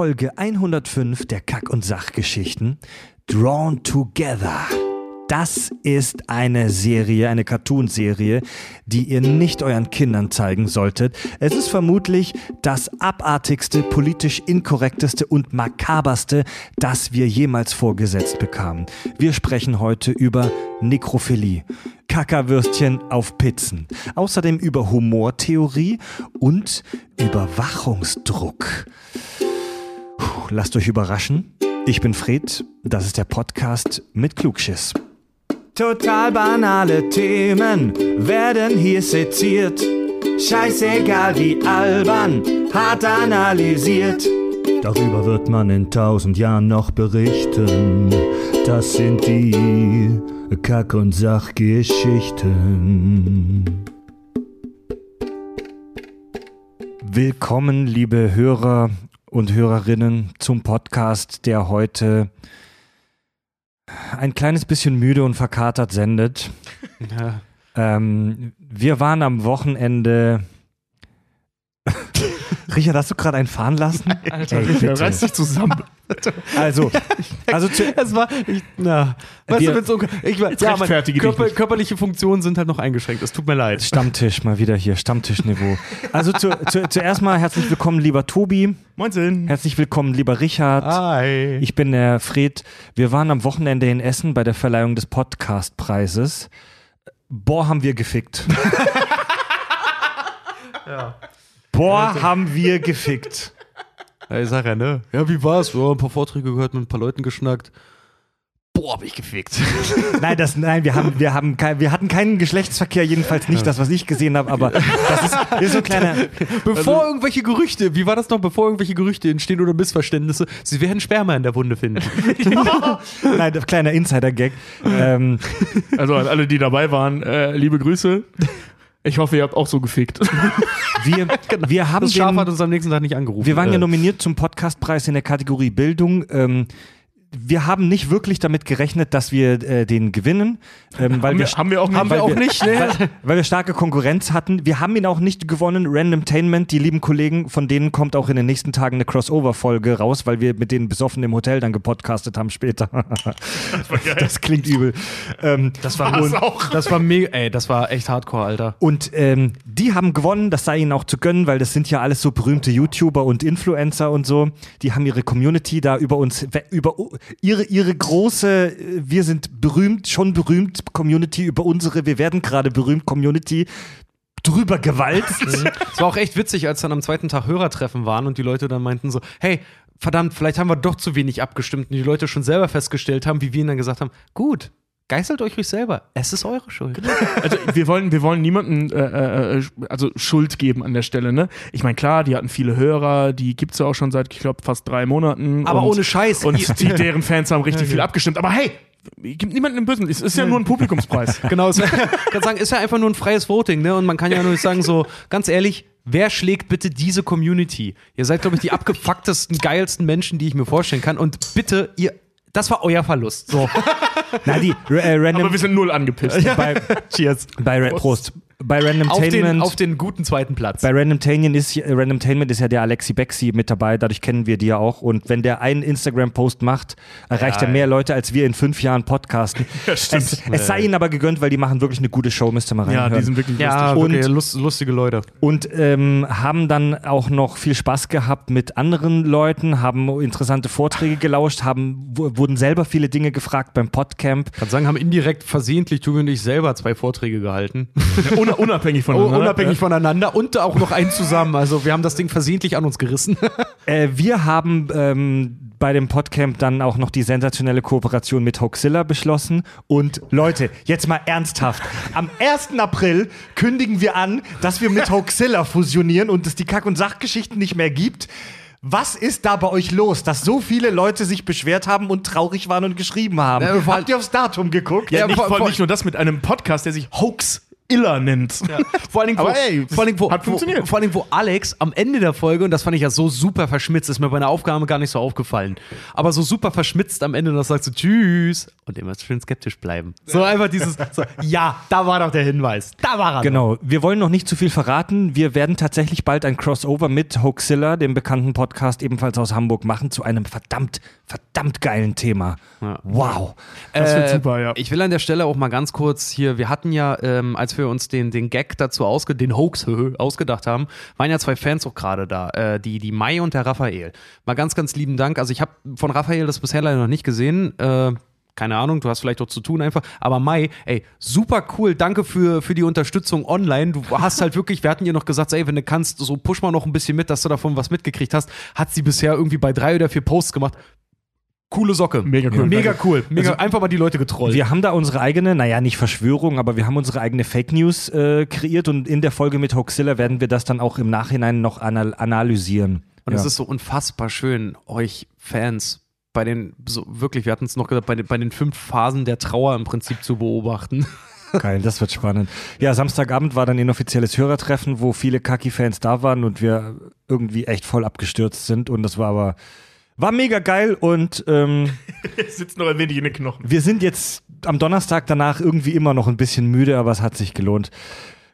Folge 105 der Kack- und Sachgeschichten Drawn Together. Das ist eine Serie, eine Cartoonserie, die ihr nicht euren Kindern zeigen solltet. Es ist vermutlich das abartigste, politisch inkorrekteste und makaberste, das wir jemals vorgesetzt bekamen. Wir sprechen heute über Nekrophilie, Kackerwürstchen auf Pizzen, außerdem über Humortheorie und Überwachungsdruck. Puh, lasst euch überraschen. Ich bin Fred, das ist der Podcast mit Klugschiss. Total banale Themen werden hier seziert. Scheißegal wie albern, hart analysiert. Darüber wird man in tausend Jahren noch berichten. Das sind die Kack- und Sachgeschichten. Willkommen, liebe Hörer und Hörerinnen, zum Podcast, der heute ein kleines bisschen müde und verkatert sendet. Ja. Ähm, wir waren am Wochenende. Richard, hast du gerade einen fahren lassen? Alter, Ey, bitte. reiß dich zusammen. Also, also Es war, ich, na, weißt Wir- du, so, ich, Jetzt ja, mein, Körper, körperliche Funktionen sind halt noch eingeschränkt. Es tut mir leid. Stammtisch mal wieder hier, Stammtischniveau. Also zu, zu, zuerst mal herzlich willkommen, lieber Tobi. Moinsen. Herzlich willkommen, lieber Richard. Hi. Ich bin der Fred. Wir waren am Wochenende in Essen bei der Verleihung des Podcastpreises. Boah, haben wir gefickt. Boah, haben wir gefickt. Ja, ich sag ja, ne? Ja, wie war's? Ja, ein paar Vorträge gehört, mit ein paar Leuten geschnackt. Boah, hab ich gefickt. Nein, das, nein, wir haben, wir haben, kein, wir hatten keinen Geschlechtsverkehr, jedenfalls nicht das, was ich gesehen habe, aber das ist, ist so ein kleiner. Bevor irgendwelche Gerüchte, wie war das noch, bevor irgendwelche Gerüchte entstehen oder Missverständnisse, sie werden Sperma in der Wunde finden. Nein, das kleiner Insider-Gag. Ähm, Also an alle, die dabei waren, äh, liebe Grüße. Ich hoffe, ihr habt auch so gefickt. wir, wir haben Das Schaf hat den, uns am nächsten Tag nicht angerufen. wir waren ja Äh, nominiert zum Podcastpreis in der Kategorie Bildung. Ähm, wir haben nicht wirklich damit gerechnet, dass wir äh, den gewinnen, ähm, weil haben, wir, wir, haben wir auch nicht. Haben wir auch nicht, ne? weil, weil wir starke Konkurrenz hatten. Wir haben ihn auch nicht gewonnen. Randomtainment, die lieben Kollegen, von denen kommt auch in den nächsten Tagen eine Crossover-Folge raus, weil wir mit denen besoffen im Hotel dann gepodcastet haben später. Das, klingt übel. Ähm, Das war, das war mega, ey, das war echt hardcore, Alter. und ähm, die haben gewonnen, das sei ihnen auch zu gönnen, weil das sind ja alles so berühmte YouTuber und Influencer und so. Die haben ihre Community da über uns, über ihre, ihre große, äh, wir sind berühmt, schon berühmt Community, über unsere, wir werden gerade berühmt Community drüber gewalzt. Es war auch echt witzig, als dann am zweiten Tag Hörertreffen waren und die Leute dann meinten so, hey, verdammt, vielleicht haben wir doch zu wenig abgestimmt und die Leute schon selber festgestellt haben, wie wir ihnen dann gesagt haben, gut, geißelt euch ruhig selber, es ist eure Schuld. Also wir wollen, wir wollen niemanden äh, äh, also Schuld geben an der Stelle. Ne? Ich meine, klar, die hatten viele Hörer, die gibt's ja auch schon seit, ich glaube, fast drei Monaten. Aber und, ohne Scheiß. Und die, deren Fans haben richtig viel abgestimmt. Aber hey, gibt niemanden im Bösen. Es ist ja nur ein Publikumspreis. Genau, es- ich kann sagen, ist ja einfach nur ein freies Voting, ne? Und man kann ja nur sagen, so, ganz ehrlich, wer schlägt bitte diese Community? Ihr seid, glaube ich, die abgefucktesten, geilsten Menschen, die ich mir vorstellen kann. Und bitte, ihr, das war euer Verlust. So. Na, die äh, Random, Aber wir sind null angepisst. bei, Cheers. bei Ra Prost. Bei Auf den, auf den guten zweiten Platz. Bei Randomtainment ist, äh, Randomtainment ist ja der Alexi Bexi mit dabei, dadurch kennen wir die ja auch. Und wenn der einen Instagram-Post macht, erreicht Ja, er mehr Leute, als wir in fünf Jahren podcasten. Ja, stimmt. Es, es sei ihnen aber gegönnt, weil die machen wirklich eine gute Show, müsst ihr mal Ja, reinhören. die sind wirklich Ja, lustig. wirklich Und- lust, lustige Leute. und ähm, haben dann auch noch viel Spaß gehabt mit anderen Leuten, haben interessante Vorträge gelauscht, haben, wurden selber viele Dinge gefragt beim Podcamp. Kann sagen, haben indirekt versehentlich Tobi und ich selber zwei Vorträge gehalten. Un unabhängig voneinander. unabhängig voneinander und auch noch einen zusammen. Also wir haben das Ding versehentlich an uns gerissen. Äh, wir haben ähm, bei dem Podcamp dann auch noch die sensationelle Kooperation mit Hoaxilla beschlossen. Und Leute, jetzt mal ernsthaft. Am 1. April kündigen wir an, dass wir mit Hoaxilla fusionieren und es die Kack- und Sachgeschichten nicht mehr gibt. Was ist da bei euch los, dass so viele Leute sich beschwert haben und traurig waren und geschrieben haben? Ja, Habt ihr aufs Datum geguckt? Ja, Ja, nicht, vor, vor- nicht nur das mit einem Podcast, der sich Hoax Iller nennt. Vor allem, wo, Aber ey, vor allem, wo, hat funktioniert. Wo, vor allem, wo Alex am Ende der Folge, und das fand ich ja so super verschmitzt, ist mir bei einer Aufgabe gar nicht so aufgefallen, aber so super verschmitzt am Ende, das sagt so Tschüss und immer schön skeptisch bleiben. So einfach dieses, so, ja, da war doch der Hinweis. Da war er. Genau, wir wollen noch nicht zu viel verraten. Wir werden tatsächlich bald ein Crossover mit Hoaxilla, dem bekannten Podcast ebenfalls aus Hamburg, machen zu einem verdammt, verdammt geilen Thema. Wow. Das wird Äh, super, ja. Ich will an der Stelle auch mal ganz kurz hier, wir hatten ja, ähm, als wir uns den, den Gag dazu ausge, den Hoax ausgedacht haben, waren ja zwei Fans auch gerade da, äh, die, die Mai und der Raphael. Mal ganz, ganz lieben Dank. Also ich habe von Raphael das bisher leider noch nicht gesehen. Äh, keine Ahnung, du hast vielleicht auch zu tun einfach. Aber Mai, ey, super cool. Danke für, für die Unterstützung online. Du hast halt wirklich, wir hatten ihr noch gesagt, ey, wenn du kannst, so push mal noch ein bisschen mit, dass du davon was mitgekriegt hast. Hat sie bisher irgendwie bei drei oder vier Posts gemacht. Coole Socke. Mega cool. Mega cool. Mega, einfach mal die Leute getrollt. Wir haben da unsere eigene, naja, nicht Verschwörung, aber wir haben unsere eigene Fake News äh, kreiert und in der Folge mit Hoaxilla werden wir das dann auch im Nachhinein noch anal analysieren. Und es ist so unfassbar schön, euch Fans bei den, so wirklich, wir hatten es noch gesagt, bei den, bei den fünf Phasen der Trauer im Prinzip zu beobachten. Geil, das wird spannend. Ja, Samstagabend war dann inoffizielles Hörertreffen, wo viele Kaki-Fans da waren und wir irgendwie echt voll abgestürzt sind. Und das war aber, war mega geil und ähm, sitzt noch ein wenig in den Knochen. wir sind jetzt am Donnerstag danach irgendwie immer noch ein bisschen müde, aber es hat sich gelohnt.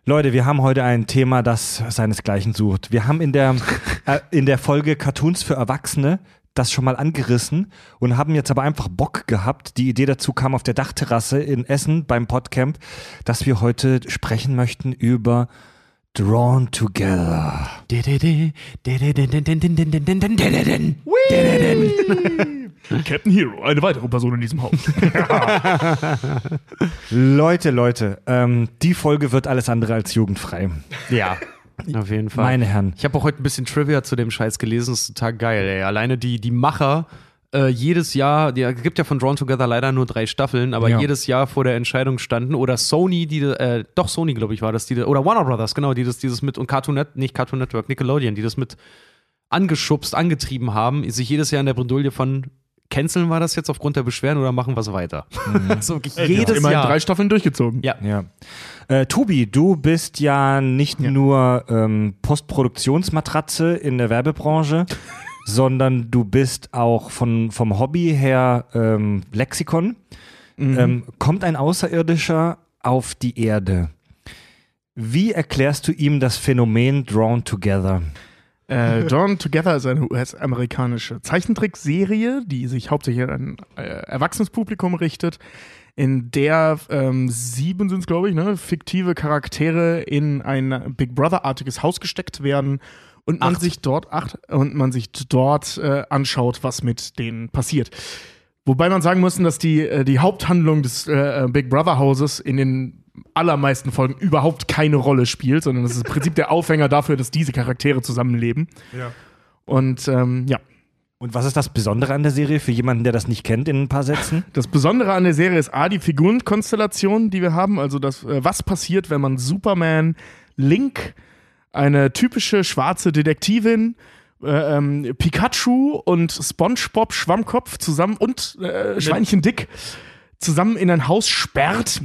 Leute, wir haben heute ein Thema, das seinesgleichen sucht. Wir haben in der, äh, in der Folge Cartoons für Erwachsene das schon mal angerissen und haben jetzt aber einfach Bock gehabt. Die Idee dazu kam auf der Dachterrasse in Essen beim Podcamp, dass wir heute sprechen möchten über Drawn Together. Captain Hero, eine weitere Person in diesem Haus. Leute, Leute, ähm, die Folge wird alles andere als jugendfrei. Ja, auf jeden Fall. Meine Herren. Ich habe auch heute ein bisschen Trivia zu dem Scheiß gelesen, das ist total geil, ey. Alleine die, die Macher äh, jedes Jahr, die es gibt ja von Drawn Together leider nur drei Staffeln, aber Ja. jedes Jahr vor der Entscheidung standen oder Sony, die äh, doch Sony, glaube ich, war das, die oder Warner Brothers, genau, die das dieses mit und Cartoon Net, nicht Cartoon Network, Nickelodeon, die das mit angeschubst, angetrieben haben, sich jedes Jahr in der Bredouille von canceln wir das jetzt aufgrund der Beschwerden oder machen wir es weiter? so wirklich jedes Immerhin Jahr. drei Staffeln durchgezogen. Ja. Ja. Äh, Tobi, du bist ja nicht nur ähm, Postproduktionsmatratze in der Werbebranche, sondern du bist auch von, vom Hobby her ähm, Lexikon. Ähm, kommt ein Außerirdischer auf die Erde. Wie erklärst du ihm das Phänomen Drawn Together? Äh, Drawn Together ist eine US-amerikanische Zeichentrickserie, die sich hauptsächlich an ein äh, erwachsenes Publikum richtet, in der ähm, sieben sind es, glaube ich, ne, fiktive Charaktere in ein Big Brother-artiges Haus gesteckt werden und man Acht. sich dort acht und man sich dort äh, anschaut, was mit denen passiert. Wobei man sagen muss, dass die, äh, die Haupthandlung des äh, Big Brother Hauses in den allermeisten Folgen überhaupt keine Rolle spielt, sondern das ist im Prinzip der Aufhänger dafür, dass diese Charaktere zusammenleben. Und ähm, ja, Und was ist das Besondere an der Serie für jemanden, der das nicht kennt, in ein paar Sätzen? das Besondere an der Serie ist A, die Figurenkonstellation, die wir haben. Also das, äh, was passiert, wenn man Superman, Link, eine typische schwarze Detektivin, äh, ähm, Pikachu und SpongeBob Schwammkopf zusammen und äh, Schweinchen Dick zusammen in ein Haus sperrt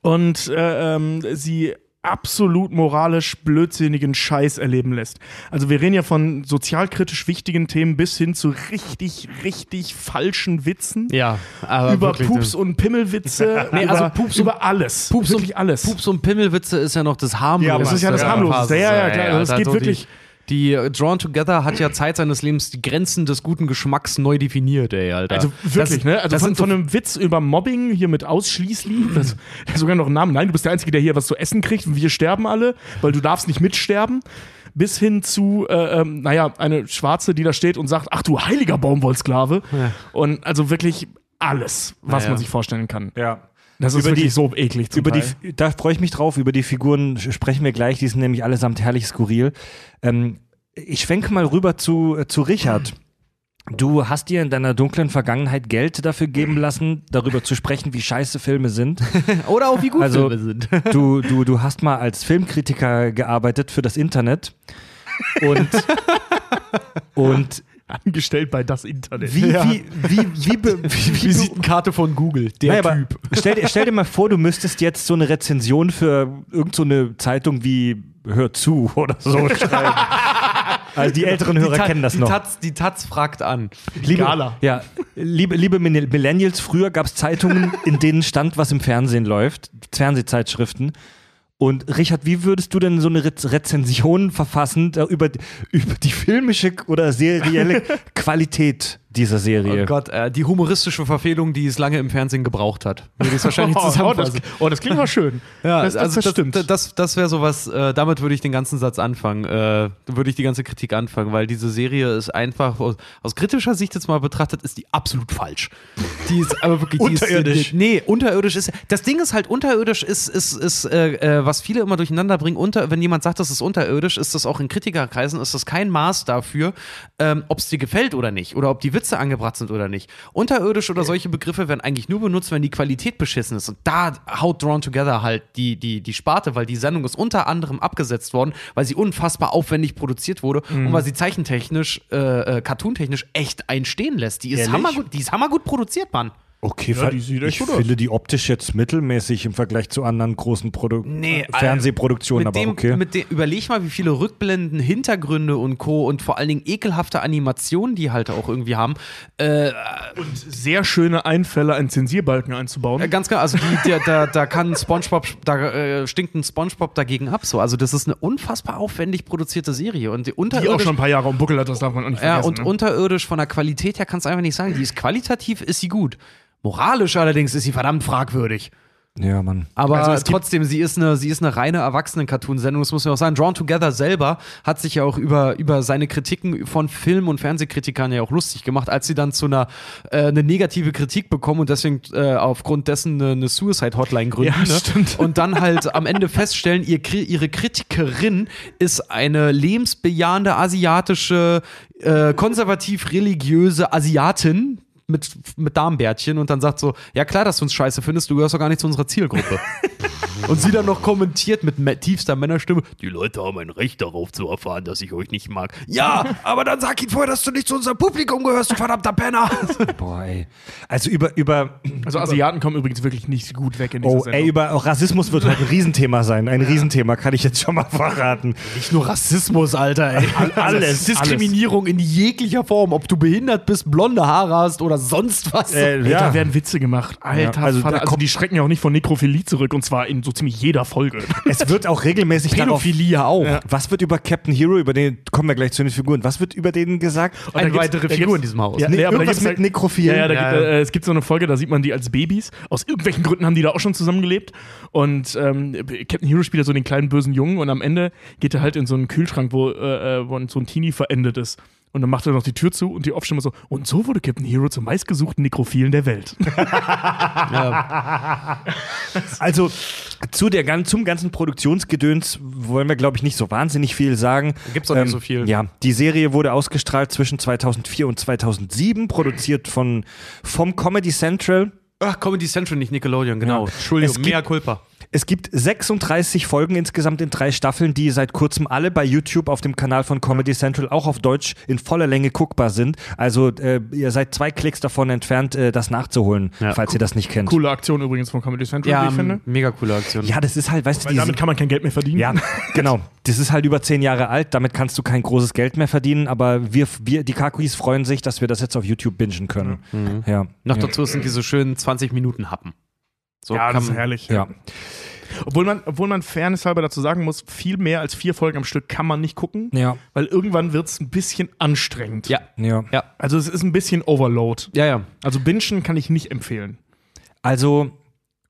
und äh, ähm, sie absolut moralisch blödsinnigen Scheiß erleben lässt. Also wir reden ja von sozialkritisch wichtigen Themen bis hin zu richtig, richtig falschen Witzen. Ja, aber über Pups und Pimmelwitze, Nee, über, also Pups und- über alles. Pups und- wirklich alles. Pups und Pimmelwitze ist ja noch das harmlose. Ja, das ist ja das harmloseste. Ja, ja, klar. Das geht wirklich- Die, die Drawn Together hat ja Zeit seines Lebens die Grenzen des guten Geschmacks neu definiert, ey, Alter. Also wirklich, das, ne? Also das von, sind so von einem Witz über Mobbing hier mit ausschließlich, das, sogar noch einen Namen. Nein, du bist der Einzige, der hier was zu essen kriegt und wir sterben alle, weil du darfst nicht mitsterben. Bis hin zu, äh, ähm, naja, eine Schwarze, die da steht und sagt, ach du heiliger Baumwollsklave. Und also wirklich alles, was Ja, ja. man sich vorstellen kann. Ja. Das ist Über wirklich die- so eklig zum Über die, Teil. da freue ich mich drauf. Über die Figuren sprechen wir gleich. Die sind nämlich allesamt herrlich skurril. Ähm, ich schwenke mal rüber zu, äh, zu Richard. Du hast dir in deiner dunklen Vergangenheit Geld dafür geben lassen, darüber zu sprechen, wie scheiße Filme sind. Oder auch wie gut Also- Filme sind. Du, du, du hast mal als Filmkritiker gearbeitet für das Internet. Und, und angestellt bei das Internet. Wie, wie, wie, wie, be- wie, wie, wie Visitenkarte von Google, der Naja, Typ. Stell, dir- stell dir mal vor, du müsstest jetzt so eine Rezension für irgendeine so Zeitung wie Hör zu oder so schreiben. Also die älteren Hörer Ta- kennen das die noch. Taz, die Taz fragt an. Liebe, Gala. ja, liebe, liebe Millenn- Millennials, früher gab es Zeitungen, in denen stand, was im Fernsehen läuft, Fernsehzeitschriften. Und Richard, wie würdest du denn so eine Rez Rezension verfassen da über, über die filmische oder serielle Qualität dieser Serie? Oh Gott, äh, die humoristische Verfehlung, die es lange im Fernsehen gebraucht hat. Würde ich wahrscheinlich Oh, oh, das, zusammenfassen. oh, das klingt mal schön. Ja, das, das, also das das, stimmt. das, das wäre sowas, äh, damit würde ich den ganzen Satz anfangen, äh, würde ich die ganze Kritik anfangen, weil diese Serie ist einfach, aus, aus kritischer Sicht jetzt mal betrachtet, ist die absolut falsch. Die ist aber wirklich die Unterirdisch. Ist, nee, unterirdisch ist, das Ding ist halt, unterirdisch ist, ist, ist äh, äh, was viele immer durcheinander bringen, unter, wenn jemand sagt, das ist unterirdisch, ist das auch in Kritikerkreisen, ist das kein Maß dafür, ähm, ob es dir gefällt oder nicht, oder ob die Witze angebracht sind oder nicht. Unterirdisch oder solche Begriffe werden eigentlich nur benutzt, wenn die Qualität beschissen ist. Und da haut Drawn Together halt die, die, die Sparte, weil die Sendung ist unter anderem abgesetzt worden, weil sie unfassbar aufwendig produziert wurde und weil sie zeichentechnisch, äh, äh, cartoontechnisch echt einstehen lässt. Die ist, Ehrlich? hammergut, die ist hammergut produziert, Mann. Okay, Ja, die sieht echt ich gut aus. finde die optisch jetzt mittelmäßig im Vergleich zu anderen großen Produ Nee, äh, Fernsehproduktionen, aber dem, okay. Mit dem, überleg mal, wie viele Rückblenden, Hintergründe und Co. und vor allen Dingen ekelhafte Animationen, die halt auch irgendwie haben. Äh, Und sehr schöne Einfälle, einen Zensierbalken einzubauen. Äh, Ganz genau, also die, der, da, da kann SpongeBob, da äh, stinkt ein SpongeBob dagegen ab. So. Also das ist eine unfassbar aufwendig produzierte Serie und die die auch unterirdisch, schon ein paar Jahre am Buckel hat, das darf man auch nicht ja, vergessen. und ne? unterirdisch von der Qualität her kannst du einfach nicht sagen. Die ist qualitativ, ist sie gut. Moralisch allerdings ist sie verdammt fragwürdig. ja, Mann. Aber Also trotzdem, sie ist eine, sie ist eine reine Erwachsenen-Cartoon-Sendung, das muss man auch sagen. Drawn Together selber hat sich ja auch über, über seine Kritiken von Film- und Fernsehkritikern ja auch lustig gemacht, als sie dann zu einer äh, eine negative Kritik bekommen und deswegen äh, aufgrund dessen eine, eine Suicide-Hotline gründen. Ja, ne? stimmt. Und dann halt am Ende feststellen, ihr, ihre Kritikerin ist eine lebensbejahende asiatische, äh, konservativ-religiöse Asiatin, mit, mit Darmbärtchen und dann sagt so, ja klar, dass du uns scheiße findest, du gehörst doch gar nicht zu unserer Zielgruppe. und sie dann noch kommentiert mit tiefster Männerstimme, die Leute haben ein Recht darauf zu erfahren, dass ich euch nicht mag. Ja, aber dann sag ihnen vorher, dass du nicht zu unserem Publikum gehörst, du verdammter Penner. Boah, ey. Also über, über, also Asiaten kommen übrigens wirklich nicht gut weg in dieser oh, Sendung. ey, über auch Rassismus wird heute ein Riesenthema sein. Ein Riesenthema, kann ich jetzt schon mal verraten. Nicht nur Rassismus, Alter, ey. Alles, Diskriminierung in jeglicher Form, ob du behindert bist, blonde Haare hast oder sonst was. Äh, Ey, Da werden Witze gemacht. Alter, Ja, also Vater, also die schrecken ja auch nicht von Nekrophilie zurück und zwar in so ziemlich jeder Folge. Es wird auch regelmäßig darauf. Pädophilie auch. Ja. Was wird über Captain Hero, über den kommen wir gleich zu den Figuren, was wird über den gesagt? da Eine weitere Figur in diesem Haus. Ja, Nee, nee, irgendwas mit halt- Nekrophilen. Ja, ja, da Ja, gibt, ja. äh, es gibt so eine Folge, da sieht man die als Babys. Aus irgendwelchen Gründen haben die da auch schon zusammengelebt. Und ähm, Captain Hero spielt ja so den kleinen bösen Jungen und am Ende geht er halt in so einen Kühlschrank, wo, äh, äh, wo so ein Teenie verendet ist. Und dann macht er noch die Tür zu und die Aufstimme so. Und so wurde Captain Hero zum meistgesuchten Nekrophilen der Welt. Also zu der, zum ganzen Produktionsgedöns wollen wir, glaube ich, nicht so wahnsinnig viel sagen. Ähm, Gibt's auch nicht so viel. Ja, die Serie wurde ausgestrahlt zwischen 2004 und 2007, produziert von vom Comedy Central. Ach, Comedy Central, nicht Nickelodeon, genau. Ja. Entschuldigung, Es gibt- mea culpa. Es gibt 36 Folgen insgesamt in drei Staffeln, die seit kurzem alle bei YouTube auf dem Kanal von Comedy Central auch auf Deutsch in voller Länge guckbar sind. Also äh, ihr seid zwei Klicks davon entfernt, äh, das nachzuholen, Ja. falls ihr das nicht kennt. Coole Aktion übrigens von Comedy Central, Ja, wie ich finde. mega coole Aktion. Ja, das ist halt, weißt du, Weil die damit kann man kein Geld mehr verdienen. Ja, genau. Das ist halt über zehn Jahre alt, damit kannst du kein großes Geld mehr verdienen, aber wir, wir die Kakuis freuen sich, dass wir das jetzt auf YouTube bingen können. Ja. Noch ja. dazu sind diese schönen 20 Minuten Happen. So Ja, kann das ist man- herrlich. Ja. Obwohl man, obwohl man Fairness halber dazu sagen muss, viel mehr als vier Folgen am Stück kann man nicht gucken, Ja. weil irgendwann wird es ein bisschen anstrengend. Ja, ja. ja, Also es ist ein bisschen Overload. ja, ja. Also Bingen kann ich nicht empfehlen. Also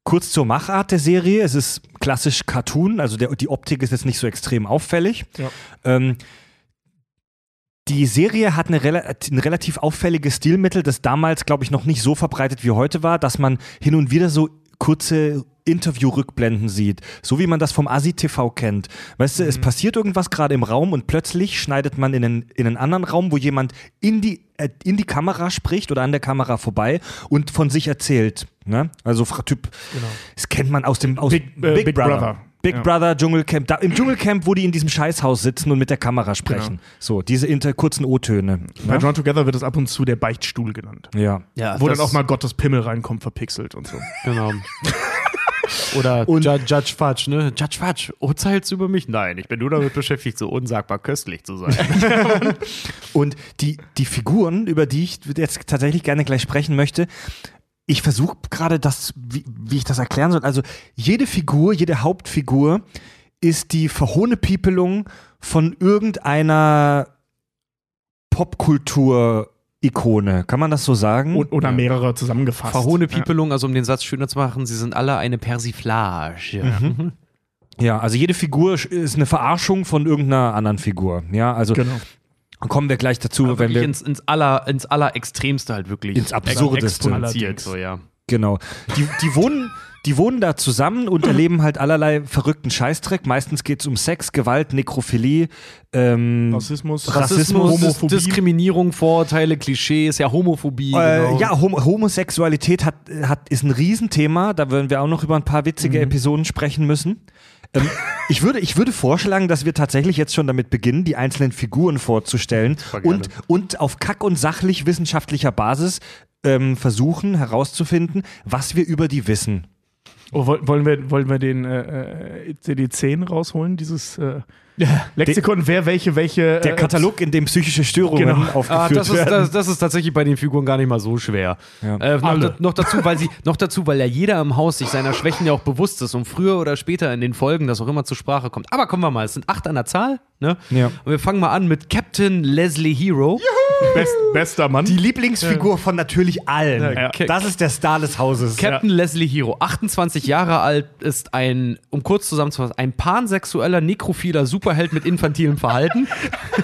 kurz zur Machart der Serie. Es ist klassisch Cartoon, also der, die Optik ist jetzt nicht so extrem auffällig. Ja. Ähm, die Serie hat eine, ein relativ auffälliges Stilmittel, das damals, glaube ich, noch nicht so verbreitet wie heute war, dass man hin und wieder so kurze Interview-Rückblenden sieht, so wie man das vom ASI-TV kennt. Weißt du, es passiert irgendwas gerade im Raum und plötzlich schneidet man in einen, in einen anderen Raum, wo jemand in die, äh, in die Kamera spricht oder an der Kamera vorbei und von sich erzählt. Ne? Also Typ, das kennt man aus dem aus Big, äh, Big Brother. Big Ja. Brother, Dschungelcamp. Da, Im Dschungelcamp, wo die in diesem Scheißhaus sitzen und mit der Kamera sprechen. So, diese inter kurzen O-Töne. Bei Drawn Together wird es ab und zu der Beichtstuhl genannt. Ja. Ja, Wo dann auch mal Gottes Pimmel reinkommt, verpixelt und so. Genau. Oder Und- Judge, Judge Fudge, ne? Judge Fudge, urteilst du über mich? Nein, ich bin nur damit beschäftigt, so unsagbar köstlich zu sein. Und die, die Figuren, über die ich jetzt tatsächlich gerne gleich sprechen möchte, ich versuche gerade das, wie, wie ich das erklären soll. Also jede Figur, jede Hauptfigur ist die Verhohnepiepelung von irgendeiner Popkultur-Ikone. Kann man das so sagen? Oder mehrere zusammengefasst. Verhohne Piepelung, also um den Satz schöner zu machen, sie sind alle eine Persiflage. Mhm. ja, also jede Figur ist eine Verarschung von irgendeiner anderen Figur. Ja, also Genau. Kommen wir gleich dazu, wenn Wirklich wir ins, ins, aller, ins Allerextremste halt wirklich. Ins Absurdeste. exponentiert, so, ja. Genau. Die, die, wohnen, die wohnen da zusammen und erleben halt allerlei verrückten Scheißdreck. Meistens geht es um Sex, Gewalt, Nekrophilie. Ähm, Rassismus, Rassismus, Homophobie. Diskriminierung, Vorurteile, Klischees, ja, Homophobie. äh, genau. Ja, Hom Homosexualität hat, hat, ist ein Riesenthema. Da werden wir auch noch über ein paar witzige Episoden sprechen müssen. Ähm, ich, würde, ich würde vorschlagen, dass wir tatsächlich jetzt schon damit beginnen, die einzelnen Figuren vorzustellen und, und auf kack- und sachlich wissenschaftlicher Basis ähm, versuchen herauszufinden, was wir über die wissen. Oh, woll- wollen, wir, wollen wir den äh, äh, CD10 rausholen, dieses äh, Lexikon, wer welche, welche. Der äh, Katalog, in dem psychische Störungen Genau. aufgeführt Ah, das, ist, werden. das, das ist tatsächlich bei den Figuren gar nicht mal so schwer. Ja. Äh, noch, da, noch, dazu, weil sie, noch dazu, weil ja jeder im Haus sich seiner Schwächen ja auch bewusst ist und früher oder später in den Folgen das auch immer zur Sprache kommt. Aber kommen wir mal, es sind acht an der Zahl. Ne? Ja. Und wir fangen mal an mit Captain Leslie Hero. Best, bester Mann. Die Lieblingsfigur von natürlich allen. Ja. Das ist der Star des Hauses. Captain Leslie Hero, 28 Jahre alt, ist ein, um kurz zusammenzufassen, ein pansexueller, nekrophiler Superheld mit infantilem Verhalten.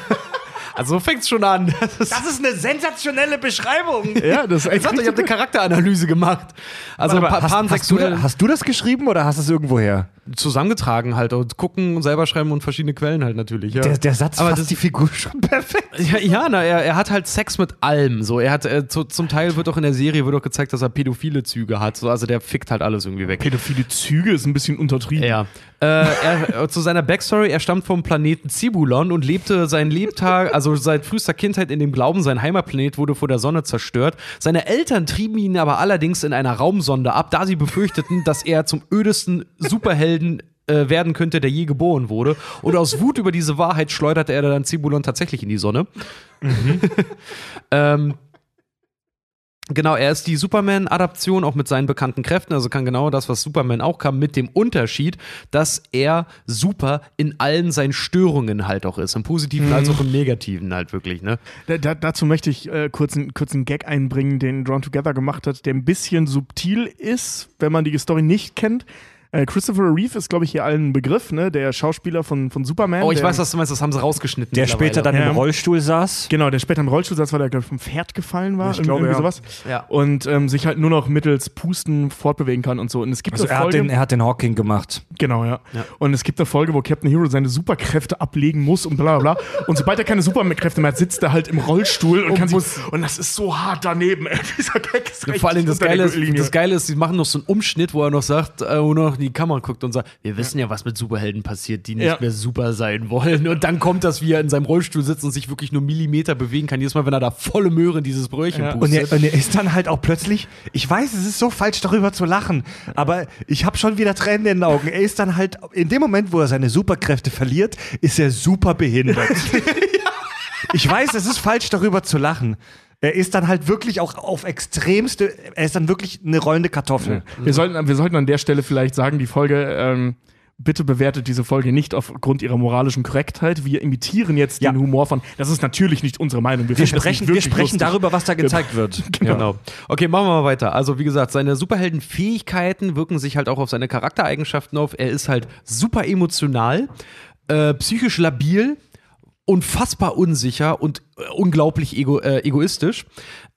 also so fängt's schon an. Das ist, Das ist eine sensationelle Beschreibung. ja, das ist ich sagte, ich habe eine Charakteranalyse gemacht. Also Aber pa hast, hast, du, hast du das geschrieben oder hast du es irgendwo her? Zusammengetragen halt und gucken und selber schreiben und verschiedene Quellen halt natürlich. Ja. Der, der Satz Aber fasst das- die Figur schon perfekt. Ja, ja na, er, er hat halt Sex mit allem. So, er hat äh, zu, zum Teil wird auch in der Serie wird auch gezeigt, dass er pädophile Züge hat. So, also der fickt halt alles irgendwie weg. Pädophile Züge ist ein bisschen untertrieben. Ja. Äh, er, äh, zu seiner Backstory, er stammt vom Planeten Zibulon und lebte sein Lebtag, also seit frühester Kindheit in dem Glauben, sein Heimatplanet wurde vor der Sonne zerstört. Seine Eltern trieben ihn aber allerdings in einer Raumsonde ab, da sie befürchteten, dass er zum ödesten Superhelden äh, werden könnte, der je geboren wurde. Und aus Wut über diese Wahrheit schleuderte er dann Zibulon tatsächlich in die Sonne. ähm, Genau, er ist die Superman-Adaption, auch mit seinen bekannten Kräften, also kann genau das, was Superman auch kann, mit dem Unterschied, dass er super in allen seinen Störungen halt auch ist, im Positiven als auch im Negativen halt wirklich, ne? Da, da, dazu möchte ich äh, kurz, einen, kurz einen Gag einbringen, den Drawn Together gemacht hat, der ein bisschen subtil ist, wenn man die Story nicht kennt. Äh, Christopher Reeve ist, glaube ich, hier allen ein Begriff, ne? Der Schauspieler von, von Superman. Oh, ich weiß, was du meinst, das haben sie rausgeschnitten. Der später dann Ja. im Rollstuhl saß. Genau, der später im Rollstuhl saß, weil der, glaube ich, vom Pferd gefallen war. Ich glaube, ja. sowas. Ja. Und ähm, sich halt nur noch mittels Pusten fortbewegen kann und so. Und es gibt Also eine er hat, Folge. den, er hat den Hawking gemacht. Genau, ja. Ja. Und es gibt eine Folge, wo Captain Hero seine Superkräfte ablegen muss und bla bla bla. Und sobald er keine Superkräfte mehr hat, sitzt er halt im Rollstuhl und, Und kann sich, muss- und das ist so hart daneben. ey. Dieser Gag ist Ja, richtig vor allem das Geile, ist, das Geile ist, sie machen noch so einen Umschnitt, wo er noch sagt, äh, wo er noch in die Kamera guckt und sagt, wir wissen ja, was mit Superhelden passiert, die nicht Ja. mehr super sein wollen. Und dann kommt das, wie er in seinem Rollstuhl sitzt und sich wirklich nur Millimeter bewegen kann, jedes Mal, wenn er da volle Möhre in dieses Brötchen Ja. Und pustet. er, und er ist dann halt auch plötzlich, ich weiß, es ist so falsch darüber zu lachen, aber ich habe schon wieder Tränen in den Augen. Er ist dann halt, in dem Moment, wo er seine Superkräfte verliert, ist er super behindert. Ich weiß, es ist falsch darüber zu lachen. Er ist dann halt wirklich auch auf extremste, er ist dann wirklich eine rollende Kartoffel. Wir sollten, wir sollten an der Stelle vielleicht sagen, die Folge, ähm, bitte bewertet diese Folge nicht aufgrund ihrer moralischen Korrektheit. Wir imitieren jetzt Ja. den Humor von, das ist natürlich nicht unsere Meinung. Wir das sprechen, wir sprechen lustig. darüber, was da gezeigt wird. Genau. Okay, machen wir mal weiter. Also, wie gesagt, seine Superheldenfähigkeiten wirken sich halt auch auf seine Charaktereigenschaften auf. Er ist halt super emotional, äh, psychisch labil, unfassbar unsicher und äh, unglaublich ego, äh, egoistisch.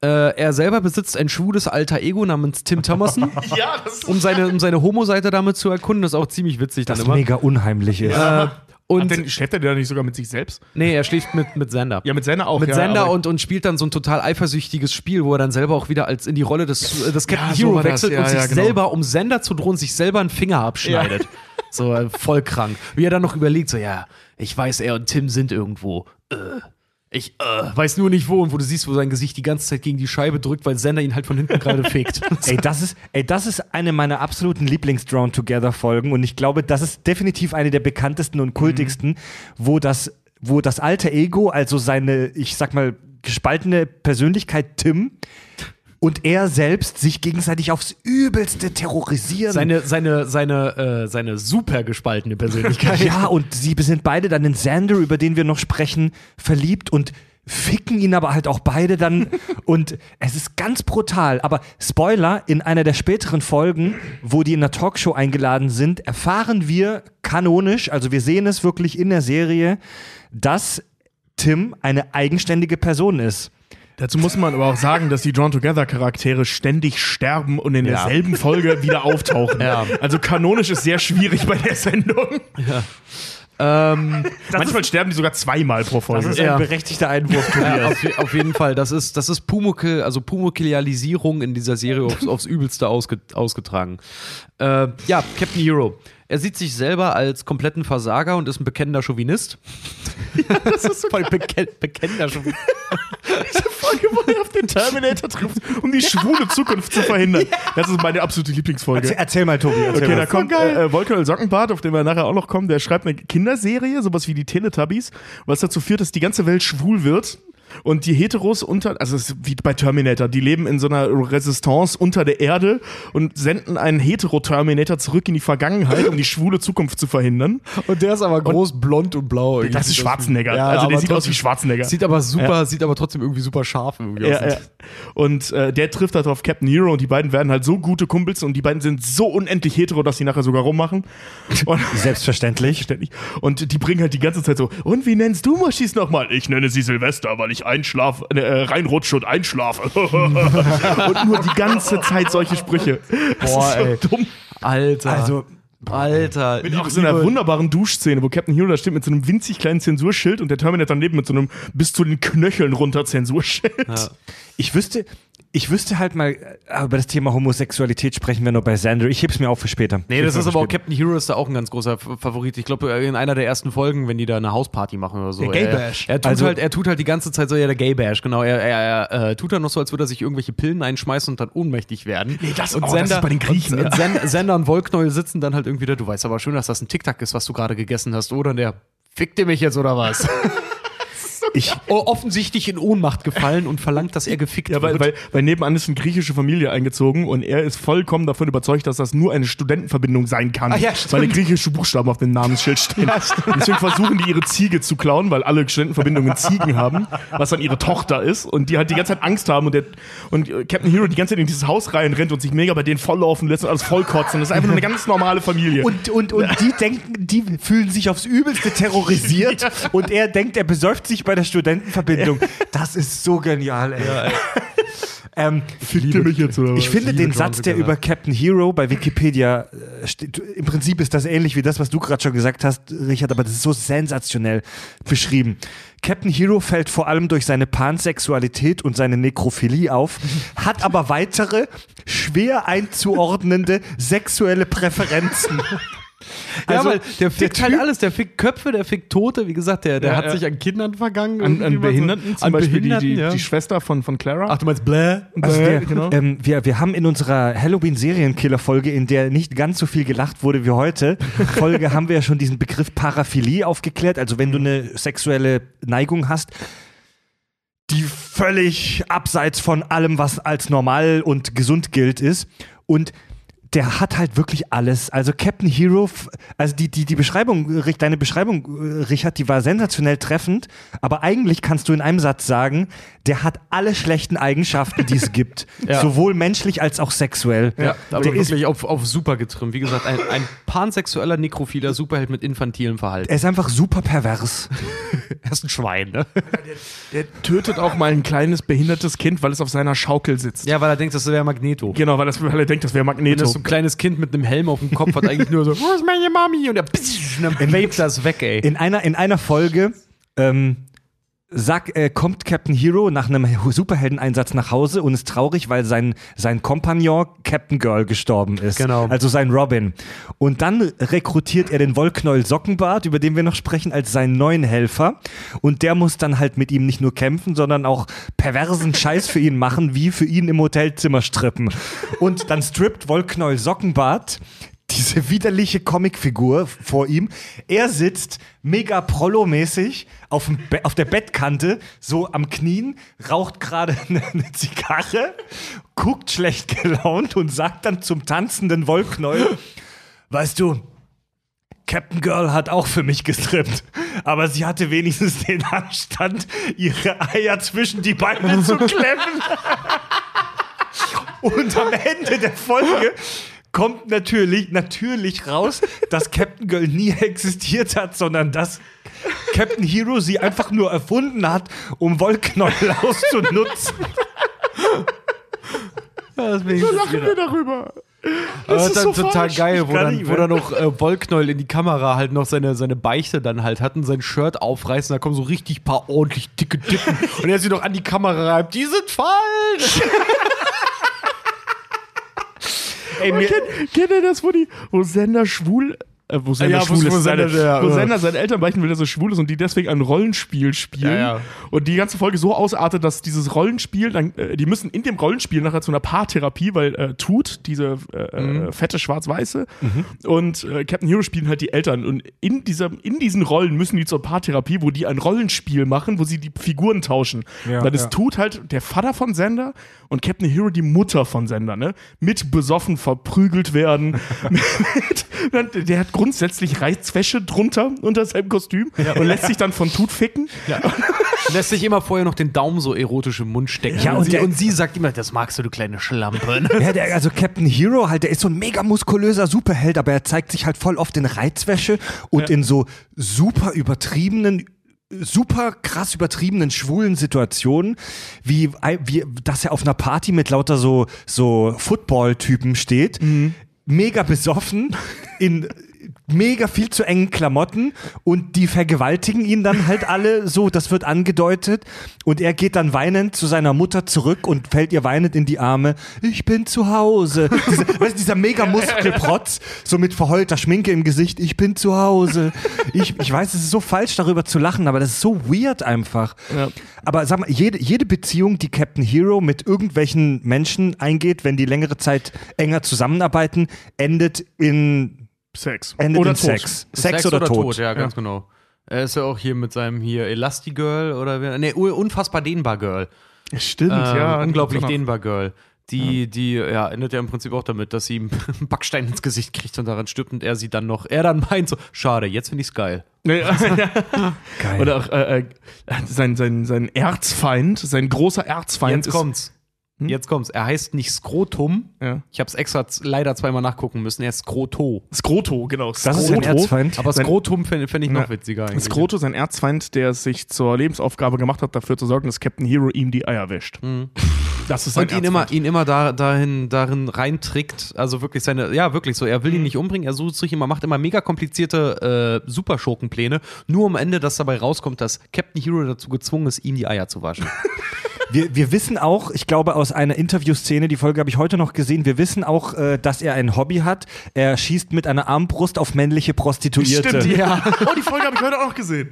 Äh, er selber besitzt ein schwules alter Ego namens Tim Thomason, Ja, um seine, um seine Homo-Seite damit zu erkunden. Das ist auch ziemlich witzig dann Das immer. mega unheimlich ist. Äh, und denn, schläft er da nicht sogar mit sich selbst? nee, er schläft mit, mit Sender. Ja, mit Sender auch. mit ja, Sender und, und spielt dann so ein total eifersüchtiges Spiel, wo er dann selber auch wieder als in die Rolle des, äh, des Captain Ja, so Hero wechselt Ja, und sich ja, genau. selber, um Sender zu drohen, sich selber einen Finger abschneidet. So äh, voll krank. Wie er dann noch überlegt, so, ja, ich weiß, er und Tim sind irgendwo. Äh, ich äh, weiß nur nicht wo und wo du siehst, wo sein Gesicht die ganze Zeit gegen die Scheibe drückt, weil Sender ihn halt von hinten gerade fegt. Ey, das ist, ey, das ist eine meiner absoluten Lieblings-Drawn-Together-Folgen und ich glaube, das ist definitiv eine der bekanntesten und kultigsten, wo das, wo das alte Ego, also seine, ich sag mal, gespaltene Persönlichkeit Tim und er selbst sich gegenseitig aufs Übelste terrorisieren. seine, seine, seine, äh, seine super gespaltene Persönlichkeit. ja, und sie sind beide dann in Xander, über den wir noch sprechen, verliebt und ficken ihn aber halt auch beide dann und es ist ganz brutal. Aber Spoiler, in einer der späteren Folgen, wo die in der Talkshow eingeladen sind, erfahren wir kanonisch, also wir sehen es wirklich in der Serie, dass Tim eine eigenständige Person ist. Dazu muss man aber auch sagen, dass die Drawn Together Charaktere ständig sterben und in Ja. derselben Folge wieder auftauchen. Ja. Also kanonisch ist sehr schwierig bei der Sendung. ähm, Manchmal sterben die sogar zweimal pro Folge. Das ist Ja. ein berechtigter Einwurf, ja, Tobias. auf, auf jeden Fall. Das ist, das ist Pumuckl, also Pumucklialisierung in dieser Serie aufs, aufs Übelste ausge, ausgetragen. Äh, ja, Captain Hero. Er sieht sich selber als kompletten Versager und ist ein bekennender Chauvinist. das ist so voll beken bekennender Chauvinist. Diese Folge, wo er auf den Terminator trifft, um die schwule Zukunft zu verhindern. Das ist meine absolute Lieblingsfolge. Erzähl, erzähl mal, Tobi. Erzähl Okay, mal. da kommt äh, äh, Volker Sockenbart, auf den wir nachher auch noch kommen, der schreibt eine Kinderserie, sowas wie die Teletubbies, was dazu führt, dass die ganze Welt schwul wird. Und die Heteros unter, also es ist wie bei Terminator, die leben in so einer Resistance unter der Erde und senden einen Hetero-Terminator zurück in die Vergangenheit, um die schwule Zukunft zu verhindern. Und der ist aber groß, blond und blau. Das ist Schwarzenegger. Ja, also der sieht aus wie Schwarzenegger. Sieht aber super, sieht aber trotzdem irgendwie super scharf irgendwie Ja, aus. ja. Und äh, der trifft halt auf Captain Hero und die beiden werden halt so gute Kumpels und die beiden sind so unendlich hetero, dass sie nachher sogar rummachen. Und Selbstverständlich. ständig. Und die bringen halt die ganze Zeit so, und wie nennst du Muschis nochmal? Ich nenne sie Silvester, weil ich einschlafe, äh, reinrutsche und einschlafe. und nur die ganze Zeit solche Sprüche. Das Boah, ist so ey. dumm. Alter. Also, Alter. Mit auch so einer wunderbaren Duschszene, wo Captain Hero da steht mit so einem winzig kleinen Zensurschild und der Terminator daneben mit so einem bis zu den Knöcheln runter Zensurschild. ich wüsste, ich wüsste halt mal, äh, über das Thema Homosexualität sprechen wir nur bei Xander. Ich heb's mir auf für später. Nee, das ist aber auch. Captain Hero ist da auch ein ganz großer Favorit. Ich glaube, in einer der ersten Folgen, wenn die da eine Hausparty machen oder so. Der Gay er- Bash. Er, tut Also- halt, er tut halt die ganze Zeit so, ja, der Gay Bash, genau. Er, er, er äh, tut dann noch so, als würde er sich irgendwelche Pillen einschmeißen und dann ohnmächtig werden. Nee, das- und oh, das ist bei den Griechen, Und, ja. und Sen- Sender und Wollknäuel sitzen dann halt irgendwie da. Du weißt aber schön, dass das ein Tic-Tac ist, was du gerade gegessen hast, oder? Und der fickt ihr mich jetzt oder was? Ich, offensichtlich in Ohnmacht gefallen und verlangt, dass er gefickt Ja, weil, wird. weil, weil nebenan ist eine griechische Familie eingezogen und er ist vollkommen davon überzeugt, dass das nur eine Studentenverbindung sein kann, Ah, ja, stimmt. weil griechische Buchstaben auf dem Namensschild stehen. Deswegen versuchen die ihre Ziege zu klauen, weil alle Studentenverbindungen Ziegen haben, was dann ihre Tochter ist und die halt die ganze Zeit Angst haben und, der, und äh, Captain Hero die ganze Zeit in dieses Haus reinrennt und sich mega bei denen volllaufen lässt und alles vollkotzen. Das ist einfach nur eine ganz normale Familie. und, und, und die denken, die fühlen sich aufs Übelste terrorisiert und er denkt, er besäuft sich bei der Studentenverbindung. Das ist so genial, ey. ähm, Fickt ihr mich jetzt oder ich finde liebe den Satz, der über Captain Hero bei Wikipedia äh, steht, im Prinzip ist das ähnlich wie das, was du gerade schon gesagt hast, Richard, aber das ist so sensationell beschrieben. Captain Hero fällt vor allem durch seine Pansexualität und seine Nekrophilie auf, hat aber weitere schwer einzuordnende sexuelle Präferenzen. Ja, Also, weil der fickt der halt alles, der fickt Köpfe, der fickt Tote, wie gesagt, der, der Ja, hat ja. sich an Kindern vergangen. an, an mal so- Behinderten, zum an Beispiel Behinderten, die, die, ja. die Schwester von, von Clara. Ach, du meinst Bläh? Also Bäh, der, genau. ähm, wir, wir haben in unserer Halloween-Serienkiller-Folge, in der nicht ganz so viel gelacht wurde wie heute, Folge haben wir ja schon diesen Begriff Paraphilie aufgeklärt. Also wenn du eine sexuelle Neigung hast, die völlig abseits von allem, was als normal und gesund gilt, ist. Und der hat halt wirklich alles. Also Captain Hero, also die, die, die Beschreibung, deine Beschreibung, äh, Richard, die war sensationell treffend, aber eigentlich kannst du in einem Satz sagen, der hat alle schlechten Eigenschaften, die es gibt. Ja. Sowohl menschlich als auch sexuell. Ja, aber der ist, wirklich auf, auf super getrimmt. Wie gesagt, ein, ein pansexueller nekrophiler Superheld mit infantilem Verhalten. er ist einfach super pervers. Er ist ein Schwein, ne? Der tötet auch mal ein kleines behindertes Kind, weil es auf seiner Schaukel sitzt. Ja, weil er denkt, das wäre Magneto. Genau, weil, das, weil er denkt, das wäre Magneto. Ein kleines Kind mit einem Helm auf dem Kopf, hat eigentlich nur so, wo ist meine Mami? Und er und dann webt das weg, ey. In einer, in einer Folge ähm, sag, äh, kommt Captain Hero nach einem Superheldeneinsatz nach Hause und ist traurig, weil sein, sein Kompagnon Captain Girl gestorben ist. Genau. Also sein Robin. Und dann rekrutiert er den Wollknäuel Sockenbart, über den wir noch sprechen, als seinen neuen Helfer. Und der muss dann halt mit ihm nicht nur kämpfen, sondern auch perversen Scheiß für ihn machen, wie für ihn im Hotelzimmer strippen. Und dann strippt Wollknäuel Sockenbart diese widerliche Comicfigur vor ihm. Er sitzt mega Prollo-mäßig auf, auf der Bettkante, so am Knien, raucht gerade eine, eine Zigarre, guckt schlecht gelaunt und sagt dann zum tanzenden Wollknäuel, weißt du, Captain Girl hat auch für mich gestrippt, aber sie hatte wenigstens den Anstand, ihre Eier zwischen die Beine zu klemmen. Und am Ende der Folge kommt natürlich, natürlich raus, dass Captain Girl nie existiert hat, sondern dass Captain Hero sie einfach nur erfunden hat, um Wollknäuel auszunutzen. So lachen wir darüber. Aber ist dann so total falsch. geil, wo dann, wo dann noch äh, Wollknäuel in die Kamera halt noch seine, seine Beichte dann halt hat und sein Shirt aufreißen, da kommen so richtig paar ordentlich dicke Dicken und er sie noch an die Kamera reibt, die sind falsch! Ey, mir, Kennt, kennt ihr das, wo, die, wo Sender schwul äh, wo Sender Ja, schwul wo ist, Sender seine, der- wo ja. Sender seinen Eltern beichten will, dass er schwul ist und die deswegen ein Rollenspiel spielen. Ja, ja. Und die ganze Folge so ausartet, dass dieses Rollenspiel, dann, äh, die müssen in dem Rollenspiel nachher zu einer Paartherapie, weil äh, Tut, diese äh, Mhm. äh, fette Schwarz-Weiße, und äh, Captain Hero spielen halt die Eltern. Und in, dieser, in diesen Rollen müssen die zur Paartherapie, wo die ein Rollenspiel machen, wo sie die Figuren tauschen. Ja, dann ist ja. Tut halt der Vater von Sender und Captain Hero die Mutter von Sender, ne? Mit besoffen verprügelt werden. mit, der hat grundsätzlich Reizwäsche drunter unter seinem Kostüm und lässt sich dann von Tut ficken. Lässt sich immer vorher noch den Daumen so erotisch im Mund stecken. Ja, und, und sie, der- und sie sagt immer, das magst du, du kleine Schlampe. Ja, der, also Captain Hero halt, der ist so ein mega muskulöser Superheld, aber er zeigt sich halt voll oft in Reizwäsche und in so super übertriebenen super krass übertriebenen schwulen Situationen, wie, wie dass er auf einer Party mit lauter so, so Football-Typen steht, mega besoffen, in mega viel zu engen Klamotten und die vergewaltigen ihn dann halt alle so, das wird angedeutet und er geht dann weinend zu seiner Mutter zurück und fällt ihr weinend in die Arme. Ich bin zu Hause. Diese, weißt, du, dieser mega Muskelprotz, so mit verheulter Schminke im Gesicht. Ich bin zu Hause. Ich, ich weiß, es ist so falsch darüber zu lachen, aber das ist so weird einfach. Ja. Aber sag mal, jede, jede Beziehung, die Captain Hero mit irgendwelchen Menschen eingeht, wenn die längere Zeit enger zusammenarbeiten, endet in Sex. endet Oder in Tod. Sex. Sex, oder, Tod. ja, ganz genau. Er ist ja auch hier mit seinem hier Elastigirl oder wer, nee, unfassbar dehnbar Girl. Stimmt, Ähm, ja. unglaublich Genau. dehnbar Girl. Die, die, ja, endet ja im Prinzip auch damit, dass sie ihm einen Backstein ins Gesicht kriegt und daran stirbt und er sie dann noch, er dann meint so, schade, jetzt finde ich's geil. Ja, ja. Geil. Oder auch äh, äh, sein, sein, sein Erzfeind, sein großer Erzfeind Jetzt kommt's. Jetzt kommt's. Er heißt nicht Skrotum. Ja. Ich habe es extra leider zweimal nachgucken müssen. Er ist Skroto. Skroto, genau. das ist ein Skroto. Erzfeind. Aber Sein- Skrotum fände fänd ich noch Ja. witziger eigentlich. Skroto, sein Erzfeind, der es sich zur Lebensaufgabe gemacht hat, dafür zu sorgen, dass Captain Hero ihm die Eier wäscht. Das ist sein Mhm. Und ihn immer, Erzfeind. ihn immer da, dahin, darin reintrickt, also wirklich seine, ja, wirklich so, er will ihn Mhm. nicht umbringen, er sucht sich immer, macht immer mega komplizierte äh, Superschurkenpläne, nur am Ende, dass dabei rauskommt, dass Captain Hero dazu gezwungen ist, ihm die Eier zu waschen. Wir, wir wissen auch, ich glaube aus einer Interviewszene, die Folge habe ich heute noch gesehen, wir wissen auch, äh, dass er ein Hobby hat. Er schießt mit einer Armbrust auf männliche Prostituierte. Stimmt, ja. Oh, die Folge habe ich heute auch noch gesehen.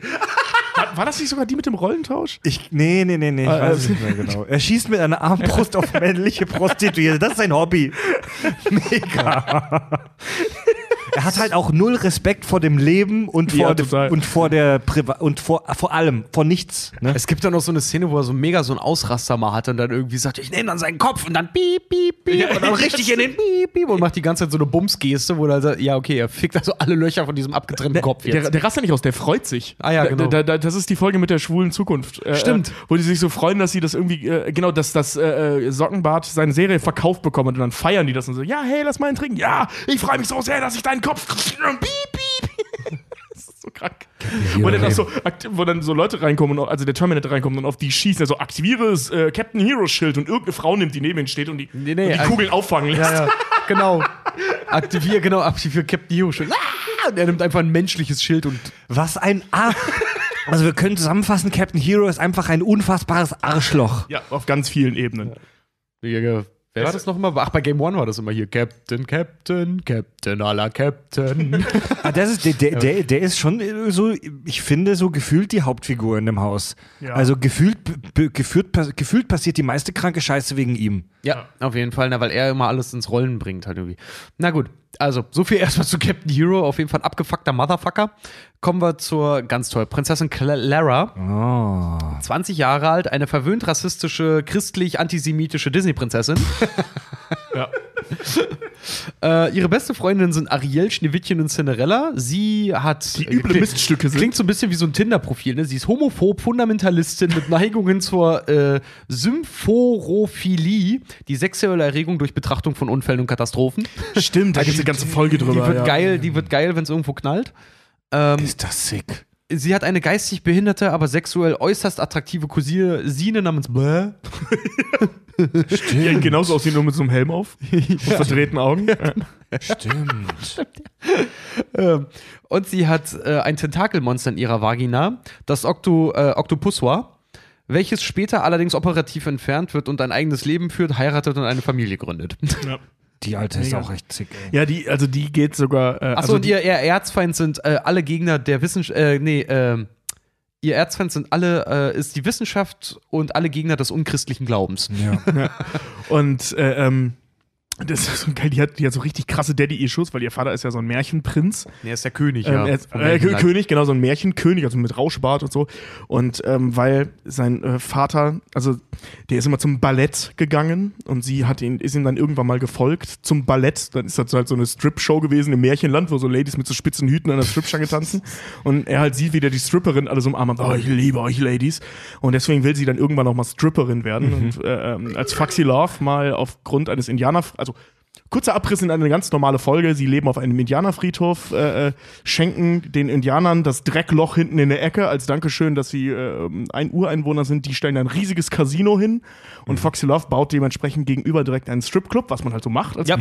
War, war das nicht sogar die mit dem Rollentausch? Ich, nee, nee, nee, nee, ich Ah, weiß es äh, nicht mehr genau. Er schießt mit einer Armbrust auf männliche Prostituierte. Das ist sein Hobby. Mega. Er hat halt auch null Respekt vor dem Leben und vor, Ja, und vor der Priva und vor, vor allem, vor nichts. Ne? Es gibt dann noch so eine Szene, wo er so mega so einen Ausraster mal hat und dann irgendwie sagt, ich nehme dann seinen Kopf und dann piep, piep, piep und dann richtig in den piep, piep und macht die ganze Zeit so eine Bumsgeste, wo er sagt, ja, okay, er fickt also alle Löcher von diesem abgetrennten Kopf Der, jetzt. der rastet nicht aus, der freut sich. Ah ja, genau. Da, da, das ist die Folge mit der schwulen Zukunft. Äh, Stimmt. Äh, wo die sich so freuen, dass sie das irgendwie, äh, genau, dass das äh, äh, Sockenbart seine Serie verkauft bekommen und dann feiern die das und so, ja, hey, lass mal einen trinken. Ja, ich freue mich so sehr, dass ich deinen Kopf. Piep, piep. das ist so krank. Wo dann, auch so, wo dann so Leute reinkommen, und, also der Terminator reinkommt und auf die schießen, also aktiviere das äh, Captain Hero Schild und irgendeine Frau nimmt, die neben ihnen steht und die, Nee, nee, und die Kugeln auffangen lässt. Ja, ja, genau. Aktivier, genau, aktivier Captain Hero Schild. Ah! Und er nimmt einfach ein menschliches Schild und Was ein Ar Also wir können zusammenfassen, Captain Hero ist einfach ein unfassbares Arschloch. Ja, auf ganz vielen Ebenen. Wer war das nochmal? Ach, bei Game One war das immer hier. Captain, Captain, Captain aller Captain. Ah, das ist, der, der, der, der ist schon äh, so, ich finde, so gefühlt die Hauptfigur in dem Haus. Ja. Also gefühlt, gefühlt, gefühlt passiert die meiste kranke Scheiße wegen ihm. ja, auf jeden Fall, na, weil er immer alles ins Rollen bringt halt irgendwie. Na gut, also so viel erstmal zu Captain Hero. Auf jeden Fall ein abgefuckter Motherfucker. Kommen wir zur, ganz toll, Prinzessin Clara. Oh. 20 Jahre alt, eine verwöhnt rassistische, christlich-antisemitische Disney-Prinzessin. Äh, ihre beste Freundinnen sind Ariel, Schneewittchen und Cinderella. Sie hat. Die üble kli- Miststücke sind. Klingt so ein bisschen wie so ein Tinder-Profil. Ne? Sie ist homophob, Fundamentalistin mit Neigungen zur äh, Symphorophilie, die sexuelle Erregung durch Betrachtung von Unfällen und Katastrophen. Stimmt, da gibt es eine ganze Folge drüber. die wird ja. geil, die wird geil, wenn es irgendwo knallt. Ähm, Ist das sick. Sie hat eine geistig behinderte, aber sexuell äußerst attraktive Cousine Namens Bläh. Ja, genauso aussehen, nur mit so einem Helm auf und verdrehten Augen. Ja. Stimmt. Ähm, und sie hat äh, ein Tentakelmonster in ihrer Vagina, das Octo, äh, Octopuswa, welches später allerdings operativ entfernt wird und ein eigenes Leben führt, heiratet und eine Familie gründet. Die alte ist Mega. auch echt sick, ey. Ja, die, also die geht sogar. Äh, Achso, also und die, ihr, ihr Erzfeind sind äh, alle Gegner der Wissenschaft, äh, nee, ähm, ihr Erzfeind sind alle, äh, ist die Wissenschaft und alle Gegner des unchristlichen Glaubens. Ja. Und äh, ähm, das ist so geil, die hat, die hat so richtig krasse Daddy-Issues, weil ihr Vater ist ja so ein Märchenprinz. Er ist der König, Ähm, er ist, äh. König, genau, so ein Märchenkönig, also mit Rauschbart und so. Und ähm, weil sein äh, Vater, also der ist immer zum Ballett gegangen und sie hat ihn, ist ihm dann irgendwann mal gefolgt zum Ballett. Dann ist das halt so eine Strip-Show gewesen im Märchenland, wo so Ladies mit so spitzen Hüten an der Stripstange tanzen. Und er halt sieht, wie der die Stripperin alle so umarmt, oh, ich liebe euch Ladies. Und deswegen will sie dann irgendwann auch mal Stripperin werden. Und äh, ähm, als Foxy Love mal aufgrund eines Indianer, also Kurzer Abriss in eine ganz normale Folge. Sie leben auf einem Indianerfriedhof, äh, äh, schenken den Indianern das Dreckloch hinten in der Ecke als Dankeschön, dass sie äh, ein Ureinwohner sind. Die stellen ein riesiges Casino hin und Foxy Love baut dementsprechend gegenüber direkt einen Stripclub, was man halt so macht als, Ja.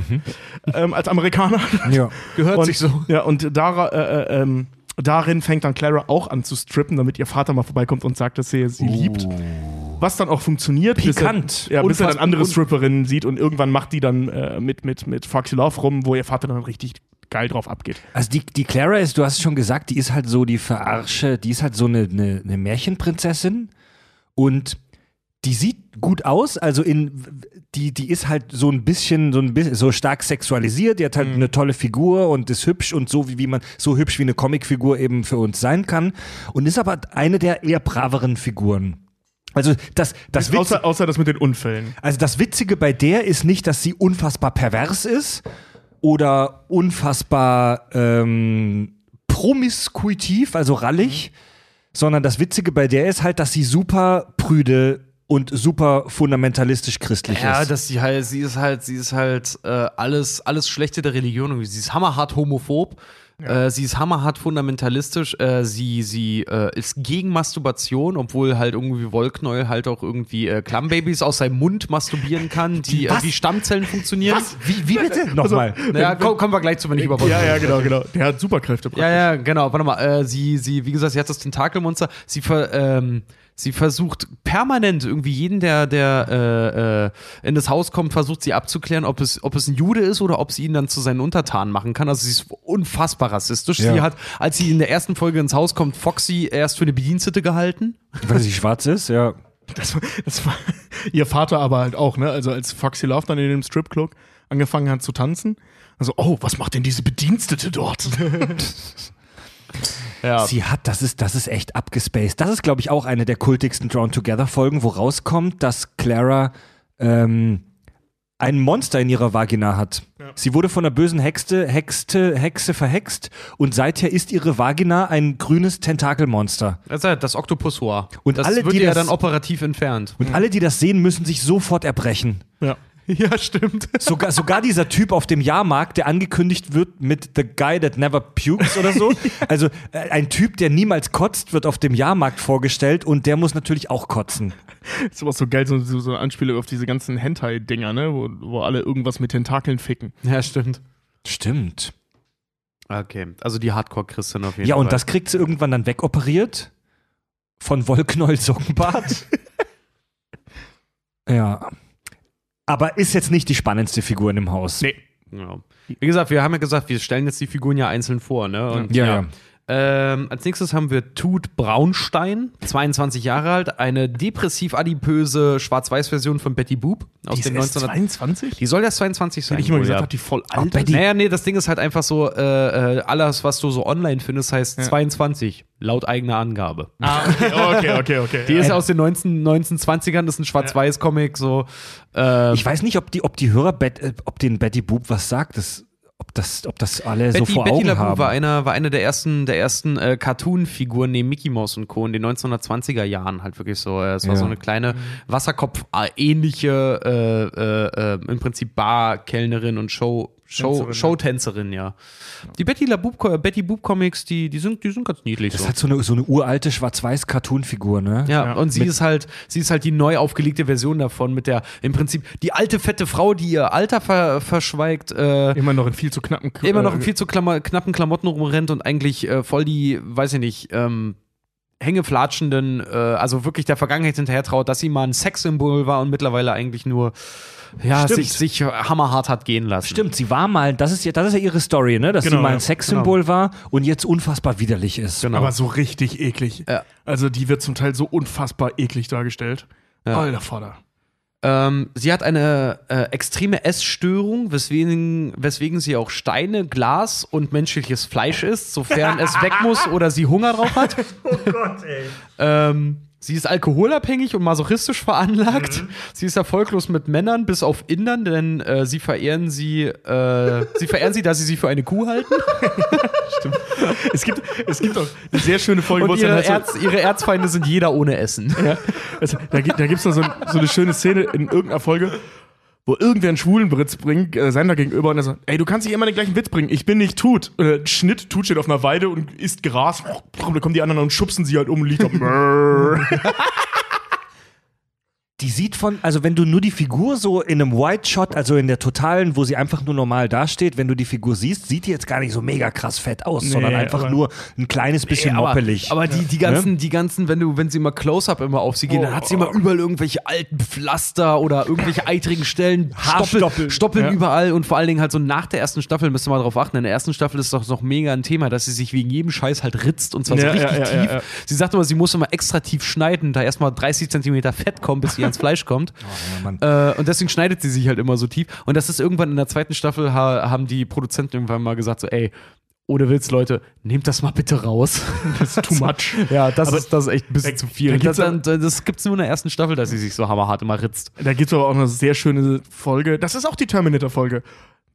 ähm, als Amerikaner. ja. Gehört und, sich so. Ja, und da, äh, äh, ähm, darin fängt dann Clara auch an zu strippen, damit ihr Vater mal vorbeikommt und sagt, dass er sie liebt. Was dann auch funktioniert. Pikant. Bis er, ja, bis er dann andere Stripperinnen sieht und irgendwann macht die dann äh, mit, mit, mit Foxy Love rum, wo ihr Vater dann richtig geil drauf abgeht. Also die, die Clara ist, du hast es schon gesagt, die ist halt so die Verarsche, die ist halt so eine, eine, eine Märchenprinzessin und die sieht gut aus, also in die, die ist halt so ein bisschen, so ein bisschen, so stark sexualisiert, die hat halt eine tolle Figur und ist hübsch und so wie, wie man, so hübsch wie eine Comicfigur eben für uns sein kann und ist aber eine der eher braveren Figuren. Also das, das Witz- Außer, außer das mit den Unfällen. also das Witzige bei der ist nicht, dass sie unfassbar pervers ist oder unfassbar ähm, promiskuitiv, also rallig, sondern das Witzige bei der ist halt, dass sie super prüde und super fundamentalistisch christlich Ja, ist. dass sie halt, sie ist halt, sie ist halt äh, alles, alles Schlechte der Religion. Sie ist hammerhart homophob. Äh, sie ist hammerhart fundamentalistisch. Äh, sie sie äh, ist gegen Masturbation, obwohl halt irgendwie Wollknäuel halt auch irgendwie äh, Klammbabys aus seinem Mund masturbieren kann, die äh, Was? wie Stammzellen funktionieren. Wie, wie bitte? Nochmal. Naja, komm, kommen wir gleich zu, wenn ich über Ja, Wollknäuel ja, genau, genau. Der hat Superkräfte. Ja, ja, genau. Warte mal. Äh, sie, sie, wie gesagt, sie hat das Tentakelmonster. Sie, ver, ähm, sie versucht permanent irgendwie jeden, der, der äh, äh, in das Haus kommt, versucht sie abzuklären, ob es, ob es ein Jude ist oder ob sie ihn dann zu seinen Untertanen machen kann. Also sie ist unfassbar rassistisch. Ja. Sie hat, als sie in der ersten Folge ins Haus kommt, Foxy erst für eine Bedienstete gehalten. Weil sie schwarz ist, ja. Das, war- das war ihr Vater aber halt auch, ne? Also als Foxy Love dann in dem Stripclub angefangen hat zu tanzen. Also, oh, was macht denn diese Bedienstete dort? Ja. Sie hat, das ist, das ist echt abgespaced. Das ist, glaube ich, auch eine der kultigsten Drawn Together Folgen, wo rauskommt, dass Clara ähm, ein Monster in ihrer Vagina hat. Sie wurde von einer bösen Hexe, Hexe, Hexe verhext und seither ist ihre Vagina ein grünes Tentakelmonster. Das ist halt das Octopussoir. Und das alle, wird die ja das- dann operativ entfernt. Und alle, die das sehen, müssen sich sofort erbrechen. ja. Ja, stimmt. Sogar, sogar dieser Typ auf dem Jahrmarkt, der angekündigt wird mit The Guy That Never Pukes oder so. Also äh, ein Typ, der niemals kotzt, wird auf dem Jahrmarkt vorgestellt und der muss natürlich auch kotzen. Ist aber auch so geil, so, so, so eine Anspielung auf diese ganzen Hentai-Dinger, ne? Wo, wo alle irgendwas mit Tentakeln ficken. Ja, stimmt. Stimmt. Okay, also die Hardcore-Christin auf jeden Ja, Fall. und das kriegt sie irgendwann dann wegoperiert. von Wollknäuel Sockenbart. ja. Aber ist jetzt nicht die spannendste Figur in dem Haus. Nee. Ja. Wie gesagt, wir haben ja gesagt, wir stellen jetzt die Figuren ja einzeln vor, ne? Und, Ja, ja. Ähm, als nächstes haben wir Tut Braunstein, 22 Jahre alt, eine depressiv-adipöse Schwarz-Weiß-Version von Betty Boop aus Die den ist 1900 22? Die soll ja 22 sein. Hätte ich immer wohl, gesagt, ja. die voll alt. Betty- Naja, nee, das Ding ist halt einfach so, äh, äh, alles, was du so online findest, heißt 22, laut eigener Angabe. Ah, okay, okay, okay. okay. Die ist ja aus den 19, 1920ern, das ist ein Schwarz-Weiß-Comic, so. Äh, Ich weiß nicht, ob die, ob die Hörer, Bet, äh, ob den Betty Boop was sagt. Das, ob, das, ob das alle so Betty, vor Betty Augen LaBou haben. war einer, war einer der ersten, der ersten äh, Cartoon-Figuren neben Mickey Mouse und Co. in den 1920er Jahren halt wirklich so. äh, Es war Ja. so eine kleine Wasserkopf-ähnliche, äh, äh, äh, im Prinzip Bar-Kellnerin und Show, Show. Showtänzerin, ja. Die Betty LaBoop, Betty Boop Comics, die, die sind, die sind ganz niedlich. das so. ist halt so eine, so eine uralte Schwarz-Weiß-Cartoon-Figur, ne? Ja, Ja. und sie ist halt, sie ist halt die neu aufgelegte Version davon mit der, im Prinzip, die alte fette Frau, die ihr Alter ver, verschweigt, äh, immer noch in viel zu knappen. immer noch in äh, viel zu klammer, knappen Klamotten rumrennt und eigentlich äh, voll die, weiß ich nicht, ähm, hängeflatschenden, äh, also wirklich der Vergangenheit hinterher traut, dass sie mal ein Sexsymbol war und mittlerweile eigentlich nur, ja, Stimmt. sich, sich hammerhart hat gehen lassen. Stimmt, sie war mal, das ist ja, das ist ja ihre Story, ne? Dass Genau, sie mal ein Sexsymbol war und jetzt unfassbar widerlich ist. Genau. Aber so richtig eklig. Ja. Also die wird zum Teil so unfassbar eklig dargestellt. Ja. Alter Vater. Ähm, sie hat eine äh, extreme Essstörung, weswegen, weswegen sie auch Steine, Glas und menschliches Fleisch isst, sofern es weg muss oder sie Hunger drauf hat. Oh Gott, ey. Ähm, sie ist alkoholabhängig und masochistisch veranlagt. Sie ist erfolglos mit Männern, bis auf Indern, denn äh, sie verehren sie, äh, sie verehren sie, da sie sie für eine Kuh halten. Es gibt, es gibt auch eine sehr schöne Folge, wo Und ihre, halt Erz, ihre Erzfeinde sind jeder ohne Essen. Ja, also, da gibt es noch so, ein- so eine schöne Szene in irgendeiner Folge, wo irgendwer einen schwulen Witz bringt, äh, Sender gegenüber und er sagt, ey, du kannst nicht immer den gleichen Witz bringen, ich bin nicht Tut. Äh, Schnitt, Tut steht auf einer Weide und isst Gras, da kommen die anderen und schubsen sie halt um und liegt auf. Die sieht von, also wenn du nur die Figur so in einem White Shot, also in der totalen, wo sie einfach nur normal dasteht, wenn du die Figur siehst, sieht die jetzt gar nicht so mega krass fett aus, sondern einfach nur ein kleines bisschen aber, moppelig. aber die, die ganzen, die ganzen, wenn du, wenn sie mal Close-up immer auf sie gehen, dann hat sie immer überall irgendwelche alten Pflaster oder irgendwelche eitrigen Stellen, Haarstoppeln. Stoppeln, Stoppeln Ja. überall und vor allen Dingen halt so nach der ersten Staffel müsst ihr mal drauf achten. In der ersten Staffel ist doch noch mega ein Thema, dass sie sich wegen jedem Scheiß halt ritzt und zwar Ja, so richtig ja, ja, tief. ja, ja. Sie sagt immer, sie muss immer extra tief schneiden, da erstmal 30 Zentimeter Fett kommt, bis sie ans Fleisch kommt. ja, Mann. Äh, und deswegen schneidet sie sich halt immer so tief. Und das ist irgendwann in der zweiten Staffel, ha haben die Produzenten irgendwann mal gesagt, so, ey, ohne Witz, Leute, nehmt das mal bitte raus. Das ist too much. Ja, das, Aber ist, das ist echt ein bisschen da- zu viel. da Das, gibt's das, das gibt's nur in der ersten Staffel, dass sie sich so hammerhart immer ritzt. Da gibt es aber auch eine sehr schöne Folge. Das ist auch die Terminator-Folge.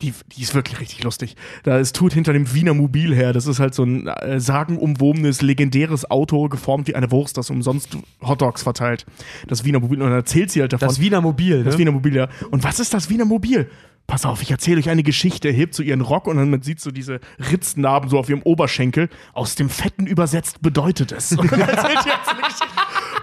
Die, die ist wirklich richtig lustig. Da ist Tut hinter dem Wiener Mobil her. Das ist halt so ein äh, sagenumwobenes, legendäres Auto, geformt wie eine Wurst, das umsonst Hotdogs verteilt. Das Wiener Mobil. Und dann erzählt sie halt davon. Das Wiener Mobil, Das ne? Wiener Mobil, ja. Und was ist das Wiener Mobil? Pass auf, ich erzähle euch eine Geschichte. Er hebt so ihren Rock und dann man sieht so diese Ritznarben so auf ihrem Oberschenkel. Aus dem Fetten übersetzt bedeutet es. Und dann erzählt sie jetzt Geschichte.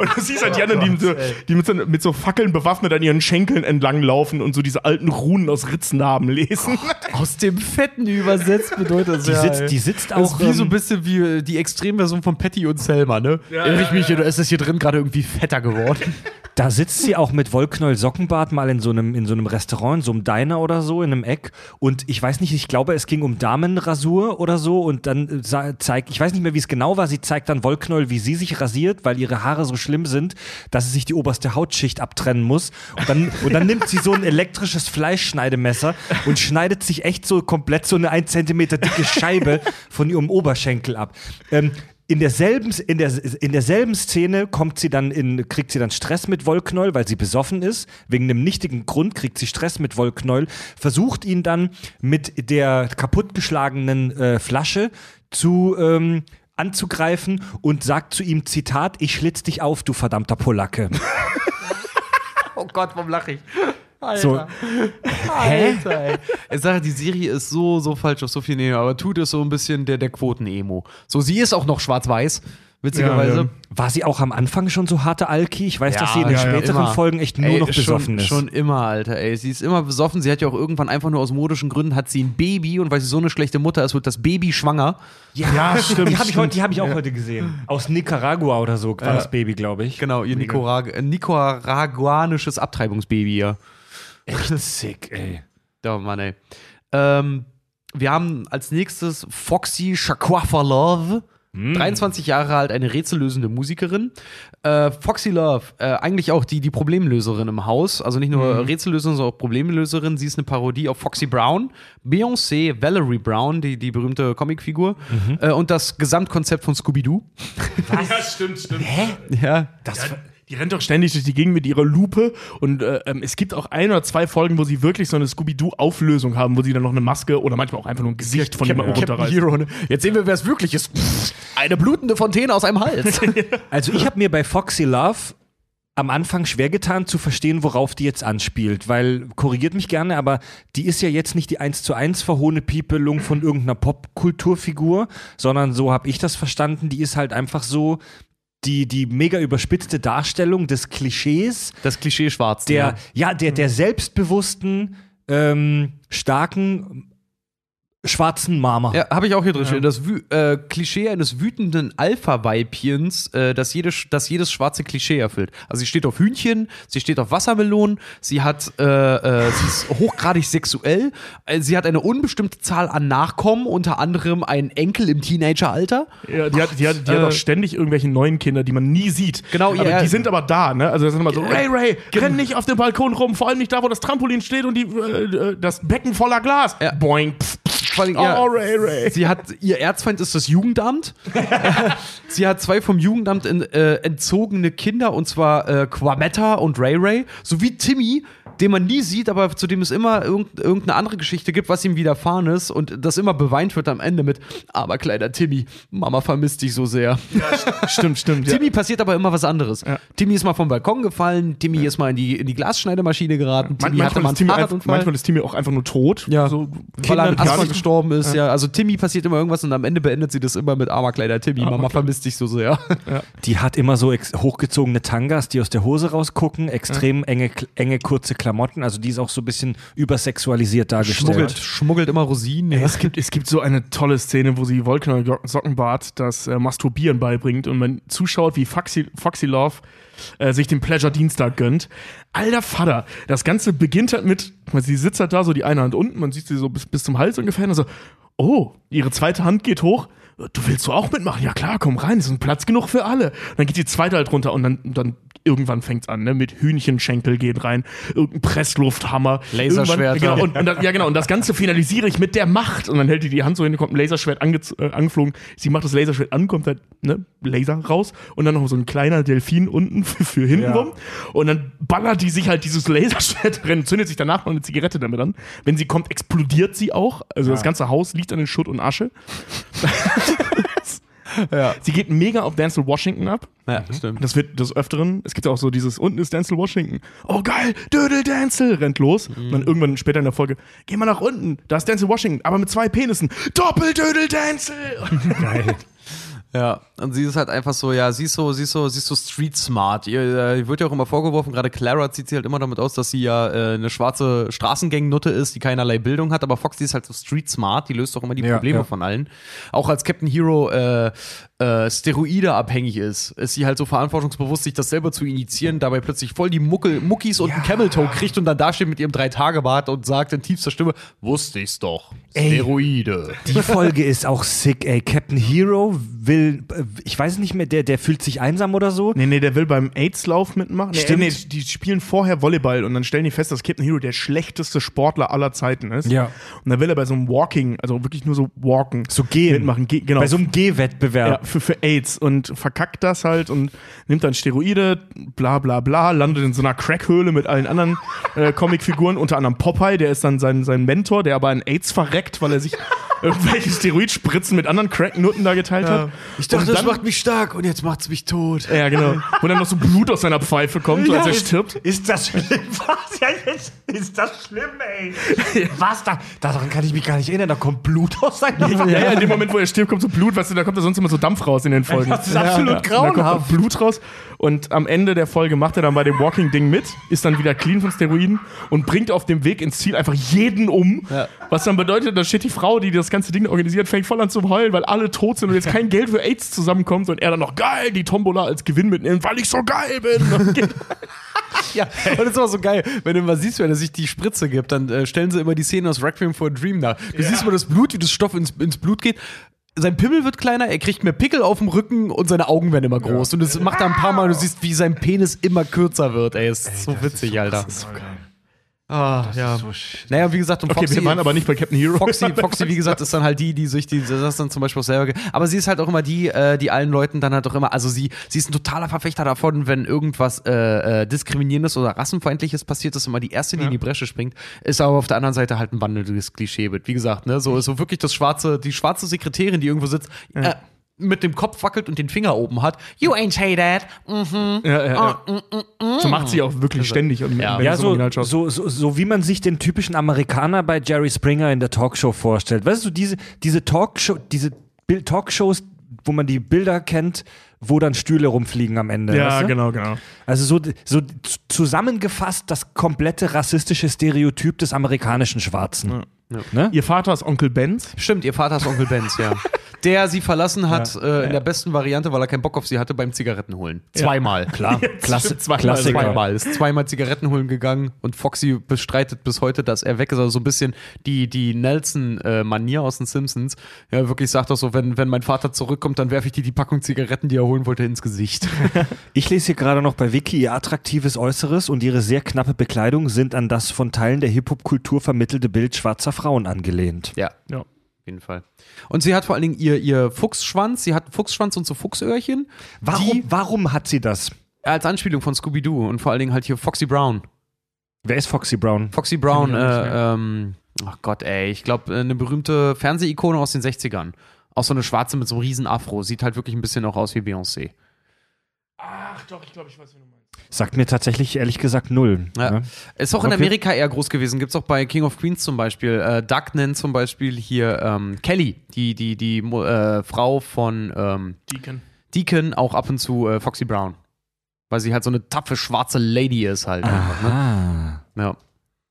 Und du siehst halt die anderen, die, mit so, die mit, so, mit so Fackeln bewaffnet an ihren Schenkeln entlang laufen und so diese alten Runen aus Ritznarben lesen. Aus dem Fetten übersetzt bedeutet das die, ja, sitzt, die sitzt Das auch. ist wie so ein ähm, bisschen wie äh, die Extremversion von Patty und Selma, ne? Erinnere ich mich, oder ist das hier drin gerade irgendwie fetter geworden? Da sitzt sie auch mit Wollknäuel Sockenbart mal in so einem in so einem Restaurant, in so einem Diner oder so, in einem Eck. Und ich weiß nicht, ich glaube, es ging um Damenrasur oder so. Und dann äh, zeigt, ich weiß nicht mehr, wie es genau war. Sie zeigt dann Wollknäuel, wie sie sich rasiert, weil ihre Haare so schlimm sind, dass sie sich die oberste Hautschicht abtrennen muss. Und dann, und dann nimmt sie so ein elektrisches Fleischschneidemesser und schneidet sich echt so komplett so eine 1 Zentimeter dicke Scheibe von ihrem Oberschenkel ab. Ähm, in derselben, in, der, in derselben Szene kommt sie dann in, kriegt sie dann Stress mit Wollknäuel, weil sie besoffen ist. Wegen einem nichtigen Grund kriegt sie Stress mit Wollknäuel, versucht ihn dann mit der kaputtgeschlagenen äh, Flasche zu ähm, anzugreifen und sagt zu ihm, Zitat, ich schlitz dich auf, du verdammter Polacke. Oh Gott, warum lache ich? So, Alter, ey. Ich sage, die Serie ist so, so falsch auf so viel Nähe, aber tut es so ein bisschen der, der Quoten-Emo. So, sie ist auch noch schwarz-weiß. Witzigerweise. Ja, ja. War sie auch am Anfang schon so harte Alki? Ich weiß, dass sie in den ja, ja, späteren immer. Folgen echt nur Ey, noch schon, besoffen ist. Schon immer, Alter, ey. Sie ist immer besoffen. Sie hat ja auch irgendwann einfach nur aus modischen Gründen hat sie ein Baby und weil sie so eine schlechte Mutter ist, wird das Baby schwanger. Ja, stimmt. Die habe ich, heute- die hab ich auch Ja. heute gesehen. Aus Nicaragua oder so war das Baby, glaube ich. Genau, ihr Nicarag äh, nicaraguanisches Abtreibungsbaby, ja. Echt sick, ey. Oh Mann, ey. Ähm, wir haben als nächstes Foxy Shakwafa Love. 23 Jahre alt, eine rätsellösende Musikerin. Äh, Foxy Love, äh, eigentlich auch die, die Problemlöserin im Haus. Also nicht nur Rätsellöserin, sondern auch Problemlöserin. Sie ist eine Parodie auf Foxy Brown, Beyoncé, Valerie Brown, die, die berühmte Comicfigur. Äh, und das Gesamtkonzept von Scooby-Doo. Ja, stimmt, stimmt. Ja. Das, Die rennt doch ständig durch die Gegend mit ihrer Lupe und äh, ähm, es gibt auch ein oder zwei Folgen, wo sie wirklich so eine Scooby-Doo-Auflösung haben, wo sie dann noch eine Maske oder manchmal auch einfach nur ein Gesicht von jemandem runterreißt. Hero, ne? Jetzt sehen wir, wer es wirklich ist. Eine blutende Fontäne aus einem Hals. Also ich habe mir bei Foxy Love am Anfang schwer getan zu verstehen, worauf die jetzt anspielt, weil, korrigiert mich gerne, aber die ist ja jetzt nicht die 1 zu 1 verhohene Piepelung von irgendeiner Popkulturfigur, sondern so habe ich das verstanden, die ist halt einfach so die, die mega überspitzte Darstellung des Klischees, Das Klischee schwarz. der, ja, der, der selbstbewussten, ähm, starken, schwarzen Mama. Ja, habe ich auch hier drin stehen. Das Wü äh, Klischee eines wütenden Alpha-Weibchens, äh, das, jede, das jedes schwarze Klischee erfüllt. Also sie steht auf Hühnchen, sie steht auf Wassermelonen, sie hat, äh, äh, sie ist hochgradig sexuell, äh, sie hat eine unbestimmte Zahl an Nachkommen, unter anderem einen Enkel im Teenageralter. Ja, die hat, die hat, die hat Äh, auch ständig irgendwelche neuen Kinder, die man nie sieht. Genau, aber ja. die sind aber da, ne? Also das ist immer so, Ja, Ray, Ray, renn nicht auf dem Balkon rum, vor allem nicht da, wo das Trampolin steht und die, äh, äh, das Becken voller Glas. Ja. Boing, pf, pf. Vor allem, Oh, ja, Ray, Ray. Sie hat, ihr Erzfeind ist das Jugendamt. sie hat zwei vom Jugendamt in, äh, entzogene Kinder, und zwar äh, Quametta und Ray Ray, sowie Timmy, den man nie sieht, aber zu dem es immer irgend, irgendeine andere Geschichte gibt, was ihm widerfahren ist und das immer beweint wird am Ende mit, aber kleiner Timmy, Mama vermisst dich so sehr. Stimmt, stimmt. Ja. Timmy passiert aber immer was anderes. Ja. Timmy ist mal vom Balkon gefallen, Timmy ist mal in die, in die Glasschneidemaschine geraten, Timmy hatte manchmal, mal ist einen Timmy Fahrradunfall. manchmal ist Timmy auch einfach nur tot. Ja. So, weil er an Asthma gestorben ist, ja. Also Timmy passiert immer irgendwas und am Ende beendet sie das immer mit armer kleiner Timmy. Mama vermisst dich so sehr. Die hat immer so hochgezogene Tangas, die aus der Hose rausgucken, extrem enge, enge, kurze Klamotten. Also die ist auch so ein bisschen übersexualisiert dargestellt. Schmuggelt, schmuggelt immer Rosinen. Ja. Es gibt, es gibt so eine tolle Szene, wo sie Wolkener Sockenbart das äh, Masturbieren beibringt und man zuschaut, wie Foxy, Foxy Love äh, sich den Pleasure Dienstag gönnt. Alter Vater, das Ganze beginnt halt mit, sie sitzt halt da so die eine Hand unten, man sieht sie so bis, bis zum Hals ungefähr und so, oh, ihre zweite Hand geht hoch. Du willst so auch mitmachen? Ja klar, komm rein, ist ein Platz genug für alle. Und dann geht die zweite halt runter und dann, dann irgendwann fängt's an, ne? Mit Hühnchenschenkel geht rein, irgendein Presslufthammer, Laserschwerter. Irgendwann- Genau, und, und das, ja genau, und das Ganze finalisiere ich mit der Macht. Und dann hält die die Hand so hin, kommt ein Laserschwert ange äh, angeflogen. Sie macht das Laserschwert an, kommt halt ne, Laser raus und dann noch so ein kleiner Delfin unten für, für hintenrum. Und dann ballert die sich halt dieses Laserschwert drin, zündet sich danach noch eine Zigarette damit an. Wenn sie kommt, explodiert sie auch. Also das ganze Haus liegt dann in Schutt und Asche. Ja. Sie geht mega auf Denzel Washington ab. ja, stimmt. Das wird des Öfteren, es gibt ja auch so dieses, unten ist Denzel Washington. Oh geil, Dödel Denzel, rennt los. Und dann irgendwann später in der Folge, geh mal nach unten, da ist Denzel Washington, aber mit zwei Penissen. Doppeldödel Denzel! Geil. Ja, und sie ist halt einfach so, ja, sie ist so, sie ist so, sie ist so street smart. Ihr äh, wird ja auch immer vorgeworfen, gerade Clara zieht sie halt immer damit aus, dass sie ja äh, eine schwarze Straßengang-Nutte ist, die keinerlei Bildung hat, aber Foxy ist halt so street smart, die löst auch immer die Ja, Probleme ja. von allen. Auch als Captain Hero äh, äh, Steroide abhängig ist, ist sie halt so verantwortungsbewusst, sich das selber zu initiieren, dabei plötzlich voll die Muckel, Muckis und einen Camel Toe kriegt und dann dasteht mit ihrem Drei-Tage-Bart und sagt in tiefster Stimme, wusste ich's doch. Ey. Steroide. Die Folge ist auch sick, ey. Captain Hero will, äh, ich weiß nicht mehr, der, der fühlt sich einsam oder so. Nee, nee, der will beim AIDS-Lauf mitmachen. Nee, Stimmt. nee, die spielen vorher Volleyball und dann stellen die fest, dass Captain Hero der schlechteste Sportler aller Zeiten ist. Ja. Und dann will er bei so einem Walking, also wirklich nur so Walken, So gehen. mitmachen. Ge genau. Bei so einem Gehwettbewerb. ja, für, für AIDS und verkackt das halt und nimmt dann Steroide, bla bla bla, landet in so einer Crackhöhle mit allen anderen äh, Comicfiguren, unter anderem Popeye, der ist dann sein, sein Mentor, der aber an AIDS verreckt, weil er sich irgendwelche Steroidspritzen mit anderen Cracknutten da geteilt hat. und dann, mich stark und jetzt macht's mich tot. Ja, genau. Wo dann noch so Blut aus seiner Pfeife kommt, als er ist, stirbt. Ist das schlimm? Was? Ja, jetzt. Ist das schlimm, ey? Was? Da, daran kann ich mich gar nicht erinnern. Da kommt Blut aus seiner Ja, ja, in dem Moment, wo er stirbt, kommt so Blut, weißt du, da kommt da sonst immer so Dampf raus in den Folgen. Das ist absolut Da kommt grauenhaft. auch Blut raus. Und am Ende der Folge macht er dann bei dem Walking-Ding mit, ist dann wieder clean von Steroiden und bringt auf dem Weg ins Ziel einfach jeden um. Ja. Was dann bedeutet, da steht die Frau, die das ganze Ding organisiert, fängt voll an zu heulen, weil alle tot sind und jetzt kein Geld für AIDS zusammenkommt und er dann noch geil die Tombola als Gewinn mitnimmt, weil ich so geil bin. Ja, und das ist immer so geil, wenn du mal siehst, wenn er sich die Spritze gibt, dann äh, stellen sie immer die Szene aus Requiem for a Dream nach. Du siehst immer das Blut, wie das Stoff ins, ins Blut geht. Sein Pimmel wird kleiner, er kriegt mehr Pickel auf dem Rücken und seine Augen werden immer groß. Und das macht er ein paar Mal und du siehst, wie sein Penis immer kürzer wird. Ey, ist so witzig, Alter. Ah, ja. naja, wie gesagt, und Okay, Foxy, wir waren aber nicht bei Captain Hero. Foxy, Foxy, wie gesagt, ist dann halt die, die sich die, das dann zum Beispiel auch selber. Aber sie ist halt auch immer die, äh, die allen Leuten dann halt auch immer, also sie, sie ist ein totaler Verfechter davon, wenn irgendwas äh, äh, diskriminierendes oder rassenfeindliches passiert, ist immer die erste, die in die Bresche springt, ist aber auf der anderen Seite halt ein wandelndes Klischeebild. Wie gesagt, ne, so ist so wirklich das schwarze, die schwarze Sekretärin, die irgendwo sitzt, äh, mit dem Kopf wackelt und den Finger oben hat. You ain't say that. Mhm. Ja, ja, ja. So macht sie auch wirklich ständig. Und Ja. Ja, so, so, so, so wie man sich den typischen Amerikaner bei Jerry Springer in der Talkshow vorstellt. Weißt du, diese, diese Talkshow, diese Talkshows, wo man die Bilder kennt, wo dann Stühle rumfliegen am Ende. Ja, weißt du? genau, genau. Also so, so zusammengefasst das komplette rassistische Stereotyp des amerikanischen Schwarzen. Ne? Ihr Vater ist Onkel Benz. Stimmt, ihr Vater ist Onkel Benz, ja. Der sie verlassen hat äh, in der besten Variante, weil er keinen Bock auf sie hatte beim Zigaretten holen. Zweimal. Klar, Klasse, zweimal. Klassiker. Zweimal. Ist zweimal Zigaretten holen gegangen und Foxy bestreitet bis heute, dass er weg ist. Also so ein bisschen die, die Nelson-Manier aus den Simpsons. Ja, wirklich sagt auch so, wenn, wenn mein Vater zurückkommt, dann werfe ich dir die Packung Zigaretten, die er holen wollte, ins Gesicht. Ich lese hier gerade noch bei Wiki, ihr attraktives Äußeres und ihre sehr knappe Bekleidung sind an das von Teilen der Hip-Hop-Kultur vermittelte Bild schwarzer Frauen angelehnt. ja. Ja. Auf jeden Fall. Und sie hat vor allen Dingen ihr, ihr Fuchsschwanz, sie hat einen Fuchsschwanz und so Fuchsöhrchen. Warum, Die, warum hat sie das? als Anspielung von Scooby-Doo und vor allen Dingen halt hier Foxy Brown. Wer ist Foxy Brown? Foxy Brown, äh, ähm, ach Gott, ey, ich glaube, eine berühmte Fernsehikone aus den 60ern. Auch so eine schwarze mit so einem riesen Afro. Sieht halt wirklich ein bisschen auch aus wie Beyoncé. Ach doch, ich glaube, ich weiß, wie du meinst. Sagt mir tatsächlich ehrlich gesagt null. Ja. ne? Ist auch in Okay. Amerika eher groß gewesen. Gibt's auch bei King of Queens zum Beispiel. Äh, Duck nennt zum Beispiel hier ähm, Kelly, die, die, die äh, Frau von ähm, Deacon. Deacon, auch ab und zu äh, Foxy Brown. Weil sie halt so eine taffe schwarze Lady ist halt. einfach, ne? Ah. Ja.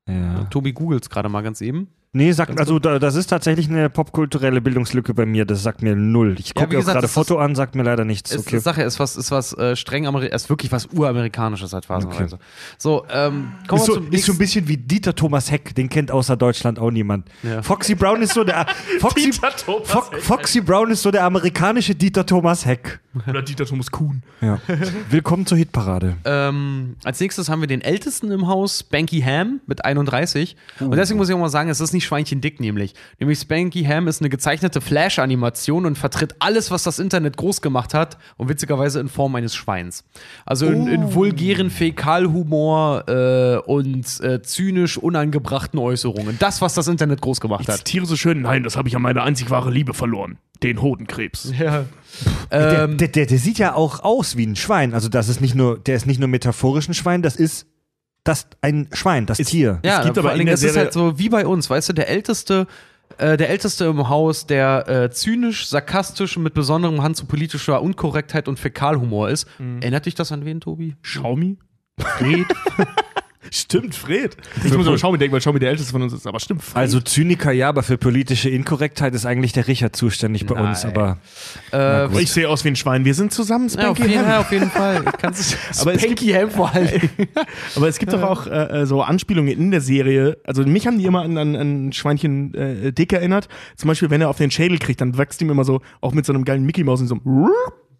Ja. Tobi googles gerade mal ganz eben. Nee, sagt, also da, das ist tatsächlich eine popkulturelle Bildungslücke bei mir. Das sagt mir null. Ich Ja, gucke auch gesagt, gerade Foto an, sagt mir leider nichts. Ist, Okay. Sache ist was, ist was äh, streng amerikanisch, ist wirklich was uramerikanisches halt phasenweise. So, ähm, kommen Ist so, zum ist so ein bisschen wie Dieter Thomas Heck, den kennt außer Deutschland auch niemand. Ja. Foxy Brown ist so der Foxy, Fo. Foxy Brown ist so der amerikanische Dieter Thomas Heck. Oder Dieter Thomas Kuhn. Ja. Willkommen zur Hitparade. Ähm, als nächstes haben wir den ältesten im Haus, Spanky Ham mit 31. Und deswegen muss ich auch mal sagen, es ist nicht Schweinchen dick, nämlich. Nämlich Spanky Ham ist eine gezeichnete Flash-Animation und vertritt alles, was das Internet groß gemacht hat und witzigerweise in Form eines Schweins. Also in, in vulgären Fäkalhumor äh, und äh, zynisch unangebrachten Äußerungen. Das, was das Internet groß gemacht Ich hat. zitiere so schön, nein, das habe ich an meine einzig wahre Liebe verloren. Den Hodenkrebs. Ja. Der, Ähm, der, der, der sieht ja auch aus wie ein Schwein. Also das ist nicht nur, der ist nicht nur metaphorisch ein Schwein, das ist das ein Schwein, das Tier. Ja, Es gibt vor aber allen Dingen, der es ist halt so wie bei uns, weißt du, der älteste, äh, der älteste im Haus, der äh, zynisch, sarkastisch und mit besonderem Hand zu politischer Unkorrektheit und Fäkalhumor ist. Mhm. Erinnert dich das an wen, Tobi? Xiaomi? Fred? stimmt, Fred. Ich muss aber Xiaomi denken, weil Xiaomi der älteste von uns ist. Aber stimmt, Fred. Also Zyniker ja, aber für politische Inkorrektheit ist eigentlich der Richard zuständig bei uns. Nein. Aber Äh, ich sehe aus wie ein Schwein. Wir sind zusammen, ja, auf, Spanky jeden, ja, Ham. auf jeden Fall. Aber es Spanky Ham vor allem. Aber es gibt doch auch äh, äh, so Anspielungen in der Serie. Also mich haben die immer an, an, an Schweinchen äh, Dick erinnert. Zum Beispiel, wenn er auf den Schädel kriegt, dann wächst ihm immer so, auch mit so einem geilen Mickey Maus in so einem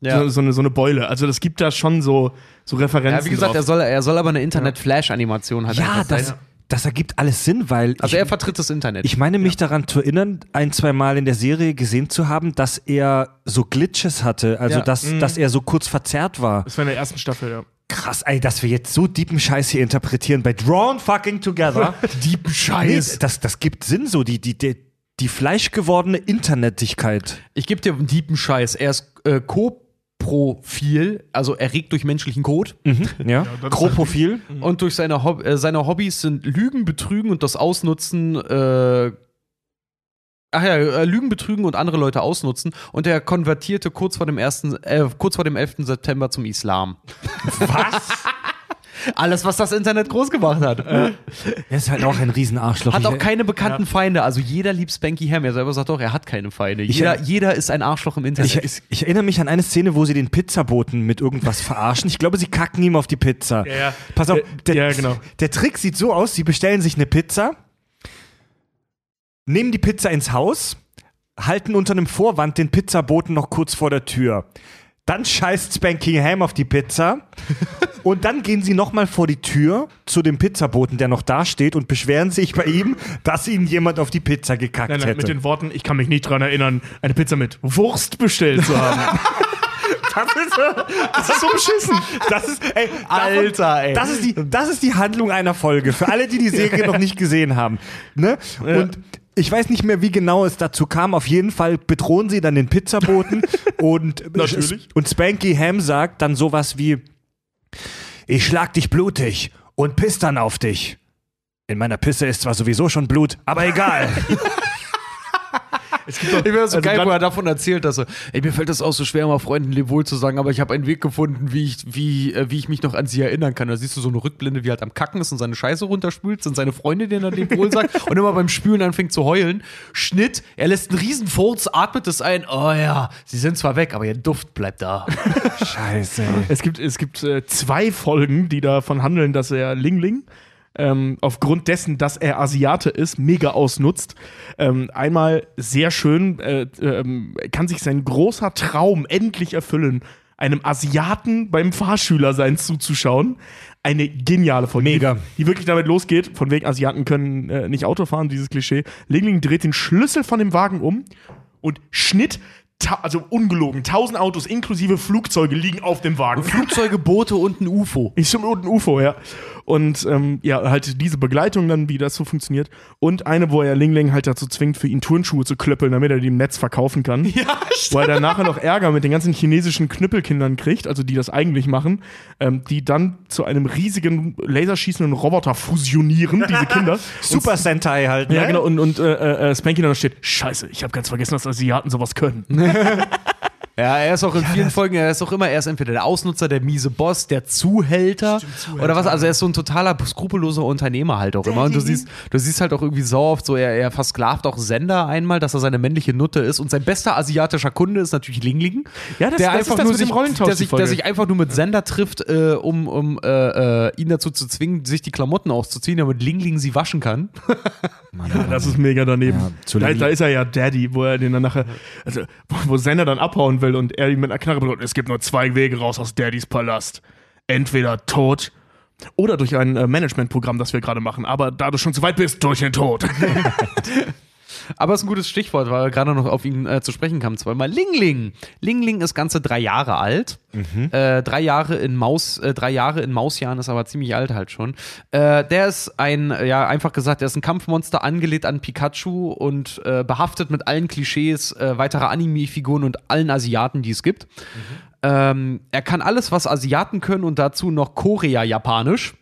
Ja. so, so, eine, so eine Beule. Also das gibt da schon so, so Referenzen. Ja, wie gesagt, er drauf. soll, er soll aber eine Internet-Flash-Animation halt ja, sein. das, das ergibt alles Sinn, weil Also ich, er vertritt das Internet. ich meine mich daran zu erinnern, ein, zwei Mal in der Serie gesehen zu haben, dass er so Glitches hatte, also Ja. dass, dass er so kurz verzerrt war. das war in der ersten Staffel, ja. Krass, ey, dass wir jetzt so deepen Scheiß hier interpretieren bei Drawn Fucking Together. Deepen nee, Scheiß. das, das gibt Sinn so, die, die, die, die fleischgewordene Internetigkeit. Ich gebe dir einen tiefen Scheiß. Er ist äh, Kroprofil, also erregt durch menschlichen Kot. Ja. Kroprofil. Und durch seine, Hob äh, seine Hobbys sind Lügen, Betrügen und das Ausnutzen. Äh, ach ja, äh, Lügen, Betrügen und andere Leute ausnutzen. Und er konvertierte kurz vor dem, ersten, äh, kurz vor dem 11. September zum Islam. Was? Alles, was das Internet groß gemacht hat. Er ist halt auch ein Riesenarschloch. Hat auch Ich- keine bekannten Feinde. Also jeder liebt Spanky Ham. Er selber sagt doch, er hat keine Feinde. Ich- Jeder, jeder ist ein Arschloch im Internet. Ich, ich erinnere mich an eine Szene, wo sie den Pizzaboten mit irgendwas verarschen. Ich glaube, sie kacken ihm auf die Pizza. Ja, ja. Pass auf, Äh, der, ja, genau. der Trick sieht so aus: Sie bestellen sich eine Pizza, nehmen die Pizza ins Haus, halten unter einem Vorwand den Pizzaboten noch kurz vor der Tür. Dann scheißt Spanky Ham auf die Pizza und dann gehen sie nochmal vor die Tür zu dem Pizzaboten, der noch da steht und beschweren sich bei ihm, dass ihnen jemand auf die Pizza gekackt Nein, nein, hätte. mit den Worten, ich kann mich nicht dran erinnern, eine Pizza mit Wurst bestellt zu haben. Das ist, das ist so beschissen. Das ist, ey, davon- Alter, ey. Das ist, die, das ist die Handlung einer Folge. Für alle, die die Serie noch nicht gesehen haben. Ne? Und ich weiß nicht mehr, wie genau es dazu kam. Auf jeden Fall bedrohen sie dann den Pizzaboten und, und Spanky Ham sagt dann sowas wie: Ich schlag dich blutig und piss dann auf dich. In meiner Pisse ist zwar sowieso schon Blut, aber egal. es gibt doch, Ich das so also geil, wo er davon erzählt, dass er, ey, mir fällt das auch so schwer, mal Freunden Lebewohl zu sagen, aber ich habe einen Weg gefunden, wie ich, wie, äh, wie ich mich noch an sie erinnern kann. Da siehst du so eine Rückblende, wie er halt am Kacken ist und seine Scheiße runterspült, sind seine Freunde, denen er Lebewohl sagt und immer beim Spülen anfängt zu heulen. Schnitt, er lässt einen riesen Furz, atmet es ein, oh ja, sie sind zwar weg, aber ihr Duft bleibt da. Scheiße. Es gibt, es gibt äh, zwei Folgen, die davon handeln, dass er Ling Ling ähm, aufgrund dessen, dass er Asiate ist, mega ausnutzt. Ähm, einmal sehr schön, äh, ähm, kann sich sein großer Traum endlich erfüllen, einem Asiaten beim Fahrschülersein zuzuschauen. Eine geniale Folge. Mega. Die, wirklich damit losgeht, von wegen Asiaten können äh, nicht Auto fahren, dieses Klischee. Ling Ling dreht den Schlüssel von dem Wagen um und Schnitt, also ungelogen, tausend Autos inklusive Flugzeuge liegen auf dem Wagen. Flugzeuge, Boote und ein UFO. Ich schon ein UFO, ja. Und ähm, ja, halt diese Begleitung dann, wie das so funktioniert. Und eine, wo er Ling Ling halt dazu zwingt, für ihn Turnschuhe zu klöppeln, damit er die im Netz verkaufen kann. Ja, Wo er dann nachher noch Ärger mit den ganzen chinesischen Knüppelkindern kriegt, also die das eigentlich machen, ähm, die dann zu einem riesigen laserschießenden Roboter fusionieren, diese Kinder. Super Sentai halt. Ne? Ja, genau, und, und äh, äh, Spanky dann steht, scheiße, ich habe ganz vergessen, dass Asiaten sowas können. Ja, er ist auch in vielen Folgen, er ist auch immer, er ist entweder der Ausnutzer, der miese Boss, der Zuhälter, oder was. Also er ist so ein totaler skrupelloser Unternehmer halt auch immer. Und du siehst, du siehst halt auch irgendwie so oft so, er, er versklavt auch Sender einmal, dass er seine männliche Nutte ist. Und sein bester asiatischer Kunde ist natürlich Ling Ling. Ja, das- der das ist einfach das nur mit dem sich, Rollentausch, der sich, der sich einfach nur mit Sender trifft, äh, um, um äh, äh, ihn dazu zu zwingen, sich die Klamotten auszuziehen, damit Ling Ling sie waschen kann. Das ist mega daneben. Ja, da, da ist er ja Daddy, wo er den dann nachher, also wo, wo Sender dann abhauen will und er ihn mit einer Knarre bedroht. Es gibt nur zwei Wege raus aus Daddys Palast. Entweder tot oder durch ein äh, Managementprogramm, das wir gerade machen. Aber da du schon zu weit bist, durch den Tod. Aber es ist ein gutes Stichwort, weil wir gerade noch auf ihn äh, zu sprechen kamen. Zweimal Ling Ling. Ling Ling ist ganze drei Jahre alt. Äh, drei Jahre in Maus, äh, drei Jahre in Mausjahren ist aber ziemlich alt halt schon. Äh, der ist ein, ja, einfach gesagt, der ist ein Kampfmonster angelehnt an Pikachu und äh, behaftet mit allen Klischees äh, weiterer Anime-Figuren und allen Asiaten, die es gibt. Ähm, er kann alles, was Asiaten können und dazu noch Korea-Japanisch.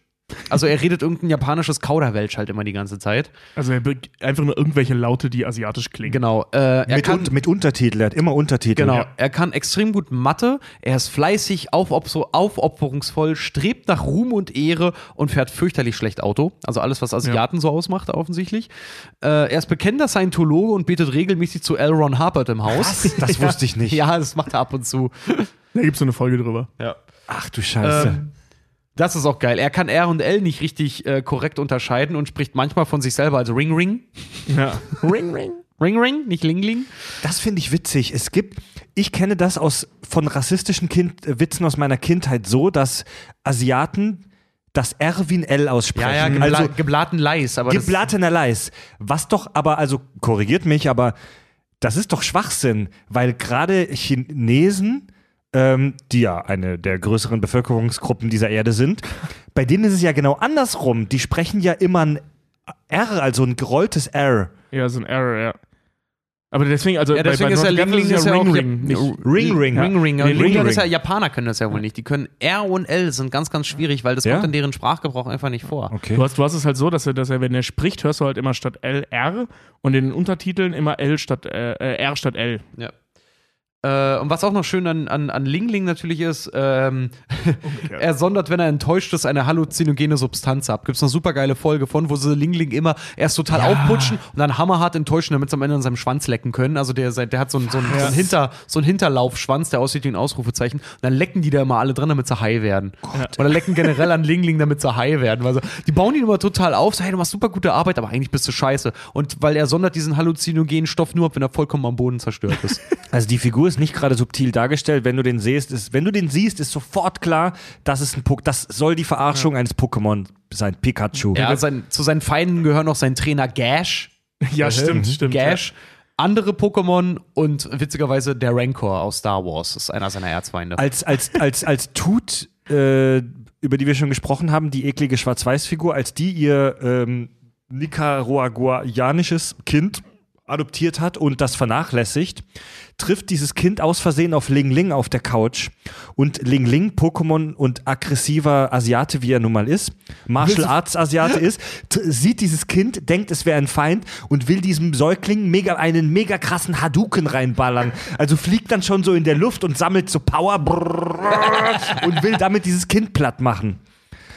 Also er redet irgendein japanisches Kauderwelsch halt immer die ganze Zeit. Also er einfach nur irgendwelche Laute, die asiatisch klingen. Genau. Äh, er Mit, kann, un, mit Untertitel, er hat immer Untertitel. Genau, Ja. er kann extrem gut Mathe, er ist fleißig, aufop so aufopferungsvoll, strebt nach Ruhm und Ehre und fährt fürchterlich schlecht Auto. Also alles, was Asiaten so ausmacht, offensichtlich. Äh, er ist bekennender Scientologe und betet regelmäßig zu L. Ron Hubbard im Haus. Was? Das wusste ich nicht. Ja, das macht er ab und zu. Da gibt es so eine Folge drüber. Ja. Ach du Scheiße. Ähm, das ist auch geil. Er kann R und L nicht richtig äh, korrekt unterscheiden und spricht manchmal von sich selber als Ring Ring. Ja. Ring Ring. Ring Ring, nicht Ling Ling. Das finde ich witzig. Es gibt, ich kenne das aus von rassistischen kind, äh, Witzen aus meiner Kindheit so, dass Asiaten das R wie ein L aussprechen. gebla also geblaten Leis. Aber geblatener Leis. Was doch aber, also korrigiert mich, aber das ist doch Schwachsinn, weil gerade Chinesen, ähm, die ja eine der größeren Bevölkerungsgruppen dieser Erde sind, bei denen ist es ja genau andersrum. Die sprechen ja immer ein R, also ein gerolltes R. Ja, so ein Error, ja. Aber deswegen, also Ja, deswegen ist ja Not Together Ling Ling ist ja Ring Ring, Ring Ring. Ring Ring Ring. ist ja, Japaner können das ja wohl nicht. Die können R und L sind ganz, ganz schwierig, weil das Ja? kommt in deren Sprachgebrauch einfach nicht vor. Okay. Du hast, du hast es halt so, dass er, dass er, wenn er spricht, hörst du halt immer statt L R und in den Untertiteln immer L statt äh, äh, R statt L. Ja. Äh, und was auch noch schön an, an, an Ling Ling natürlich ist, ähm, er sondert, wenn er enttäuscht ist, eine halluzinogene Substanz ab. Gibt es eine super geile Folge von, wo sie Ling Ling immer erst total aufputschen und dann hammerhart enttäuschen, damit sie am Ende an seinem Schwanz lecken können. Also der, der hat so einen, so einen, so einen, Hinter, so einen Hinterlaufschwanz, der aussieht wie ein Ausrufezeichen. Und dann lecken die da immer alle dran, damit sie high werden. Oder lecken generell an Ling Ling, damit sie high werden. Also, die bauen ihn immer total auf, so, hey, du machst super gute Arbeit, aber eigentlich bist du scheiße. Und weil er sondert diesen halluzinogenen Stoff nur ab, wenn er vollkommen am Boden zerstört ist. Also die Figur ist nicht gerade subtil dargestellt. Wenn du den siehst, ist, wenn du den siehst, ist sofort klar, das ist ein Pok das soll die Verarschung eines Pokémon sein. Pikachu. Ja, sein, zu seinen Feinden gehören noch sein Trainer Gash. Ja, stimmt, stimmt. Gash. Andere Pokémon und witzigerweise der Rancor aus Star Wars ist einer seiner Erzfeinde. Als, als, als, als Tut, äh, über die wir schon gesprochen haben, die eklige Schwarz-Weiß-Figur, als die ihr ähm, nicaraguayanisches Kind adoptiert hat und das vernachlässigt, trifft dieses Kind aus Versehen auf Ling Ling auf der Couch und Ling Ling, Pokémon und aggressiver Asiate, wie er nun mal ist, Martial Arts Asiate ist, sieht dieses Kind, denkt, es wäre ein Feind und will diesem Säugling mega einen mega krassen Hadouken reinballern. Also fliegt dann schon so in der Luft und sammelt so Power und will damit dieses Kind platt machen.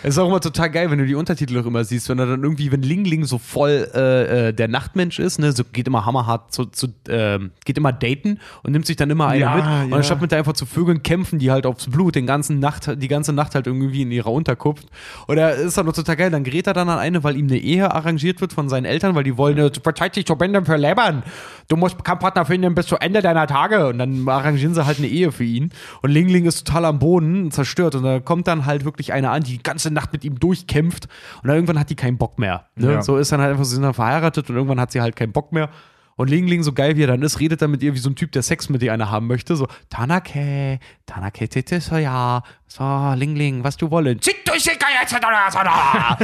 Es ist auch immer total geil, wenn du die Untertitel auch immer siehst, wenn er dann irgendwie, wenn Ling Ling so voll äh, äh, der Nachtmensch ist, ne, so geht immer hammerhart zu, zu ähm, geht immer daten und nimmt sich dann immer eine Ja, mit. ja. Und anstatt mit der einfach zu Vögeln kämpfen, die halt aufs Blut den ganzen Nacht, die ganze Nacht halt irgendwie in ihrer Unterkunft. Oder ist dann noch total geil, dann gerät er dann an eine, weil ihm eine Ehe arrangiert wird von seinen Eltern, weil die wollen, äh, verteidigt dich zur Bände für Lebern. Du musst Kampfpartner finden bis zu Ende deiner Tage. Und dann arrangieren sie halt eine Ehe für ihn. Und Ling Ling ist total am Boden, zerstört. Und da kommt dann halt wirklich eine an, die die ganze Nacht mit ihm durchkämpft. Und dann irgendwann hat die keinen Bock mehr. Ne? Ja. So ist dann halt einfach, sie sind dann verheiratet und irgendwann hat sie halt keinen Bock mehr. Und Ling Ling, so geil wie er dann ist, redet dann mit ihr wie so ein Typ, der Sex mit ihr eine haben möchte. So, Tanake, Tanake tete so ja. So, Ling Ling, was du wollen.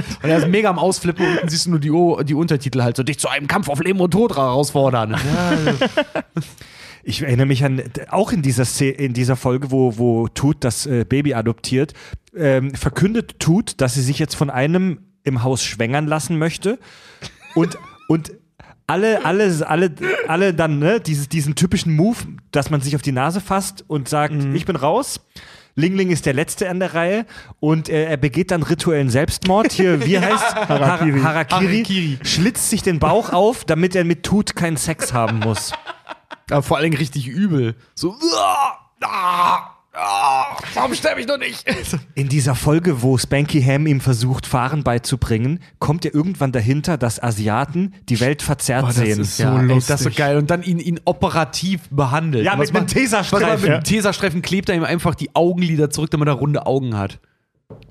Und er ist mega am Ausflippen und unten siehst du nur die, die Untertitel halt so, dich zu einem Kampf auf Leben und Tod herausfordern. Ich erinnere mich an, auch in dieser, Szene, in dieser Folge, wo, wo Tut das äh, Baby adoptiert, ähm, verkündet Tut, dass sie sich jetzt von einem im Haus schwängern lassen möchte. Und, und alle, alle, alle, alle dann, ne, dieses, diesen typischen Move, dass man sich auf die Nase fasst und sagt, ich bin raus. Ling Ling ist der Letzte an der Reihe und äh, er begeht dann rituellen Selbstmord. Hier, wie heißt Harakiri. Harakiri. Harakiri. Schlitzt sich den Bauch auf, damit er mit Tut keinen Sex haben muss. Aber vor allen Dingen richtig übel. So, ah, ah, warum sterbe ich noch nicht? In dieser Folge, wo Spanky Ham ihm versucht, Fahren beizubringen, kommt er irgendwann dahinter, dass Asiaten die Welt verzerrt Oh, das sehen. ist so ja, ey, lustig. das ist so geil. Und dann ihn, ihn operativ behandelt. Ja, Und mit was einem Tesastreifen. Mit einem Tesastreifen klebt er ihm einfach die Augenlider zurück, damit er runde Augen hat.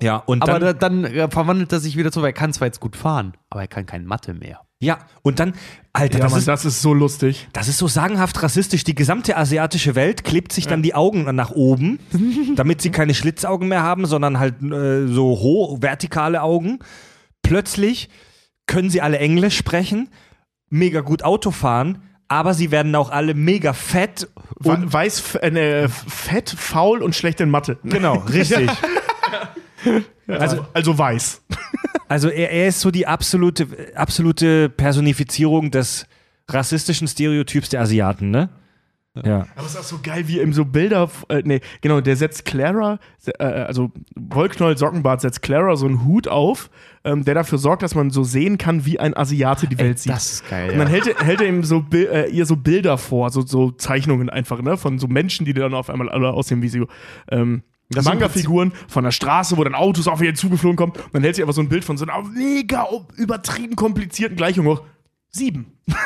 ja, und Aber dann, da, dann äh, verwandelt er sich wieder zu, weil er kann zwar jetzt gut fahren, aber er kann kein Mathe mehr. Ja, und dann, Alter, Ja, das, Mann, ist, das ist so lustig. das ist so sagenhaft rassistisch. Die gesamte asiatische Welt klebt sich dann die Augen nach oben, damit sie keine Schlitzaugen mehr haben, sondern halt äh, so hoch, vertikale Augen. Plötzlich können sie alle Englisch sprechen, mega gut Auto fahren, aber sie werden auch alle mega fett Und weiß, äh, ne, fett, faul und schlecht in Mathe. Genau, richtig. Also, also weiß. Also er, er ist so die absolute, absolute Personifizierung des rassistischen Stereotyps der Asiaten, ne? Ja. Aber es ist auch so geil, wie ihm so Bilder, äh, nee, genau, der setzt Clara, äh, also Wollknoll Sockenbart setzt Clara so einen Hut auf, ähm, der dafür sorgt, dass man so sehen kann, wie ein Asiate die Welt sieht. das ist geil, Und dann hält, er- hält er ihm so, äh, ihr so Bilder vor, so, so Zeichnungen einfach, ne, von so Menschen, die dann auf einmal alle aussehen wie so, ähm, Manga-Figuren von der Straße, wo dann Autos auf ihr zugeflogen kommen. Und dann hält sie einfach so ein Bild von so einer mega übertrieben komplizierten Gleichung hoch. Sieben.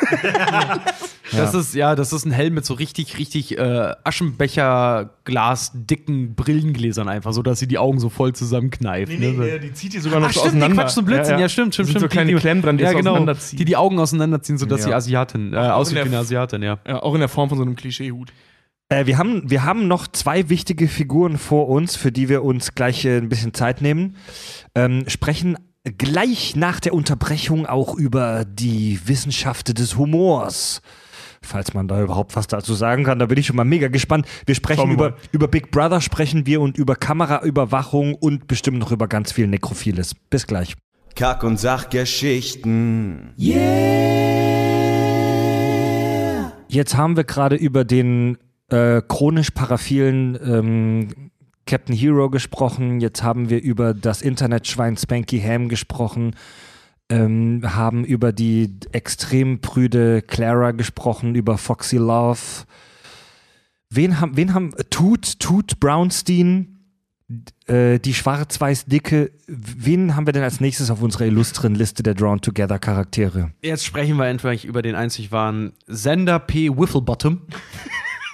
Das ist, ja, das ist ein Helm mit so richtig, richtig äh, Aschenbecher-Glas, dicken Brillengläsern einfach, so dass sie die Augen so voll zusammenkneift. Nee, nee, ne? nee, die zieht die sogar noch Ach, so stimmt, die auseinander. Quatsch, so ein Blödsinn. Ja, stimmt, stimmt, Da sind stimmt. so kleine die, Klemmen dran, die ja, genau, auseinanderziehen. Die die Augen auseinanderziehen, sodass Ja. sie Asiatin, äh, aussieht wie eine Asiatin, ja. Ja, auch in der Form von so einem Klischeehut. Äh, wir, haben, wir haben noch zwei wichtige Figuren vor uns, für die wir uns gleich äh, ein bisschen Zeit nehmen. Ähm, sprechen gleich nach der Unterbrechung auch über die Wissenschaft des Humors. falls man da überhaupt was dazu sagen kann. Da bin ich schon mal mega gespannt. Wir sprechen wir über, über Big Brother sprechen wir und über Kameraüberwachung und bestimmt noch über ganz viel Nekrophiles. Bis gleich. Kack- und Sachgeschichten. Jetzt haben wir gerade über den äh, chronisch paraphilen ähm, Captain Hero gesprochen. Jetzt haben wir über das Internetschwein Spanky Ham gesprochen. Ähm, haben über die extrem prüde Clara gesprochen, über Foxy Love. Wen haben, wen haben, Tut, Tut Brownstein, äh, die schwarz-weiß-dicke. Wen haben wir denn als nächstes auf unserer illustren Liste der Drawn Together Charaktere? Jetzt sprechen wir endlich über den einzig wahren Sender P. Wifflebottom.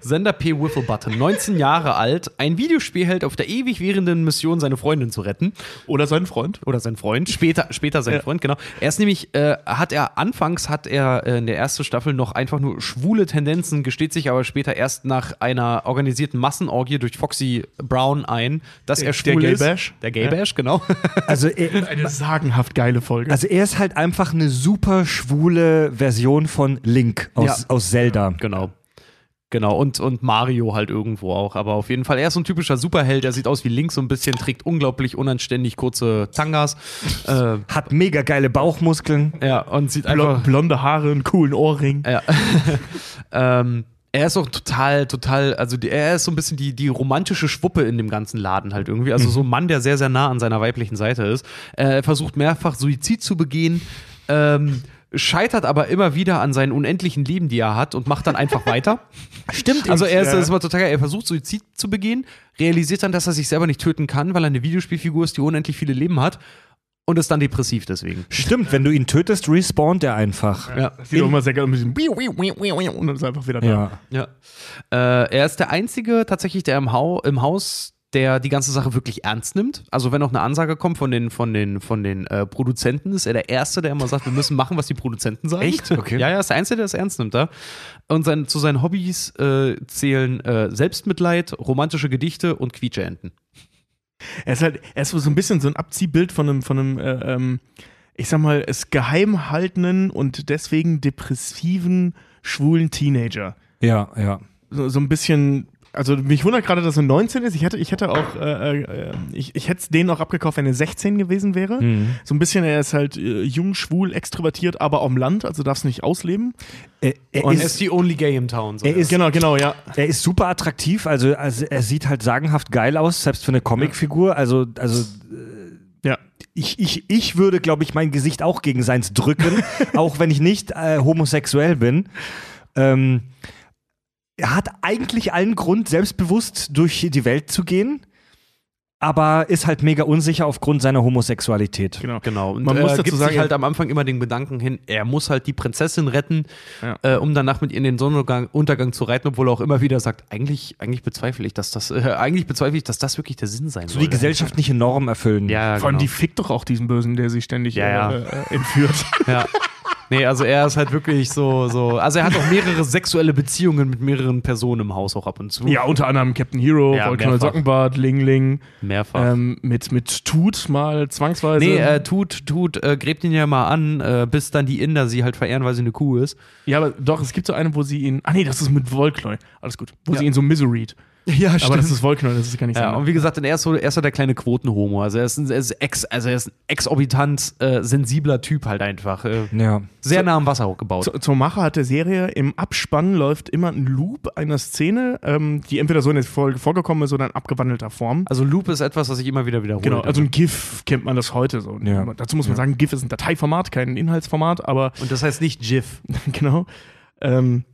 Sender P. Wifflebottom, 19 Jahre alt, ein Videospielheld auf der ewig währenden Mission, seine Freundin zu retten. Oder sein Freund. Oder sein Freund, später, später sein Ja. Freund, genau. Er ist nämlich, äh, hat er, anfangs hat er äh, in der ersten Staffel noch einfach nur schwule Tendenzen, gesteht sich aber später erst nach einer organisierten Massenorgie durch Foxy Brown ein, dass Der- er schwul der ist. Gay-Bash? Der Gay-Bash, genau. Also er, Eine sagenhaft geile Folge. Also er ist halt einfach eine super schwule Version von Link aus, Ja. aus Zelda. Genau. Genau, und, und Mario halt irgendwo auch. Aber auf jeden Fall, er ist so ein typischer Superheld. Er sieht aus wie Link so ein bisschen, trägt unglaublich unanständig kurze Tangas. äh, Hat mega geile Bauchmuskeln. ja, und sieht Blo einfach. blonde Haare, einen coolen Ohrring. Ja. ähm, er ist auch total, total, also die, er ist so ein bisschen die, die romantische Schwuppe in dem ganzen Laden halt irgendwie. Also so ein Mann, der sehr, sehr nah an seiner weiblichen Seite ist. Äh, Er versucht mehrfach Suizid zu begehen. Ähm, scheitert aber immer wieder an seinen unendlichen Leben, die er hat und macht dann einfach weiter. Stimmt. Also er ist, Ja. ist immer total geil. Er versucht Suizid zu begehen, realisiert dann, dass er sich selber nicht töten kann, weil er eine Videospielfigur ist, die unendlich viele Leben hat und ist dann depressiv deswegen. Stimmt, wenn du ihn tötest, respawnt er einfach. Ja. Sieht auch immer sehr geil mit diesem und dann ist er einfach wieder da. Ja. Ja. Äh, er ist der Einzige tatsächlich, der im, Hau im Haus, der die ganze Sache wirklich ernst nimmt. Also wenn auch eine Ansage kommt von den, von den, von den äh, Produzenten, ist er der Erste, der immer sagt, wir müssen machen, was die Produzenten sagen. Echt? Okay. Ja, ja, ist der Einzige, der es ernst nimmt. Da. Und sein, zu seinen Hobbys äh, zählen äh, Selbstmitleid, romantische Gedichte und Quietscheenten. Er ist halt, er ist so ein bisschen so ein Abziehbild von einem, von einem, äh, ähm, ich sag mal, es geheim haltenden und deswegen depressiven, schwulen Teenager. Ja, ja. So, so ein bisschen, also mich wundert gerade, dass er 19 ist. Ich hätte, ich hätte auch, äh, äh, ich, ich hätte es denen auch abgekauft, wenn er 16 gewesen wäre. Mhm. So ein bisschen, er ist halt äh, jung, schwul, extrovertiert, aber am Land, also darf es nicht ausleben. Er, er, Und Er ist, ist die only gay im Town. So er, ist, Genau, genau, ja. er ist super attraktiv, also, also er sieht halt sagenhaft geil aus, selbst für eine Comicfigur. Also, also Ja. ich, ich, ich würde, glaube ich, mein Gesicht auch gegen seins drücken, auch wenn ich nicht äh, homosexuell bin. Ähm, er hat eigentlich allen Grund, selbstbewusst durch die Welt zu gehen, aber ist halt mega unsicher aufgrund seiner Homosexualität. Genau. Genau. Und Man Man muss äh, dazu gibt sagen, sich halt am Anfang immer den Gedanken hin, er muss halt die Prinzessin retten, Ja. äh, um danach mit ihr in den Sonnenuntergang Untergang zu reiten, obwohl er auch immer wieder sagt, eigentlich, eigentlich bezweifle ich, dass das, äh, eigentlich bezweifle ich, dass das wirklich der Sinn sein So soll. die gesellschaftliche Norm erfüllen. Ja, Vor allem genau. die fickt doch auch diesen Bösen, der sie ständig Ja, ja. Äh, äh, entführt. ja. Nee, also er ist halt wirklich so, so. Also er hat auch mehrere sexuelle Beziehungen mit mehreren Personen im Haus auch ab und zu. ja, unter anderem Captain Hero, Ja, mehrfach. Sockenbart, Ling Ling, Mehrfach. ähm, mit, mit Tut mal zwangsweise. nee, äh, tut, tut, äh, gräbt ihn ja mal an, äh, bis dann die Inder sie halt verehren, weil sie eine Kuh ist. ja, aber doch, es gibt so eine, wo sie ihn. Ah, nee, das ist mit Volknoll. Alles gut. Wo Ja. sie ihn so miseried. Ja, Aber das ist Volknoll, das ist gar nicht Ja, und wie gesagt, er ist so, er ist der kleine Quotenhomo. Also er ist ein, er ist ex, also er ist ein exorbitant äh, sensibler Typ halt einfach. Äh, Ja. sehr nah am Wasser gebaut. Zu- Zur Macher hat der Serie im Abspann läuft immer ein Loop einer Szene, ähm, die entweder so in der Folge vorgekommen ist oder in abgewandelter Form. Also Loop ist etwas, was ich immer wieder wiederhole. Genau, also ein GIF kennt man das heute so. Ja. Dazu muss man sagen, GIF ist ein Dateiformat, kein Inhaltsformat, aber und das heißt nicht GIF. genau. Ähm,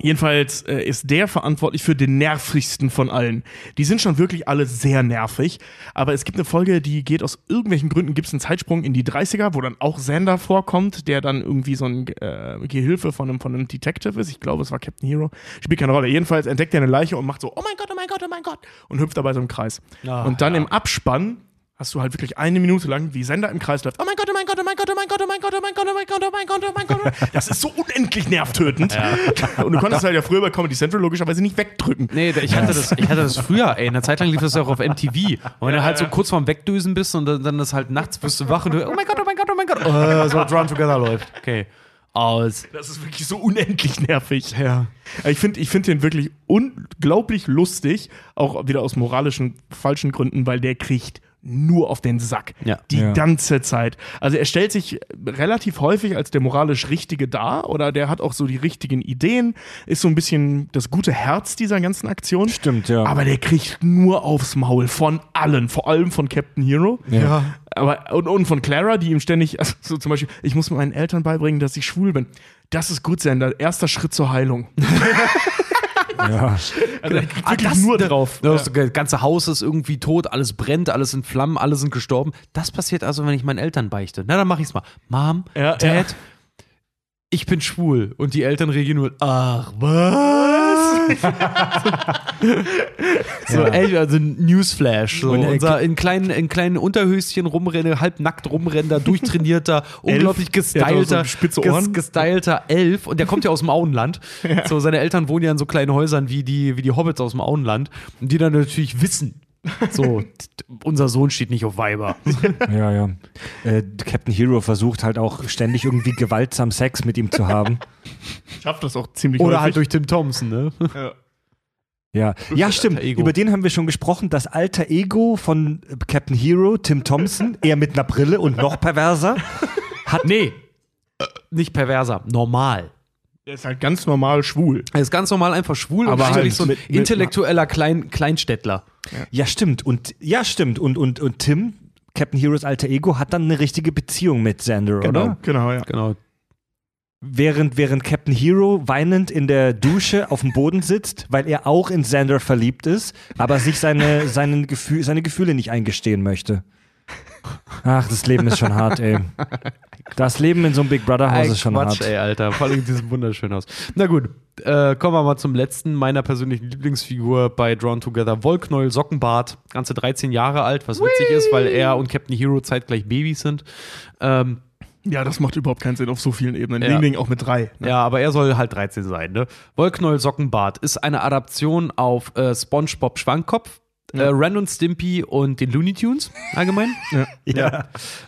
jedenfalls äh, ist der verantwortlich für den nervigsten von allen. Die sind schon wirklich alle sehr nervig, aber es gibt eine Folge, die geht aus irgendwelchen Gründen, gibt es einen Zeitsprung in die 30er, wo dann auch Xander vorkommt, der dann irgendwie so ein äh, Gehilfe von einem, von einem Detective ist. Ich glaube, es war Captain Hero. Spielt keine Rolle. Jedenfalls entdeckt er eine Leiche und macht so, oh mein Gott, oh mein Gott, oh mein Gott und hüpft dabei so im Kreis. Ah, und dann ja. im Abspann hast du halt wirklich eine Minute lang, wie Sender im Kreis läuft. Oh mein Gott, oh mein Gott, oh mein Gott, oh mein Gott, oh mein Gott, oh mein Gott, oh mein Gott, oh mein Gott, oh mein Gott. oh mein- Das ist so unendlich nervtötend. Und du konntest halt ja früher bei Comedy Central logischerweise nicht wegdrücken. Nee, ich hatte, das, ich hatte das früher, ey. In der Zeit lang lief das ja auch auf MTV. Und wenn du halt so kurz vorm Wegdösen bist und dann, dann ist halt nachts, bist du wach und du, oh mein Gott, oh mein Gott, oh mein Gott, äh, so Drawn Together läuft. Okay. aus. Das ist wirklich so unendlich nervig. Ja. Ich finde ich find den wirklich unglaublich lustig, auch wieder aus moralischen falschen Gründen, weil der kriegt nur auf den Sack. Ja. Die Ja. ganze Zeit. Also er stellt sich relativ häufig als der moralisch Richtige dar oder der hat auch so die richtigen Ideen, ist so ein bisschen das gute Herz dieser ganzen Aktion. Stimmt, ja. Aber der kriegt nur aufs Maul von allen, vor allem von Captain Hero. Ja. Aber, und, und von Clara, die ihm ständig, also so zum Beispiel, ich muss meinen Eltern beibringen, dass ich schwul bin. Das ist gut sein, der erster Schritt zur Heilung. ja. Also er kriegt Ah, wirklich das- nur drauf. Das ganze Haus ist irgendwie tot, alles brennt, alles in Flammen, alle sind gestorben. Das passiert also, wenn ich meinen Eltern beichte. Na, dann mach ich's mal. Mom, Ja, Dad, ja. Ich bin schwul. Und die Eltern reagieren nur, ach, was? so, ey, also ein Newsflash. So, Und er- unser in kleinen, in kleinen Unterhöschen rumrenne, halbnackt rumrennender, durchtrainierter, unglaublich so gestylter, spitze ges, gestylter Elf. Und der kommt ja aus dem Auenland. So, seine Eltern wohnen ja in so kleinen Häusern wie die, wie die Hobbits aus dem Auenland. Und die dann natürlich wissen, so, unser Sohn steht nicht auf Weiber. Ja, ja. Äh, Captain Hero versucht halt auch ständig irgendwie gewaltsam Sex mit ihm zu haben. Schafft das auch ziemlich Oder häufig. halt durch Tim Thompson, ne? Ja, ja stimmt. Alter Ego. Über den haben wir schon gesprochen. Das alter Ego von äh, Captain Hero, Tim Thompson, eher mit einer Brille und noch perverser. Hat, nee, nicht perverser, normal. Der ist halt ganz normal schwul. Er ist ganz normal einfach schwul Aber und halt eigentlich so ein mit- mit- intellektueller Klein, Kleinstädtler. Ja, stimmt. Und ja, stimmt. Und, und, und Tim, Captain Heroes alter Ego, hat dann eine richtige Beziehung mit Xander, oder? Genau, ja. Genau. Während, während Captain Hero weinend in der Dusche auf dem Boden sitzt, weil er auch in Xander verliebt ist, aber sich seine, seinen Gefühl, seine Gefühle nicht eingestehen möchte. Ach, das Leben ist schon hart, ey. Das Leben in so einem Big Brother Haus Ey, ist schon Quatsch, hart. ey, Alter. Vor allem in diesem wunderschönen Haus. Na gut, äh, kommen wir mal zum letzten meiner persönlichen Lieblingsfigur bei Drawn Together. Wollknäuel Sockenbart, ganze 13 Jahre alt, was witzig ist, weil er und Captain Hero zeitgleich Babys sind. Ähm, Ja, das macht überhaupt keinen Sinn auf so vielen Ebenen. Ja. Ding Ding auch mit drei. Ne? Ja, aber er soll halt 13 sein, ne? Wollknäuel Sockenbart ist eine Adaption auf äh, SpongeBob Schwammkopf, äh, Ren und Stimpy und den Looney Tunes allgemein. Ja.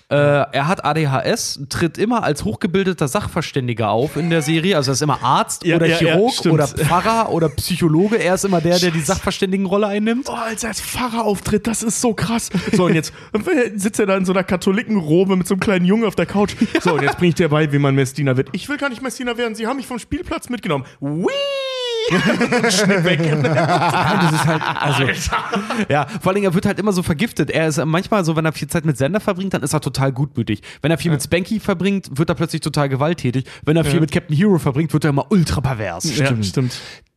Äh, er hat ADHS, tritt immer als hochgebildeter Sachverständiger auf in der Serie. Also er ist immer Arzt Ja, oder ja, ja, Chirurg oder Pfarrer oder Psychologe. Er ist immer der, der die Sachverständigenrolle einnimmt. Oh, als er als Pfarrer auftritt, das ist so krass. So, und jetzt sitzt er da in so einer Katholikenrobe mit so einem kleinen Jungen auf der Couch. So, und jetzt bringe ich dir bei, wie man Messdiener wird. Ich will gar nicht Messdiener werden, sie haben mich vom Spielplatz mitgenommen. Whee! Schnitt weg. das ist halt, also, Ja, vor allem, er wird halt immer so vergiftet. Er ist manchmal so, wenn er viel Zeit mit Sender verbringt, dann ist er total gutmütig. Wenn er viel mit Spanky verbringt, wird er plötzlich total gewalttätig. Wenn er viel Ja. mit Captain Hero verbringt, wird er immer ultra pervers. Ja, Stimmt.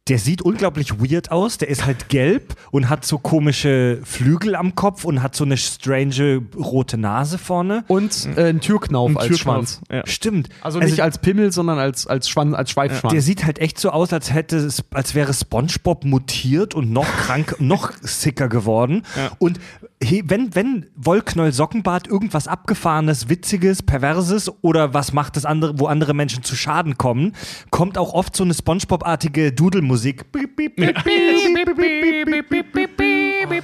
Der sieht unglaublich weird aus. Der ist halt gelb und hat so komische Flügel am Kopf und hat so eine strange rote Nase vorne. Und äh, ein Türknauf Ein als Türknauf. Schwanz. Ja. Stimmt. Also nicht als Pimmel, sondern als, als, Schwanz, als Schweifschwanz. Der sieht halt echt so aus, als hätte es, als wäre SpongeBob mutiert und noch krank, noch sicker geworden. Ja. Und wenn, wenn Wollknäuel Sockenbart irgendwas Abgefahrenes, Witziges, Perverses oder was macht das andere, wo andere Menschen zu Schaden kommen, kommt auch oft so eine Spongebob-artige Dudelmusik.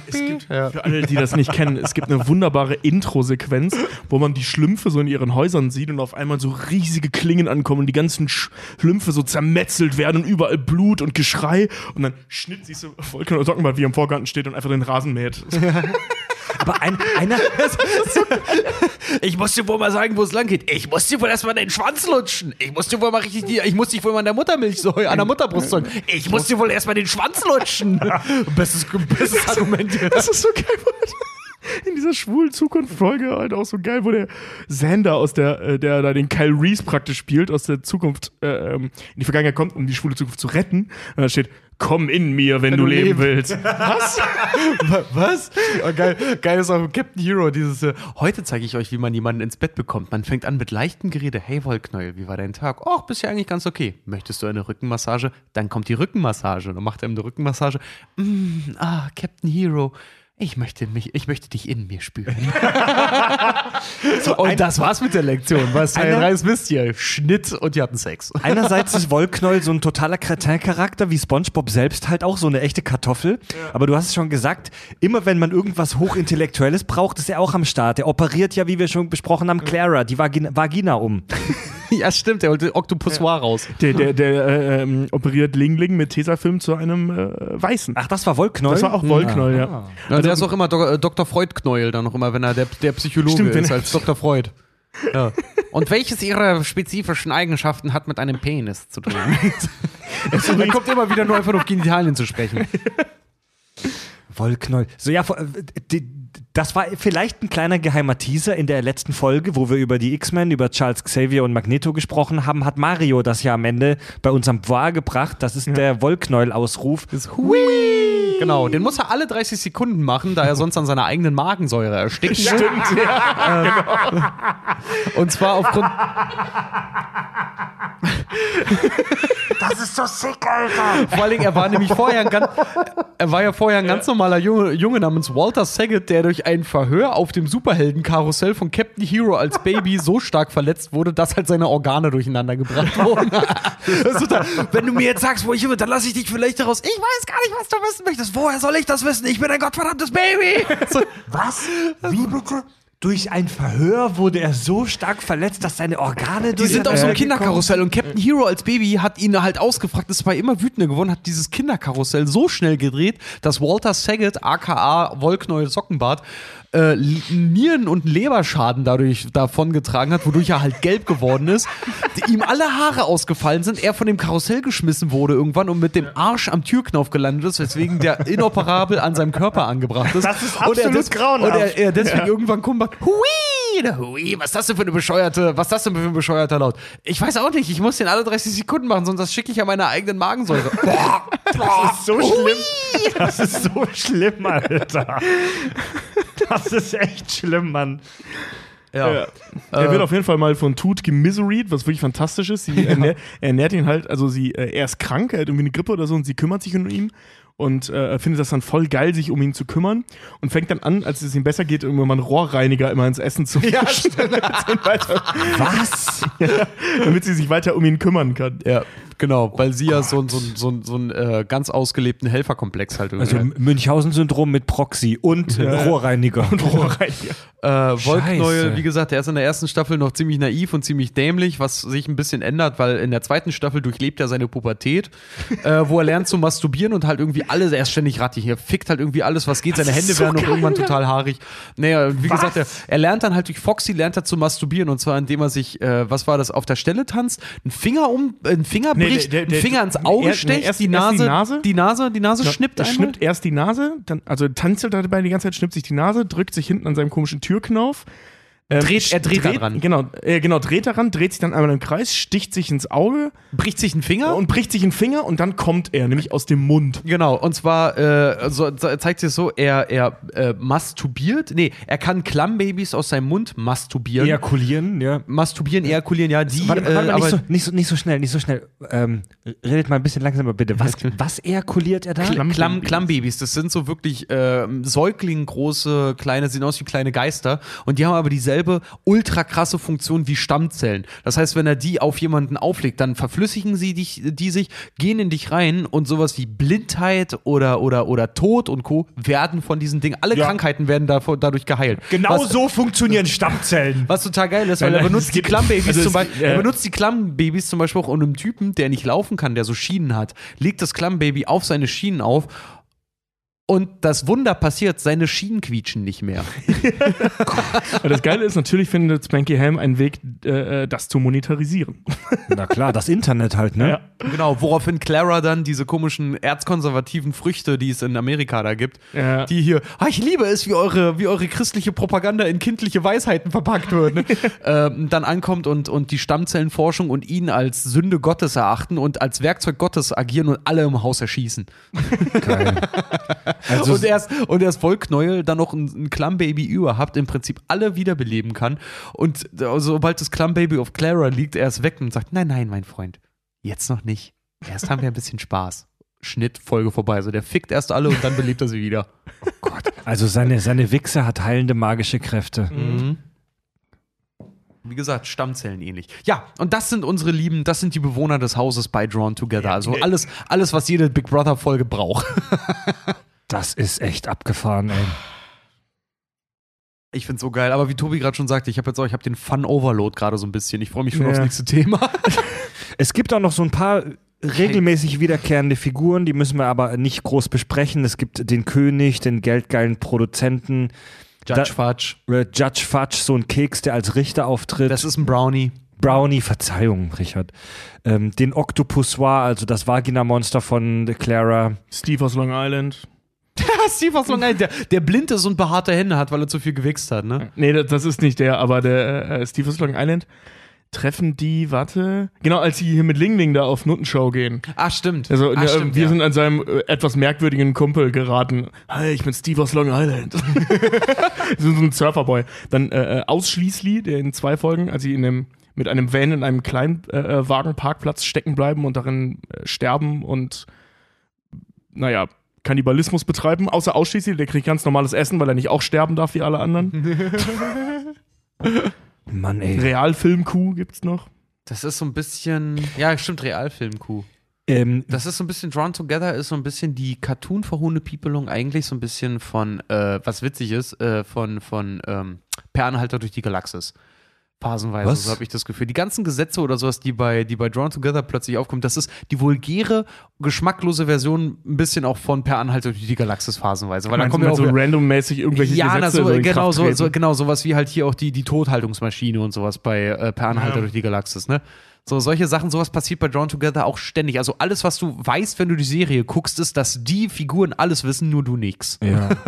Es für alle, die das nicht kennen, es gibt eine wunderbare Intro-Sequenz, wo man die Schlümpfe so in ihren Häusern sieht und auf einmal so riesige Klingen ankommen und die ganzen Schlümpfe so zermetzelt werden und überall Blut und Geschrei und dann schnitt siehst du Volker und Sockenbart, wie er im Vorgarten steht und einfach den Rasen mäht. Aber ein, einer, Ich muss dir wohl mal sagen, wo es lang geht. Ich muss dir wohl erstmal den Schwanz lutschen. Ich muss dir wohl mal richtig, die, ich muss dich wohl mal an der Muttermilch so, an der Mutterbrust säugen. Ich muss dir wohl erstmal den Schwanz lutschen. Bestes, bestes Argument. Das ist so geil. In dieser schwulen Zukunft-Folge halt auch so geil, wo der Sander aus der, äh, der da den Kyle Reese praktisch spielt, aus der Zukunft äh, ähm, in die Vergangenheit kommt, um die schwule Zukunft zu retten. Und da steht, komm in mir, wenn, du du leben leben willst. Was? Was? Oh, geil, geil ist auch Captain Hero, dieses, äh, heute zeige ich euch, wie man jemanden ins Bett bekommt. Man fängt an mit leichtem Gerede. Hey Wollknäuel, wie war dein Tag? Och, bist ja eigentlich ganz okay. Möchtest du eine Rückenmassage? Dann kommt die Rückenmassage. Und dann macht er ihm eine Rückenmassage. Mm, ah, Captain Hero. Ich möchte mich, ich möchte dich in mir spüren. und das war's mit der Lektion. Was Teil Einer- 3 ist, wisst ihr. Schnitt und die hatten Sex. einerseits ist Wollknäuel so ein totaler Kretin-Charakter, wie SpongeBob selbst halt auch, so eine echte Kartoffel. Aber du hast es schon gesagt, immer wenn man irgendwas Hochintellektuelles braucht, ist er auch am Start. Er operiert ja, wie wir schon besprochen haben, Clara, die Vagina, Vagina um. ja, stimmt, der holte Octopussoir raus. Der, der, der äh, ähm, operiert Ling Ling mit Tesafilm zu einem äh, Weißen. Ach, das war Wollknäuel? das war auch Wollknoll, ja. Ja, der ist auch immer Do äh, Dr. Freud-Knäuel, dann noch immer, wenn er der, der Psychologe Stimmt, ist, als Dr. Freud. Ja. Und welches ihrer spezifischen Eigenschaften hat mit einem Penis zu tun? er kommt immer wieder nur einfach auf Genitalien zu sprechen. Wollknäuel. So, ja, äh, die- das war vielleicht ein kleiner geheimer Teaser in der letzten Folge, wo wir über die X-Men, über Charles Xavier und Magneto gesprochen haben, hat Mario das ja am Ende bei uns am Voir gebracht. Das ist der Wollknäuel-Ausruf. Hui! Genau, den muss er alle 30 Sekunden machen, da er sonst an seiner eigenen Magensäure erstickt. Stimmt, ja. Und zwar aufgrund. Das ist so sick, Alter! Vor allen Dingen, er war nämlich vorher ein ganz, er war ja vorher ein ganz normaler Junge, Junge namens Walter Saget, der durch ein Verhör auf dem Superheldenkarussell von Captain Hero als Baby so stark verletzt wurde, dass halt seine Organe durcheinander gebracht wurden. Total- Wenn du mir jetzt sagst, wo ich bin, dann lasse ich dich vielleicht daraus. Ich weiß gar nicht, was du wissen möchtest. Woher soll ich das wissen? Ich bin ein gottverdammtes Baby. Was? Wie bitte? Durch ein Verhör wurde er so stark verletzt, dass seine Organe Die sind auf so einem Kinderkarussell und Captain Hero als Baby hat ihn halt ausgefragt, ist bei immer wütender geworden, hat dieses Kinderkarussell so schnell gedreht, dass Walter Saget, aka Wollknäuel Sockenbart, äh, Nieren- und Leberschaden dadurch davongetragen hat, wodurch er halt gelb geworden ist, die, ihm alle Haare ausgefallen sind, er von dem Karussell geschmissen wurde irgendwann und mit dem Arsch am Türknauf gelandet ist, weswegen der inoperabel an seinem Körper angebracht ist. Das ist und er absolut grauenhaft. Und er, er deswegen irgendwann kommt, hui, hui, was ist das denn für eine bescheuerte, was ist das denn für ein bescheuerter Laut? Ich weiß auch nicht, ich muss den alle 30 Sekunden machen, sonst das schicke ich an meiner eigenen Magensäure. Boah, Das ist so schlimm. Das ist so schlimm, Alter. Das ist echt schlimm, Mann. ja. Ja. Er wird auf jeden Fall mal von Tut gemiseried, was wirklich fantastisch ist. Sie ernährt, ernährt ihn halt, also sie, äh, er ist krank, er hat irgendwie eine Grippe oder so und sie kümmert sich um ihn und äh, findet das dann voll geil, sich um ihn zu kümmern und fängt dann an, als es ihm besser geht, irgendwann mal einen Rohrreiniger immer ins Essen zu ja, Was? damit sie sich weiter um ihn kümmern kann. ja, genau, weil sie ja so, so, so, so einen äh, ganz ausgelebten Helferkomplex halt irgendwie Also. Münchhausen-Syndrom mit Proxy und äh, Rohrreiniger. Und Rohrreiniger. Äh, Scheiße. wie gesagt, der ist in der ersten Staffel noch ziemlich naiv und ziemlich dämlich, was sich ein bisschen ändert, weil in der zweiten Staffel durchlebt er seine Pubertät, äh, wo er lernt zu masturbieren und halt irgendwie alles, er ist ständig rattig, er fickt halt irgendwie alles, was geht, seine Hände werden auch irgendwann total haarig. Naja, wie gesagt, er, er lernt dann halt durch Foxy, lernt er zu masturbieren und zwar indem er sich, äh, was war das, auf der Stelle tanzt, einen Finger um, einen Finger Nee, bricht, der- der- einen Finger ins Auge er- nee, stecht, erst- die, Nase, die Nase. die Nase, die Nase schnippt er einmal. schnippt erst die Nase, dann, also tanzelt er dabei die ganze Zeit, schnippt sich die Nase, drückt sich hinten an seinem komischen Türknauf. Ähm, Dreht- er dreht da dran. Genau, äh, genau, dreht daran, dreht sich dann einmal im Kreis, sticht sich ins Auge bricht sich einen Finger und bricht sich einen Finger und dann kommt er, nämlich aus dem Mund. Genau, und zwar äh, so, ze- zeigt sich so, er, er äh, masturbiert, nee, er kann Klammbabys aus seinem Mund masturbieren. Ejakulieren, ja. Masturbieren, ejakulieren, ja, die, Warte, warte äh, nicht, so, nicht, so, nicht so schnell, nicht so schnell. Ähm, redet mal ein bisschen langsamer bitte. Was, was ejakuliert er da? Klamm, Klammbabys. Klammbabys, das sind so wirklich äh, säuglinggroße, kleine, sehen aus wie kleine Geister und die haben aber dieselbe ultra krasse Funktion wie Stammzellen. Das heißt, wenn er die auf jemanden auflegt, dann verflüssigen sie dich, die sich, gehen in dich rein und sowas wie Blindheit oder, oder, oder Tod und Co. werden von diesen Dingen, alle Ja. Krankheiten werden davon, dadurch geheilt. Genau Was- so funktionieren Stammzellen. Was total geil ist, weil er benutzt die Klammbabys also zum Beispiel. äh, Er benutzt die Klammbabys zum Beispiel auch um einem Typen, der nicht laufen kann, der so Schienen hat, legt das Klammbaby auf seine Schienen auf. Und das Wunder passiert, seine Schienen quietschen nicht mehr. Aber das Geile ist, natürlich findet Spanky Ham einen Weg, äh, äh, das zu monetarisieren. Na klar, das Internet halt, ne? Ja. genau, woraufhin Clara dann diese komischen erzkonservativen Früchte, die es in Amerika da gibt, Ja. die hier, ah, ich liebe es, wie eure, wie eure christliche Propaganda in kindliche Weisheiten verpackt wird, ne? ähm, dann ankommt und, und die Stammzellenforschung und ihn als Sünde Gottes erachten und als Werkzeug Gottes agieren und alle im Haus erschießen. Geil. Also, und erst und erst Wollknäuel dann noch ein, ein Klammbaby überhaupt im Prinzip alle wiederbeleben kann und äh, sobald das Klammbaby auf Clara liegt, er ist weg und sagt, nein, nein, mein Freund, jetzt noch nicht. Erst haben wir ein bisschen Spaß. Schnitt, Folge vorbei. Also der fickt erst alle und dann belebt er sie wieder. also seine, seine Wichse hat heilende magische Kräfte. Wie gesagt, Stammzellen ähnlich. Ja, und das sind unsere Lieben, das sind die Bewohner des Hauses bei Drawn Together. Also alles, alles, was jede Big Brother Folge braucht. Das ist echt abgefahren, ey. Ich find's so geil, aber wie Tobi gerade schon sagte, ich habe jetzt auch, ich habe den Fun Overload gerade so ein bisschen. Ich freue mich schon Ja. aufs nächste Thema. Es gibt auch noch so ein paar regelmäßig wiederkehrende Figuren, die müssen wir aber nicht groß besprechen. Es gibt den König, den geldgeilen Produzenten, Judge Fudge. äh, Judge Fudge, so ein Keks, der als Richter auftritt. Das ist ein Brownie. Brownie, Verzeihung, Richard. Ähm, den Octopussoir, also das Vagina-Monster von Clara. Steve aus Long Island. Steve aus Long Island, der, der blind ist und behaarte Hände hat, weil er zu viel gewichst hat, ne? Nee, das, ist nicht der, aber der äh, Steve aus Long Island. Treffen die, warte. Genau, als sie hier mit Ling Ling da auf Nuttenshow gehen. Ah, stimmt. Also, ah, ja, stimmt, wir ja. sind an seinem äh, etwas merkwürdigen Kumpel geraten. Hi, ich bin Steve aus Long Island. wir sind so ein Surferboy. Dann äh, äh, ausschließlich, der in zwei Folgen, als sie in einem, mit einem Van in einem Kleinwagenparkplatz stecken bleiben und darin äh, sterben und, naja, Kannibalismus betreiben. Außer ausschließlich, der kriegt ganz normales Essen, weil er nicht auch sterben darf wie alle anderen. Mann, ey. Realfilm-Kuh gibt's noch. Das ist so ein bisschen, ja, stimmt, Realfilm-Kuh. Ähm, Das ist so ein bisschen Drawn Together, ist so ein bisschen die Cartoon-Verhunde-Peopelung, eigentlich so ein bisschen von, äh, was witzig ist, äh, von, von ähm, Per Anhalter durch die Galaxis. Phasenweise, Was? so habe ich das Gefühl. Die ganzen Gesetze oder sowas, die bei, die bei Drawn Together plötzlich aufkommen, das ist die vulgäre, geschmacklose Version ein bisschen auch von Per Anhalter durch die Galaxis phasenweise. Weil da Meinst du kommen so randommäßig irgendwelche ja, na, Gesetze so, in genau, Kraft so, so, genau, sowas wie halt hier auch die, die Tothaltungsmaschine und sowas bei äh, Per Anhalter Ja. durch die Galaxis, ne? So, solche Sachen, sowas passiert bei Drawn Together auch ständig. Also alles, was du weißt, wenn du die Serie guckst, ist, dass die Figuren alles wissen, nur du nix. ja.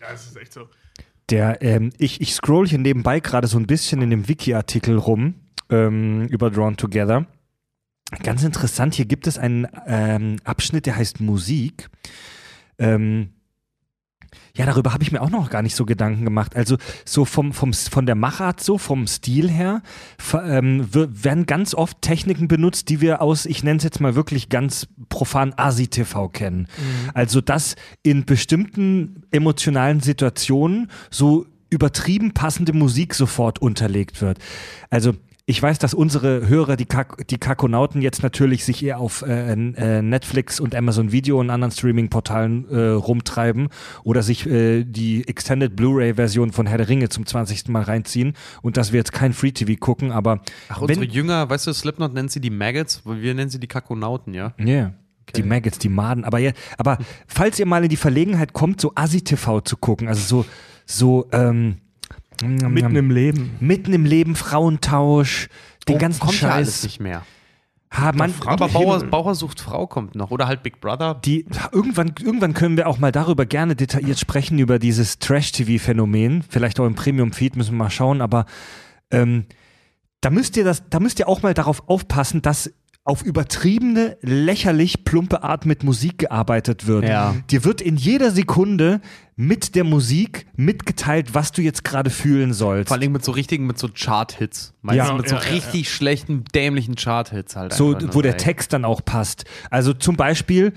Ja, das ist echt so. Der, ähm, ich, ich scroll hier nebenbei gerade so ein bisschen in dem Wiki-Artikel rum ähm, über Drawn Together. Ganz interessant, hier gibt es einen ähm, Abschnitt, der heißt Musik. Ähm, ja, darüber habe ich mir auch noch gar nicht so Gedanken gemacht. Also so vom, vom, von der Machart, so vom Stil her, ähm, werden ganz oft Techniken benutzt, die wir aus, ich nenne es jetzt mal wirklich ganz profan, Asi-TV kennen. Also dass in bestimmten emotionalen Situationen so übertrieben passende Musik sofort unterlegt wird. Also ich weiß, dass unsere Hörer, die, Kak die Kakonauten, jetzt natürlich sich eher auf äh, äh, Netflix und Amazon Video und anderen Streaming-Portalen äh, rumtreiben oder sich äh, die Extended Blu-ray-Version von Herr der Ringe zum 20. Mal reinziehen und dass wir jetzt kein Free-TV gucken, aber Ach, unsere Jünger, weißt du, Slipknot nennt sie die Maggots, wir nennen sie die Kakonauten, ja? Ja. Die Maggots, die Maden. Aber, ja, aber falls ihr mal in die Verlegenheit kommt, so Asi-TV zu gucken, also so, so, ähm, Mitten im Leben. mitten im Leben, Frauentausch, den Oh, ganzen kommt ja alles Scheiß. nicht mehr. Ha, man, Aber Bauer, Bauer sucht Frau kommt noch. Oder halt Big Brother. die, irgendwann, irgendwann können wir auch mal darüber gerne detailliert sprechen, über dieses Trash-TV-Phänomen. Vielleicht auch im Premium-Feed, müssen wir mal schauen, aber ähm, da müsst ihr das, da müsst ihr auch mal darauf aufpassen, dass auf übertriebene, lächerlich plumpe Art mit Musik gearbeitet wird. Ja. Dir wird in jeder Sekunde mit der Musik mitgeteilt, was du jetzt gerade fühlen sollst. Vor allem mit so richtigen, mit so Chart-Hits. Meistens Ja. mit so Ja, ja, ja. richtig schlechten, dämlichen Chart-Hits halt. So, einfach nur, wo der. Text dann auch passt. Also zum Beispiel,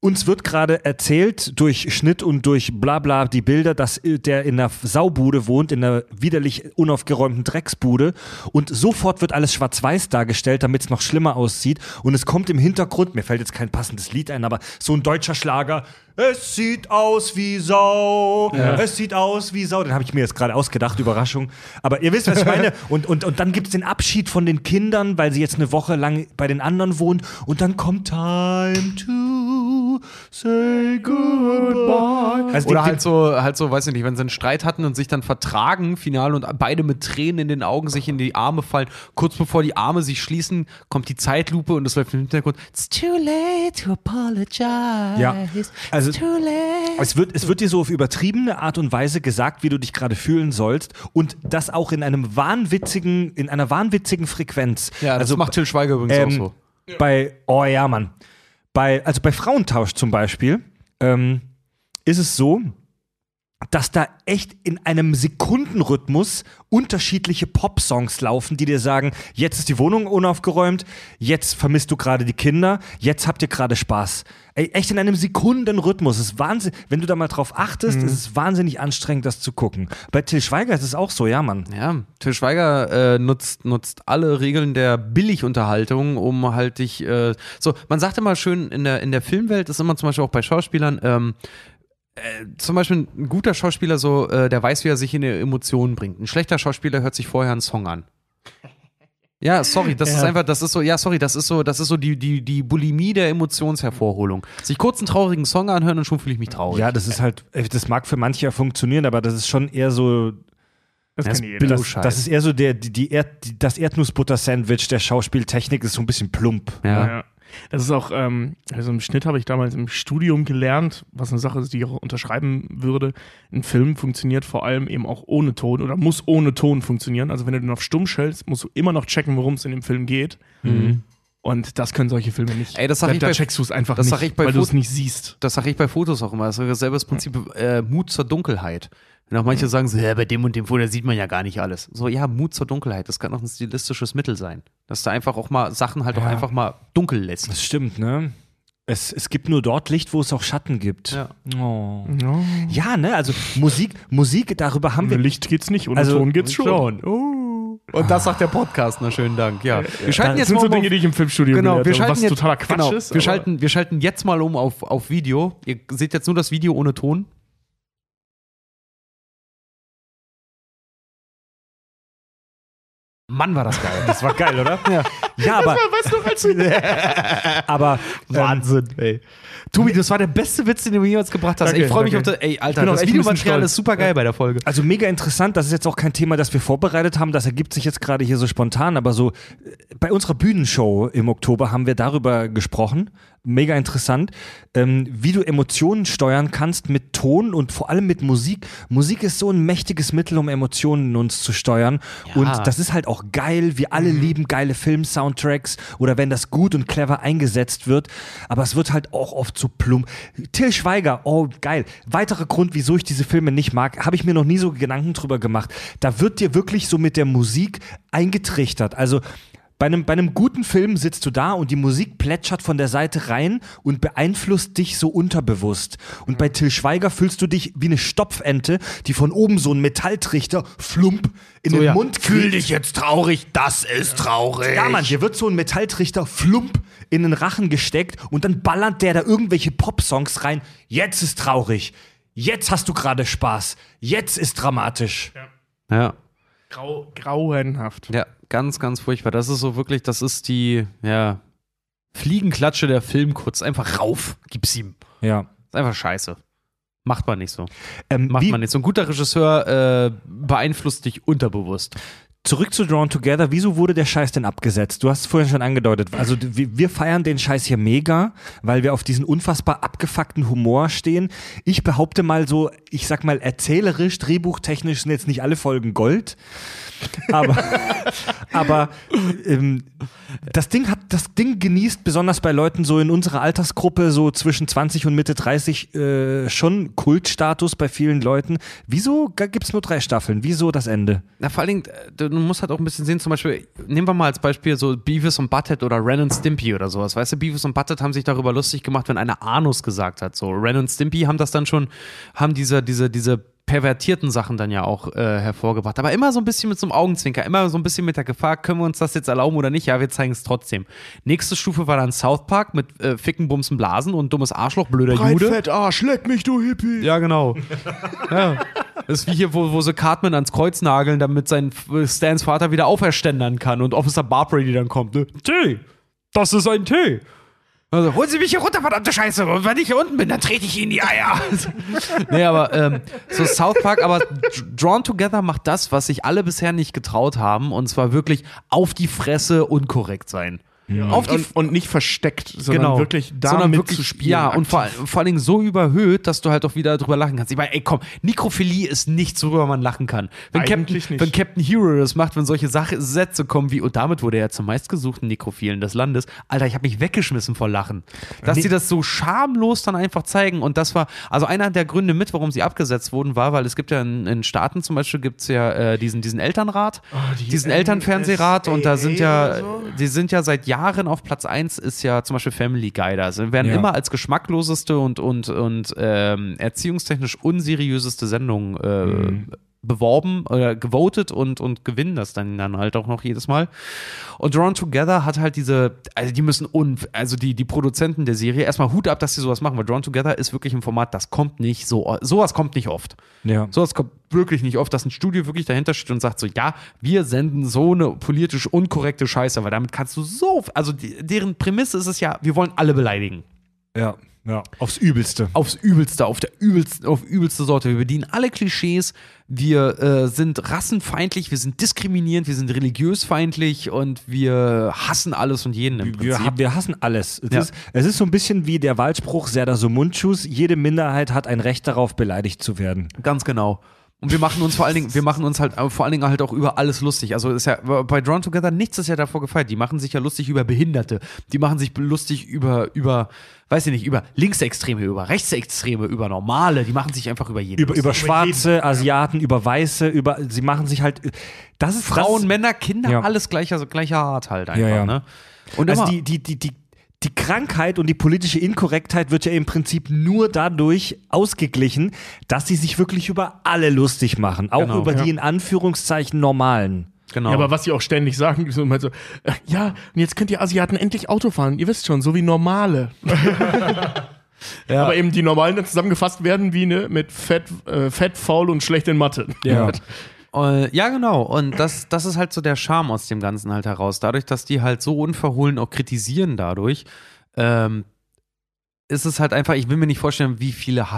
uns wird gerade erzählt durch Schnitt und durch Blabla die Bilder, dass äh, der in einer Saubude wohnt, in einer widerlich unaufgeräumten Drecksbude. Und sofort wird alles schwarz-weiß dargestellt, damit es noch schlimmer aussieht. Und es kommt im Hintergrund, mir fällt jetzt kein passendes Lied ein, aber so ein deutscher Schlager, es sieht aus wie Sau, es sieht aus wie Sau, den habe ich mir jetzt gerade ausgedacht, Überraschung, aber ihr wisst, was ich meine. Und, und, und dann gibt es den Abschied von den Kindern, weil sie jetzt eine Woche lang bei den anderen wohnen und dann kommt Time to say goodbye. Also Oder die- halt so, halt so, weiß ich nicht, wenn sie einen Streit hatten und sich dann vertragen, final und beide mit Tränen in den Augen sich in die Arme fallen. Kurz bevor die Arme sich schließen, kommt die Zeitlupe und es läuft im Hintergrund. It's too late to apologize. Ja, also- It's too late. Es wird, es wird dir so auf übertriebene Art und Weise gesagt, wie du dich gerade fühlen sollst und das auch in einem wahnwitzigen, in einer wahnwitzigen Frequenz. Ja, das also macht Till Schweiger übrigens ähm, auch so. Bei, oh ja, Mann. Bei, also bei Frauentausch zum Beispiel ähm, ist es so, dass da echt in einem Sekundenrhythmus unterschiedliche Pop-Songs laufen, die dir sagen, jetzt ist die Wohnung unaufgeräumt, jetzt vermisst du gerade die Kinder, jetzt habt ihr gerade Spaß. Ey, echt in einem Sekundenrhythmus. Es ist Wahnsinn. Wenn du da mal drauf achtest, ist es wahnsinnig anstrengend, das zu gucken. Bei Till Schweiger ist es auch so, ja, Mann. Ja, Till Schweiger äh, nutzt, nutzt alle Regeln der Billigunterhaltung, um halt dich. Äh, so, man sagt immer schön, in der, in der Filmwelt ist immer zum Beispiel auch bei Schauspielern, ähm, zum Beispiel ein guter Schauspieler, so, äh, der weiß, wie er sich in die Emotionen bringt. Ein schlechter Schauspieler hört sich vorher einen Song an. Ja, sorry, das ist einfach, das ist so, ja, sorry, das ist so, das ist so die, die, die Bulimie der Emotionshervorholung. Sich kurz einen traurigen Song anhören und schon fühle ich mich traurig. Ja, das ist halt, äh, das mag für manche ja funktionieren, aber das ist schon eher so, Das Das kann jeder. Billo- das, das ist eher so der, die, die Erd, die, das Erdnussbutter-Sandwich der Schauspieltechnik ist so ein bisschen plump. ja. Ja. Das ist auch, ähm, also im Schnitt habe ich damals im Studium gelernt, was eine Sache ist, die ich auch unterschreiben würde. Ein Film funktioniert vor allem eben auch ohne Ton oder muss ohne Ton funktionieren. Also wenn du den auf stumm stellst, musst du immer noch checken, worum es in dem Film geht. Und das können solche Filme nicht. Ey, das sag da, ich da bei- checkst du es einfach das nicht, sag ich bei weil du es nicht siehst. Das sage ich bei Fotos auch immer. Das ist dasselbe das Prinzip äh, Mut zur Dunkelheit. Wenn auch manche sagen so, ja, bei dem und dem Foto sieht man ja gar nicht alles. So, ja, Mut zur Dunkelheit, das kann auch ein stilistisches Mittel sein. Dass du einfach auch mal Sachen halt auch einfach mal dunkel lässt. Das stimmt, ne? Es, es gibt nur dort Licht, wo es auch Schatten gibt. Ja. Oh. Ja. Ja, ne? Also Musik, Musik, darüber haben Ohne wir. Licht geht's nicht, ohne Also- Ton geht's schon. Und das sagt der Podcast, na schönen Dank. Ja. Wir schalten Das jetzt sind mal so um auf- Dinge, die ich im Filmstudio Genau, gelernt wir habe, schalten was jetzt, totaler Quatsch genau, ist. Wir schalten, wir schalten jetzt mal um auf, auf Video. Ihr seht jetzt nur das Video ohne Ton. Mann, war das geil. Das war geil, oder? Ja, ja aber, Weißt du, als du aber ähm, Wahnsinn, ey. Tobi, das war der beste Witz, den du mir jemals gebracht hast. Danke, ich freue mich auf das. Ey, Alter, auch das Videomaterial ist super geil bei der Folge. Also mega interessant, das ist jetzt auch kein Thema, das wir vorbereitet haben, das ergibt sich jetzt gerade hier so spontan, aber so äh, bei unserer Bühnenshow im Oktober haben wir darüber gesprochen. Mega interessant, ähm, wie du Emotionen steuern kannst mit Ton und vor allem mit Musik. Musik ist so ein mächtiges Mittel, um Emotionen in uns zu steuern. Und das ist halt auch geil. Wir alle lieben geile Film-Soundtracks oder wenn das gut und clever eingesetzt wird. Aber es wird halt auch oft zu plump. Till Schweiger, oh geil. Weiterer Grund, wieso ich diese Filme nicht mag, habe ich mir noch nie so Gedanken drüber gemacht. Da wird dir wirklich so mit der Musik eingetrichtert. Also bei einem, bei einem guten Film sitzt du da und die Musik plätschert von der Seite rein und beeinflusst dich so unterbewusst. Und bei Till Schweiger fühlst du dich wie eine Stopfente, die von oben so einen Metalltrichter flump in den ja. Mund kriegt. jetzt traurig, das ist traurig. Ja, Mann, dir wird so ein Metalltrichter flump in den Rachen gesteckt und dann ballert der da irgendwelche Popsongs rein. Jetzt ist traurig. Jetzt hast du gerade Spaß. Jetzt ist dramatisch. Ja. Grau, grauenhaft. Ja, ganz, ganz furchtbar. Das ist so wirklich, das ist die, ja, Fliegenklatsche der Filmkurz. Einfach rauf, gib's ihm. Ja. Ist einfach scheiße. Macht man nicht so. Ähm, Macht man nicht so. Ein guter Regisseur äh, beeinflusst dich unterbewusst. Zurück zu Drawn Together. Wieso wurde der Scheiß denn abgesetzt? Du hast es vorhin schon angedeutet. Also wir, wir feiern den Scheiß hier mega, weil wir auf diesen unfassbar abgefuckten Humor stehen. Ich behaupte mal so, ich sag mal erzählerisch, drehbuchtechnisch sind jetzt nicht alle Folgen Gold. Aber, aber ähm, das Ding hat, das Ding genießt besonders bei Leuten so in unserer Altersgruppe, so zwischen 20 und Mitte 30, äh, schon Kultstatus bei vielen Leuten. Wieso gibt es nur drei Staffeln? Wieso das Ende? Na, vor allen Dingen, äh, du musst halt auch ein bisschen sehen, zum Beispiel, nehmen wir mal als Beispiel so Beavis und Butthead oder Ren und Stimpy oder sowas. Weißt du, Beavis und Butthead haben sich darüber lustig gemacht, wenn einer Anus gesagt hat. So, Ren und Stimpy haben das dann schon, haben diese, diese, diese pervertierten Sachen dann ja auch äh, hervorgebracht. Aber immer so ein bisschen mit so einem Augenzwinker, immer so ein bisschen mit der Gefahr, können wir uns das jetzt erlauben oder nicht? Ja, wir zeigen es trotzdem. Nächste Stufe war dann South Park mit äh, Ficken, Bumsen, Blasen und dummes Arschloch, blöder Jude. Breitfett Arsch, leck mich, du Hippie. Ja, genau. ja. Das ist wie hier, wo, wo sie Cartman ans Kreuz nageln, damit sein Stans Vater wieder auferständern kann und Officer Barbrady dann kommt. Ne? Tee, das ist ein Tee. Also, holen Sie mich hier runter, verdammte Scheiße. Und wenn ich hier unten bin, dann trete ich Ihnen die Eier. nee, aber ähm, so South Park, aber Dr- Drawn Together macht das, was sich alle bisher nicht getraut haben. Und zwar wirklich auf die Fresse unkorrekt sein. Auf die Und, und nicht versteckt, sondern genau. wirklich da Sondern wirklich, zu spielen. Ja, und vor, aktiv. vor allen Dingen so überhöht, dass du halt auch wieder drüber lachen kannst. Ich meine, ey, komm, Nekrophilie ist nichts, worüber man lachen kann. Wenn Captain, Eigentlich nicht. wenn Captain Hero das macht, wenn solche Sache, Sätze kommen wie, und damit wurde er zum meistgesuchten Nekrophilen des Landes. Alter, ich habe mich weggeschmissen vor Lachen. Dass Nee. die das so schamlos dann einfach zeigen. Und das war, also einer der Gründe mit, warum sie abgesetzt wurden, war, weil es gibt ja in, in Staaten zum Beispiel gibt's ja äh, diesen, diesen Elternrat, die diesen Elternfernsehrat und da sind ja, so? die sind ja seit Jahren auf Platz 1 ist ja zum Beispiel Family Guy. Also werden Ja. immer als geschmackloseste und, und, und ähm, erziehungstechnisch unseriöseste Sendung äh, beworben oder gewotet und, und gewinnen das dann, dann halt auch noch jedes Mal. Und Drawn Together hat halt diese, also die müssen, un, also die, die Produzenten der Serie, erstmal Hut ab, dass sie sowas machen, weil Drawn Together ist wirklich ein Format, das kommt nicht so, sowas kommt nicht oft. Ja. Sowas kommt wirklich nicht oft, dass ein Studio wirklich dahinter steht und sagt so, ja, wir senden so eine politisch unkorrekte Scheiße, weil damit kannst du so, also die, deren Prämisse ist es ja, wir wollen alle beleidigen. Ja. Ja. Aufs Übelste. Aufs Übelste, auf der übelste, auf übelste Sorte. Wir bedienen alle Klischees, wir äh, sind rassenfeindlich, wir sind diskriminierend, wir sind religiösfeindlich und wir hassen alles und jeden im Wir, Prinzip. wir hassen alles. Es, Ja. ist, es ist so ein bisschen wie der Wahlspruch Serda Sumunchus, jede Minderheit hat ein Recht darauf, beleidigt zu werden. Ganz genau. Und wir machen uns vor allen Dingen, wir machen uns halt vor allen Dingen halt auch über alles lustig. Also ist ja bei Drawn Together nichts ist ja davor gefeiert. Die machen sich ja lustig über Behinderte. Die machen sich lustig über, über, weiß ich nicht, über Linksextreme, über Rechtsextreme, über Normale. Die machen sich einfach über jeden. Über, über Schwarze, Asiaten, über Weiße, über sie machen sich halt. Das ist Frauen, das, Männer, Kinder, Ja. alles gleicher, gleicher Art halt einfach. Ja, ja. Ne? Und Also die, die, die, die, die Krankheit und die politische Inkorrektheit wird ja im Prinzip nur dadurch ausgeglichen, dass sie sich wirklich über alle lustig machen. Auch Genau. über Ja. die in Anführungszeichen normalen. genau. Ja, aber was sie auch ständig sagen, immer so, äh, ja, und jetzt könnt ihr Asiaten endlich Auto fahren. Ihr wisst schon, so wie normale. Ja. Aber eben die Normalen dann zusammengefasst werden wie ne, mit fett, äh, fett, faul und schlecht in Mathe. Ja. Äh, ja, genau. Und das, das ist halt so der Charme aus dem Ganzen halt heraus. Dadurch, dass die halt so unverhohlen auch kritisieren dadurch, ähm, ist es halt einfach, ich will mir nicht vorstellen, wie viele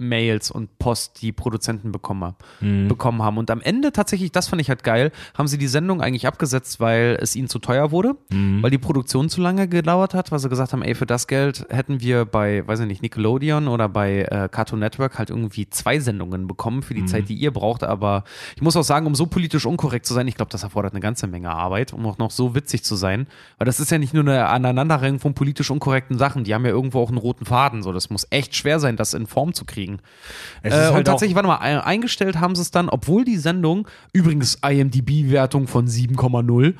Hass-Mails und Post die Produzenten bekommen, Mhm. bekommen haben. Und am Ende tatsächlich, das fand ich halt geil, haben sie die Sendung eigentlich abgesetzt, weil es ihnen zu teuer wurde, Mhm. weil die Produktion zu lange gedauert hat, weil sie gesagt haben, ey, für das Geld hätten wir bei, weiß ich nicht, Nickelodeon oder bei äh, Cartoon Network halt irgendwie zwei Sendungen bekommen für die Zeit, die ihr braucht. Aber ich muss auch sagen, um so politisch unkorrekt zu sein, ich glaube, das erfordert eine ganze Menge Arbeit, um auch noch so witzig zu sein. Weil das ist ja nicht nur eine Aneinanderreihung von politisch unkorrekten Sachen, die haben ja irgendwo auch einen roten Faden. So, das muss echt schwer sein, das in Form zu kriegen. Es Äh, und halt auch- tatsächlich, warte mal, ein- eingestellt haben sie es dann, obwohl die Sendung, übrigens IMDb-Wertung von 7,0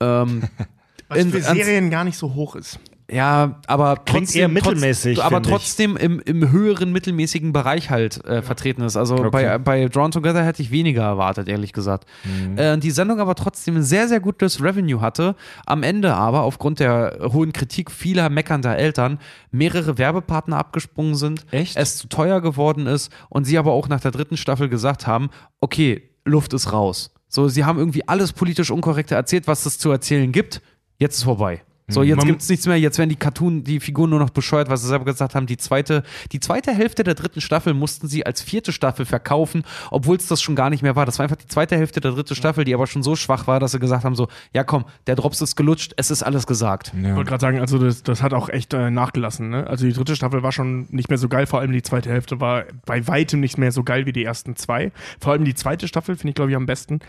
ähm, Was in- für Serien gar nicht so hoch ist. Ja, aber Klingt trotzdem, eher mittelmäßig, Trotz, aber trotzdem im, im höheren mittelmäßigen Bereich halt äh, vertreten ist. Also bei, bei Drawn Together hätte ich weniger erwartet, ehrlich gesagt. Mhm. Äh, die Sendung aber trotzdem ein sehr, sehr gutes Revenue hatte. Am Ende aber aufgrund der hohen Kritik vieler meckernder Eltern mehrere Werbepartner abgesprungen sind. Echt? Es zu teuer geworden ist und sie aber auch nach der dritten Staffel gesagt haben, okay, Luft ist raus. So, sie haben irgendwie alles politisch Unkorrekte erzählt, was es zu erzählen gibt. Jetzt ist vorbei. So, jetzt gibt es nichts mehr. Jetzt werden die Cartoon, die Figuren nur noch bescheuert, was sie selber gesagt haben. Die zweite, die zweite Hälfte der dritten Staffel mussten sie als vierte Staffel verkaufen, obwohl es das schon gar nicht mehr war. Das war einfach die zweite Hälfte der dritten Staffel, die aber schon so schwach war, dass sie gesagt haben: so, ja komm, der Drops ist gelutscht, es ist alles gesagt. Ich wollte gerade sagen, also das, das hat auch echt äh, nachgelassen. Ne? Also die dritte Staffel war schon nicht mehr so geil, vor allem die zweite Hälfte war bei weitem nicht mehr so geil wie die ersten zwei. Vor allem die zweite Staffel finde ich, glaube ich, am besten.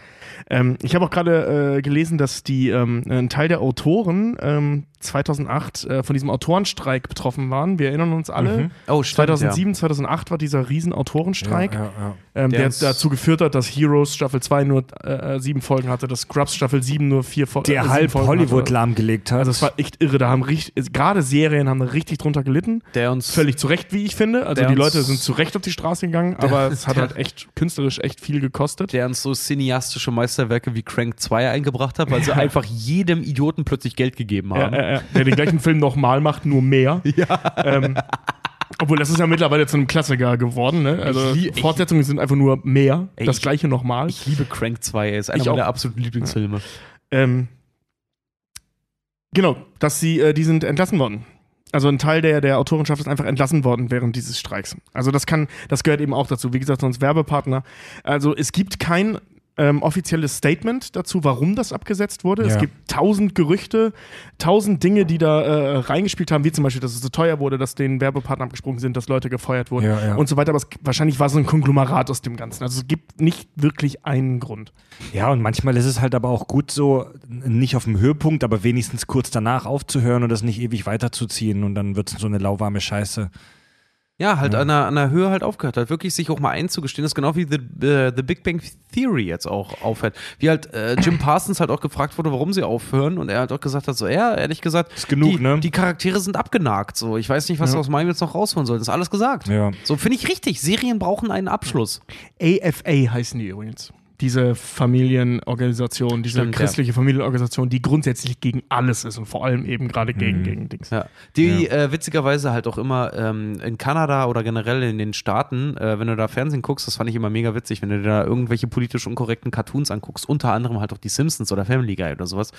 Ähm, ich habe auch gerade äh, gelesen, dass die ähm, ein Teil der Autoren ähm, um, 2008 äh, von diesem Autorenstreik betroffen waren. Wir erinnern uns alle. Oh, stimmt, 2007, 2008 war dieser riesen Autorenstreik, Ja, ja. ähm, Der der, dazu geführt hat, dass Heroes Staffel 2 nur äh, sieben Folgen hatte, dass Scrubs Staffel 7 nur vier äh, Der sieben halb Folgen Hollywood hatte. lahmgelegt hat. Also es war echt irre. Da haben richtig, gerade Serien haben da richtig drunter gelitten. Der uns Völlig zu Recht, wie ich finde. Also Der die Leute sind zu Recht auf die Straße gegangen, aber es hat halt echt künstlerisch echt viel gekostet. der uns so cineastische Meisterwerke wie Crank 2 eingebracht hat, weil sie einfach jedem Idioten plötzlich Geld gegeben Ja, haben. Der den gleichen Film nochmal macht, nur mehr. Ähm, obwohl, das ist ja mittlerweile zu einem Klassiker geworden. Ne? Also lie- ich- Fortsetzungen sind einfach nur mehr. Ey, das ich- gleiche nochmal. Ich liebe Crank 2, er ist einer Ich auch. meiner absoluten Lieblingsfilme. Ähm, genau, dass sie, äh, die sind entlassen worden. Also ein Teil der, der Autorenschaft ist einfach entlassen worden während dieses Streiks. Also das kann, das gehört eben auch dazu. Wie gesagt, sonst Werbepartner. Also es gibt kein ähm, offizielles Statement dazu, warum das abgesetzt wurde. Es Ja. gibt tausend Gerüchte, tausend Dinge, die da äh, reingespielt haben, wie zum Beispiel, dass es so teuer wurde, dass den Werbepartner abgesprungen sind, dass Leute gefeuert wurden Ja, ja. und so weiter. Aber es, wahrscheinlich war es so ein Konglomerat aus dem Ganzen. Also es gibt nicht wirklich einen Grund. Ja, und manchmal ist es halt aber auch gut so, nicht auf dem Höhepunkt, aber wenigstens kurz danach aufzuhören und das nicht ewig weiterzuziehen und dann wird es so eine lauwarme Scheiße. Ja, halt An, der, an der Höhe halt aufgehört hat, wirklich sich auch mal einzugestehen. Das ist genau wie The, äh, The Big Bang Theory jetzt auch aufhört. Wie halt äh, Jim Parsons halt auch gefragt wurde, warum sie aufhören und er halt auch gesagt hat, so, ja, ehrlich gesagt, Ist genug, die, ne? die Charaktere sind abgenagt. So, ich weiß nicht, was Ja. aus meinem jetzt noch rausholen soll. Das ist alles gesagt. Ja. So finde ich richtig. Serien brauchen einen Abschluss. AFA heißen die übrigens. Diese Familienorganisation, diese Stimmt, ja. christliche Familienorganisation, die grundsätzlich gegen alles ist und vor allem eben gerade gegen, gegen Dings. Ja. Die Äh, witzigerweise halt auch immer ähm, in Kanada oder generell in den Staaten, äh, wenn du da Fernsehen guckst, das fand ich immer mega witzig, wenn du da irgendwelche politisch unkorrekten Cartoons anguckst, unter anderem halt auch die Simpsons oder Family Guy oder sowas,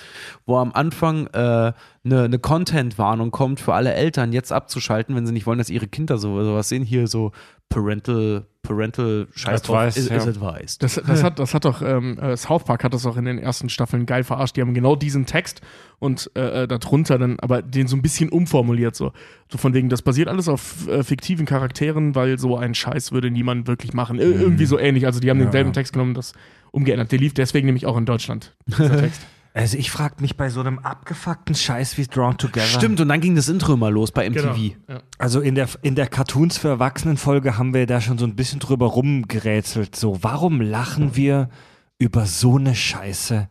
wo am Anfang äh, ne, ne Content-Warnung kommt für alle Eltern, jetzt abzuschalten, wenn sie nicht wollen, dass ihre Kinder so, sowas sehen. Hier so Parental, Parental Scheiß drauf, Advice, is, ja. is advised. Das, das, hat, das hat doch, ähm, äh, South Park hat das auch in den ersten Staffeln geil verarscht. Die haben genau diesen Text und äh, äh, darunter dann, aber den so ein bisschen umformuliert. So, so von wegen, das basiert alles auf äh, fiktiven Charakteren, weil so einen Scheiß würde niemand wirklich machen. Ir irgendwie so ähnlich. Also die haben Ja, denselben ja. Text genommen, das umgeändert. Der lief deswegen nämlich auch in Deutschland, dieser Text. Also ich frage mich bei so einem abgefuckten Scheiß wie Drawn Together. Stimmt, und dann ging das Intro immer los bei MTV. Ja. Also in der, in der Cartoons für Erwachsenen-Folge haben wir da schon so ein bisschen drüber rumgerätselt. So, warum lachen wir über so eine Scheiße?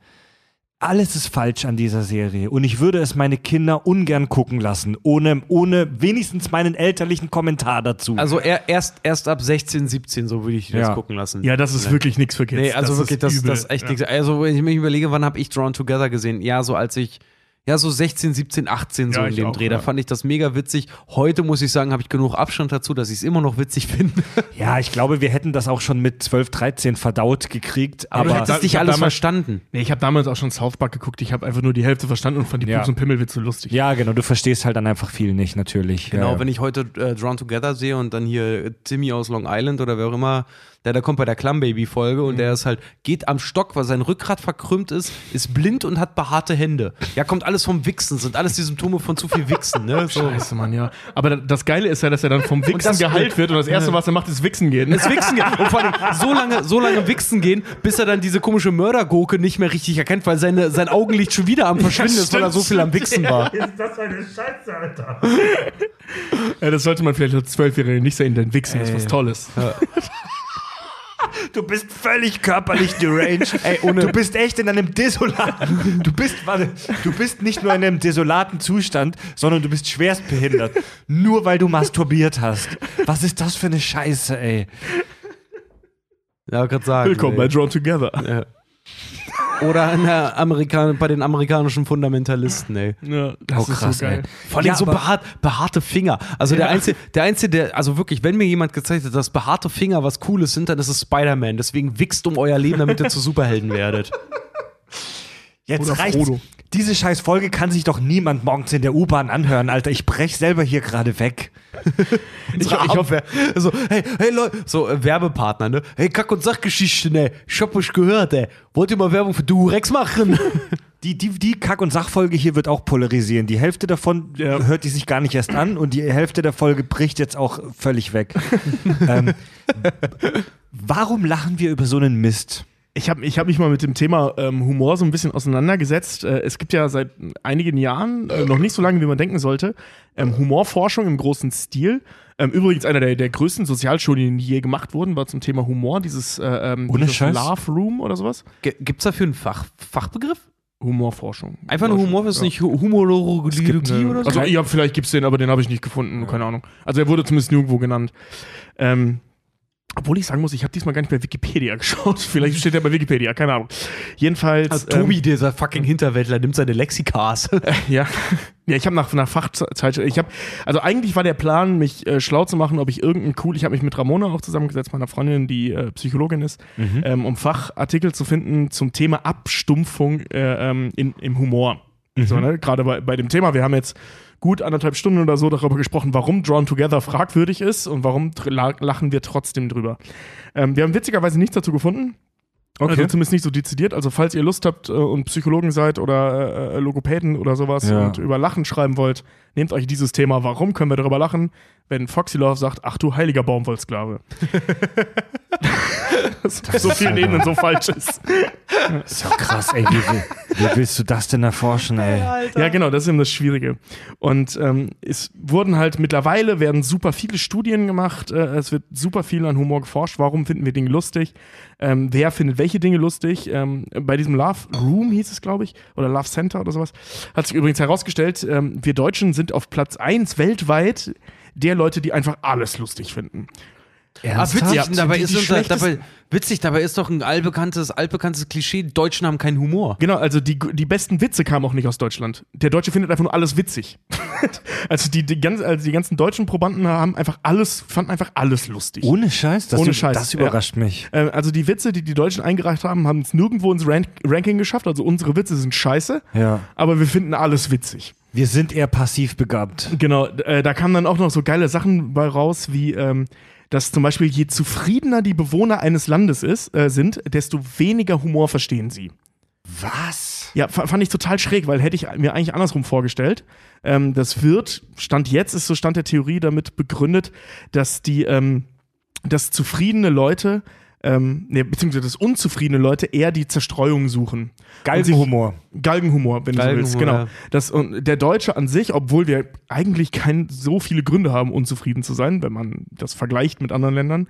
Alles ist falsch an dieser Serie und ich würde es meine Kinder ungern gucken lassen, ohne, ohne wenigstens meinen elterlichen Kommentar dazu. Also er, erst, erst ab 16, 17, so würde ich das Ja. gucken lassen. ja, das ist wirklich nichts für Kids. Nee, also wirklich, das, das ist echt ja. nichts. Also, wenn ich mich überlege, wann habe ich Drawn Together gesehen? Ja, so als ich, ja, so 16, 17, 18, so Ja, in dem auch, Dreh. Da ja. fand ich das mega witzig. Heute muss ich sagen, habe ich genug Abstand dazu, dass ich es immer noch witzig finde. ja, ich glaube, wir hätten das auch schon mit 12, 13 verdaut gekriegt, Aber, du hättest da- nicht ich hab alles damals- verstanden. Nee, ich habe damals auch schon South Park geguckt. Ich habe einfach nur die Hälfte verstanden und fand die Ja. Pups- und Pimmelwitze lustig. ja, genau, du verstehst halt dann einfach viel nicht, natürlich. Genau, ja. wenn ich heute äh, Drawn Together sehe und dann hier Timmy aus Long Island oder wer auch immer, der, der kommt bei der Clumbaby-Folge und Mhm. der ist halt, geht am Stock, weil sein Rückgrat verkrümmt ist, ist blind und hat behaarte Hände. Ja, kommt alles vom Wichsen, sind alles die Symptome von zu viel Wichsen, ne? So. Scheiße, Mann, ja. Aber da- das Geile ist ja, dass er dann vom Wichsen geheilt wird und das Erste, was er macht, ist Wichsen gehen. Das Wichsen gehen. Und vor allem so lange, so lange Wichsen gehen, bis er dann diese komische Mördergurke nicht mehr richtig erkennt, weil seine, sein Augenlicht schon wieder am Verschwinden ist, weil er so viel am Wichsen war. Ist das eine Scheiße, Alter? ja, das sollte man vielleicht als Zwölfjährige nicht sehen, denn Wichsen ist was Tolles. Du bist völlig körperlich deranged. Ey, ohne- du bist echt in einem desolaten. Du bist, warte, du bist nicht nur in einem desolaten Zustand, sondern du bist schwerst behindert. Nur weil du masturbiert hast. Was ist das für eine Scheiße, ey? Ja, gerade sagen. Willkommen bei ey. Drawn Together. Ja. Oder der Amerikan bei den amerikanischen Fundamentalisten, ey. Ja, das Oh, ist krass, so geil. ey. Vor allem Ja, so behaart, behaarte Finger. Also der Einzige, der Einzige, der, also wirklich, wenn mir jemand gezeigt hat, dass behaarte Finger was Cooles sind, dann ist es Spider-Man. Deswegen wichst um euer Leben, damit ihr zu Superhelden werdet. Jetzt reicht's. Frodo. Diese scheiß Folge kann sich doch niemand morgens in der U-Bahn anhören, Alter. Ich brech selber hier gerade weg. Ich, ich hoffe, so, hey, hey Leute, so äh, Werbepartner, ne? Hey, Kack- und Sachgeschichte, ne? Ich hab euch gehört, ey. Wollt ihr mal Werbung für Durex machen? Die, die, die Kack- und Sachfolge hier wird auch polarisieren. Die Hälfte davon Ja. hört die sich gar nicht erst an und die Hälfte der Folge bricht jetzt auch völlig weg. ähm, warum lachen wir über so einen Mist? Ich habe ich hab mich mal mit dem Thema ähm, Humor so ein bisschen auseinandergesetzt. Äh, es gibt ja seit einigen Jahren, äh, noch nicht so lange, wie man denken sollte, ähm, Humorforschung im großen Stil. Ähm, übrigens einer der, der größten Sozialstudien, die je gemacht wurden, war zum Thema Humor, dieses, äh, ähm, dieses? Love Room oder sowas. G- Gibt's dafür einen Fach, Fachbegriff? Humorforschung. Einfach nur Humor, ist Ja. nicht Hu- Humorologie oder so? Also ja, vielleicht gibt's den, aber den habe ich nicht gefunden, keine Ahnung. Also er wurde zumindest nirgendwo genannt. Ähm, obwohl ich sagen muss, ich habe diesmal gar nicht bei Wikipedia geschaut. Vielleicht steht er bei Wikipedia, keine Ahnung. Jedenfalls. Also Tobi, dieser fucking Hinterwäldler, nimmt seine Lexikas. Ähm, ja. ja, ich habe nach, nach Fachzeit. Ich habe, also eigentlich war der Plan, mich äh, schlau zu machen, ob ich irgendeinen cool. Ich habe mich mit Ramona auch zusammengesetzt, meiner Freundin, die äh, Psychologin ist, ähm, um Fachartikel zu finden zum Thema Abstumpfung äh, ähm, in, im Humor. So, ne? Gerade bei, bei dem Thema, wir haben jetzt gut anderthalb Stunden oder so darüber gesprochen, warum Drawn Together fragwürdig ist und warum lachen wir trotzdem drüber. Ähm, wir haben witzigerweise nichts dazu gefunden. Also zumindest nicht so dezidiert. Also falls ihr Lust habt äh, und Psychologen seid oder äh, äh, Logopäden oder sowas Ja. und über Lachen schreiben wollt, nehmt euch dieses Thema. Warum können wir darüber lachen, wenn Foxy Love sagt, ach du heiliger Baumwollsklave. das auf so vielen Ebenen so falsch ist. Ist ja krass, ey. Wie, wie, wie willst du das denn erforschen, ey? Ja, genau, das ist eben das Schwierige. Und ähm, es wurden halt mittlerweile werden super viele Studien gemacht, äh, es wird super viel an Humor geforscht. Warum finden wir Dinge lustig? Ähm, wer findet welche Dinge lustig? Ähm, bei diesem Love Room hieß es, glaube ich, oder Love Center oder sowas, hat sich übrigens herausgestellt, ähm, wir Deutschen sind auf Platz 1 weltweit der Leute, die einfach alles lustig finden. Ah, witzig, Ja, dabei, die- ist unser, dabei, witzig, dabei ist doch ein allbekanntes, altbekanntes Klischee, Deutschen haben keinen Humor. Genau, also die, die besten Witze kamen auch nicht aus Deutschland. Der Deutsche findet einfach nur alles witzig. also, die, die, ganz, also die ganzen deutschen Probanden haben einfach alles, fanden einfach alles lustig. Ohne Scheiß? Das, Ohne Scheiß, das überrascht mich. Äh, also die Witze, die die Deutschen eingereicht haben, haben es nirgendwo ins Rank Ranking geschafft. Also unsere Witze sind scheiße, Ja. aber wir finden alles witzig. Wir sind eher passiv begabt. Genau, äh, da kamen dann auch noch so geile Sachen bei raus, wie ähm, dass zum Beispiel je zufriedener die Bewohner eines Landes ist, äh, sind, desto weniger Humor verstehen sie. Was? Ja, fa- fand ich total schräg, weil hätte ich mir eigentlich andersrum vorgestellt. Ähm, das wird, Stand jetzt ist so Stand der Theorie damit begründet, dass die, ähm, dass zufriedene Leute, ähm, nee, beziehungsweise dass unzufriedene Leute eher die Zerstreuung suchen. Galgenhumor. Galgenhumor, wenn du so willst, Galgenhumor, genau. ja. Das, und der Deutsche an sich, obwohl wir eigentlich kein, so viele Gründe haben, unzufrieden zu sein, wenn man das vergleicht mit anderen Ländern,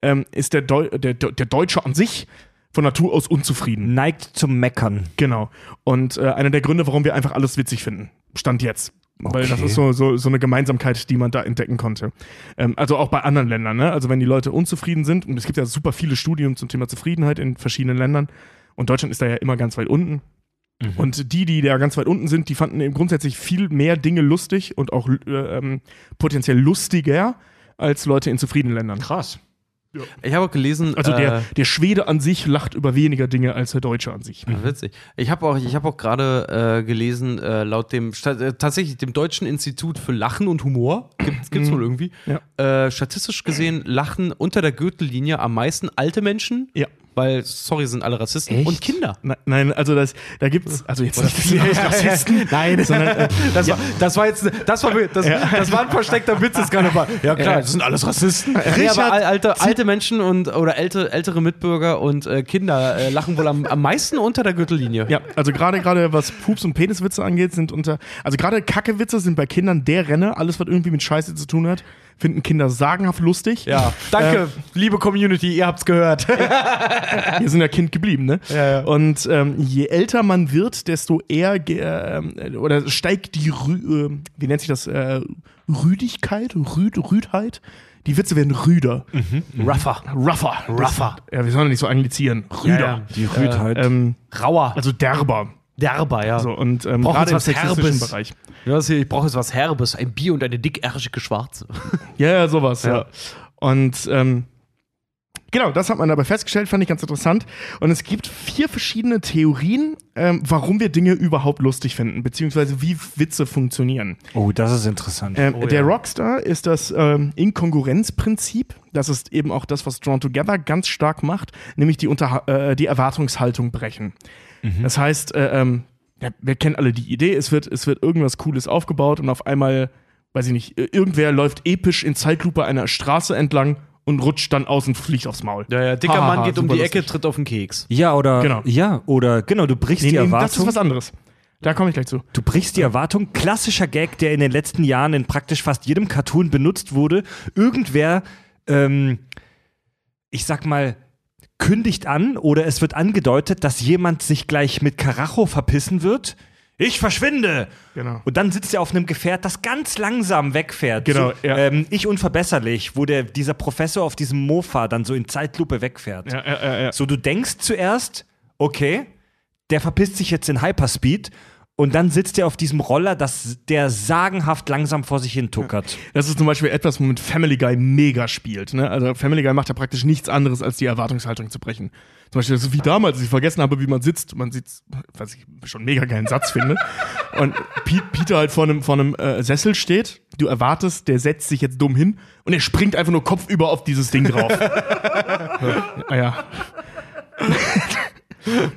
ähm, ist der, Deu der, der Deutsche an sich von Natur aus unzufrieden. Neigt zum Meckern. Genau. Und äh, einer der Gründe, warum wir einfach alles witzig finden. Stand jetzt. Weil das Okay. ist so, so, so eine Gemeinsamkeit, die man da entdecken konnte. Ähm, also auch bei anderen Ländern. Ne? Also wenn die Leute unzufrieden sind, und es gibt ja super viele Studien zum Thema Zufriedenheit in verschiedenen Ländern, und Deutschland ist da ja immer ganz weit unten. Und die, die da ganz weit unten sind, die fanden eben grundsätzlich viel mehr Dinge lustig und auch äh, ähm, potenziell lustiger als Leute in zufriedenen Ländern. Krass. Ich habe auch gelesen, Also äh, der, der Schwede an sich lacht über weniger Dinge als der Deutsche an sich. Ah, Witzig. Ich habe auch, ich hab auch gerade äh, gelesen, äh, laut dem, äh, tatsächlich dem Deutschen Institut für Lachen und Humor, gibt gibt's wohl irgendwie, Ja. äh, statistisch gesehen lachen unter der Gürtellinie am meisten alte Menschen, Ja. Weil, sorry, sind alle Rassisten, Echt? und Kinder. Ne- Nein, also das, da gibt's, also jetzt nicht viele Rassisten, Nein, sondern äh, das, war, das war jetzt, das war, das, das war ein versteckter Witz des Karneval. Ja klar, das sind alles Rassisten. Nee, aber al- alte, alte Menschen und oder ältere, ältere Mitbürger und äh, Kinder äh, lachen wohl am, am meisten unter der Gürtellinie. ja, also gerade gerade was Pups und Peniswitze angeht, sind unter, also gerade Kackewitze sind bei Kindern der Renner, alles was irgendwie mit Scheiße zu tun hat, finden Kinder sagenhaft lustig. Ja, danke, liebe Community, ihr habt's gehört. Wir sind ja Kind geblieben, ne? Und ähm, je älter man wird, desto eher ähm, oder steigt die Rü äh, wie nennt sich das äh, Rüdigkeit, Rüd Rüdheit. Die Witze werden rüder, Rougher. rougher, Rougher. Das, ja, wir sollen nicht so anglizieren, rüder, Die Rüdheit. Ähm, Rauer. also derber. Derber, ja. So, und ähm, gerade im was sexistischen Herbes? Bereich. Ja, ich brauche jetzt was Herbes, ein Bier und eine dickärschige Schwarze. Ja, ja, sowas, ja. Ja. Und ähm, genau, das hat man dabei festgestellt, fand ich ganz interessant. Und es gibt vier verschiedene Theorien, ähm, warum wir Dinge überhaupt lustig finden, beziehungsweise wie Witze funktionieren. oh, das ist interessant. Ähm, Oh, der ja. Rockstar ist das ähm, Inkongruenzprinzip. Das ist eben auch das, was Drawn Together ganz stark macht, nämlich die, Unter äh, die Erwartungshaltung brechen. Das heißt, äh, ähm, ja, wir kennen alle die Idee, es wird, es wird irgendwas Cooles aufgebaut und auf einmal, weiß ich nicht, irgendwer läuft episch in Zeitlupe einer Straße entlang und rutscht dann aus und fliegt aufs Maul. Ja, ja, dicker Ha, ha, Mann geht um die Ecke, lustig. tritt auf den Keks. ja, oder Genau. ja, oder genau, du brichst Nee, die nee, das ist Erwartung. was anderes. Da komme ich gleich zu. Du brichst die Erwartung. Klassischer Gag, der in den letzten Jahren in praktisch fast jedem Cartoon benutzt wurde. Irgendwer, ähm, ich sag mal, kündigt an oder es wird angedeutet, dass jemand sich gleich mit Karacho verpissen wird. Ich verschwinde! Genau. Und dann sitzt er auf einem Gefährt, das ganz langsam wegfährt. Genau, so, ja. ähm, ich unverbesserlich, wo der, dieser Professor auf diesem Mofa dann so in Zeitlupe wegfährt. Ja, ja. So, du denkst zuerst, okay, der verpisst sich jetzt in Hyperspeed und dann sitzt er auf diesem Roller, das, der sagenhaft langsam vor sich hin tuckert. Das ist zum Beispiel etwas, womit Family Guy mega spielt. Ne? Also Family Guy macht ja praktisch nichts anderes, als die Erwartungshaltung zu brechen. Zum Beispiel, ist wie damals, als ich vergessen habe, wie man sitzt. Man sitzt, was ich schon einen mega geilen Satz finde. Und Pete, Peter halt vor einem, vor einem äh, Sessel steht. Du erwartest, der setzt sich jetzt dumm hin und er springt einfach nur kopfüber auf dieses Ding drauf. ja, ah ja.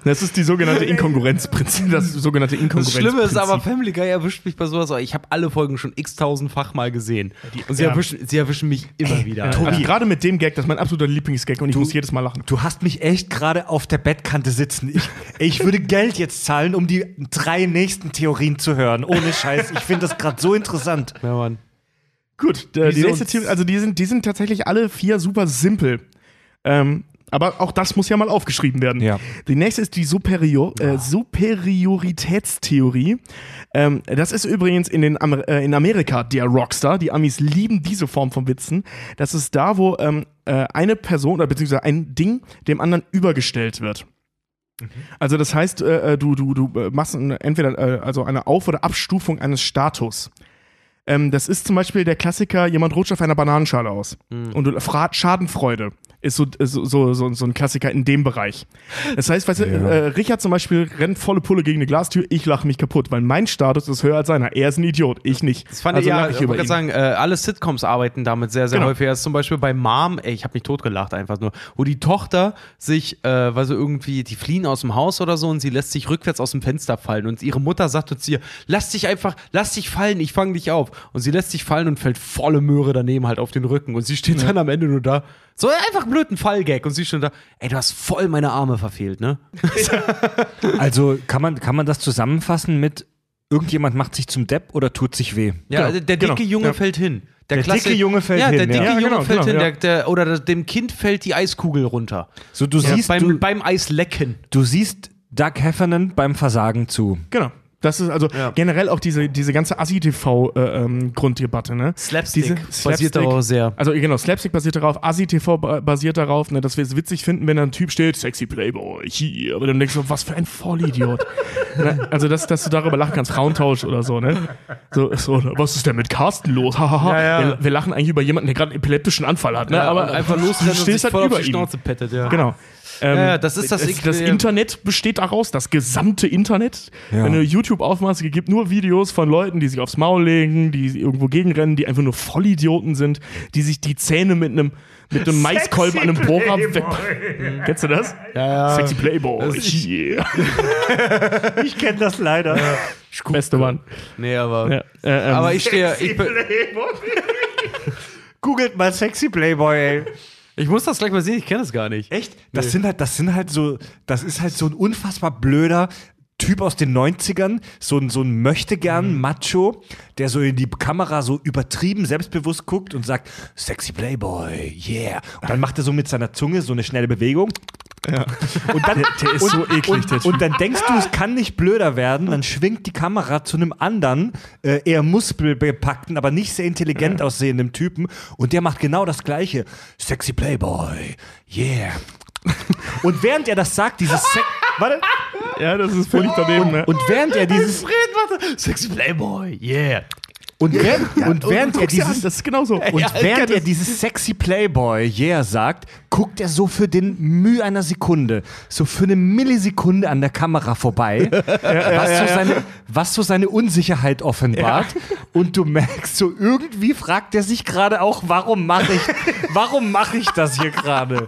Das ist die sogenannte Inkongruenzprinzip. Das sogenannte Das Inkongruenzprinzip. Schlimme ist aber, Family Guy erwischt mich bei sowas. Ich habe alle Folgen schon x-tausendfach mal gesehen. Und sie, ja. erwischen, sie erwischen mich immer wieder. Ja, also gerade mit dem Gag, das ist mein absoluter Lieblingsgag und ich muss jedes Mal lachen. Du hast mich echt gerade auf der Bettkante sitzen. Ich, ich würde Geld jetzt zahlen, um die drei nächsten Theorien zu hören. Ohne Scheiß. Ich finde das gerade so interessant. Ja, Mann. Gut, äh, die nächste Theorie, also die sind, die sind tatsächlich alle vier super simpel. Ähm, aber auch das muss ja mal aufgeschrieben werden. Ja. Die nächste ist die Superior, äh, Superioritätstheorie. Ähm, das ist übrigens in, den Amer äh, in Amerika der Rockstar. Die Amis lieben diese Form von Witzen. Das ist da, wo ähm, äh, eine Person oder beziehungsweise ein Ding dem anderen übergestellt wird. Also das heißt, äh, äh, du, du, du äh, machst entweder also eine Auf- oder Abstufung eines Status. Ähm, das ist zum Beispiel der Klassiker, jemand rutscht auf einer Bananenschale aus. Und du, Fra Schadenfreude ist so, ist so, so, so, so ein Klassiker in dem Bereich. Das heißt, weißt du, äh, Richard zum Beispiel rennt volle Pulle gegen eine Glastür, ich lache mich kaputt, weil mein Status ist höher als seiner. Er ist ein Idiot, ich nicht. Das fand also ich ja, ich wollte sagen, äh, alle Sitcoms arbeiten damit sehr, sehr Genau. häufig. Das ist zum Beispiel bei Mom, ey, ich habe mich totgelacht einfach nur, wo die Tochter sich, äh, weil sie irgendwie, die fliehen aus dem Haus oder so und sie lässt sich rückwärts aus dem Fenster fallen und ihre Mutter sagt zu ihr, lass dich einfach, lass dich fallen, ich fange dich auf. Und sie lässt sich fallen und fällt volle Möhre daneben halt auf den Rücken und sie steht dann am Ende nur da, so einfach einen blöden Fallgag und sie steht da, ey, du hast voll meine Arme verfehlt, ne? Also kann man, kann man das zusammenfassen mit irgendjemand macht sich zum Depp oder tut sich weh? Ja, Genau, der, der dicke genau, Junge ja. fällt hin. Der dicke Junge fällt ja, hin, Der dicke ja. Ja, Junge genau, fällt genau, hin, ja. der, der, oder das- dem Kind fällt die Eiskugel runter. So, du siehst, beim, du, beim Eislecken. du siehst Doug Heffernan beim Versagen zu. Genau. Das ist also Ja. generell auch diese, diese ganze Assi-TV-Grunddebatte, ne? Slapstick Diese basiert darauf sehr. Also genau, Slapstick basiert darauf, Assi-TV ba- basiert darauf, ne, dass wir es witzig finden, wenn da ein Typ steht, sexy Playboy, hier, aber dann denkst du, was für ein Vollidiot. ne? Also, dass, dass du darüber lachen kannst, Frauentausch oder so, ne? So, so was ist denn mit Carsten los? Hahaha. Ja, ja. Wir, wir lachen eigentlich über jemanden, der gerade einen epileptischen Anfall hat, ne? aber einfach du losrennen und stehst sich halt voll auf über die ihm. Schnauze pettet, ja. Genau. Ähm, Ja, ja, das ist das das, das. Internet besteht daraus, das gesamte Internet. Ja. Wenn du YouTube aufmachst, es gibt nur Videos von Leuten, die sich aufs Maul legen, die irgendwo gegenrennen, die einfach nur Vollidioten sind, die sich die Zähne mit einem mit einem Maiskolben an einem Bohrer weg. Kennst du das? Ja, ja. Sexy Playboy. Das ist- Yeah. Ich kenne das leider. Beste Mann. Nee, aber. Ja, äh, ähm, Aber ich stehe. Ich, bin- Googelt mal Sexy Playboy, ey. Ich muss das gleich mal sehen, ich kenne das gar nicht. Echt? Das sind halt, das sind halt so, das ist halt so ein unfassbar blöder Typ aus den 90ern, so ein, so ein möchtegern Macho, der so in die Kamera so übertrieben selbstbewusst guckt und sagt, sexy Playboy, yeah. Und dann macht er so mit seiner Zunge so eine schnelle Bewegung. Und dann, der ist und, so eklig, und, der Typ. und dann denkst du, es kann nicht blöder werden, dann schwingt die Kamera zu einem anderen, äh, eher muskelbepackten, aber nicht sehr intelligent aussehenden Typen und der macht genau das gleiche. Sexy Playboy, yeah. Und während er das sagt, dieses Sex Warte. ja, das ist völlig daneben. Ne? Und während er dieses Sexy Playboy, yeah. Und während, und während er dir an, dieses das ist genauso. und Ja, während kenn er dieses sexy Playboy yeah sagt, guckt er so für den Mühe einer Sekunde, so für eine Millisekunde an der Kamera vorbei, was, so seine, was so seine Unsicherheit offenbart. Und du merkst so, irgendwie fragt er sich gerade auch, warum mache ich, warum mache ich das hier gerade?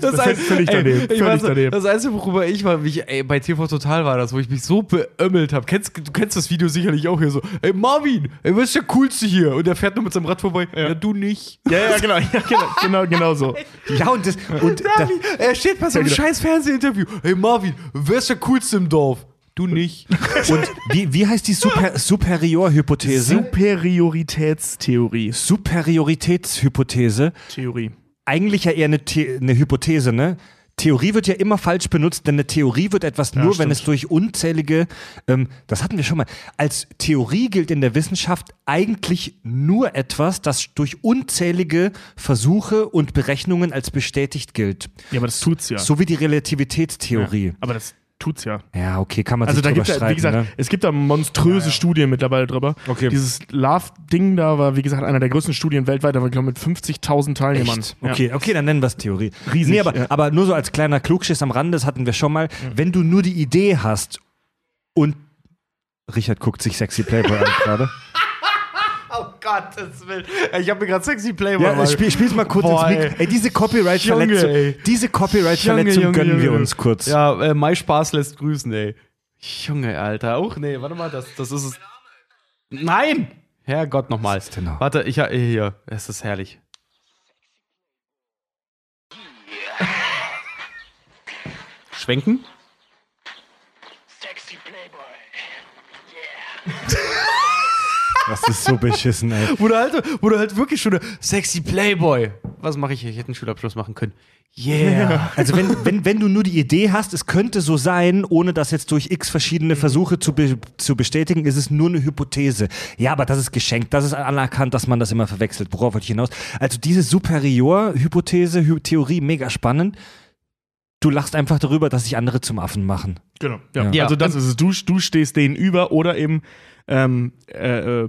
Das, ist völlig daneben, ich völlig weiß, daneben. Das Einzige, worüber ich war, mich, ey, bei TV Total war das, wo ich mich so beömmelt habe. Kennst, du kennst das Video sicherlich auch hier so. Ey, Marvin, ey, was ist der Coolste hier? Und der fährt nur mit seinem Rad vorbei. Ja, du nicht. ja, ja, genau, ja, genau, genau, genau so. Ja, und das, und das, Marvin, er steht bei so einem Ja, genau. scheiß Fernsehinterview. Hey, Marvin, wer ist der Coolste im Dorf? Du nicht. und wie, wie heißt die Super, Superiorhypothese? Superioritätstheorie. Superioritätshypothese. Theorie. Eigentlich ja eher eine, The eine Hypothese, ne? Theorie wird ja immer falsch benutzt, denn eine Theorie wird etwas nur, wenn stimmt. es durch unzählige, ähm, das hatten wir schon mal, als Theorie gilt in der Wissenschaft eigentlich nur etwas, das durch unzählige Versuche und Berechnungen als bestätigt gilt. Ja, aber das tut's ja. So wie die Relativitätstheorie. Aber das tut's ja. Ja, okay, kann man Also sich da drüber gibt es, streiten, wie gesagt, ne? es gibt da monströse Studien mittlerweile drüber. Okay. Dieses Love-Ding da war, wie gesagt, einer der größten Studien weltweit, aber ich glaube mit 50.000 Teilnehmern. Echt? Ja. Okay, okay, dann nennen wir es Theorie. Riesig, Nee, aber, ja. aber nur so als kleiner Klugschiss am Rande, das hatten wir schon mal. Wenn du nur die Idee hast und Richard guckt sich Sexy Playboy an gerade. Oh Gottes Willen. Ich habe mir gerade sexy Playboy. Ja, spiel, spiel's mal kurz Boah, ins Mikro. ey. Ey, diese Copyright-Verletzung, ey. diese Copyright-Verletzung gönnen Junge, wir uns kurz. Ja, äh, My Spaß lässt grüßen, ey. Junge, Alter. Auch, nee, warte mal, das, das ist es. Nein! Herrgott, nochmal. Warte, ich, hier, es ist herrlich. Schwenken? Sexy Playboy. Das ist so beschissen, ey. Wo du halt, wo du halt wirklich schon sexy Playboy. Was mache ich hier? Ich hätte einen Schulabschluss machen können. Yeah. Also wenn, wenn, wenn du nur die Idee hast, es könnte so sein, ohne das jetzt durch x verschiedene Versuche zu, be zu bestätigen, ist es nur eine Hypothese. Ja, aber das ist geschenkt, das ist anerkannt, dass man das immer verwechselt. Worauf wollte ich hinaus? Also diese Superior-Hypothese, Hy Theorie, mega spannend. Du lachst einfach darüber, dass sich andere zum Affen machen. Genau. Ja. Ja. Also das ist es. Du, du stehst denen über oder eben ähm, äh, äh,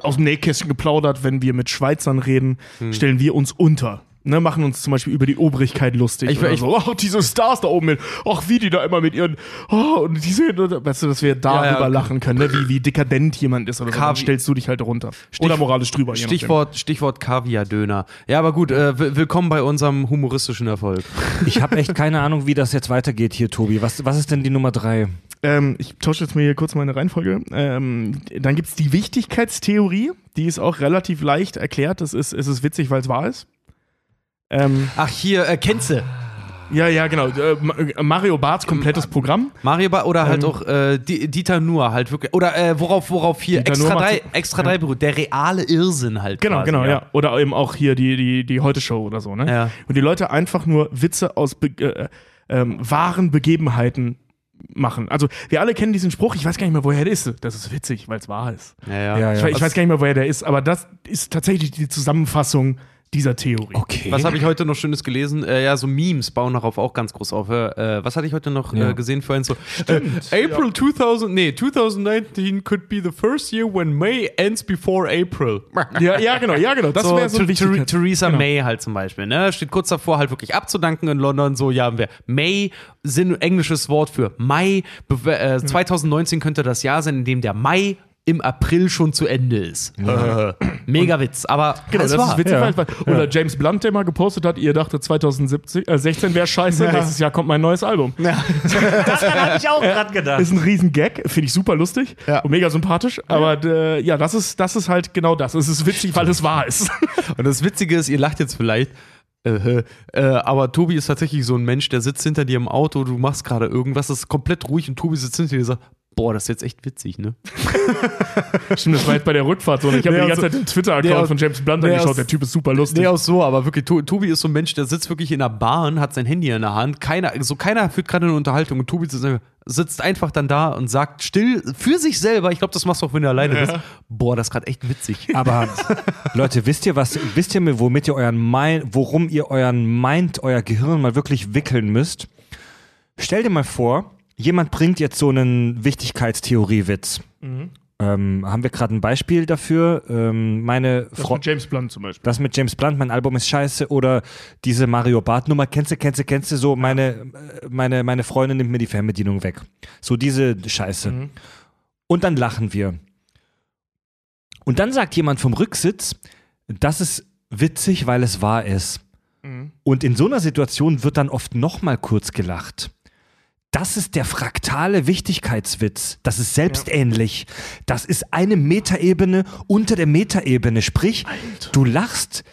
aus dem Nähkästchen geplaudert, wenn wir mit Schweizern reden, Hm. stellen wir uns unter. Ne, machen uns zum Beispiel über die Obrigkeit lustig. Ich- oder ich- so. Ach, diese Stars da oben mit. Ach, wie die da immer mit ihren. Oh, und diese. Weißt du, dass wir darüber Ja, ja. lachen können, ne? wie, wie dekadent jemand ist oder so. Dann stellst du dich halt runter. oder moralisch drüber. Stichwort, Stichwort Kaviar-Döner. Ja, aber gut, äh, willkommen bei unserem humoristischen Erfolg. Ich habe echt keine Ahnung, wie das jetzt weitergeht hier, Tobi. Was, was ist denn die Nummer drei? Ähm, ich tausche jetzt mal hier kurz meine Reihenfolge. Ähm, dann gibt es die Wichtigkeitstheorie, die ist auch relativ leicht erklärt. Das ist, es ist witzig, weil es wahr ist. Ähm, Ach, hier, äh, Kenze. ja, ja, genau. Äh, Ma- Mario Barts komplettes Programm. Mario Bar oder halt Ähm. auch äh, Di- Dieter Nuhr halt wirklich. Oder äh, worauf, worauf hier Dieter extra Nuhr drei, extra drei beruht. Der reale Irrsinn halt. Genau, quasi, genau, ja. Oder eben auch hier die, die, die Heute-Show oder so, ne? Ja. Und die Leute einfach nur Witze aus be äh, ähm, wahren Begebenheiten machen. Also, wir alle kennen diesen Spruch, ich weiß gar nicht mehr, woher der ist. Das ist witzig, weil es wahr ist. Ja, ja. Ja, Ich, ja. ich weiß gar nicht mehr, woher der ist, aber das ist tatsächlich die Zusammenfassung dieser Theorie. Okay. Was habe ich heute noch Schönes gelesen? Äh, ja, so Memes bauen darauf auch ganz groß auf. Äh, was hatte ich heute noch Ja. äh, gesehen vorhin? So, äh, April 2000, nee, 2019 could be the first year when May ends before April. Ja, ja, genau, ja, genau. Das so, wäre so Wichtigkeit- Theresa genau. May halt zum Beispiel, ne? Steht kurz davor, halt wirklich abzudanken in London. So, ja, haben wir May, Sinn, englisches Wort für Mai. Be äh, 2019 könnte das Jahr sein, in dem der Mai im April schon zu Ende ist. Äh, mega Witz, aber Genau, das war. ist witzig. Ja. weil- Oder James Blunt, der mal gepostet hat, ihr dachtet 2016 äh, 16 wäre scheiße, nächstes Jahr kommt mein neues Album. das habe ich auch gerade gedacht. Ist ein riesen Gag, finde ich super lustig Ja. und mega sympathisch. Aber äh, ja, das ist, das ist halt genau das. Es ist witzig, weil es wahr ist. Und das Witzige ist, ihr lacht jetzt vielleicht, äh, äh, aber Tobi ist tatsächlich so ein Mensch, der sitzt hinter dir im Auto, du machst gerade irgendwas, das ist komplett ruhig und Tobi sitzt hinter dir und sagt, boah, das ist jetzt echt witzig, ne? Stimmt, das war jetzt bei der Rückfahrt so. Ich habe Nee, mir die ganze also- Zeit den Twitter-Account Nee, aus- von James Blunt nee, angeschaut. aus- Der Typ ist super lustig. Nee, auch so, aber wirklich, To- Tobi ist so ein Mensch, der sitzt wirklich in der Bahn, hat sein Handy in der Hand, keiner, so keiner führt gerade eine Unterhaltung und Tobi sitzt, einfach dann da und sagt still für sich selber, ich glaube, das machst du auch, wenn du alleine bist, boah, das ist gerade echt witzig. Aber Leute, wisst ihr was, wisst ihr, mir, womit ihr euren Mind, worum ihr euren Mind, euer Gehirn mal wirklich wickeln müsst? Stell dir mal vor, jemand bringt jetzt so einen Wichtigkeitstheoriewitz. Ähm, haben wir gerade ein Beispiel dafür? Ähm, meine das Frau. mit James Blunt zum Beispiel. Das mit James Blunt, mein Album ist scheiße oder diese Mario Barth Nummer, kennst du, kennst du, kennst du, so meine, meine, meine Freundin nimmt mir die Fernbedienung weg. So diese Scheiße. Mhm. Und dann lachen wir. Und dann sagt jemand vom Rücksitz, das ist witzig, weil es wahr ist. Mhm. Und in so einer Situation wird dann oft nochmal kurz gelacht. Das ist der fraktale Wichtigkeitswitz. Das ist selbstähnlich. Das ist eine Metaebene unter der Metaebene. Sprich, du lachst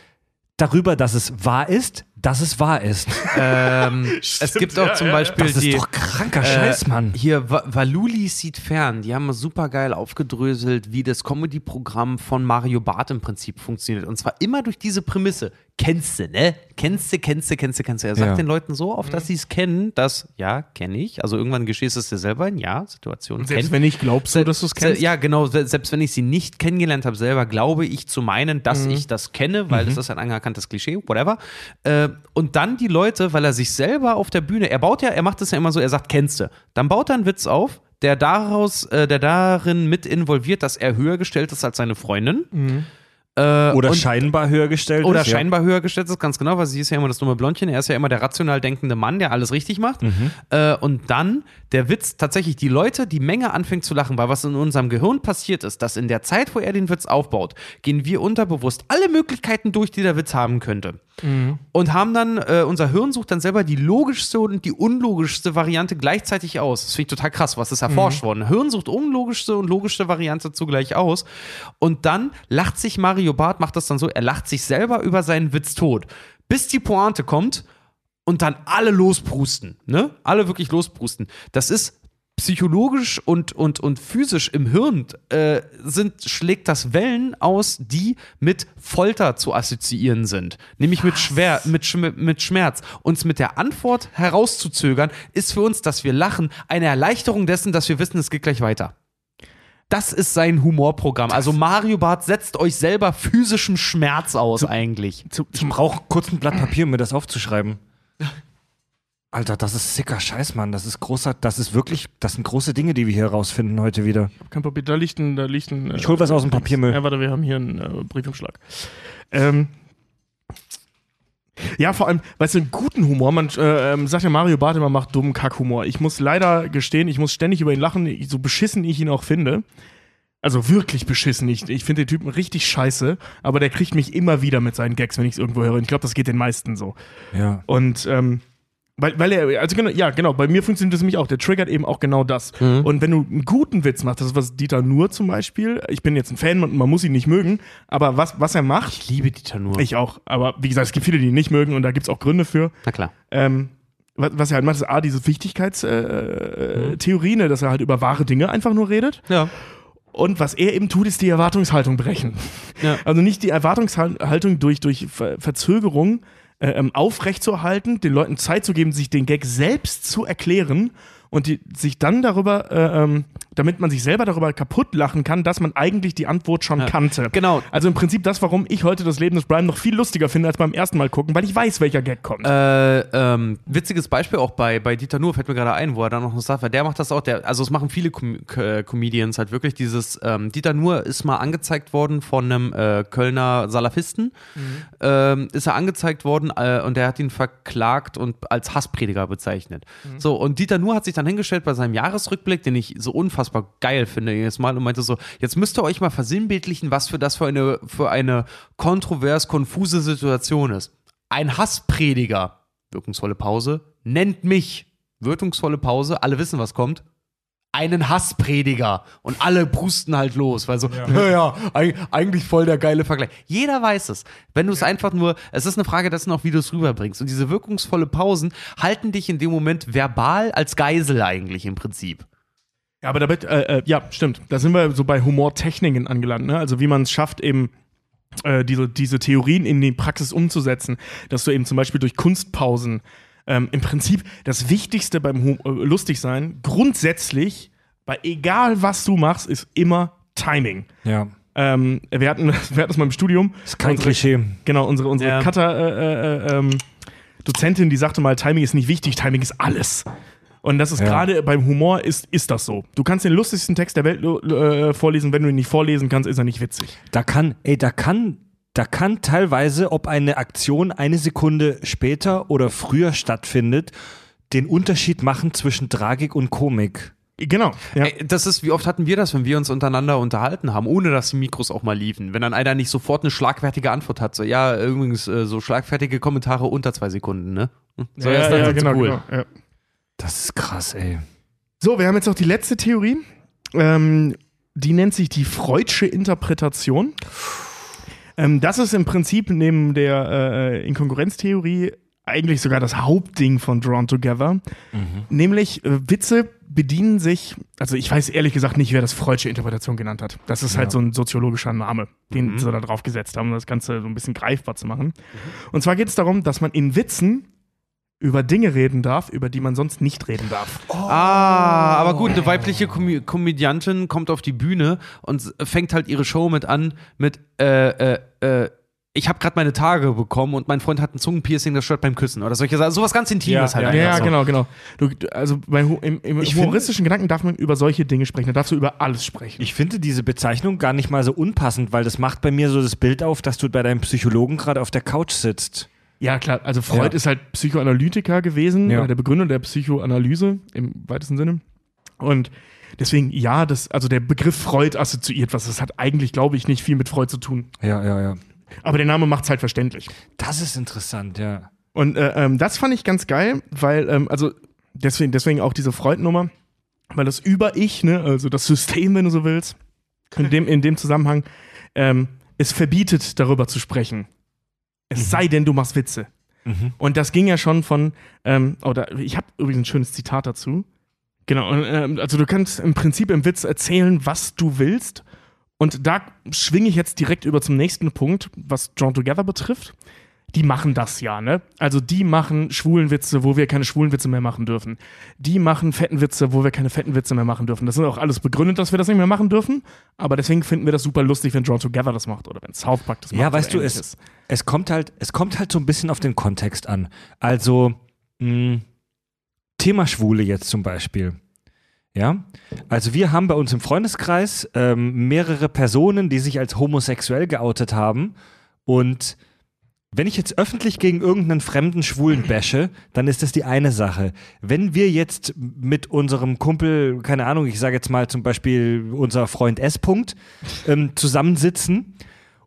darüber, dass es wahr ist, dass es wahr ist. ähm, es gibt auch ja, zum ja, Beispiel Das ist die, doch kranker Scheiß, Mann. Äh, Hier, Va- Valuli sieht fern. Die haben super geil aufgedröselt, wie das Comedy-Programm von Mario Barth im Prinzip funktioniert. Und zwar immer durch diese Prämisse. Kennst du, ne? Kennst du, kennst du, kennst du, kennst du. Er sagt Ja. den Leuten so oft, dass sie es kennen, dass, ja, kenne ich. Also irgendwann gestehst du es dir selber in, ja, Situation. Selbst kenn- wenn ich glaubst du, dass du es kennst. Ja, genau. Se- Selbst wenn ich sie nicht kennengelernt habe, selber glaube ich zu meinen, dass Mhm. ich das kenne, weil das ist ein anerkanntes Klischee, whatever. Äh, und dann die Leute, weil er sich selber auf der Bühne, er baut ja, er macht das ja immer so, er sagt, kennst du. Dann baut er einen Witz auf, der daraus, äh, der darin mit involviert, dass er höher gestellt ist als seine Freundin. Mhm. Äh, Oder scheinbar höher gestellt oder ist. ja. scheinbar höher gestellt ist, ganz genau, weil sie ist ja immer das dumme Blondchen, er ist ja immer der rational denkende Mann, der alles richtig macht. Mhm. Äh, und dann der Witz, tatsächlich die Leute, die Menge anfängt zu lachen, weil was in unserem Gehirn passiert ist, dass in der Zeit, wo er den Witz aufbaut, gehen wir unterbewusst alle Möglichkeiten durch, die der Witz haben könnte. Und haben dann, äh, unser Hirn sucht dann selber die logischste und die unlogischste Variante gleichzeitig aus. Das finde ich total krass, was ist erforscht worden. Hirn sucht unlogischste und logischste Variante zugleich aus. Und dann lacht sich Mario Barth, macht das dann so, er lacht sich selber über seinen Witz tot. Bis die Pointe kommt und dann alle losprusten, ne? Alle wirklich losprusten. Das ist psychologisch und, und, und physisch im Hirn äh, sind, schlägt das Wellen aus, die mit Folter zu assoziieren sind. Nämlich mit, Schwer, mit, mit Schmerz. Uns mit der Antwort herauszuzögern, ist für uns, dass wir lachen, eine Erleichterung dessen, dass wir wissen, es geht gleich weiter. Das ist sein Humorprogramm. Also Mario Barth setzt euch selber physischem Schmerz aus eigentlich. Zu, Ich brauche kurz ein Blatt Papier, um mir das aufzuschreiben. Alter, das ist sicker Scheiß, Mann. Das ist großer, das ist wirklich, das sind große Dinge, die wir hier rausfinden heute wieder. kein Papier, da liegt ein, da liegt ein. Ich hol was aus dem Papiermüll. Ja, warte, wir haben hier einen äh, Briefumschlag. Ähm, ja, vor allem, weißt du, einen guten Humor, man äh, ähm, sagt ja Mario Barth immer, macht dummen Kackhumor. Ich muss leider gestehen, ich muss ständig über ihn lachen, ich- so beschissen ich ihn auch finde. Also wirklich beschissen. Ich, ich finde den Typen richtig scheiße, aber der kriegt mich immer wieder mit seinen Gags, wenn ich es irgendwo höre. Und ich glaube, das geht den meisten so. Ja. Und ähm, weil, weil er, also genau, ja, genau, bei mir funktioniert das nämlich auch. Der triggert eben auch genau das. Und wenn du einen guten Witz machst, das ist was Dieter Nuhr zum Beispiel, ich bin jetzt ein Fan und man muss ihn nicht mögen, aber was, was er macht, Ich liebe Dieter nur. ich auch. Aber wie gesagt, es gibt viele, die ihn nicht mögen und da gibt es auch Gründe für. Na klar. Ähm, was, was er halt macht, ist A, diese Wichtigkeitstheorie, äh, Theorie, ne, dass er halt über wahre Dinge einfach nur redet. Ja. Und was er eben tut, ist die Erwartungshaltung brechen. Ja. Also nicht die Erwartungshaltung durch, durch Ver Verzögerung äh, ähm, aufrechtzuerhalten, den Leuten Zeit zu geben, sich den Gag selbst zu erklären und die, sich dann darüber, äh, ähm, damit man sich selber darüber kaputt lachen kann, dass man eigentlich die Antwort schon kannte. Genau. Also im Prinzip das, warum ich heute das Leben des Brian noch viel lustiger finde als beim ersten Mal gucken, weil ich weiß, welcher Gag kommt. Äh, ähm, witziges Beispiel auch bei, bei Dieter Nuhr, fällt mir gerade ein, wo er dann noch sagt, weil der macht das auch, der, also es machen viele Com äh, Comedians halt wirklich dieses, ähm, Dieter Nuhr ist mal angezeigt worden von einem äh, Kölner Salafisten, ähm, ist er angezeigt worden äh, und der hat ihn verklagt und als Hassprediger bezeichnet. So, und Dieter Nuhr hat sich dann hingestellt bei seinem Jahresrückblick, den ich so unfassbar geil finde jedes Mal und meinte so, jetzt müsst ihr euch mal versinnbildlichen, was für das für eine, für eine kontrovers konfuse Situation ist. Ein Hassprediger, wirkungsvolle Pause, nennt mich, wirkungsvolle Pause, alle wissen, was kommt, einen Hassprediger. Und alle pusten halt los, weil so, ja, ja, eig- eigentlich voll der geile Vergleich. Jeder weiß es. Wenn du es einfach nur, es ist eine Frage dessen auch, wie du es rüberbringst. Und diese wirkungsvolle Pausen halten dich in dem Moment verbal als Geisel eigentlich im Prinzip. Ja, aber damit, äh, äh, ja, stimmt. Da sind wir so bei Humortechniken angelangt, ne? Also wie man es schafft, eben äh, diese, diese Theorien in die Praxis umzusetzen, dass du eben zum Beispiel durch Kunstpausen ähm, im Prinzip das Wichtigste beim Hu äh, Lustigsein grundsätzlich, bei egal was du machst, ist immer Timing. Ja. Ähm, wir, hatten, wir hatten das mal im Studium. Ist kein Unsere- Klischee. Genau, unsere, unsere Ja. Cutter, äh, äh, ähm, Dozentin, die sagte mal, Timing ist nicht wichtig, Timing ist alles. Und das ist Ja. gerade beim Humor ist, ist das so. Du kannst den lustigsten Text der Welt äh, vorlesen, wenn du ihn nicht vorlesen kannst, ist er nicht witzig. Da kann, ey, da kann, da kann teilweise, ob eine Aktion eine Sekunde später oder früher stattfindet, den Unterschied machen zwischen Tragik und Komik. Genau. Ja. Ey, das ist, wie oft hatten wir das, wenn wir uns untereinander unterhalten haben, ohne dass die Mikros auch mal liefen. Wenn dann einer nicht sofort eine schlagfertige Antwort hat. So, ja, übrigens, äh, so schlagfertige Kommentare unter zwei Sekunden, ne? So, ja, erst dann ja, sind's genau, cool. genau. Ja. Das ist krass, ey. So, wir haben jetzt noch die letzte Theorie. Ähm, die nennt sich die Freudsche Interpretation. Ähm, das ist im Prinzip neben der äh, Inkonkurrenztheorie eigentlich sogar das Hauptding von Drawn Together. Nämlich äh, Witze bedienen sich, also ich weiß ehrlich gesagt nicht, wer das Freudsche Interpretation genannt hat. Das ist halt so ein soziologischer Name, den sie da drauf gesetzt haben, um das Ganze so ein bisschen greifbar zu machen. Und zwar geht es darum, dass man in Witzen über Dinge reden darf, über die man sonst nicht reden darf. Ah, aber gut, eine weibliche Komö Komödiantin kommt auf die Bühne und fängt halt ihre Show mit an mit, äh, äh, äh, ich habe gerade meine Tage bekommen und mein Freund hat ein Zungenpiercing, das stört beim Küssen oder solche Sachen. Sowas ganz Intimes Ja, halt. ja, Ja, so. genau, genau. Du, also bei, im, im Ich humoristischen Gedanken darf man über solche Dinge sprechen. Da darfst du über alles sprechen. Ich finde diese Bezeichnung gar nicht mal so unpassend, weil das macht bei mir so das Bild auf, dass du bei deinem Psychologen gerade auf der Couch sitzt. Ja, klar. Also Freud Ja. ist halt Psychoanalytiker gewesen, Ja. der Begründer der Psychoanalyse im weitesten Sinne. Und deswegen, ja, das, also der Begriff Freud assoziiert was. Das hat eigentlich, glaube ich, nicht viel mit Freud zu tun. Ja, ja, ja. Aber der Name macht es halt verständlich. Das ist interessant, ja. Und äh, ähm, das fand ich ganz geil, weil, ähm, also deswegen, deswegen auch diese Freud-Nummer, weil das Über-Ich, ne, also das System, wenn du so willst, in dem, in dem Zusammenhang, ähm, es verbietet, darüber zu sprechen. Es sei denn, du machst Witze. Mhm. Und das ging ja schon von, ähm, oder ich habe übrigens ein schönes Zitat dazu. Genau, ähm, also du kannst im Prinzip im Witz erzählen, was du willst. Und da schwinge ich jetzt direkt über zum nächsten Punkt, was Drawn Together betrifft. Die machen das ja, ne? Also die machen schwulen Witze, wo wir keine schwulen Witze mehr machen dürfen. Die machen fetten Witze, wo wir keine fetten Witze mehr machen dürfen. Das sind auch alles begründet, dass wir das nicht mehr machen dürfen. Aber deswegen finden wir das super lustig, wenn Drawn Together das macht oder wenn South Park das macht. Ja, weißt du, es, es, kommt halt, es kommt halt so ein bisschen auf den Kontext an. Also, mh, Thema Schwule jetzt zum Beispiel. Ja, also wir haben bei uns im Freundeskreis ähm, mehrere Personen, die sich als homosexuell geoutet haben. Und wenn ich jetzt öffentlich gegen irgendeinen fremden Schwulen bashe, dann ist das die eine Sache. Wenn wir jetzt mit unserem Kumpel, keine Ahnung, ich sage jetzt mal zum Beispiel unser Freund S. ähm, zusammensitzen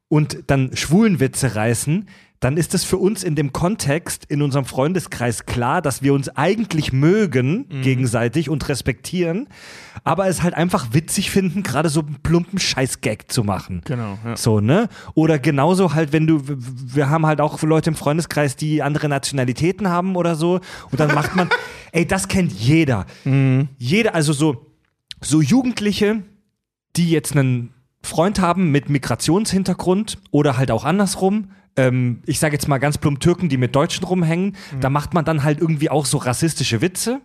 und dann Schwulenwitze reißen, dann ist es für uns in dem Kontext, in unserem Freundeskreis klar, dass wir uns eigentlich mögen gegenseitig und respektieren, aber es halt einfach witzig finden, gerade so einen plumpen Scheiß-Gag zu machen. Genau, ja. So, ne? Oder genauso halt, wenn du, wir haben halt auch Leute im Freundeskreis, die andere Nationalitäten haben oder so. Und dann macht man, ey, das kennt jeder. Jeder, also so, so Jugendliche, die jetzt einen Freund haben mit Migrationshintergrund oder halt auch andersrum. Ähm, ich sage jetzt mal ganz plump Türken, die mit Deutschen rumhängen. Da macht man dann halt irgendwie auch so rassistische Witze.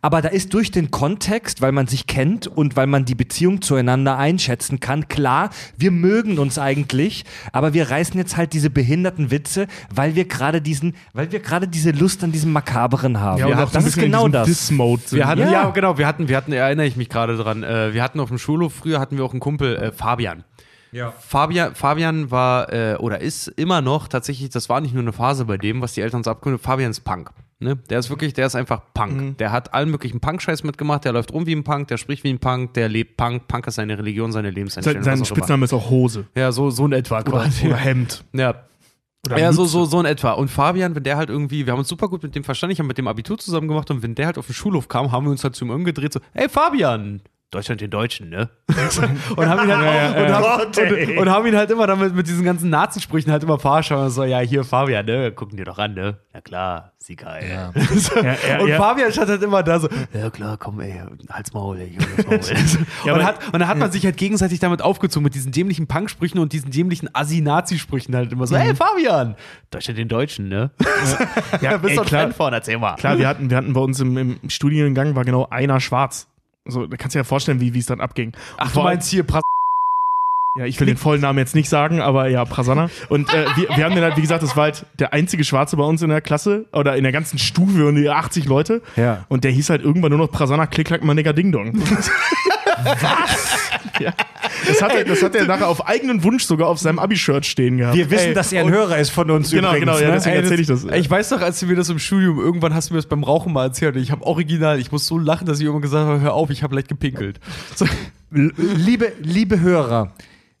Aber da ist durch den Kontext, weil man sich kennt und weil man die Beziehung zueinander einschätzen kann, klar, wir mögen uns eigentlich, aber wir reißen jetzt halt diese behinderten Witze, weil wir gerade diesen, weil wir gerade diese Lust an diesem Makaberen haben. Ja, das ist genau das. Wir hatten, Ja. ja. genau, wir hatten, wir hatten, erinnere ich mich gerade dran, äh, wir hatten auf dem Schulhof früher hatten wir auch einen Kumpel, äh, Fabian. Ja. Fabian, Fabian war äh, oder ist immer noch tatsächlich, das war nicht nur eine Phase bei dem, was die Eltern so abkündigen, Fabian ist Punk. Ne? Der ist wirklich, der ist einfach Punk. Der hat allen möglichen Punk-Scheiß mitgemacht, der läuft rum wie ein Punk, der spricht wie ein Punk, der lebt Punk. Punk ist seine Religion, seine Sein, Lebenseinstellung. sein immer. Spitzname ist auch Hose. Ja, so, so in etwa Oder, quasi. oder Hemd. Ja. Oder ja, so, so, so in etwa. Und Fabian, wenn der halt irgendwie, wir haben uns super gut mit dem verstanden, ich habe mit dem Abitur zusammen gemacht und wenn der halt auf den Schulhof kam, haben wir uns halt zu ihm umgedreht, so, hey Fabian, Deutschland den Deutschen, ne? und, haben ihn halt, und, haben, und, und haben ihn halt immer damit mit diesen ganzen Nazisprüchen halt immer verarscht und so, ja, hier Fabian, ne? Gucken dir doch an, ne? Ja klar, sie geil. so, Ja, ja, und ja. Fabian stand halt immer da so, ja klar, komm, ey, halt's Maul, ey, halt's Maul. Ja, und, aber- hat, und dann hat man sich halt gegenseitig damit aufgezogen, mit diesen dämlichen Punk-Sprüchen und diesen dämlichen Assi-Nazi-Sprüchen halt immer so, hey Fabian, Deutschland den Deutschen, ne? Ja, bist ey, doch ein klar, Fan von, erzähl mal. klar wir, hatten, wir hatten bei uns im, im Studiengang war genau einer schwarz. So, da kannst du dir ja vorstellen, wie wie es dann abging. Ach, du meinst hier Pras Ja, ich will den vollen Namen jetzt nicht sagen, aber ja, Prasanna. Und äh, wir, wir haben den halt, wie gesagt, das war halt der einzige Schwarze bei uns in der Klasse oder in der ganzen Stufe und die 80 Leute. Ja. Und der hieß halt irgendwann nur noch Prasanna Klick, Klack, Manigga, Ding Dong. Was? Ja. Das hat, er, das hat er nachher auf eigenen Wunsch sogar auf seinem Abi-Shirt stehen gehabt. Wir wissen, Ey, dass er ein Hörer ist von uns Genau, übrigens. genau, ja, ne? deswegen Ey, erzähl ich das. Ich weiß doch, als du mir das im Studium, irgendwann hast du mir das beim Rauchen mal erzählt. Ich habe original, ich muss so lachen, dass ich irgendwann gesagt habe, hör auf, ich habe leicht gepinkelt. So, Liebe, liebe Hörer,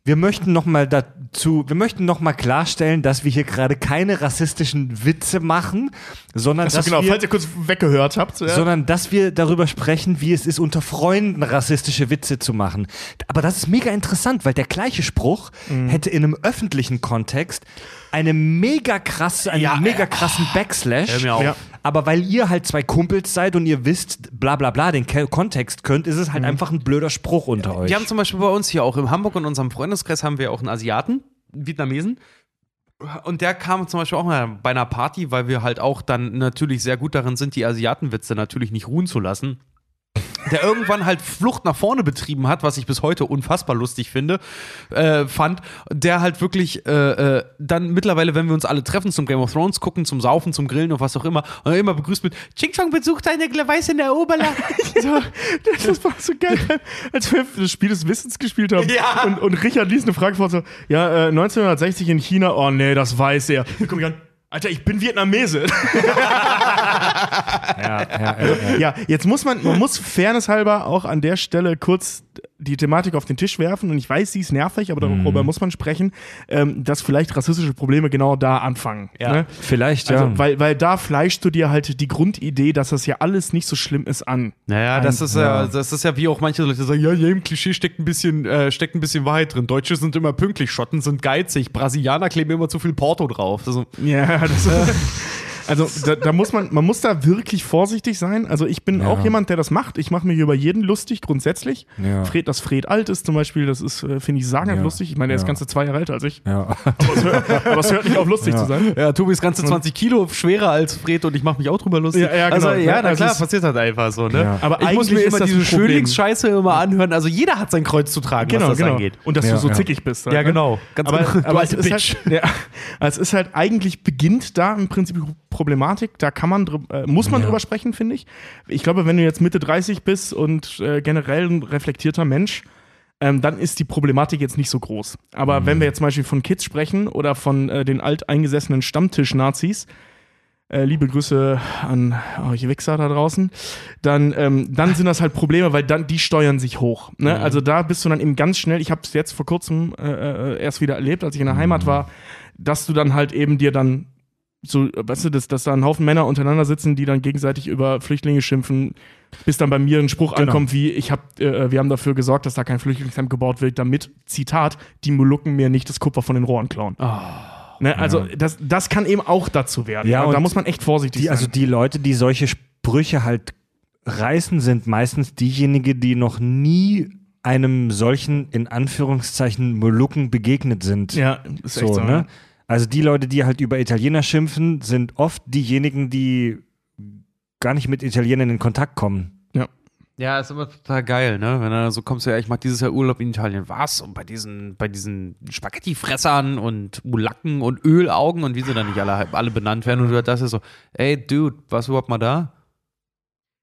wir möchten noch mal dazu, wir möchten noch mal klarstellen, dass wir hier gerade keine rassistischen Witze machen, sondern dass genau, wir falls ihr kurz weggehört habt. Ja. sondern dass wir darüber sprechen, wie es ist, unter Freunden rassistische Witze zu machen. Aber das ist mega interessant, weil der gleiche Spruch Mhm. hätte in einem öffentlichen Kontext eine mega krasse, einen Ja, mega äh, krassen Backslash. hör mir auf. Ja. Aber weil ihr halt zwei Kumpels seid und ihr wisst, bla bla bla, den Ke Kontext könnt, ist es halt Mhm. einfach ein blöder Spruch unter euch. Wir haben zum Beispiel bei uns hier auch in Hamburg in unserem Freundeskreis haben wir auch einen Asiaten, einen Vietnamesen. Und der kam zum Beispiel auch mal bei einer Party, weil wir halt auch dann natürlich sehr gut darin sind, die Asiatenwitze natürlich nicht ruhen zu lassen. Der irgendwann halt Flucht nach vorne betrieben hat, was ich bis heute unfassbar lustig finde, äh, fand, der halt wirklich äh, äh, dann mittlerweile, wenn wir uns alle treffen zum Game of Thrones gucken, zum Saufen, zum Grillen und was auch immer, und immer begrüßt mit Ching Chong besucht eine weiße in der Oberla. so, Das war so geil, als wir das Spiel des Wissens gespielt haben. Ja. Und, und Richard liest eine Frage vor, so, ja, äh, 1960 in China, oh nee, das weiß er. Wir gucken an, Alter, ich bin Vietnamese. Ja, ja, ja, ja. jetzt muss man, man muss fairnesshalber auch an der Stelle kurz die Thematik auf den Tisch werfen. Und ich weiß, sie ist nervig, aber darüber muss man sprechen, ähm, dass vielleicht rassistische Probleme genau da anfangen. Ja. Ne? Vielleicht, ja. Also, weil, weil da fleischst du dir halt die Grundidee, dass das ja alles nicht so schlimm ist an. Naja, das ist ja, ja. das ist ja wie auch manche Leute sagen, ja, jedem Klischee steckt ein bisschen, äh, steckt ein bisschen Wahrheit drin. Deutsche sind immer pünktlich, Schotten sind geizig, Brasilianer kleben immer zu viel Porto drauf. Also, Ja, das Also da, da muss man, man muss da wirklich vorsichtig sein. Also ich bin auch jemand, der das macht. Ich mache mich über jeden lustig, grundsätzlich. Ja. Fred, dass Fred alt ist zum Beispiel, das ist, äh, finde ich, sagenhaft Ja. lustig. Ich meine, er ist Ja. ganze zwei Jahre älter als ich. ja. Aber es hört, aber es hört nicht auf, lustig zu sein. ja, Tobi ist ganze 20 Kilo schwerer als Fred und ich mache mich auch drüber lustig. Ja, ja, genau. Also, ja, na klar, passiert halt einfach so, ne? Ja. Aber ich muss mir eigentlich immer diese. Schönlingsscheiße immer anhören. Also jeder hat sein Kreuz zu tragen, Genau, was das genau. angeht. Und dass Ja, du so ja. zickig bist. halt, Ja, ne? genau. Ganz aber. Du aber es, ist Bitch. halt, ja, es ist halt eigentlich beginnt da im Prinzip Problematik. Da kann man äh, muss man Ja. drüber sprechen, finde ich. Ich glaube, wenn du jetzt Mitte 30 bist und äh, generell ein reflektierter Mensch, ähm, dann ist die Problematik jetzt nicht so groß. Aber wenn wir jetzt zum Beispiel von Kids sprechen oder von äh, den alteingesessenen Stammtisch-Nazis, äh, liebe Grüße an euch Wichser da draußen, dann, ähm, dann sind das halt Probleme, weil dann die steuern sich hoch. Ne? Also da bist du dann eben ganz schnell, ich habe es jetzt vor kurzem äh, äh, erst wieder erlebt, als ich in der Heimat war, dass du dann halt eben dir dann so, weißt du, dass, dass da ein Haufen Männer untereinander sitzen, die dann gegenseitig über Flüchtlinge schimpfen, bis dann bei mir ein Spruch ankommt wie, ich hab, äh, wir haben dafür gesorgt, dass da kein Flüchtlingscamp gebaut wird, damit, Zitat, die Molukken mir nicht das Kupfer von den Rohren klauen. Ne, also das, das kann eben auch dazu werden. Ja, und da muss man echt vorsichtig Die, sein. also die Leute, die solche Sprüche halt reißen, sind meistens diejenigen, die noch nie einem solchen, in Anführungszeichen, Molukken begegnet sind. ja, ist echt so, so. ne? Also die Leute, die halt über Italiener schimpfen, sind oft diejenigen, die gar nicht mit Italienern in Kontakt kommen. Ja, ist immer total geil, ne? Wenn du so kommst, ja, ich mach dieses Jahr Urlaub in Italien. Was? Und bei diesen, bei diesen Spaghetti-Fressern und Mulacken und Ölaugen und wie sie dann nicht alle, alle benannt werden. Und du das ist so, ey, Dude, warst du überhaupt mal da?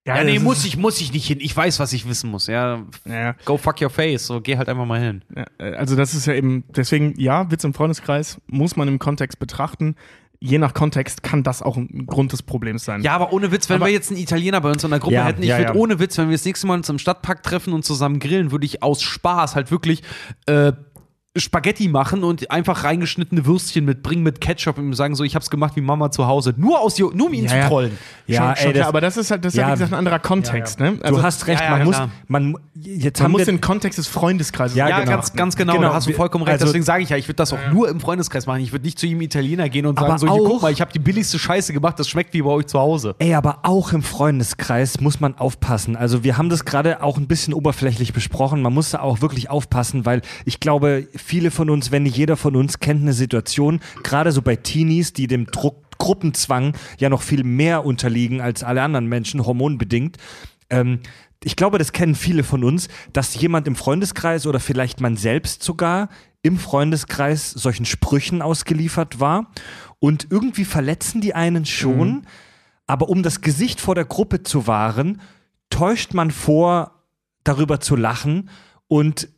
Ja, nee, das muss ich, muss ich nicht hin. Ich weiß, was ich wissen muss. Ja, Ja, go fuck your face. So, geh halt einfach mal hin. ja, äh, also das ist ja eben, deswegen, ja, Witz im Freundeskreis muss man im Kontext betrachten. Je nach Kontext kann das auch ein Grund des Problems sein. Ja, aber ohne Witz, wenn Aber- wir jetzt einen Italiener bei uns in der Gruppe Ja, hätten, ich ja, würde ja. ohne Witz, wenn wir das nächste Mal uns im Stadtpark treffen und zusammen grillen, würde ich aus Spaß halt wirklich äh, Spaghetti machen und einfach reingeschnittene Würstchen mitbringen mit Ketchup und sagen so, ich hab's gemacht wie Mama zu Hause. Nur aus nur um ihn Ja, zu ja. trollen. Ja, schon, ey, schon das- klar, aber das ist halt, das ist ja, Ja, wie gesagt ein anderer Kontext, ne? du hast recht, ja, ja, man muss, man, jetzt man muss den Kontext des Freundeskreises Ja, Ja, genau. ganz, ganz genau. Genau, Da hast du vollkommen recht. also- Deswegen sage ich ja, ich würde das auch nur im Freundeskreis machen. Ich würde nicht zu jedem Italiener gehen und sagen so, auch- guck mal, ich habe die billigste Scheiße gemacht, das schmeckt wie bei euch zu Hause. Ey, aber auch im Freundeskreis muss man aufpassen. Also wir haben das gerade auch ein bisschen oberflächlich besprochen. Man muss da auch wirklich aufpassen, weil ich glaube, viele von uns, wenn nicht jeder von uns, kennt eine Situation, gerade so bei Teenies, die dem Druck, Gruppenzwang ja noch viel mehr unterliegen als alle anderen Menschen, hormonbedingt. Ähm, ich glaube, das kennen viele von uns, dass jemand im Freundeskreis oder vielleicht man selbst sogar im Freundeskreis solchen Sprüchen ausgeliefert war. Und irgendwie verletzen die einen schon. Aber um das Gesicht vor der Gruppe zu wahren, täuscht man vor, darüber zu lachen und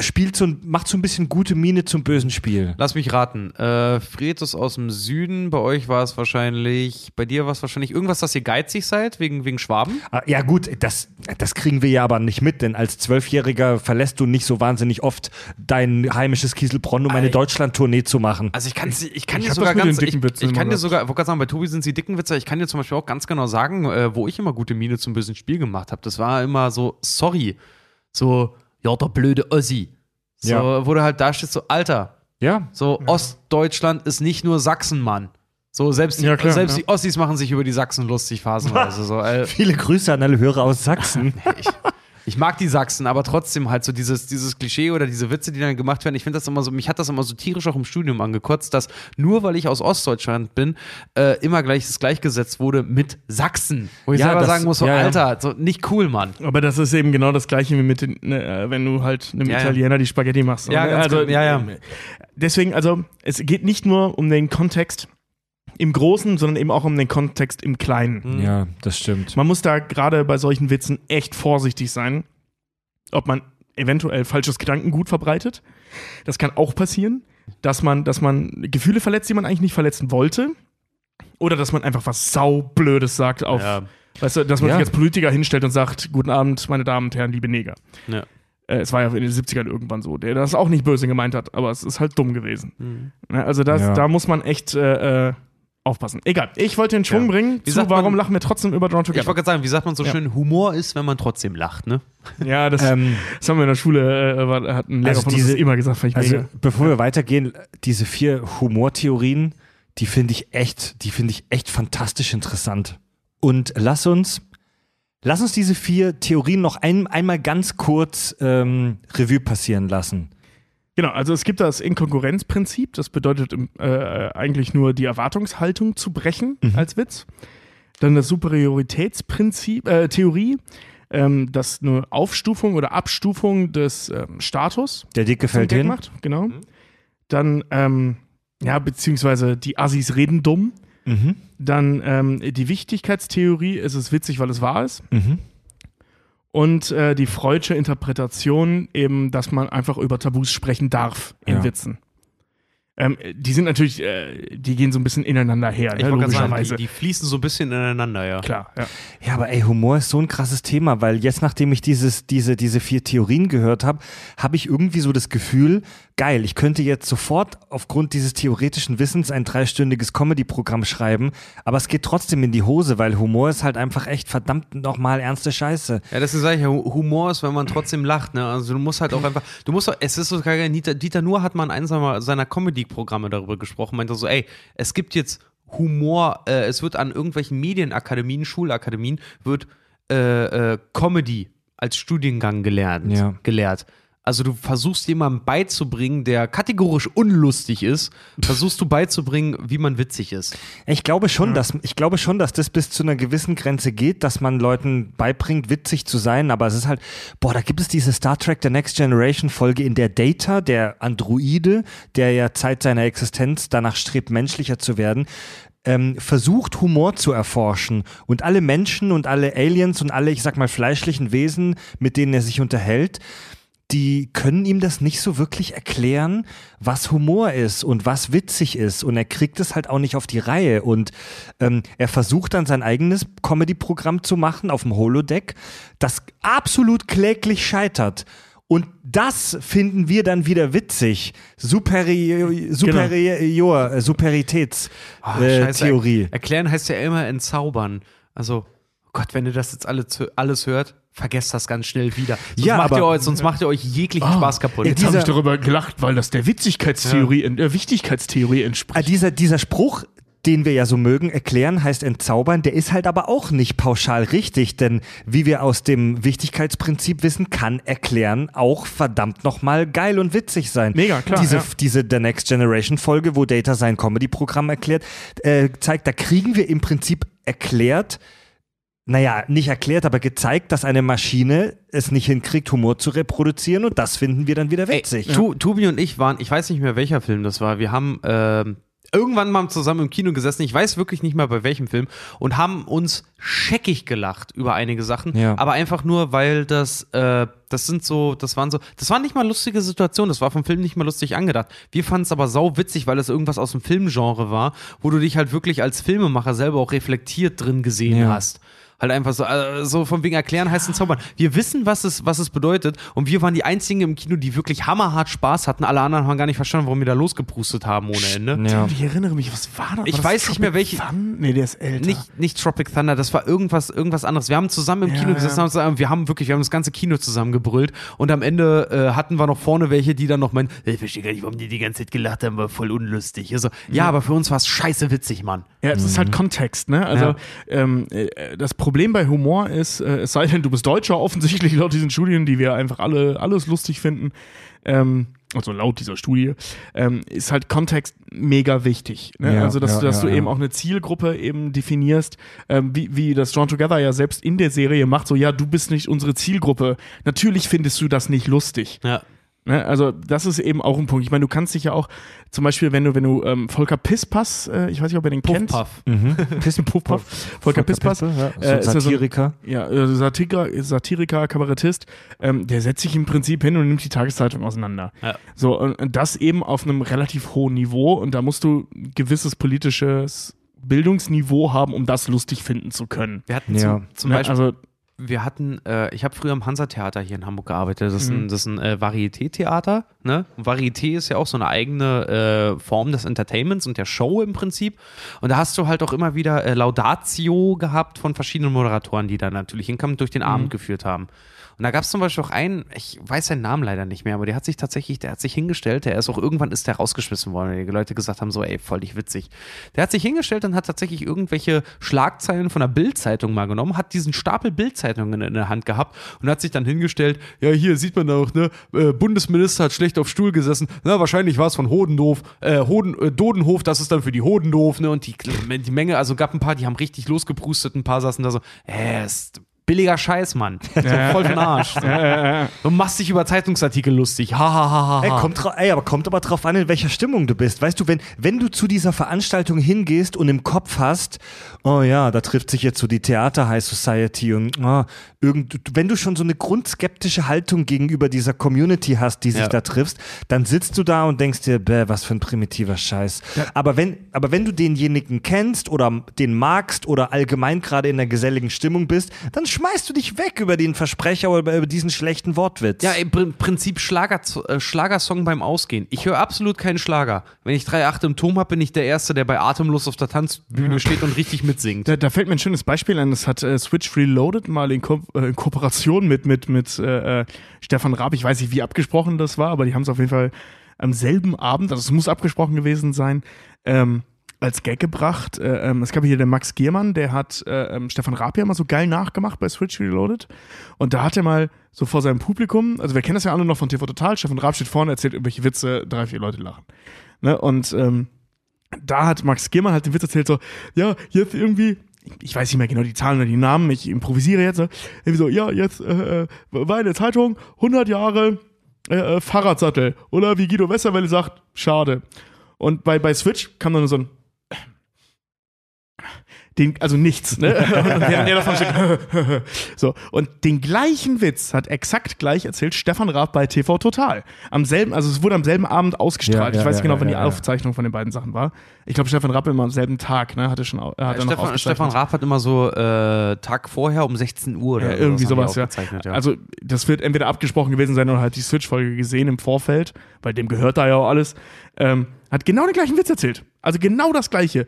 spielt so, ein- macht so ein bisschen gute Miene zum bösen Spiel. Lass mich raten. Äh, Fred ist aus dem Süden. Bei euch war es wahrscheinlich, bei dir war es wahrscheinlich irgendwas, dass ihr geizig seid, wegen, wegen Schwaben. Ah, Ja gut, das, das kriegen wir ja aber nicht mit, denn als Zwölfjähriger verlässt du nicht so wahnsinnig oft dein heimisches Kieselbronn, um eine Ei. Deutschland-Tournee zu machen. Also ich kann, ich kann ich dir sogar ganz, ich, ich kann dir sogar, ich wollte gerade sagen, bei Tobi sind sie dicken Witze. Ich kann dir zum Beispiel auch ganz genau sagen, äh, wo ich immer gute Miene zum bösen Spiel gemacht habe. Das war immer so, sorry, so, ja, der blöde Ossi. So, Ja. wo du halt da stehst, so, Alter, ja, so, Ostdeutschland ist nicht nur Sachsen, Mann. So, selbst, die, Ja, klar, selbst ja. die Ossis machen sich über die Sachsen lustig, phasenweise. so, äh, viele Grüße an alle Hörer aus Sachsen. ich, Ich mag die Sachsen, aber trotzdem halt so dieses, dieses Klischee oder diese Witze, die dann gemacht werden. Ich finde das immer so, mich hat das immer so tierisch auch im Studium angekotzt, dass nur weil ich aus Ostdeutschland bin, äh, immer gleich das gleichgesetzt wurde mit Sachsen. Wo ich Ja, selber das- sagen muss, so, ja, ja. Alter, so nicht cool, Mann. Aber das ist eben genau das Gleiche wie mit den, ne, äh, wenn du halt einem Ja, ja. Italiener die Spaghetti machst. Ja, Ne? ganz also, genau. Ja, ja. äh, Deswegen, also, es geht nicht nur um den Kontext im Großen, sondern eben auch um den Kontext im Kleinen. Ja, das stimmt. Man muss da gerade bei solchen Witzen echt vorsichtig sein, ob man eventuell falsches Gedankengut verbreitet. Das kann auch passieren, dass man, dass man Gefühle verletzt, die man eigentlich nicht verletzen wollte. Oder dass man einfach was saublödes sagt auf, Ja. weißt du, dass man Ja. sich als Politiker hinstellt und sagt, guten Abend, meine Damen und Herren, liebe Neger. Ja. Äh, es war ja in den 70ern irgendwann so, der das auch nicht böse gemeint hat, aber es ist halt dumm gewesen. Mhm. Ne, Also das, Ja. da muss man echt äh, äh, aufpassen. Egal, ich wollte den Schwung Ja. bringen Wie zu, sagt warum man- lachen wir trotzdem über Drawn Ich wollte Together. gerade sagen, wie sagt man so Ja. schön, Humor ist, wenn man trotzdem lacht, ne? Ja, das, Ähm, das haben wir in der Schule, äh, war, hat ein Lehrer Also von uns diese- das immer gesagt, Also, mega. bevor wir weitergehen, diese vier Humortheorien, die finde ich echt, die finde ich echt fantastisch interessant. Und lass uns, lass uns diese vier Theorien noch ein, einmal ganz kurz ähm, Revue passieren lassen. Genau, also es gibt das Inkonkurrenzprinzip, das bedeutet äh, eigentlich nur die Erwartungshaltung zu brechen Mhm. als Witz. Dann das Superioritätsprinzip, äh, Theorie, ähm, das eine Aufstufung oder Abstufung des ähm, Status Der Dicke fällt hin. macht. Genau. Dann, ähm, ja, beziehungsweise die Assis reden dumm. Mhm. Dann ähm, die Wichtigkeitstheorie, es ist witzig, weil es wahr ist. Mhm. Und äh, die Freudsche Interpretation, eben, dass man einfach über Tabus sprechen darf in Ja. Witzen. Ähm, die sind natürlich, äh, die gehen so ein bisschen ineinander her, Ich ne, wollte gerade sagen, logischerweise. die, die fließen so ein bisschen ineinander, ja. Klar, ja. Ja, aber ey, Humor ist so ein krasses Thema, weil jetzt, nachdem ich dieses, diese, diese vier Theorien gehört habe, habe ich irgendwie so das Gefühl, geil, ich könnte jetzt sofort aufgrund dieses theoretischen Wissens ein dreistündiges Comedy-Programm schreiben, aber es geht trotzdem in die Hose, weil Humor ist halt einfach echt verdammt nochmal ernste Scheiße. Ja, deswegen sage ich ja, Hu- Humor ist, wenn man trotzdem lacht. Ne? Also du musst halt auch einfach, du musst, auch, es ist so geil, Dieter, Dieter Nuhr hat mal in einem seiner, seiner Comedy-Programme darüber gesprochen, meinte so, ey, es gibt jetzt Humor, äh, es wird an irgendwelchen Medienakademien, Schulakademien, wird äh, äh, Comedy als Studiengang gelernt, Ja. gelehrt. Also du versuchst jemandem beizubringen, der kategorisch unlustig ist, versuchst du beizubringen, wie man witzig ist. Ich glaube schon, dass ich glaube schon, dass das bis zu einer gewissen Grenze geht, dass man Leuten beibringt, witzig zu sein. Aber es ist halt, boah, da gibt es diese Star Trek The Next Generation Folge, in der Data, der Androide, der ja Zeit seiner Existenz danach strebt, menschlicher zu werden, ähm, versucht Humor zu erforschen und alle Menschen und alle Aliens und alle, ich sag mal, fleischlichen Wesen, mit denen er sich unterhält, die können ihm das nicht so wirklich erklären, was Humor ist und was witzig ist. Und er kriegt es halt auch nicht auf die Reihe. Und ähm, er versucht dann sein eigenes Comedy-Programm zu machen auf dem Holodeck, das absolut kläglich scheitert. Und das finden wir dann wieder witzig. Superior, Superior, äh, Superitätstheorie. Ah, äh, er- Erklären heißt ja immer entzaubern. Also, oh Gott, wenn ihr das jetzt alle, alles hört, vergesst das ganz schnell wieder. Sonst, Ja, macht, ihr aber- euch, sonst macht ihr euch jeglichen Spaß kaputt. Jetzt habe ich darüber gelacht, weil das der Witzigkeitstheorie, äh, Wichtigkeitstheorie Ah, entspricht. dieser, dieser Spruch, den wir ja so mögen, erklären heißt entzaubern, der ist halt aber auch nicht pauschal richtig, denn wie wir aus dem Wichtigkeitsprinzip wissen, kann erklären auch verdammt nochmal geil und witzig sein. Mega, klar, Diese, ja. diese The Next Generation Folge, wo Data sein Comedy-Programm erklärt, äh, zeigt, da kriegen wir im Prinzip erklärt, naja, nicht erklärt, aber gezeigt, dass eine Maschine es nicht hinkriegt, Humor zu reproduzieren und das finden wir dann wieder Ey, witzig. Tu, Tobi und ich waren, ich weiß nicht mehr, welcher Film das war. Wir haben ähm, irgendwann mal zusammen im Kino gesessen. Ich weiß wirklich nicht mehr, bei welchem Film. Und haben uns scheckig gelacht über einige Sachen. Ja. Aber einfach nur, weil das, äh, das sind so, das waren so, das waren nicht mal lustige Situationen. Das war vom Film nicht mal lustig angedacht. Wir fanden es aber sau witzig, weil es irgendwas aus dem Filmgenre war, wo du dich halt wirklich als Filmemacher selber auch reflektiert drin gesehen Ja. hast. Halt einfach so, äh, so von wegen erklären heißt ein Zaubern. Wir wissen, was es, was es bedeutet und wir waren die einzigen im Kino, die wirklich hammerhart Spaß hatten. Alle anderen haben gar nicht verstanden, warum wir da losgeprustet haben ohne Ende. Ja. Ich erinnere mich, was war das? Ich War das weiß nicht mehr, Tropic welche-? Nee, der ist älter. Nicht, nicht Tropic Thunder, das war irgendwas, irgendwas anderes. Wir haben zusammen im Ja, Kino gesessen ja. und wir haben wirklich, wir haben das ganze Kino zusammen gebrüllt und am Ende äh, hatten wir noch vorne welche, die dann noch meinen, ich verstehe gar nicht, warum die die ganze Zeit gelacht haben, war voll unlustig. Also, ja, aber für uns war es scheiße witzig, Mann. Ja, es ist halt Kontext, ne? Also Ja. ähm, äh, das Problem bei Humor ist, äh, es sei denn, du bist Deutscher, offensichtlich laut diesen Studien, die wir einfach alle alles lustig finden, ähm, also laut dieser Studie, ähm, ist halt Kontext mega wichtig. Ne? Ja, also, dass, ja, du, dass ja, du eben ja. auch eine Zielgruppe eben definierst, ähm, wie, wie das Drawn Together ja selbst in der Serie macht, so, ja, du bist nicht unsere Zielgruppe. Natürlich findest du das nicht lustig. Ja. Ne? Also, das ist eben auch ein Punkt. Ich meine, du kannst dich ja auch, zum Beispiel, wenn du, wenn du ähm, Volker Pisspass, äh, ich weiß nicht, ob ihr den kennt. Puff. Mhm. Pissen Volker, Volker Pisspass. ja. äh, So ist ja so ein- Satiriker. Ja, äh, Satiriker, Satiriker Kabarettist, ähm, der setzt sich im Prinzip hin und nimmt die Tageszeitung auseinander. Ja. So, und, und das eben auf einem relativ hohen Niveau und da musst du ein gewisses politisches Bildungsniveau haben, um das lustig finden zu können. Wir hatten Ja. zum, zum Ne, Beispiel, also, wir hatten, äh, ich habe früher im Hansa-Theater hier in Hamburg gearbeitet. Das ist Mhm. ein, das ist ein äh, Varieté-Theater. Ne? Und Varieté ist ja auch so eine eigene äh, Form des Entertainments und der Show im Prinzip. Und da hast du halt auch immer wieder äh, Laudatio gehabt von verschiedenen Moderatoren, die da natürlich hinkamen und durch den Mhm. Abend geführt haben. Und da gab es zum Beispiel auch einen, ich weiß seinen Namen leider nicht mehr, aber der hat sich tatsächlich, der hat sich hingestellt, der ist auch irgendwann ist der rausgeschmissen worden, weil die Leute gesagt haben, so, ey, voll dich witzig. Der hat sich hingestellt und hat tatsächlich irgendwelche Schlagzeilen von der Bild-Zeitung mal genommen, hat diesen Stapel Bild-Zeitungen in der Hand gehabt und hat sich dann hingestellt, ja, hier sieht man auch, ne, äh, Bundesminister hat schlecht auf Stuhl gesessen, na, wahrscheinlich war es von Hodendorf, äh, Hoden, äh, Dodenhof, das ist dann für die Hodendorf, ne, und die, die Menge, also gab ein paar, die haben richtig losgeprustet, ein paar saßen da so, äh, ist billiger Scheiß, Mann. So, voll von Arsch. So. Du machst dich über Zeitungsartikel lustig. Ha, ha, ha, ha. Ey, kommt, ey, aber kommt aber drauf an, in welcher Stimmung du bist. Weißt du, wenn, wenn du zu dieser Veranstaltung hingehst und im Kopf hast, oh ja, da trifft sich jetzt so die Theater High Society und oh, irgend, wenn du schon so eine grundskeptische Haltung gegenüber dieser Community hast, die sich Ja. da triffst, dann sitzt du da und denkst dir, bäh, was für ein primitiver Scheiß. Aber, wenn, aber wenn du denjenigen kennst oder den magst oder allgemein gerade in der geselligen Stimmung bist, dann schmeißt du dich weg über den Versprecher oder über diesen schlechten Wortwitz. Ja, im Prin- Prinzip Schlager, äh, Schlagersong beim Ausgehen. Ich höre absolut keinen Schlager. Wenn ich 3,8 im Turm habe, bin ich der Erste, der bei Atemlos auf der Tanzbühne steht und richtig mitsingt. Da, da fällt mir ein schönes Beispiel ein. Das hat äh, Switch Reloaded mal in, Ko äh, in Kooperation mit, mit, mit äh, äh, Stefan Raab. Ich weiß nicht, wie abgesprochen das war, aber die haben es auf jeden Fall am selben Abend, also es muss abgesprochen gewesen sein, ähm, als Gag gebracht. Äh, ähm, es gab hier den Max Giermann, der hat äh, ähm, Stefan Raab ja mal so geil nachgemacht bei Switch Reloaded. Und da hat er mal so vor seinem Publikum, also wir kennen das ja alle noch von TV Total, Stefan Raab steht vorne, erzählt irgendwelche Witze, drei, vier Leute lachen. Ne? Und ähm, da hat Max Giermann halt den Witz erzählt, so, ja, jetzt irgendwie, ich weiß nicht mehr genau die Zahlen oder die Namen, ich improvisiere jetzt, so, irgendwie so, ja, jetzt äh, äh, war in der Zeitung 100 Jahre äh, äh, Fahrradsattel. Oder wie Guido Westerwelle sagt, schade. Und bei, bei Switch kam dann so ein den, also nichts, ne? Und während er davon steht, so. Und den gleichen Witz hat exakt gleich erzählt Stefan Raab bei TV Total. Am selben, also es wurde am selben Abend ausgestrahlt. Ja, ja, ich weiß nicht ja, genau, ja, wann die. Aufzeichnung von den beiden Sachen war. Ich glaube, Stefan Raab immer am selben Tag, ne? Hatte schon, hat er noch Stefan, aufgezeichnet. Stefan Raab hat immer so äh, Tag vorher um 16 Uhr oder Ja, irgendwie sowas, ja. Also, das wird entweder abgesprochen gewesen sein oder halt die Switch-Folge gesehen im Vorfeld, weil dem gehört da ja auch alles. Ähm, hat genau den gleichen Witz erzählt. Also genau das gleiche.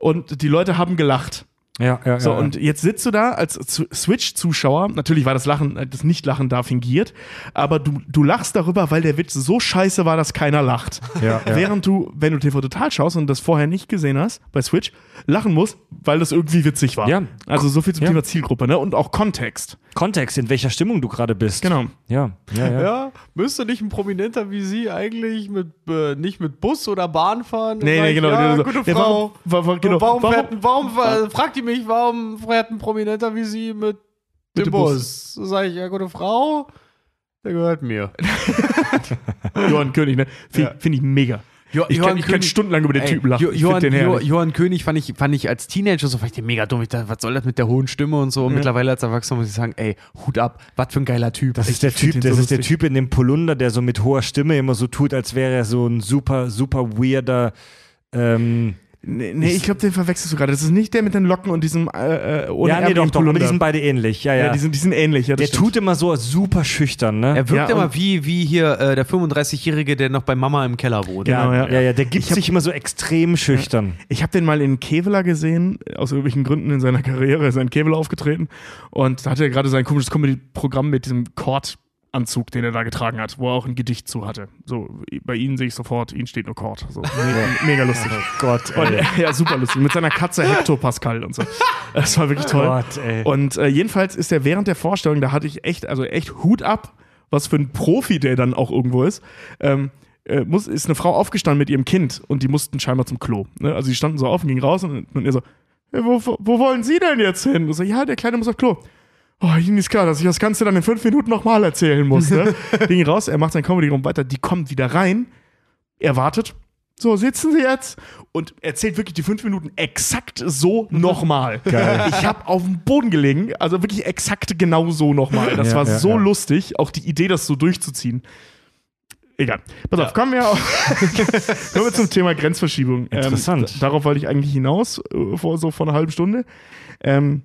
Und die Leute haben gelacht. Ja, ja, So, ja. und jetzt sitzt du da als Zu- Switch-Zuschauer. Natürlich war das Lachen, äh, das Nicht-Lachen da fingiert, aber du, du lachst darüber, weil der Witz so scheiße war, dass keiner lacht. Ja, ja. Während du, wenn du TV Total schaust und das vorher nicht gesehen hast, bei Switch, lachen musst, weil das irgendwie witzig war. Ja. Also so viel zum Ja. Thema Zielgruppe, ne? Und auch Kontext. Kontext, in welcher Stimmung du gerade bist. Genau. Ja, ja, ja. ja, müsste nicht ein Prominenter wie Sie eigentlich mit, äh, nicht mit Bus oder Bahn fahren? Nee, nee, genau. Ja, genau. gute Ja, Frau. warum, warum, genau, warum, warum, fährt, warum äh, fragt die mich, warum fährt ein Prominenter wie Sie mit dem dem Bus? Sag ich, ja, gute Frau, der gehört mir. Johann König, ne? Finde Ja. find ich mega. Jo- ich, kann, ich kann stundenlang über den Typen lachen. Jo Johann, den jo. Johann König fand ich, fand ich als Teenager so, fand ich den mega dumm. Ich dachte, was soll das mit der hohen Stimme und so. Und Mittlerweile als Erwachsener muss ich sagen, ey, Hut ab, was für ein geiler Typ. Das ist der Typ, das so ist der. Typ in dem Polunder, der so mit hoher Stimme immer so tut, als wäre er so ein super, super weirder. Ähm, Nee, nee ich glaube, den verwechselst du gerade. Das ist nicht der mit den Locken und diesem äh, äh, ohne ja, nee, doch, doch, aber die sind beide ähnlich. Ja, ja. ja, die sind, die sind ähnlich. Ja, das der stimmt. tut immer so super schüchtern, ne? Er wirkt Ja, immer wie, wie hier äh, der 35-Jährige, der noch bei Mama im Keller wohnt. Genau, ja, ja. ja, ja, der gibt Ich hab- sich immer so extrem schüchtern. Ich habe den mal in Kevela gesehen, aus irgendwelchen Gründen in seiner Karriere ist er in Kevela aufgetreten und da hatte er gerade sein komisches Comedy-Programm mit diesem Chord Anzug, den er da getragen hat, wo er auch ein Gedicht zu hatte. So, bei Ihnen sehe ich sofort, Ihnen steht nur Kord. So, me mega lustig. Oh Gott, Und, ey. ja, super lustig. Mit seiner Katze Hector Pascal und so. Das war wirklich toll. Gott, ey. Und äh, jedenfalls ist er während der Vorstellung, da hatte ich echt, also echt Hut ab, was für ein Profi der dann auch irgendwo ist. Ähm, äh, muss, ist eine Frau aufgestanden mit ihrem Kind und die mussten scheinbar zum Klo. Ne? Also die standen so auf und gingen raus und, und er so, "Ja, wo, wo, wo wollen Sie denn jetzt hin? Und so, ja, der Kleine muss auf Klo. Oh, Ihnen ist klar, dass ich das Ganze dann in fünf Minuten nochmal erzählen muss. Ne? Ging raus, er macht sein Comedy-Raum weiter, die kommt wieder rein, er wartet. So, sitzen Sie jetzt und erzählt wirklich die fünf Minuten exakt so nochmal. Ich habe auf dem Boden gelegen, also wirklich exakt genau so nochmal. Das Ja, war ja, so ja. lustig, auch die Idee, das so durchzuziehen. Egal. Pass auf, kommen wir, auf, kommen wir zum Thema Grenzverschiebung. Interessant. Ähm, darauf wollte ich eigentlich hinaus, äh, vor so vor einer halben Stunde. Ähm,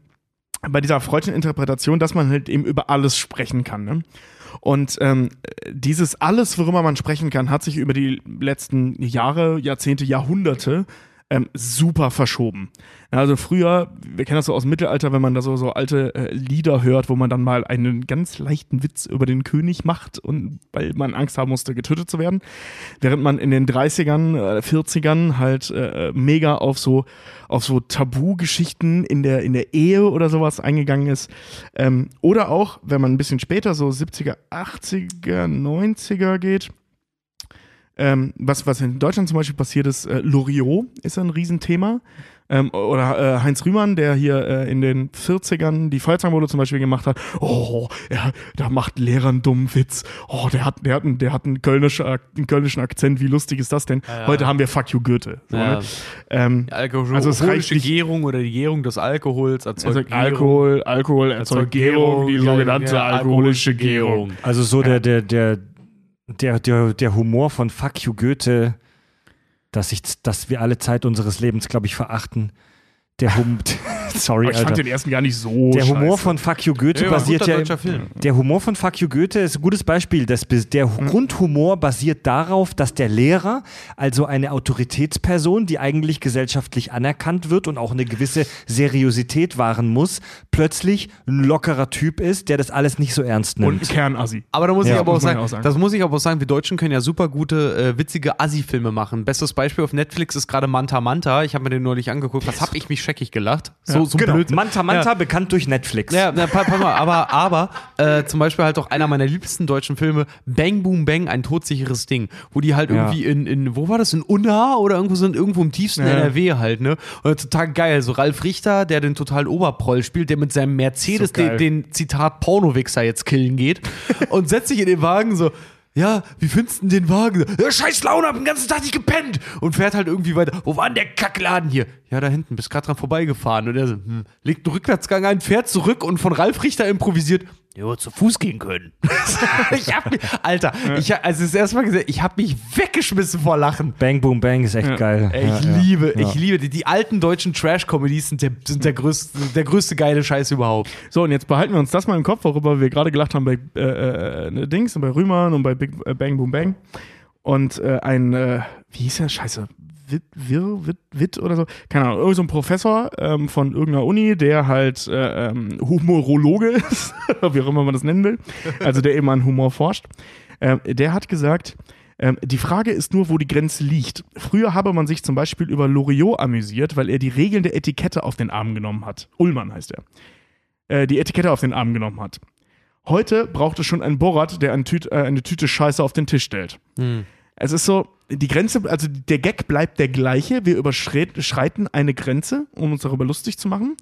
bei dieser freudschen Interpretation, dass man halt eben über alles sprechen kann. Ne? Und ähm, dieses alles, worüber man sprechen kann, hat sich über die letzten Jahre, Jahrzehnte, Jahrhunderte ähm, super verschoben. Also früher, wir kennen das so aus dem Mittelalter, wenn man da so, so alte äh, Lieder hört, wo man dann mal einen ganz leichten Witz über den König macht und weil man Angst haben musste, getötet zu werden. Während man in den 30ern, äh, 40ern halt äh, mega auf so, auf so Tabu-Geschichten in der, in der Ehe oder sowas eingegangen ist. Ähm, oder auch, wenn man ein bisschen später, so 70er, 80er, 90er geht, ähm, was, was in Deutschland zum Beispiel passiert ist, äh, Loriot ist ein Riesenthema. Ähm, oder äh, Heinz Rühmann, der hier äh, in den 40ern die Feuerzangenbowle zum Beispiel gemacht hat. Oh, er, da macht Lehrer einen dummen Witz. Oh, der hat, der hat, einen, der hat einen, kölnischer, Ak- einen kölnischen Akzent. Wie lustig ist das denn? ja. Heute haben wir Fuck you Goethe. So, Ja. ne? ähm, Alkohol Also es reicht alkoholische nicht- Gärung oder die Gärung des Alkohols erzeugt also Gärung. Alkohol, Alkohol erzeugt Gärung, die ja, sogenannte ja, alkoholische Gärung. Also so der, der, der, der, der, der Humor von Fuck you Goethe, dass, ich, dass wir alle Zeit unseres Lebens, glaube ich, verachten. Der Hum Sorry, Aber ich fand Alter. den ersten gar nicht so Der Humor scheiße. von Fuck You Goethe Ja, basiert ja. deutscher Film. Der Humor von Fuck You Goethe ist ein gutes Beispiel. Das, der Grundhumor basiert darauf, dass der Lehrer, also eine Autoritätsperson, die eigentlich gesellschaftlich anerkannt wird und auch eine gewisse Seriosität wahren muss, plötzlich ein lockerer Typ ist, der das alles nicht so ernst nimmt. Und ein Kernassi. Aber da muss Ja, ich aber auch muss sagen, auch sagen. das muss ich aber auch sagen, wir Deutschen können ja super gute, äh, witzige Assi-Filme machen. Bestes Beispiel auf Netflix ist gerade Manta Manta. Ich habe mir den neulich angeguckt. Was hab ich mich scheckig gelacht? So, so genau. blöd. Manta Manta, Ja. bekannt durch Netflix. Ja, na, pass, mal, aber, aber äh, zum Beispiel halt auch einer meiner liebsten deutschen Filme, Bang Boom Bang, ein todsicheres Ding, wo die halt Ja. irgendwie in, in, wo war das, in Unna oder irgendwo sind, irgendwo im tiefsten Ja. NRW halt, ne? Und total geil. So Ralf Richter, der den totalen Oberproll spielt, der mit seinem Mercedes So den, den Zitat Pornowichser jetzt killen geht und setzt sich in den Wagen so, ja, wie findest du den Wagen? Ja, scheiß Laune, hab den ganzen Tag nicht gepennt. Und fährt halt irgendwie weiter. Wo war denn der Kackladen hier? Ja, da hinten, bist gerade dran vorbeigefahren. Und er so, hm, legt einen Rückwärtsgang ein, fährt zurück und von Ralf Richter improvisiert. Ja, zu Fuß gehen können. ich hab mich, Alter, ich, hab- also das erste Mal gesehen, ich hab mich weggeschmissen vor Lachen. Bang Boom Bang ist echt geil. Ey, Ja, ich ja. liebe, Ja. ich liebe die, die alten deutschen Trash-Comedies sind der, sind der größte, der größte geile Scheiß überhaupt. So, und jetzt behalten wir uns das mal im Kopf, worüber wir gerade gelacht haben bei äh, äh, ne, Dings und bei Rühmann und bei Big äh, Bang Boom Bang. Und äh, ein, äh, wie hieß der? Scheiße. Witt, Wirr, Witt, Witt oder so. Keine Ahnung, irgend so ein Professor ähm, von irgendeiner Uni, der halt äh, ähm, Humorologe ist, wie auch immer man das nennen will. Also der eben an Humor forscht. Ähm, der hat gesagt, ähm, die Frage ist nur, wo die Grenze liegt. Früher habe man sich zum Beispiel über Loriot amüsiert, weil er die Regeln der Etikette auf den Arm genommen hat. Ullmann heißt er äh, die Etikette auf den Arm genommen hat. Heute braucht es schon einen Borat, der eine Tüte, äh, eine Tüte Scheiße auf den Tisch stellt. Es ist so, die Grenze, also der Gag bleibt der gleiche. Wir überschreiten eine Grenze, um uns darüber lustig zu machen.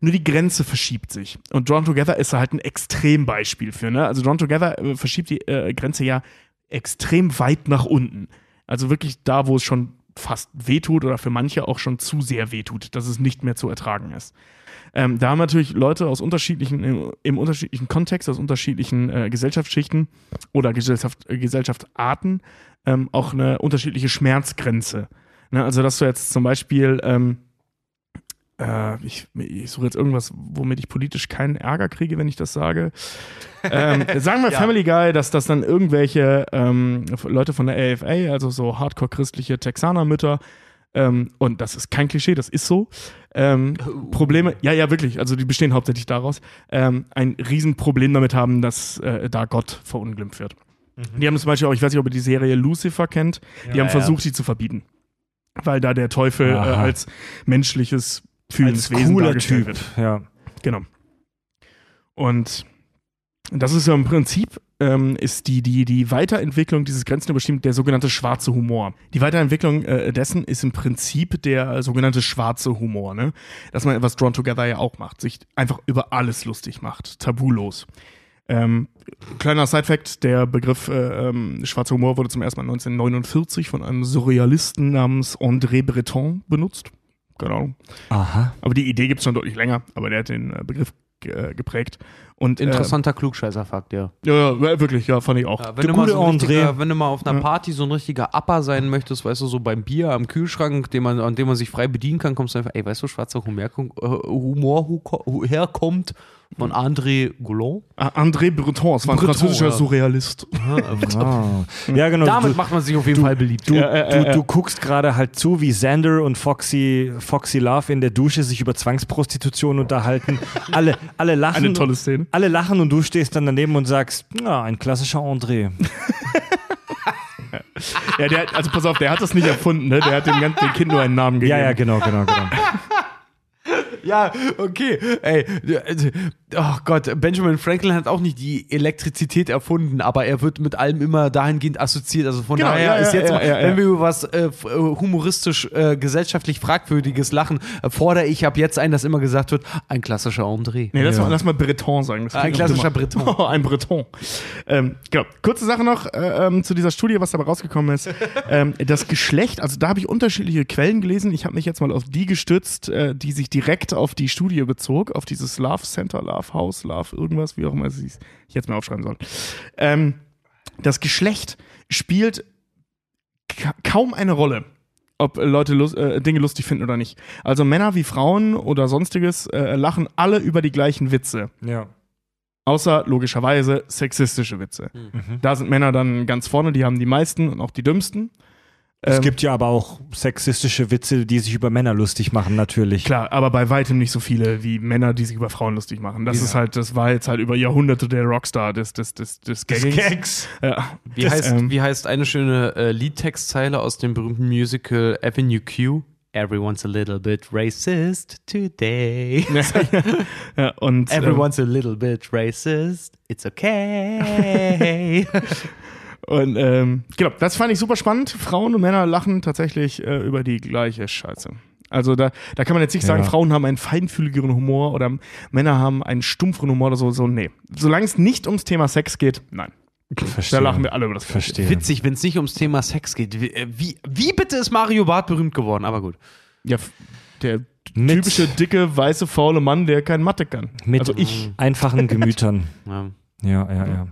Nur die Grenze verschiebt sich. Und Drawn Together ist da halt ein Extrembeispiel für. Ne? Also Drawn Together äh, verschiebt die äh, Grenze ja extrem weit nach unten. Also wirklich da, wo es schon fast wehtut oder für manche auch schon zu sehr wehtut, dass es nicht mehr zu ertragen ist. Ähm, da haben natürlich Leute aus unterschiedlichen, im, im unterschiedlichen Kontext, aus unterschiedlichen äh, Gesellschaftsschichten oder Gesellschaft, äh, Gesellschaftsarten ähm, auch eine unterschiedliche Schmerzgrenze. Ne? Also, dass du jetzt zum Beispiel, ähm, äh, ich, ich suche jetzt irgendwas, womit ich politisch keinen Ärger kriege, wenn ich das sage. ähm, sagen wir Ja. Family Guy, dass das dann irgendwelche ähm, Leute von der AFA, also so hardcore-christliche Texaner-Mütter, Ähm, und das ist kein Klischee, das ist so. Ähm, Probleme, ja, ja, wirklich, also die bestehen hauptsächlich daraus, ähm, ein Riesenproblem damit haben, dass äh, da Gott verunglimpft wird. Die haben zum Beispiel auch, ich weiß nicht, ob ihr die Serie Lucifer kennt, die haben ja. versucht, die zu verbieten. Weil da der Teufel äh, als menschliches, Als fühlendes Wesen cooler Typ. wird. Ja. Genau. Und das ist ja im Prinzip ähm, ist die, die, die Weiterentwicklung dieses Grenzenüberschrieben der sogenannte schwarze Humor. Die Weiterentwicklung äh, dessen ist im Prinzip der sogenannte schwarze Humor, ne? Dass man etwas Drawn Together ja auch macht, sich einfach über alles lustig macht, tabulos. Ähm, kleiner Side-Fact: Der Begriff äh, ähm, schwarzer Humor wurde zum ersten Mal 1949 von einem Surrealisten namens André Breton benutzt. Ahnung. Aha. Aber die Idee gibt es schon deutlich länger, aber der hat den äh, Begriff äh, geprägt. Und, äh, Interessanter Klugscheißer-Fakt, ja. Ja, ja, wirklich, ja, fand ich auch. Ja, wenn, du so ein André. richtiger, wenn du mal auf einer Ja. Party so ein richtiger Upper sein möchtest, weißt du, so beim Bier am Kühlschrank, den man, an dem man sich frei bedienen kann, kommst du einfach, ey, weißt du, schwarzer Humor, äh, Humor hu- hu- herkommt von André Goulon. Ah, André Breton, es war ein Breton, französischer ja. Surrealist. Ah. Ja, genau. Damit du, macht man sich auf jeden Fall beliebt. du, Ja, äh, du, äh, du guckst gerade halt zu, wie Xander und Foxy, Foxy Love in der Dusche sich über Zwangsprostitution unterhalten. alle, alle lachen. Eine tolle Szene. Alle lachen und du stehst dann daneben und sagst, ja, ein klassischer André. Ja, der, hat- also pass auf, der hat das nicht erfunden, ne? Der hat dem ganzen dem Kind nur einen Namen gegeben. Ja, ja, genau, genau, genau. Ja, okay. Ey, oh Gott, Benjamin Franklin hat auch nicht die Elektrizität erfunden, aber er wird mit allem immer dahingehend assoziiert. Also von Genau, daher ja, ist ja, jetzt, ja, mal, wenn wir über was äh, äh, humoristisch, äh, gesellschaftlich fragwürdiges lachen, äh, fordere ich ab jetzt ein, dass immer gesagt wird, ein klassischer André. Nee, lass, mal, lass mal Breton sagen. Das Ein klassischer. Breton. Oh, ein Breton. Ähm, genau. Kurze Sache noch äh, ähm, zu dieser Studie, was dabei rausgekommen ist. ähm, das Geschlecht, also da habe ich unterschiedliche Quellen gelesen. Ich habe mich jetzt mal auf die gestützt, äh, die sich direkt auf die Studie bezog, auf dieses Love Center, Love House, Love irgendwas, wie auch immer es hieß. Ich hätte es mir aufschreiben sollen. Ähm, das Geschlecht spielt ka kaum eine Rolle ob Leute lust, äh, Dinge lustig finden oder nicht. Also Männer wie Frauen oder sonstiges äh, lachen alle über die gleichen Witze. Ja. Außer logischerweise sexistische Witze. Mhm. Da sind Männer dann ganz vorne, die haben die meisten und auch die dümmsten. Es Ähm, gibt ja aber auch sexistische Witze, die sich über Männer lustig machen, natürlich. Klar, aber bei weitem nicht so viele wie Männer, die sich über Frauen lustig machen. Das Ja. ist halt, das war jetzt halt über Jahrhunderte der Rockstar des, des, des, des Gaggings. Gags. Ja. Wie, Das, heißt, ähm, wie heißt eine schöne äh, Liedtextzeile aus dem berühmten Musical Avenue Q? Everyone's a little bit racist today. ja, und ähm, Everyone's a little bit racist. It's okay. Und ähm, genau, das fand ich super spannend. Frauen und Männer lachen tatsächlich äh, über die gleiche Scheiße. Also da, da kann man jetzt nicht sagen, Ja. Frauen haben einen feinfühligeren Humor oder Männer haben einen stumpferen Humor oder so. So, nee. Solange es nicht ums Thema Sex geht, nein. Verstehe. Da lachen wir alle über das. Verstehe. Witzig, wenn es nicht ums Thema Sex geht. Wie, äh, wie, wie bitte ist Mario Barth berühmt geworden? Aber gut. Ja, der Mit- typische, dicke, weiße, faule Mann, der kein Mathe kann. Mit also ich. einfachen Gemütern. Ja. Ja, ja, ja.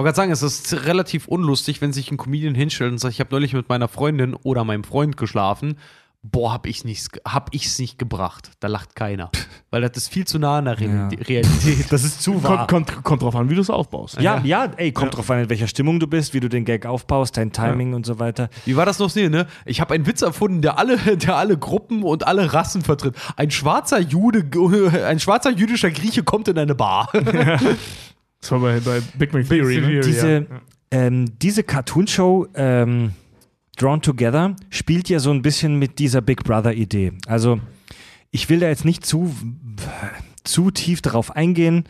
Ich wollte gerade sagen, es ist relativ unlustig, wenn sich ein Comedian hinstellt und sagt, ich habe neulich mit meiner Freundin oder meinem Freund geschlafen. Boah, hab ich nichts, hab ich's nicht gebracht. Da lacht keiner. Weil das ist viel zu nah an der Re Ja. Realität. Das ist zu Kommt, kommt, kommt drauf an, wie du es aufbaust. Ja, ja, ey, kommt drauf an, in welcher Stimmung du bist, wie du den Gag aufbaust, dein Timing und so weiter. Wie war das noch sehen, ne? Ich habe einen Witz erfunden, der alle, der alle Gruppen und alle Rassen vertritt. Ein schwarzer Jude, ein schwarzer jüdischer Grieche kommt in eine Bar. Das war bei, bei Big Bang Theory. ne? Diese, ähm, diese Cartoon-Show ähm, Drawn Together spielt ja so ein bisschen mit dieser Big Brother-Idee. Also, ich will da jetzt nicht zu, zu tief darauf eingehen.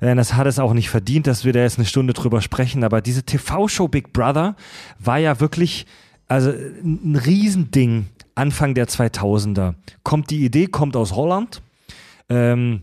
Denn das hat es auch nicht verdient, dass wir da jetzt eine Stunde drüber sprechen. Aber diese TV-Show Big Brother war ja wirklich also ein Riesending Anfang der 2000er. Kommt die Idee, kommt aus Holland. Ähm,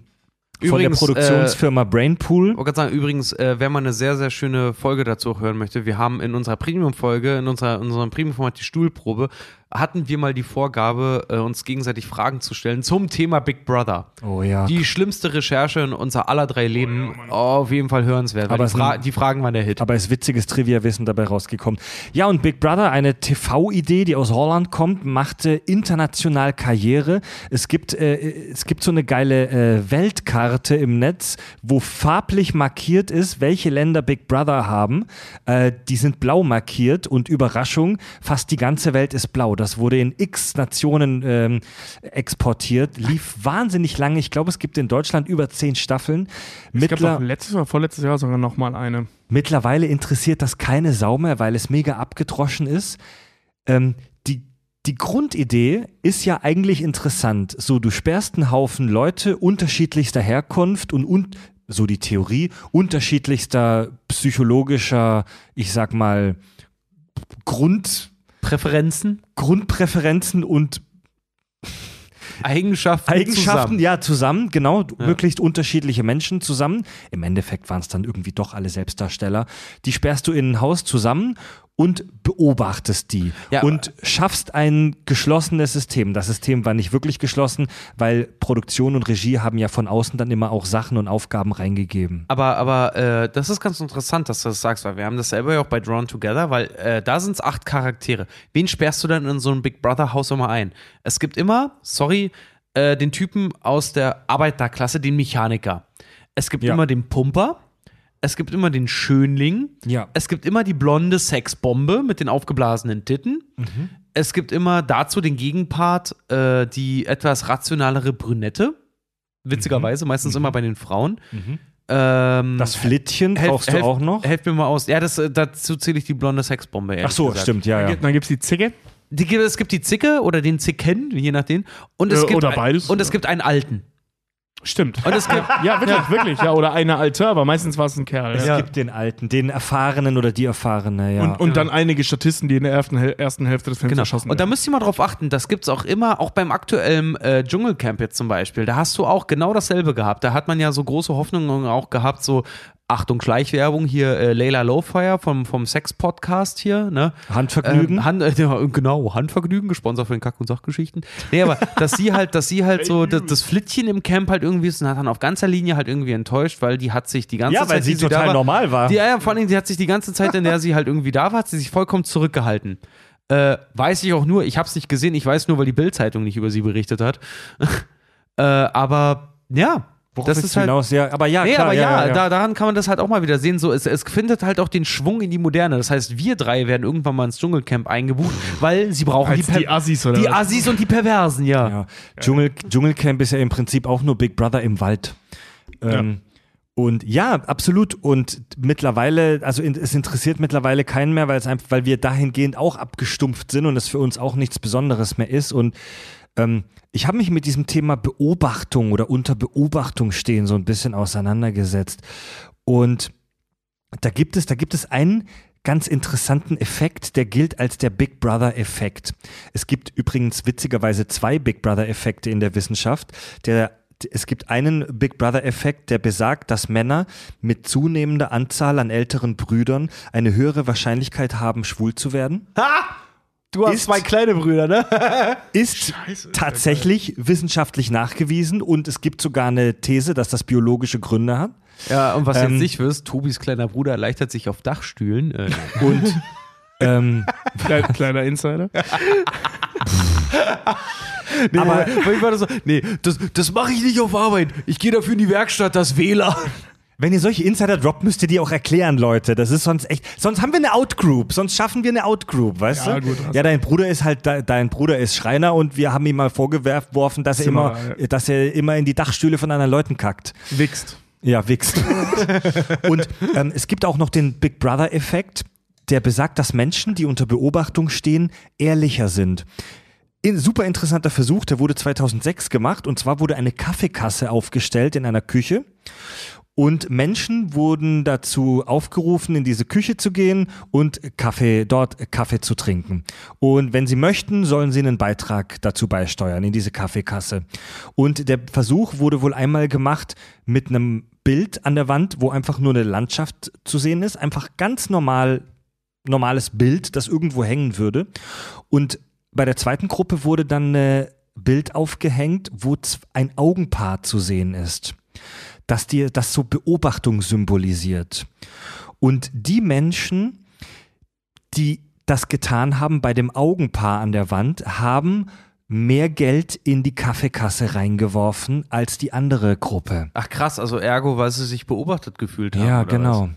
von Übrigens, der Produktionsfirma Brainpool. Ich wollte gerade sagen, übrigens, äh, wer mal eine sehr, sehr schöne Folge dazu hören möchte, wir haben in unserer Premium-Folge, in unserer, in unserem Premium-Format die Stuhlprobe, hatten wir mal die Vorgabe, äh, uns gegenseitig Fragen zu stellen zum Thema Big Brother. Oh ja. Die schlimmste Recherche in unser aller drei Leben, auf jeden Fall hörenswert. weil Aber die, Fra die Fragen waren der Hit. Aber es ist witziges Trivia-Wissen dabei rausgekommen. Ja, und Big Brother, eine TV-Idee, die aus Holland kommt, machte international Karriere. Es gibt, äh, es gibt so eine geile äh, Weltkarte im Netz, wo farblich markiert ist, welche Länder Big Brother haben. Äh, die sind blau markiert und Überraschung, fast die ganze Welt ist blau. Das wurde in x Nationen ähm, exportiert, lief wahnsinnig lange. Ich glaube, es gibt in Deutschland über zehn Staffeln. Ich glaube, Mittler letztes oder vorletztes Jahr sogar noch mal eine. Mittlerweile interessiert das keine Sau mehr, weil es mega abgedroschen ist. Ähm, die, die Grundidee ist ja eigentlich interessant. So, du sperrst einen Haufen Leute unterschiedlichster Herkunft und, und so die Theorie, unterschiedlichster psychologischer, ich sag mal, Grund, Präferenzen, Grundpräferenzen und Eigenschaften, Eigenschaften, zusammen. ja, zusammen, genau, möglichst unterschiedliche Menschen zusammen. Im Endeffekt waren es dann irgendwie doch alle Selbstdarsteller. Die sperrst du in ein Haus zusammen und beobachtest die Ja, und schaffst ein geschlossenes System. Das System war nicht wirklich geschlossen, weil Produktion und Regie haben ja von außen dann immer auch Sachen und Aufgaben reingegeben. Aber, aber äh, das ist ganz interessant, dass du das sagst, weil wir haben das selber ja auch bei Drawn Together, weil äh, da sind es acht Charaktere. Wen sperrst du dann in so ein Big Brother Haus immer ein? Es gibt immer, sorry, äh, den Typen aus der Arbeiterklasse, den Mechaniker. Es gibt Ja. immer den Pumper. Es gibt immer den Schönling. Ja. Es gibt immer die blonde Sexbombe mit den aufgeblasenen Titten. Es gibt immer dazu den Gegenpart, äh, die etwas rationalere Brünette. Witzigerweise, meistens immer bei den Frauen. Ähm, Das Flittchen helf- brauchst du helf- auch noch? Helft mir mal aus. Ja, das, äh, dazu zähle ich die blonde Sexbombe. Ach so, gesagt. stimmt, ja, ja. Dann gibt es die Zicke. Die, es gibt die Zicke oder den Zicken, je nachdem. Und es Äh, gibt oder ein- beides. Und es gibt einen alten. Stimmt. Und es gibt, Ja, wirklich, wirklich. Ja, oder eine alte, aber meistens war es ein Kerl. Es Ja. gibt den Alten, den Erfahrenen oder die Erfahrene, ja. Und, und dann einige Statisten, die in der ersten, Häl- ersten Hälfte des Films Genau. erschossen Und da müsst ihr mal drauf achten, das gibt's auch immer, auch beim aktuellen äh, Dschungelcamp jetzt zum Beispiel. Da hast du auch genau dasselbe gehabt. Da hat man ja so große Hoffnungen auch gehabt, so Achtung, Schleichwerbung hier, äh, Layla Lowfire vom, vom Sex-Podcast hier, ne? Handvergnügen. Ähm, Hand, äh, ja, genau, Handvergnügen, gesponsert von den Kack- und Sachgeschichten. Nee, aber dass sie halt, dass sie halt so das, das Flittchen im Camp halt irgendwie ist und hat dann auf ganzer Linie halt irgendwie enttäuscht, weil die hat sich die ganze Ja, Zeit. weil sie total normal war. Die, ja, ja, vor allem, die hat sich die ganze Zeit, in der sie halt irgendwie da war, hat sie sich vollkommen zurückgehalten. Äh, weiß ich auch nur, ich habe es nicht gesehen, ich weiß nur, weil die Bild-Zeitung nicht über sie berichtet hat. äh, aber ja, Worauf das ist halt. hinaus? Ja, aber ja, Nee, klar, aber ja, ja, ja. Da, daran kann man das halt auch mal wieder sehen. So, es, es findet halt auch den Schwung in die Moderne. Das heißt, wir drei werden irgendwann mal ins Dschungelcamp eingebucht, weil sie brauchen Als die, Per- die Assis oder die? Assis und die Perversen, ja. Ja. Dschungel, Dschungelcamp ist ja im Prinzip auch nur Big Brother im Wald. Ähm, Und ja, absolut. Und mittlerweile, also es interessiert mittlerweile keinen mehr, weil es einfach, weil wir dahingehend auch abgestumpft sind und es für uns auch nichts Besonderes mehr ist. Und ähm, ich habe mich mit diesem Thema Beobachtung oder unter Beobachtung stehen so ein bisschen auseinandergesetzt. Und da gibt es, da gibt es einen ganz interessanten Effekt, der gilt als der Big Brother Effekt. Es gibt übrigens witzigerweise zwei Big Brother Effekte in der Wissenschaft. Der es gibt einen Big Brother Effekt, der besagt, dass Männer mit zunehmender Anzahl an älteren Brüdern eine höhere Wahrscheinlichkeit haben, schwul zu werden. Du hast Ist- zwei kleine Brüder, ne? Ist tatsächlich wissenschaftlich nachgewiesen und es gibt sogar eine These, dass das biologische Gründe hat. Ja, und was du Ähm, jetzt nicht wirst, Tobis kleiner Bruder erleichtert sich auf Dachstühlen. Äh, Und ähm, Klein, kleiner Insider. nee, Aber- ich war da so, nee, das, das mache ich nicht auf Arbeit. Ich gehe dafür in die Werkstatt, das WLAN. Wenn ihr solche Insider droppt, müsst ihr die auch erklären, Leute. Das ist sonst echt. Sonst haben wir eine Outgroup. Sonst schaffen wir eine Outgroup, weißt Ja, du? gut, hast ja, dein Bruder ist halt, de- dein Bruder ist Schreiner und wir haben ihm mal vorgeworfen, dass er immer, dass er immer in die Dachstühle von anderen Leuten kackt. Wichst. Ja, wichst. und ähm, es gibt auch noch den Big Brother-Effekt, der besagt, dass Menschen, die unter Beobachtung stehen, ehrlicher sind. In, super interessanter Versuch, der wurde 2006 gemacht und zwar wurde eine Kaffeekasse aufgestellt in einer Küche und Menschen wurden dazu aufgerufen, in diese Küche zu gehen und Kaffee, dort Kaffee zu trinken. Und wenn sie möchten, sollen sie einen Beitrag dazu beisteuern in diese Kaffeekasse. Und der Versuch wurde wohl einmal gemacht mit einem Bild an der Wand, wo einfach nur eine Landschaft zu sehen ist. Einfach ganz normal, normales Bild, das irgendwo hängen würde. Und bei der zweiten Gruppe wurde dann ein Bild aufgehängt, wo ein Augenpaar zu sehen ist dass dir das so Beobachtung symbolisiert. Und die Menschen, die das getan haben bei dem Augenpaar an der Wand, haben mehr Geld in die Kaffeekasse reingeworfen als die andere Gruppe. Ach krass, also ergo, weil sie sich beobachtet gefühlt haben. Ja, genau.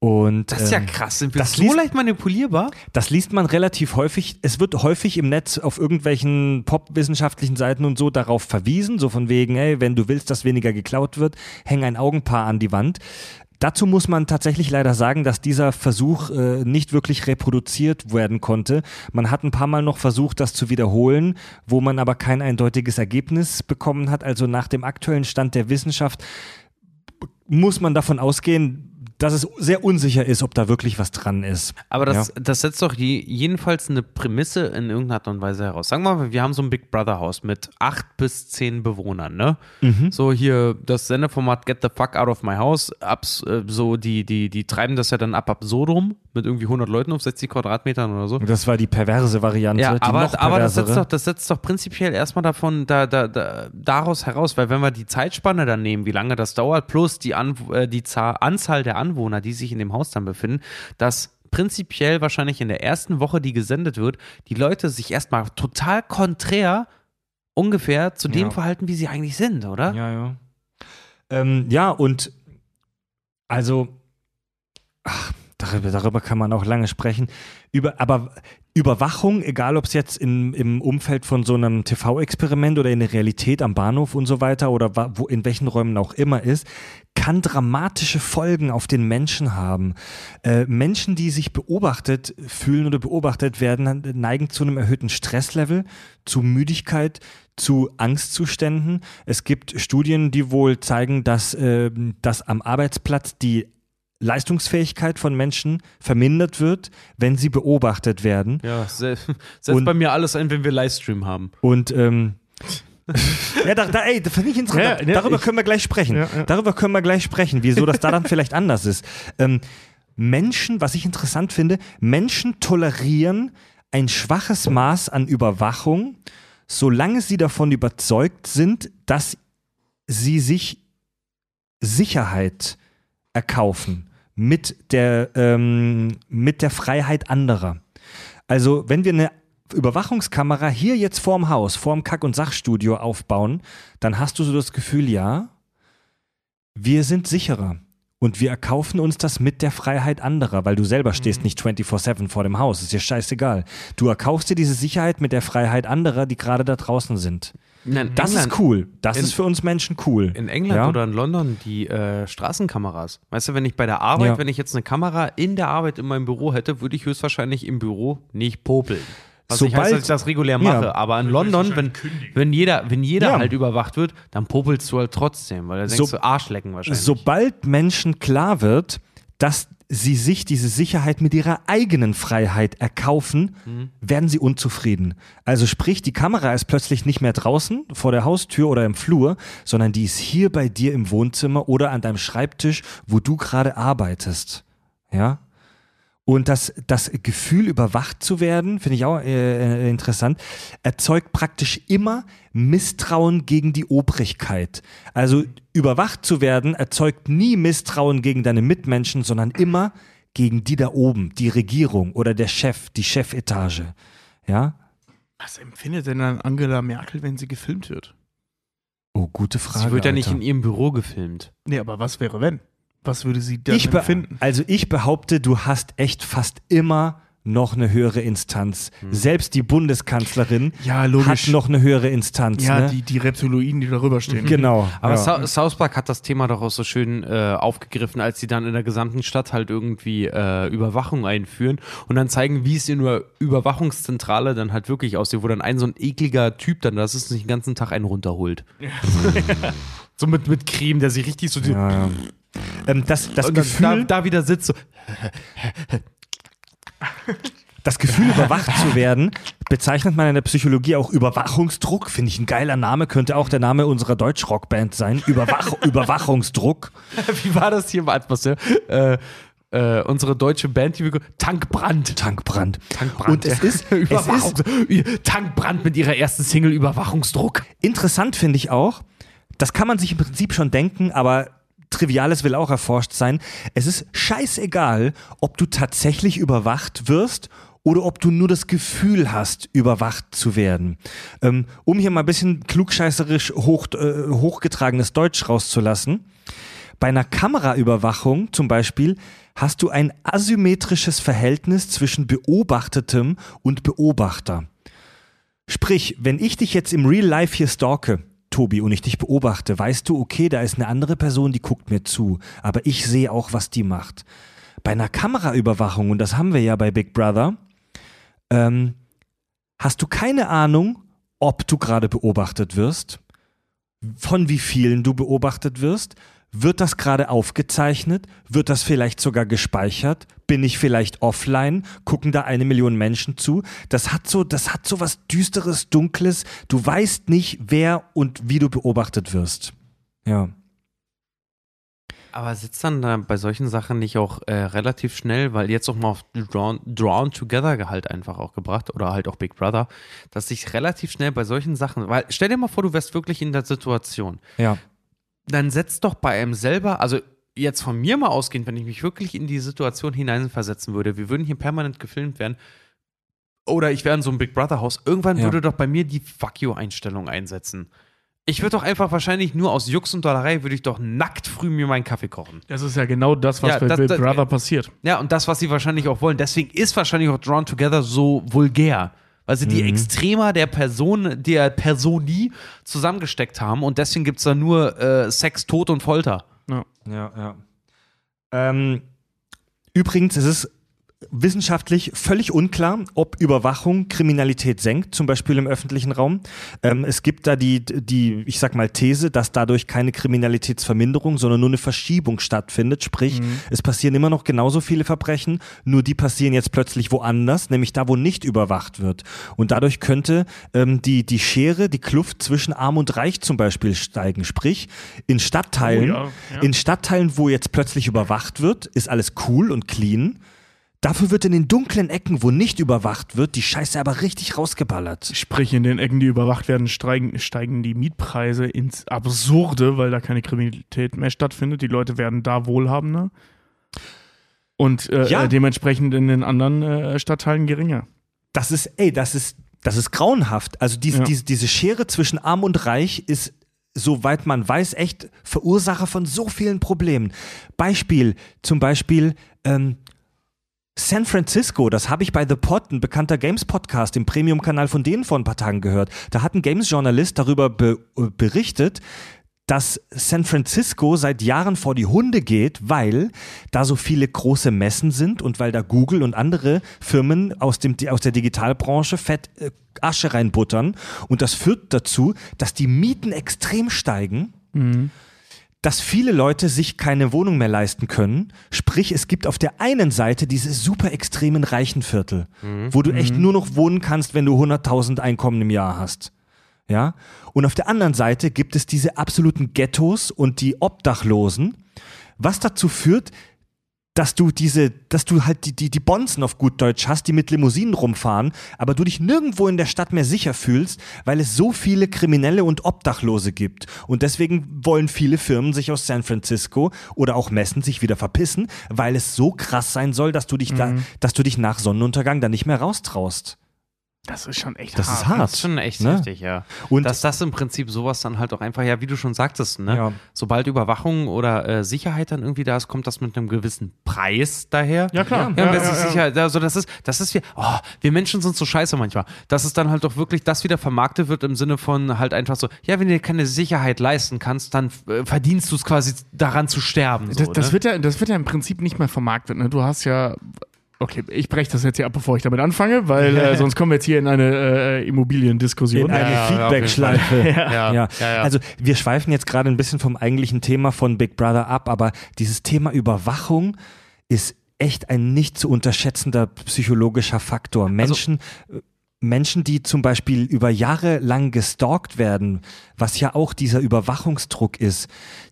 Und, Das ist ja ähm, krass. Sind wir das so liest- leicht manipulierbar? Das liest man relativ häufig. Es wird häufig im Netz auf irgendwelchen popwissenschaftlichen Seiten und so darauf verwiesen, so von wegen, ey, wenn du willst, dass weniger geklaut wird, häng ein Augenpaar an die Wand. Dazu muss man tatsächlich leider sagen, dass dieser Versuch äh, nicht wirklich reproduziert werden konnte. Man hat ein paar Mal noch versucht, das zu wiederholen, wo man aber kein eindeutiges Ergebnis bekommen hat. Also nach dem aktuellen Stand der Wissenschaft muss man davon ausgehen, dass es sehr unsicher ist, ob da wirklich was dran ist. Aber das, Ja. das setzt doch je, jedenfalls eine Prämisse in irgendeiner Art und Weise heraus. Sagen wir mal, wir haben so ein Big Brother Haus mit acht bis zehn Bewohnern, ne? Mhm. So hier das Sendeformat Get the Fuck Out of My House, abs, äh, so die, die, die treiben das ja dann ab absurdum mit irgendwie 100 Leuten auf 60 Quadratmetern oder so. Das war die perverse Variante. Ja, aber, aber das, setzt doch, das setzt doch prinzipiell erstmal davon, da, da, da, daraus heraus, weil wenn wir die Zeitspanne dann nehmen, wie lange das dauert, plus die, An äh, die Zahl, Anzahl der Anwohner, die sich in dem Haus dann befinden, dass prinzipiell wahrscheinlich in der ersten Woche, die gesendet wird, die Leute sich erstmal total konträr ungefähr zu dem Ja. verhalten, wie sie eigentlich sind, oder? Ja, ja. Ähm, ja, und also, ach, darüber, darüber kann man auch lange sprechen. Über, aber Überwachung, egal ob es jetzt in, im Umfeld von so einem TV-Experiment oder in der Realität am Bahnhof und so weiter oder wo, in welchen Räumen auch immer ist, kann dramatische Folgen auf den Menschen haben. Äh, Menschen, die sich beobachtet fühlen oder beobachtet werden, neigen zu einem erhöhten Stresslevel, zu Müdigkeit, zu Angstzuständen. Es gibt Studien, die wohl zeigen, dass, äh, dass am Arbeitsplatz die Leistungsfähigkeit von Menschen vermindert wird, wenn sie beobachtet werden. Ja, se setzt Und- bei mir alles ein, wenn wir Livestream haben. Und ähm, ja, da, da, ey, das finde ich interessant. Ja, ja, Darüber ich- können wir gleich sprechen. Ja. Darüber können wir gleich sprechen, wieso das da dann vielleicht anders ist. Ähm, Menschen, was ich interessant finde, Menschen tolerieren ein schwaches Maß an Überwachung, solange sie davon überzeugt sind, dass sie sich Sicherheit erkaufen mit der, ähm, mit der Freiheit anderer. Also, wenn wir eine Überwachungskamera hier jetzt vorm Haus, vorm Kack- und Sachstudio aufbauen, dann hast du so das Gefühl, ja, wir sind sicherer. Und wir erkaufen uns das mit der Freiheit anderer, weil du selber stehst nicht 24-7 vor dem Haus. Ist dir scheißegal. Du erkaufst dir diese Sicherheit mit der Freiheit anderer, die gerade da draußen sind. In Das England- ist cool. Das in- ist für uns Menschen cool. In England Ja? oder in London die äh, Straßenkameras. Weißt du, wenn ich bei der Arbeit, Ja. wenn ich jetzt eine Kamera in der Arbeit in meinem Büro hätte, würde ich höchstwahrscheinlich im Büro nicht popeln. Was nicht heißt, Sobald- dass ich das regulär Ja. mache. Aber in London, wenn, wenn jeder, wenn jeder Ja. halt überwacht wird, dann popelst du halt trotzdem, weil da denkst So- du Arschlecken wahrscheinlich. Sobald Menschen klar wird, dass sie sich diese Sicherheit mit ihrer eigenen Freiheit erkaufen, Mhm. werden sie unzufrieden. Also sprich, die Kamera ist plötzlich nicht mehr draußen vor der Haustür oder im Flur, sondern die ist hier bei dir im Wohnzimmer oder an deinem Schreibtisch, wo du gerade arbeitest. Ja? Und das, das Gefühl, überwacht zu werden, finde ich auch äh, äh, interessant, erzeugt praktisch immer Misstrauen gegen die Obrigkeit. Also überwacht zu werden erzeugt nie Misstrauen gegen deine Mitmenschen, sondern immer gegen die da oben, die Regierung oder der Chef, die Chefetage. Ja? Was empfindet denn dann Angela Merkel, wenn sie gefilmt wird? Oh, gute Frage. Sie wird ja nicht Alter. in ihrem Büro gefilmt. Nee, aber was wäre, wenn? Was würde sie dann ich empfinden? Also ich behaupte, du hast echt fast immer noch eine höhere Instanz. Selbst die Bundeskanzlerin Ja, logisch. hat noch eine höhere Instanz. ja, ne? die, die Reptiloiden, die darüber stehen. Genau. Aber ja. Sou- South Park hat das Thema doch auch so schön äh, aufgegriffen, als sie dann in der gesamten Stadt halt irgendwie äh, Überwachung einführen und dann zeigen, wie es in der Überwachungszentrale dann halt wirklich aussieht, wo dann ein so ein ekliger Typ dann, das ist nicht den ganzen Tag einen runterholt. so mit, mit Creme, der sich richtig so. Ja, ja. Ähm, das, das, Gefühl, da, da wieder sitzt so. das Gefühl, überwacht zu werden, bezeichnet man in der Psychologie auch Überwachungsdruck. Finde ich ein geiler Name, könnte auch der Name unserer Deutschrockband sein. Überwach Überwachungsdruck. Wie war das hier? Ja? äh, äh, unsere deutsche Band, die wir Tankbrand. Tankbrand. Tankbrand. Und es ist, es Überwachung. ist Tankbrand mit ihrer ersten Single Überwachungsdruck. interessant, finde ich auch. Das kann man sich im Prinzip schon denken, aber Triviales will auch erforscht sein. Es ist scheißegal, ob du tatsächlich überwacht wirst oder ob du nur das Gefühl hast, überwacht zu werden. Ähm, um hier mal ein bisschen klugscheißerisch hoch, äh, hochgetragenes Deutsch rauszulassen. Bei einer Kameraüberwachung zum Beispiel hast du ein asymmetrisches Verhältnis zwischen Beobachtetem und Beobachter. Sprich, wenn ich dich jetzt im Real Life hier stalke, Tobi, und ich dich beobachte, weißt du, okay, da ist eine andere Person, die guckt mir zu, aber ich sehe auch, was die macht. Bei einer Kameraüberwachung, und das haben wir ja bei Big Brother, ähm, hast du keine Ahnung, ob du gerade beobachtet wirst, von wie vielen du beobachtet wirst, wird das gerade aufgezeichnet? Wird das vielleicht sogar gespeichert? Bin ich vielleicht offline? Gucken da eine Million Menschen zu? Das hat so, das hat so was düsteres, dunkles. Du weißt nicht, wer und wie du beobachtet wirst. Ja. Aber sitzt dann da bei solchen Sachen nicht auch äh, relativ schnell, weil jetzt auch mal auf Drawn, Drawn Together halt einfach auch gebracht oder halt auch Big Brother, dass sich relativ schnell bei solchen Sachen, weil stell dir mal vor, du wärst wirklich in der Situation. Ja. Dann setzt doch bei einem selber, also jetzt von mir mal ausgehend, wenn ich mich wirklich in die Situation hineinversetzen würde, wir würden hier permanent gefilmt werden oder ich wäre in so einem Big Brother Haus, irgendwann Ja. würde doch bei mir die Fuck you-Einstellung einsetzen. Ich würde doch einfach wahrscheinlich nur aus Jux und Dollerei, würde ich doch nackt früh mir meinen Kaffee kochen. Das ist ja genau das, was Ja, bei das- Big das- Brother passiert. Ja, und das, was sie wahrscheinlich auch wollen. Deswegen ist wahrscheinlich auch Drawn Together so vulgär. Weil sie die Extremer der Person, der Personi zusammengesteckt haben und deswegen gibt es da nur äh, Sex, Tod und Folter. Ja. Ja, ja. Ähm, übrigens ist es wissenschaftlich völlig unklar, ob Überwachung Kriminalität senkt, zum Beispiel im öffentlichen Raum. Ähm, es gibt da die, die, ich sag mal, These, dass dadurch keine Kriminalitätsverminderung, sondern nur eine Verschiebung stattfindet. Sprich, es passieren immer noch genauso viele Verbrechen, nur die passieren jetzt plötzlich woanders, nämlich da, wo nicht überwacht wird. Und dadurch könnte ähm, die, die Schere, die Kluft zwischen Arm und Reich zum Beispiel steigen. Sprich, in Stadtteilen, Oh ja, ja. in Stadtteilen, wo jetzt plötzlich überwacht wird, ist alles cool und clean. Dafür wird in den dunklen Ecken, wo nicht überwacht wird, die Scheiße aber richtig rausgeballert. Sprich, in den Ecken, die überwacht werden, steigen, steigen die Mietpreise ins Absurde, weil da keine Kriminalität mehr stattfindet. Die Leute werden da wohlhabender. Und äh, Ja. äh, dementsprechend in den anderen äh, Stadtteilen geringer. Das ist, ey, das ist, das ist grauenhaft. Also diese, Ja. diese, diese Schere zwischen Arm und Reich ist, soweit man weiß, echt Verursacher von so vielen Problemen. Beispiel, zum Beispiel, ähm, San Francisco, das habe ich bei The Pod, ein bekannter Games-Podcast im Premium-Kanal von denen vor ein paar Tagen gehört. Da hat ein Games-Journalist darüber be äh, berichtet, dass San Francisco seit Jahren vor die Hunde geht, weil da so viele große Messen sind und weil da Google und andere Firmen aus, dem, aus der Digitalbranche fett äh, Asche reinbuttern. Und das führt dazu, dass die Mieten extrem steigen dass viele Leute sich keine Wohnung mehr leisten können. Sprich, es gibt auf der einen Seite diese super extremen Reichenviertel, wo du echt nur noch wohnen kannst, wenn du 100.000 Einkommen im Jahr hast. Ja? Und auf der anderen Seite gibt es diese absoluten Ghettos und die Obdachlosen, was dazu führt, dass du diese, dass du halt die, die, die Bonzen auf gut Deutsch hast, die mit Limousinen rumfahren, aber du dich nirgendwo in der Stadt mehr sicher fühlst, weil es so viele Kriminelle und Obdachlose gibt. Und deswegen wollen viele Firmen sich aus San Francisco oder auch Messen sich wieder verpissen, weil es so krass sein soll, dass du dich da, dass du dich nach Sonnenuntergang da nicht mehr raustraust. Das ist schon echt Das hart. ist hart. Das ist schon echt ne? heftig, ja. Und- dass das im Prinzip sowas dann halt auch einfach, ja, wie du schon sagtest, ne? Ja. Sobald Überwachung oder äh, Sicherheit dann irgendwie da ist, kommt das mit einem gewissen Preis daher. Ja, klar. Ja, Ja, ja, ist ja. Sicherheit, also das ist, das ist wir, oh, wir Menschen sind so scheiße manchmal. Dass es dann halt doch wirklich das wieder vermarktet wird im Sinne von halt einfach so, ja, wenn du dir keine Sicherheit leisten kannst, dann äh, verdienst du es quasi daran zu sterben. So, Das, das, ne? wird ja, das wird ja im Prinzip nicht mehr vermarktet. Ne? Du hast ja. Okay, ich breche das jetzt hier ab, bevor ich damit anfange, weil äh, sonst kommen wir jetzt hier in eine äh, Immobiliendiskussion. In eine ja, Feedback-Schleife. Ja, Ja. ja, ja. Also wir schweifen jetzt gerade ein bisschen vom eigentlichen Thema von Big Brother ab, aber dieses Thema Überwachung ist echt ein nicht zu unterschätzender psychologischer Faktor. Menschen, äh, Menschen, die zum Beispiel über Jahre lang gestalkt werden, was ja auch dieser Überwachungsdruck ist,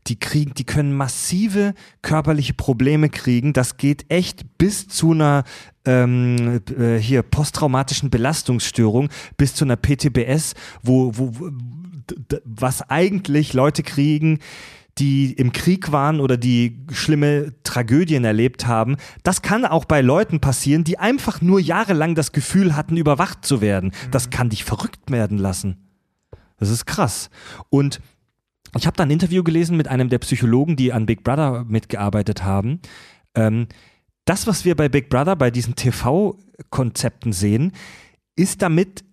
die kriegen, die können massive körperliche Probleme kriegen. Das geht echt bis zu einer ähm, äh, hier posttraumatischen Belastungsstörung, bis zu einer PTBS, wo, wo, wo was eigentlich Leute kriegen, die im Krieg waren oder die schlimme Tragödien erlebt haben. Das kann auch bei Leuten passieren, die einfach nur jahrelang das Gefühl hatten, überwacht zu werden. Das kann dich verrückt werden lassen. Das ist krass. Und ich habe da ein Interview gelesen mit einem der Psychologen, die an Big Brother mitgearbeitet haben. Ähm, das, was wir bei Big Brother, bei diesen TV-Konzepten sehen, ist damit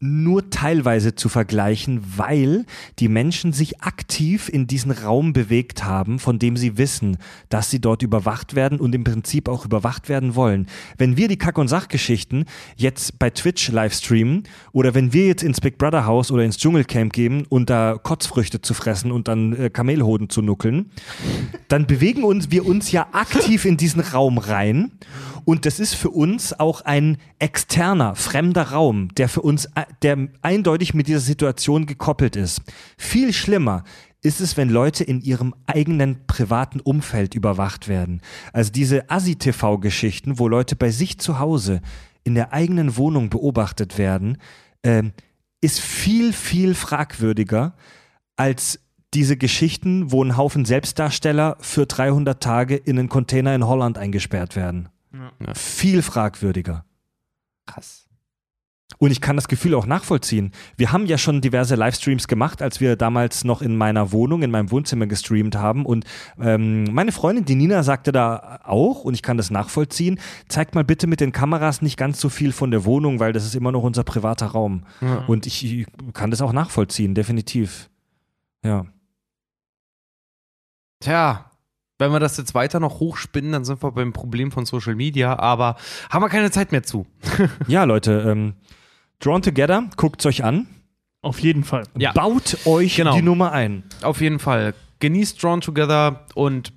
nur teilweise zu vergleichen, weil die Menschen sich aktiv in diesen Raum bewegt haben, von dem sie wissen, dass sie dort überwacht werden und im Prinzip auch überwacht werden wollen. Wenn wir die Kack- und Sachgeschichten jetzt bei Twitch live streamen oder wenn wir jetzt ins Big Brother Haus oder ins Dschungelcamp gehen und da Kotzfrüchte zu fressen und dann äh, Kamelhoden zu nuckeln, dann bewegen uns wir uns ja aktiv in diesen Raum rein und das ist für uns auch ein externer, fremder Raum, der für uns, äh, der eindeutig mit dieser Situation gekoppelt ist. Viel schlimmer ist es, wenn Leute in ihrem eigenen privaten Umfeld überwacht werden. Also diese Assi-TV-Geschichten, wo Leute bei sich zu Hause in der eigenen Wohnung beobachtet werden, ähm, ist viel, viel fragwürdiger als diese Geschichten, wo ein Haufen Selbstdarsteller für 300 Tage in einen Container in Holland eingesperrt werden. Viel fragwürdiger. Krass. Und ich kann das Gefühl auch nachvollziehen. Wir haben ja schon diverse Livestreams gemacht, als wir damals noch in meiner Wohnung, in meinem Wohnzimmer gestreamt haben. Und ähm, meine Freundin, die Nina, sagte da auch, und ich kann das nachvollziehen, zeigt mal bitte mit den Kameras nicht ganz so viel von der Wohnung, weil das ist immer noch unser privater Raum. Ja. Und ich, ich kann das auch nachvollziehen, definitiv. Ja. Tja, wenn wir das jetzt weiter noch hochspinnen, dann sind wir beim Problem von Social Media, aber haben wir keine Zeit mehr zu. Ja, Leute, ähm, Drawn Together, guckt's euch an. Auf jeden Fall. Ja. Baut euch Genau. die Nummer ein. Auf jeden Fall. Genießt Drawn Together und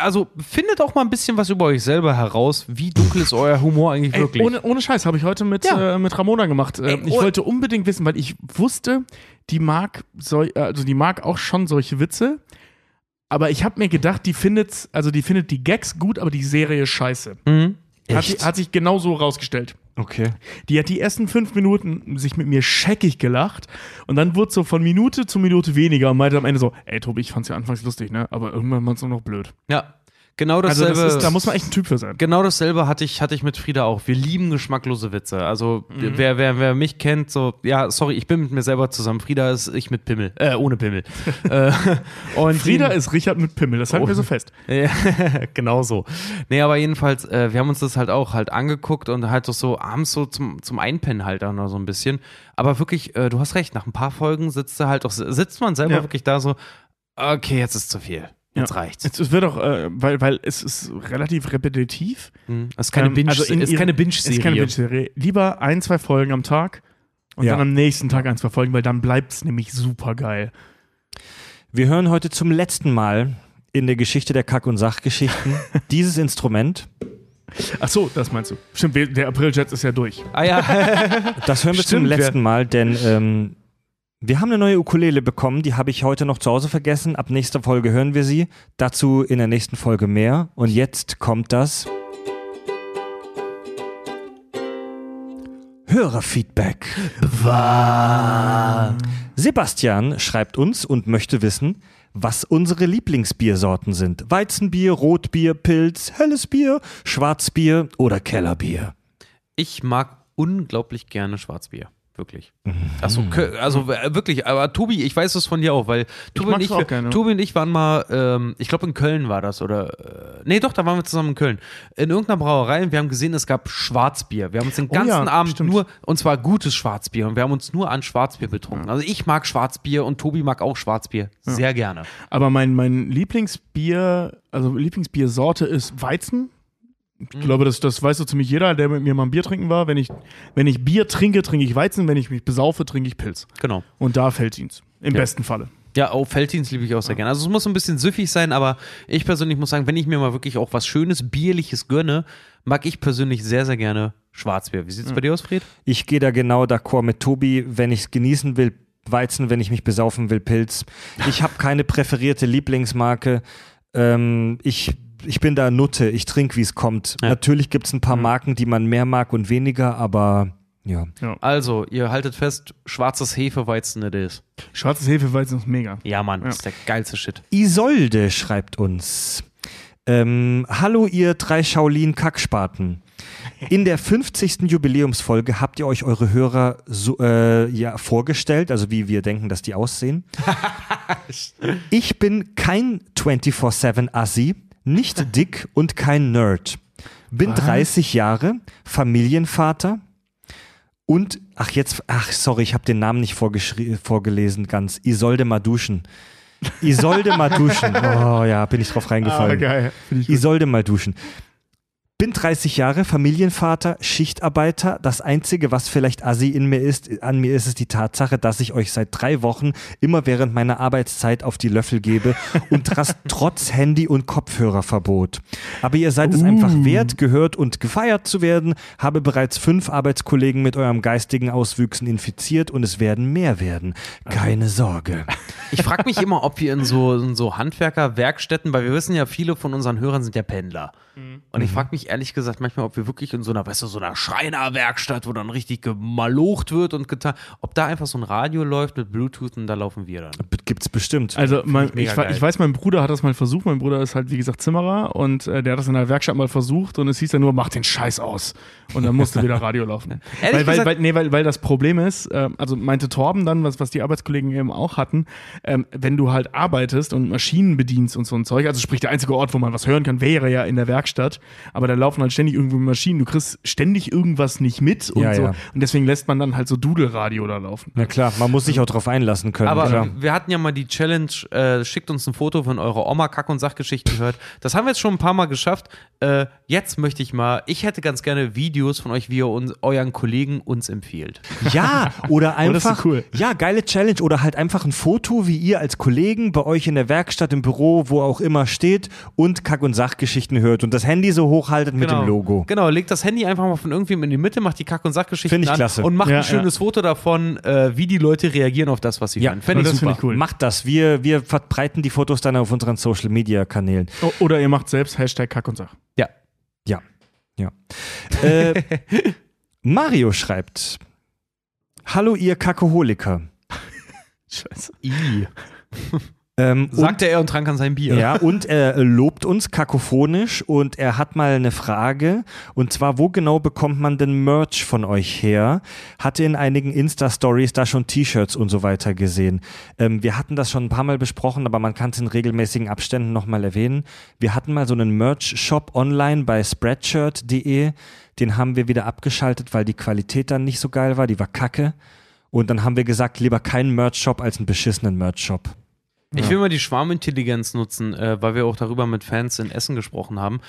also findet auch mal ein bisschen was über euch selber heraus. Wie dunkel ist euer Humor eigentlich Ey, wirklich? ohne, ohne Scheiß, habe ich heute mit, Ja. äh, mit Ramona gemacht. Äh, Ey, ich oh- wollte unbedingt wissen, weil ich wusste, die mag, so, also die mag auch schon solche Witze. Aber ich habe mir gedacht, die findet, also die findet die Gags gut, aber die Serie scheiße. Mhm. Hat, hat sich genau so rausgestellt. Okay. Die hat die ersten fünf Minuten sich mit mir scheckig gelacht und dann wurde so von Minute zu Minute weniger und meinte am Ende so, ey Tobi, ich fand's ja anfangs lustig, ne? Aber irgendwann war es nur noch blöd. Ja, genau Also dasselbe. das ist, da muss man echt ein Typ für sein. Genau dasselbe hatte ich, hatte ich mit Frieda auch. Wir lieben geschmacklose Witze. Also, Mhm. wer, wer, wer mich kennt, so, ja, sorry, ich bin mit mir selber zusammen. Frieda ist ich mit Pimmel. Äh, ohne Pimmel. äh, und Frieda ist Richard mit Pimmel, das halten Oh. wir so fest. Ja, genau so. Nee, aber jedenfalls, äh, wir haben uns das halt auch halt angeguckt und halt so abends so zum, zum Einpennen halt auch noch so ein bisschen. Aber wirklich, äh, du hast recht, nach ein paar Folgen sitzt du halt auch, sitzt man selber Ja. wirklich da so, okay, jetzt ist zu viel. Jetzt reicht's. Es, wird auch, äh, weil, weil es ist relativ repetitiv. Mhm. Es ist keine Ähm, Binge, also keine Binge-Serie. ist keine Binge-Serie. Lieber ein, zwei Folgen am Tag und Ja. dann am nächsten Tag ein, zwei Folgen, weil dann bleibt es nämlich super geil. Wir hören heute zum letzten Mal in der Geschichte der Kack- und Sachgeschichten dieses Instrument. Ach so, das meinst du. Stimmt, der April-Jet ist ja durch. Ah ja. Das hören wir zum Stimmt, wir- letzten Mal, denn ähm, wir haben eine neue Ukulele bekommen, die habe ich heute noch zu Hause vergessen. Ab nächster Folge hören wir sie. Dazu in der nächsten Folge mehr. Und jetzt kommt das Hörerfeedback. Sebastian schreibt uns und möchte wissen, was unsere Lieblingsbiersorten sind. Weizenbier, Rotbier, Pilz, helles Bier, Schwarzbier oder Kellerbier. Ich mag unglaublich gerne Schwarzbier. Wirklich. Achso, also wirklich, aber Tobi, ich weiß es von dir auch, weil Tobi, und mag's ich, auch gerne. Tobi und ich waren mal, ähm, ich glaube in Köln war das, oder, äh, nee doch, da waren wir zusammen in Köln, in irgendeiner Brauerei und wir haben gesehen, es gab Schwarzbier. Wir haben uns den Oh ja, ganzen Abend stimmt. nur, und zwar gutes Schwarzbier und wir haben uns nur an Schwarzbier betrunken. Also ich mag Schwarzbier und Tobi mag auch Schwarzbier. Sehr gerne. Aber mein, mein Lieblingsbier, also Lieblingsbiersorte ist Weizen. Ich Mhm. glaube, das, das weiß so ziemlich jeder, der mit mir mal ein Bier trinken war. Wenn ich, wenn ich Bier trinke, trinke ich Weizen. Wenn ich mich besaufe, trinke ich Pilz. Genau. Und da fällt ihns. Im Ja. besten Falle. Ja, auch Felddienst liebe ich auch sehr gerne. Also es muss so ein bisschen süffig sein, aber ich persönlich muss sagen, wenn ich mir mal wirklich auch was Schönes, Bierliches gönne, mag ich persönlich sehr, sehr gerne Schwarzbier. Wie sieht es bei dir aus, Fred? Ich gehe da genau d'accord mit Tobi. Wenn ich es genießen will, Weizen, wenn ich mich besaufen will, Pilz. Ich habe keine präferierte Lieblingsmarke. Ähm, ich, ich bin da Nutte. Ich trinke, wie es kommt. Ja. Natürlich gibt es ein paar Marken, die man mehr mag und weniger, aber ja. Also, ihr haltet fest, schwarzes Hefeweizen it is. Schwarzes Hefeweizen ist mega. Ja, Mann, Ja. ist der geilste Shit. Isolde schreibt uns. Ähm, Hallo, ihr drei Shaolin-Kackspaten. In der 50. Jubiläumsfolge habt ihr euch eure Hörer so, äh, ja, vorgestellt, also wie wir denken, dass die aussehen. Ich bin kein 24-7-Assi, nicht dick und kein Nerd. Bin 30 Jahre, Familienvater und, ach jetzt, ach sorry, ich habe den Namen nicht vorgelesen ganz. Isolde Maduschen. Isolde Maduschen. Oh ja, bin ich drauf Ah, reingefallen. geil. Ich gut. Isolde mal duschen. Bin 30 Jahre, Familienvater, Schichtarbeiter. Das Einzige, was vielleicht assi in mir ist, an mir ist es die Tatsache, dass ich euch seit drei Wochen immer während meiner Arbeitszeit auf die Löffel gebe und das trotz Handy- und Kopfhörerverbot. Aber ihr seid es einfach wert, gehört und gefeiert zu werden, habe bereits fünf Arbeitskollegen mit eurem geistigen Auswüchsen infiziert und es werden mehr werden. Keine Sorge. Ich frage mich immer, ob wir in so, in so Handwerkerwerkstätten, weil wir wissen ja, viele von unseren Hörern sind ja Pendler. Und ich frage mich ehrlich gesagt manchmal, ob wir wirklich in so einer, weißt du, so einer Schreinerwerkstatt, wo dann richtig gemalocht wird und getan, ob da einfach so ein Radio läuft mit Bluetooth und da laufen wir dann. Gibt's bestimmt. Also mein, ich, ich weiß, mein Bruder hat das mal versucht. Mein Bruder ist halt, wie gesagt, Zimmerer und äh, der hat das in der Werkstatt mal versucht und es hieß ja nur, mach den Scheiß aus. Und dann musste wieder Radio laufen. Ehrlich weil, weil, gesagt- weil, nee, weil, weil das Problem ist, ähm, also meinte Torben dann, was, was die Arbeitskollegen eben auch hatten, ähm, wenn du halt arbeitest und Maschinen bedienst und so ein Zeug, also sprich der einzige Ort, wo man was hören kann, wäre ja in der Werkstatt, aber da laufen halt ständig irgendwo Maschinen, du kriegst ständig irgendwas nicht mit und Ja, so. ja. Und deswegen lässt man dann halt so Dudelradio da laufen. Na klar, man muss sich auch drauf einlassen können. Aber klar. wir hatten ja mal die Challenge, äh, schickt uns ein Foto von eurer Oma Kack- und Sachgeschichten gehört. Das haben wir jetzt schon ein paar Mal geschafft. Äh, jetzt möchte ich mal, ich hätte ganz gerne Videos von euch, wie ihr uns, euren Kollegen uns empfiehlt. Ja, oder Oh, das ist einfach, cool. ja, geile Challenge oder halt einfach ein Foto, wie ihr als Kollegen bei euch in der Werkstatt, im Büro, wo auch immer steht und Kack- und Sachgeschichten hört und das Handy so hochhaltet mit dem Logo. Genau, legt das Handy einfach mal von irgendwem in die Mitte, macht die Kack- und ich an klasse. und macht Ja, ein schönes Foto davon, äh, wie die Leute reagieren auf das, was sie Ja, hören. Fände ich das super. finde ich cool. Macht das. Wir, wir verbreiten die Fotos dann auf unseren Social Media Kanälen. O- Oder ihr macht selbst Hashtag Kack und Sach. Ja. Ja. Ja. äh, Mario schreibt: Hallo, ihr Kakoholiker. Scheiße. I. Ähm, Sagte er und trank an sein Bier. Ja, und er lobt uns kakophonisch und er hat mal eine Frage und zwar, wo genau bekommt man denn Merch von euch her? Hatte in einigen Insta-Stories da schon T-Shirts und so weiter gesehen. Ähm, wir hatten das schon ein paar Mal besprochen, aber man kann es in regelmäßigen Abständen nochmal erwähnen. Wir hatten mal so einen Merch-Shop online bei spreadshirt.de. Den haben wir wieder abgeschaltet, weil die Qualität dann nicht so geil war, die war kacke. Und dann haben wir gesagt, lieber keinen Merch-Shop als einen beschissenen Merch-Shop. Ich will mal die Schwarmintelligenz nutzen, äh, weil wir auch darüber mit Fans in Essen gesprochen haben.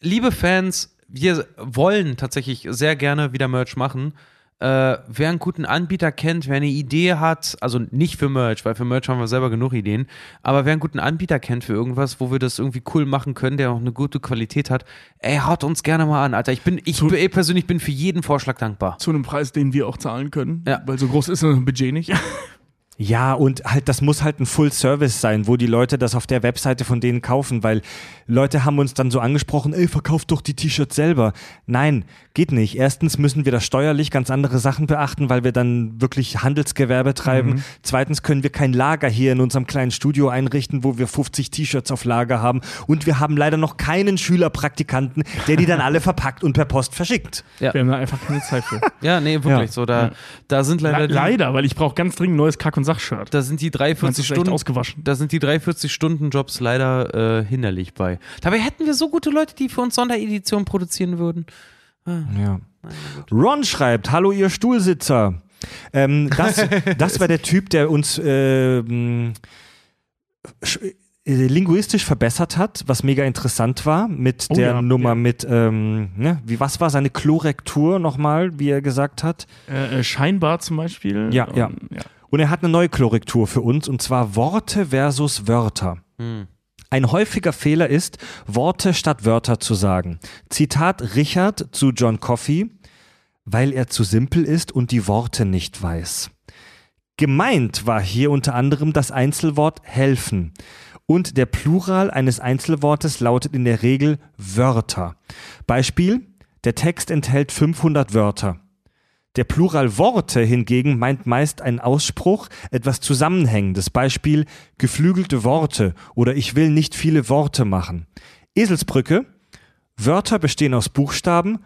Liebe Fans, wir wollen tatsächlich sehr gerne wieder Merch machen. Äh, wer einen guten Anbieter kennt, wer eine Idee hat, also nicht für Merch, weil für Merch haben wir selber genug Ideen, aber wer einen guten Anbieter kennt für irgendwas, wo wir das irgendwie cool machen können, der auch eine gute Qualität hat, ey, haut uns gerne mal an, Alter. Ich bin, ich Zu- eh persönlich bin für jeden Vorschlag dankbar. Zu einem Preis, den wir auch zahlen können. Ja. Weil so groß ist unser Budget nicht. Ja, und halt, das muss halt ein Full Service sein, wo die Leute das auf der Webseite von denen kaufen, weil Leute haben uns dann so angesprochen, ey, verkauft doch die T-Shirts selber. Nein, geht nicht. Erstens müssen wir da steuerlich ganz andere Sachen beachten, weil wir dann wirklich Handelsgewerbe treiben. Zweitens können wir kein Lager hier in unserem kleinen Studio einrichten, wo wir 50 T-Shirts auf Lager haben. Und wir haben leider noch keinen Schülerpraktikanten, der die dann alle verpackt und per Post verschickt. Ja, Wir haben da einfach keine Zeit für. ja nee, wirklich Ja. so. Da, da sind leider. Le leider, weil ich brauche ganz dringend neues Kack- und Sach-Shirt. Da sind die Meinst du, 43 ist echt Stunden ausgewaschen. Da sind die 43 Stunden Jobs leider äh, hinderlich bei. Dabei hätten wir so gute Leute, die für uns Sondereditionen produzieren würden. Ja. Ron schreibt, hallo ihr Stuhlsitzer. Ähm, das, das war der Typ, der uns ähm, äh, linguistisch verbessert hat, was mega interessant war, mit Oh der ja, Nummer ja. mit, ähm, ne, wie, was war seine Klorektur nochmal, wie er gesagt hat? Äh, äh, scheinbar zum Beispiel. Ja, ja. Ähm, ja. Und er hat eine neue Korrektur für uns, und zwar Worte versus Wörter. Ein häufiger Fehler ist, Worte statt Wörter zu sagen. Zitat Richard zu John Coffey, weil er zu simpel ist und die Worte nicht weiß. Gemeint war hier unter anderem das Einzelwort helfen. Und der Plural eines Einzelwortes lautet in der Regel Wörter. Beispiel, der Text enthält 500 Wörter. Der Plural Worte hingegen meint meist einen Ausspruch, etwas Zusammenhängendes. Beispiel geflügelte Worte oder ich will nicht viele Worte machen. Eselsbrücke. Wörter bestehen aus Buchstaben,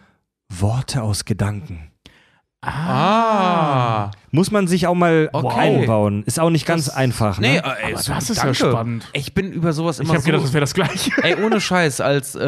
Worte aus Gedanken. Ah. Muss man sich auch mal Okay. einbauen. Ist auch nicht ganz einfach. Nee, Ne? äh, ey, Aber so, das ist ja danke. spannend. Ich bin über sowas Ich immer habe so. gedacht, das wäre das Gleiche. Ey, ohne Scheiß, als äh,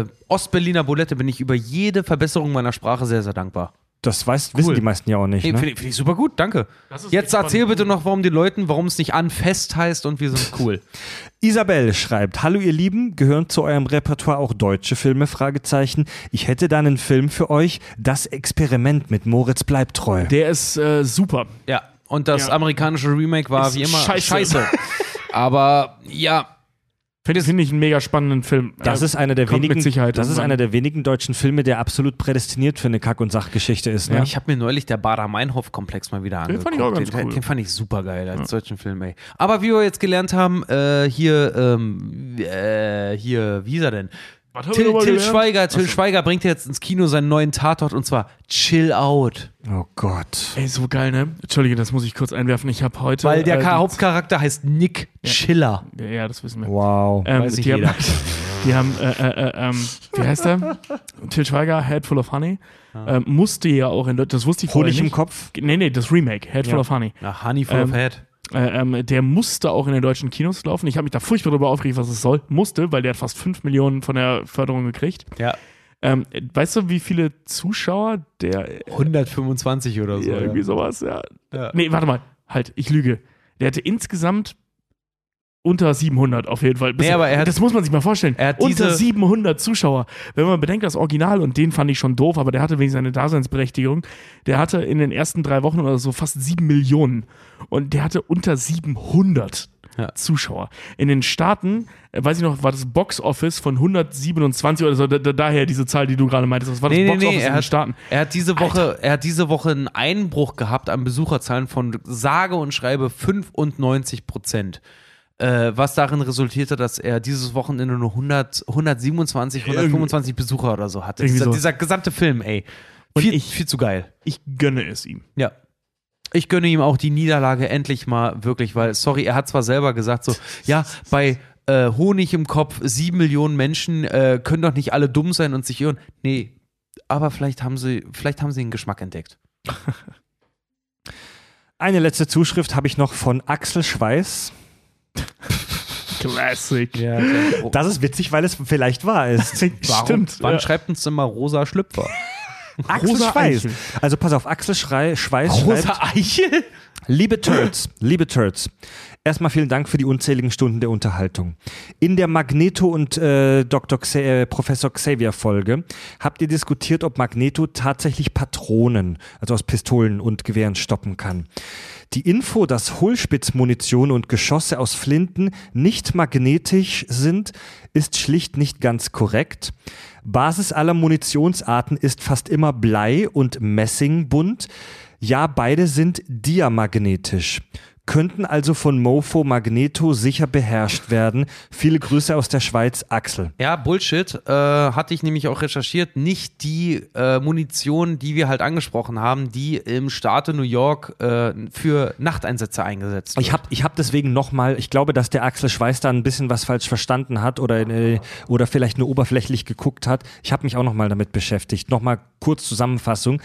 äh, Ostberliner Bulette bin ich über jede Verbesserung meiner Sprache sehr, sehr dankbar. Das weiß, wissen Cool. die meisten ja auch nicht. Nee, Ne? Finde ich, find ich super gut, danke. Jetzt erzähl spannend. bitte noch, warum die Leuten, warum es nicht anfest heißt und wir sind cool. Isabel schreibt, hallo ihr Lieben, gehören zu eurem Repertoire auch deutsche Filme? Fragezeichen. Ich hätte da einen Film für euch, Das Experiment mit Moritz bleibt treu. Der ist äh, super. Ja, und das Ja. amerikanische Remake war Ist wie immer scheiße. Aber ja, Finde find ich einen mega spannenden Film. Das Äh, ist einer der kommt wenigen, mit Sicherheit das ist einer der wenigen deutschen Filme, der absolut prädestiniert für eine Kack- und Sachgeschichte ist. Ne? ich habe mir neulich der Bader-Meinhof-Komplex mal wieder Den angeguckt. fand ich auch ganz den, cool. den fand ich super geil als deutschen Film, ey. Aber wie wir jetzt gelernt haben, äh, hier, ähm, äh, hier, wie ist er denn? Was haben wir Till, nochmal Till? Schweiger, Till Schweiger bringt jetzt ins Kino seinen neuen Tatort und zwar Chill Out. Oh Gott. Ey, so geil, ne? Entschuldige, das muss ich kurz einwerfen. Ich habe heute. Weil der äh, Hauptcharakter heißt Nick Chiller. Ja, ja, das wissen wir. Wow. Ähm, Weiß nicht die, haben, jeder. die haben, äh, äh, äh, ähm, wie heißt der? Till Schweiger, Head Full of Honey. Ähm, musste ja auch in Deutschland, das wusste ich vorher Honig nicht. im Kopf. Nee, nee, das Remake, Head Full Ja. of Honey. Na, Honey full Ähm, of Head. Äh, ähm, der musste auch in den deutschen Kinos laufen. Ich habe mich da furchtbar darüber aufgeregt, was es soll. Musste, weil der hat fast 5 Millionen von der Förderung gekriegt. Ja. Ähm, weißt du, wie viele Zuschauer der 125 oder so. ja, irgendwie ja. sowas, ja. Ja. Nee, warte mal, halt, ich lüge. Der hatte insgesamt unter 700 auf jeden Fall. Nee, aber er hat- das muss man sich mal vorstellen. Er hat unter diese- 700 Zuschauer. Wenn man bedenkt, das Original, und den fand ich schon doof, aber der hatte wenigstens eine Daseinsberechtigung. Der hatte in den ersten drei Wochen oder so fast 7 Millionen. Und der hatte unter 700 Ja. Zuschauer. In den Staaten, äh, weiß ich noch, war das Box Office von 127 oder so, da, da, daher diese Zahl, die du gerade meintest. Das war das Nee, nee, Box nee, Office er in den hat, Staaten. er hat diese Woche, er hat diese Woche einen Einbruch gehabt an Besucherzahlen von sage und schreibe 95 Prozent. Äh, was darin resultierte, dass er dieses Wochenende nur 100, 127, 125 Besucher oder so hatte. Dieser, so. dieser gesamte Film, ey. Und Viel, ich- viel zu geil. Ich gönne es ihm. Ja. Ich gönne ihm auch die Niederlage endlich mal wirklich, weil, sorry, er hat zwar selber gesagt, so, ja, bei äh, Honig im Kopf, sieben Millionen Menschen äh, können doch nicht alle dumm sein und sich irren. Nee, aber vielleicht haben sie, vielleicht haben sie einen Geschmack entdeckt. Eine letzte Zuschrift habe ich noch von Axel Schweiß. Classic. Ja, klar. Das ist witzig, weil es vielleicht wahr ist. Warum? Stimmt. Wann ja. schreibt uns denn mal Rosa Schlüpfer? Axel Rosa Schweiß. Eichel. Also pass auf, Axel Schrei, Schweiß schreibt, Eichel? Liebe Turds, liebe Turds, erstmal vielen Dank für die unzähligen Stunden der Unterhaltung. In der Magneto und äh, Dr. Xa äh, Professor Xavier Folge habt ihr diskutiert, ob Magneto tatsächlich Patronen, also aus Pistolen und Gewehren stoppen kann. Die Info, dass Hohlspitzmunition und Geschosse aus Flinten nicht magnetisch sind, ist schlicht nicht ganz korrekt. Basis aller Munitionsarten ist fast immer Blei und Messingbunt. Ja, beide sind diamagnetisch. Könnten also von Mofo Magneto sicher beherrscht werden. Viele Grüße aus der Schweiz, Axel. Ja, Bullshit. Äh, hatte ich nämlich auch recherchiert. Nicht die äh, Munition, die wir halt angesprochen haben, die im Staate New York äh, für Nachteinsätze eingesetzt wird. Ich habe ich hab deswegen nochmal, ich glaube, dass der Axel Schweiß da ein bisschen was falsch verstanden hat oder, äh, oder vielleicht nur oberflächlich geguckt hat. Ich habe mich auch nochmal damit beschäftigt. Nochmal kurz Zusammenfassung.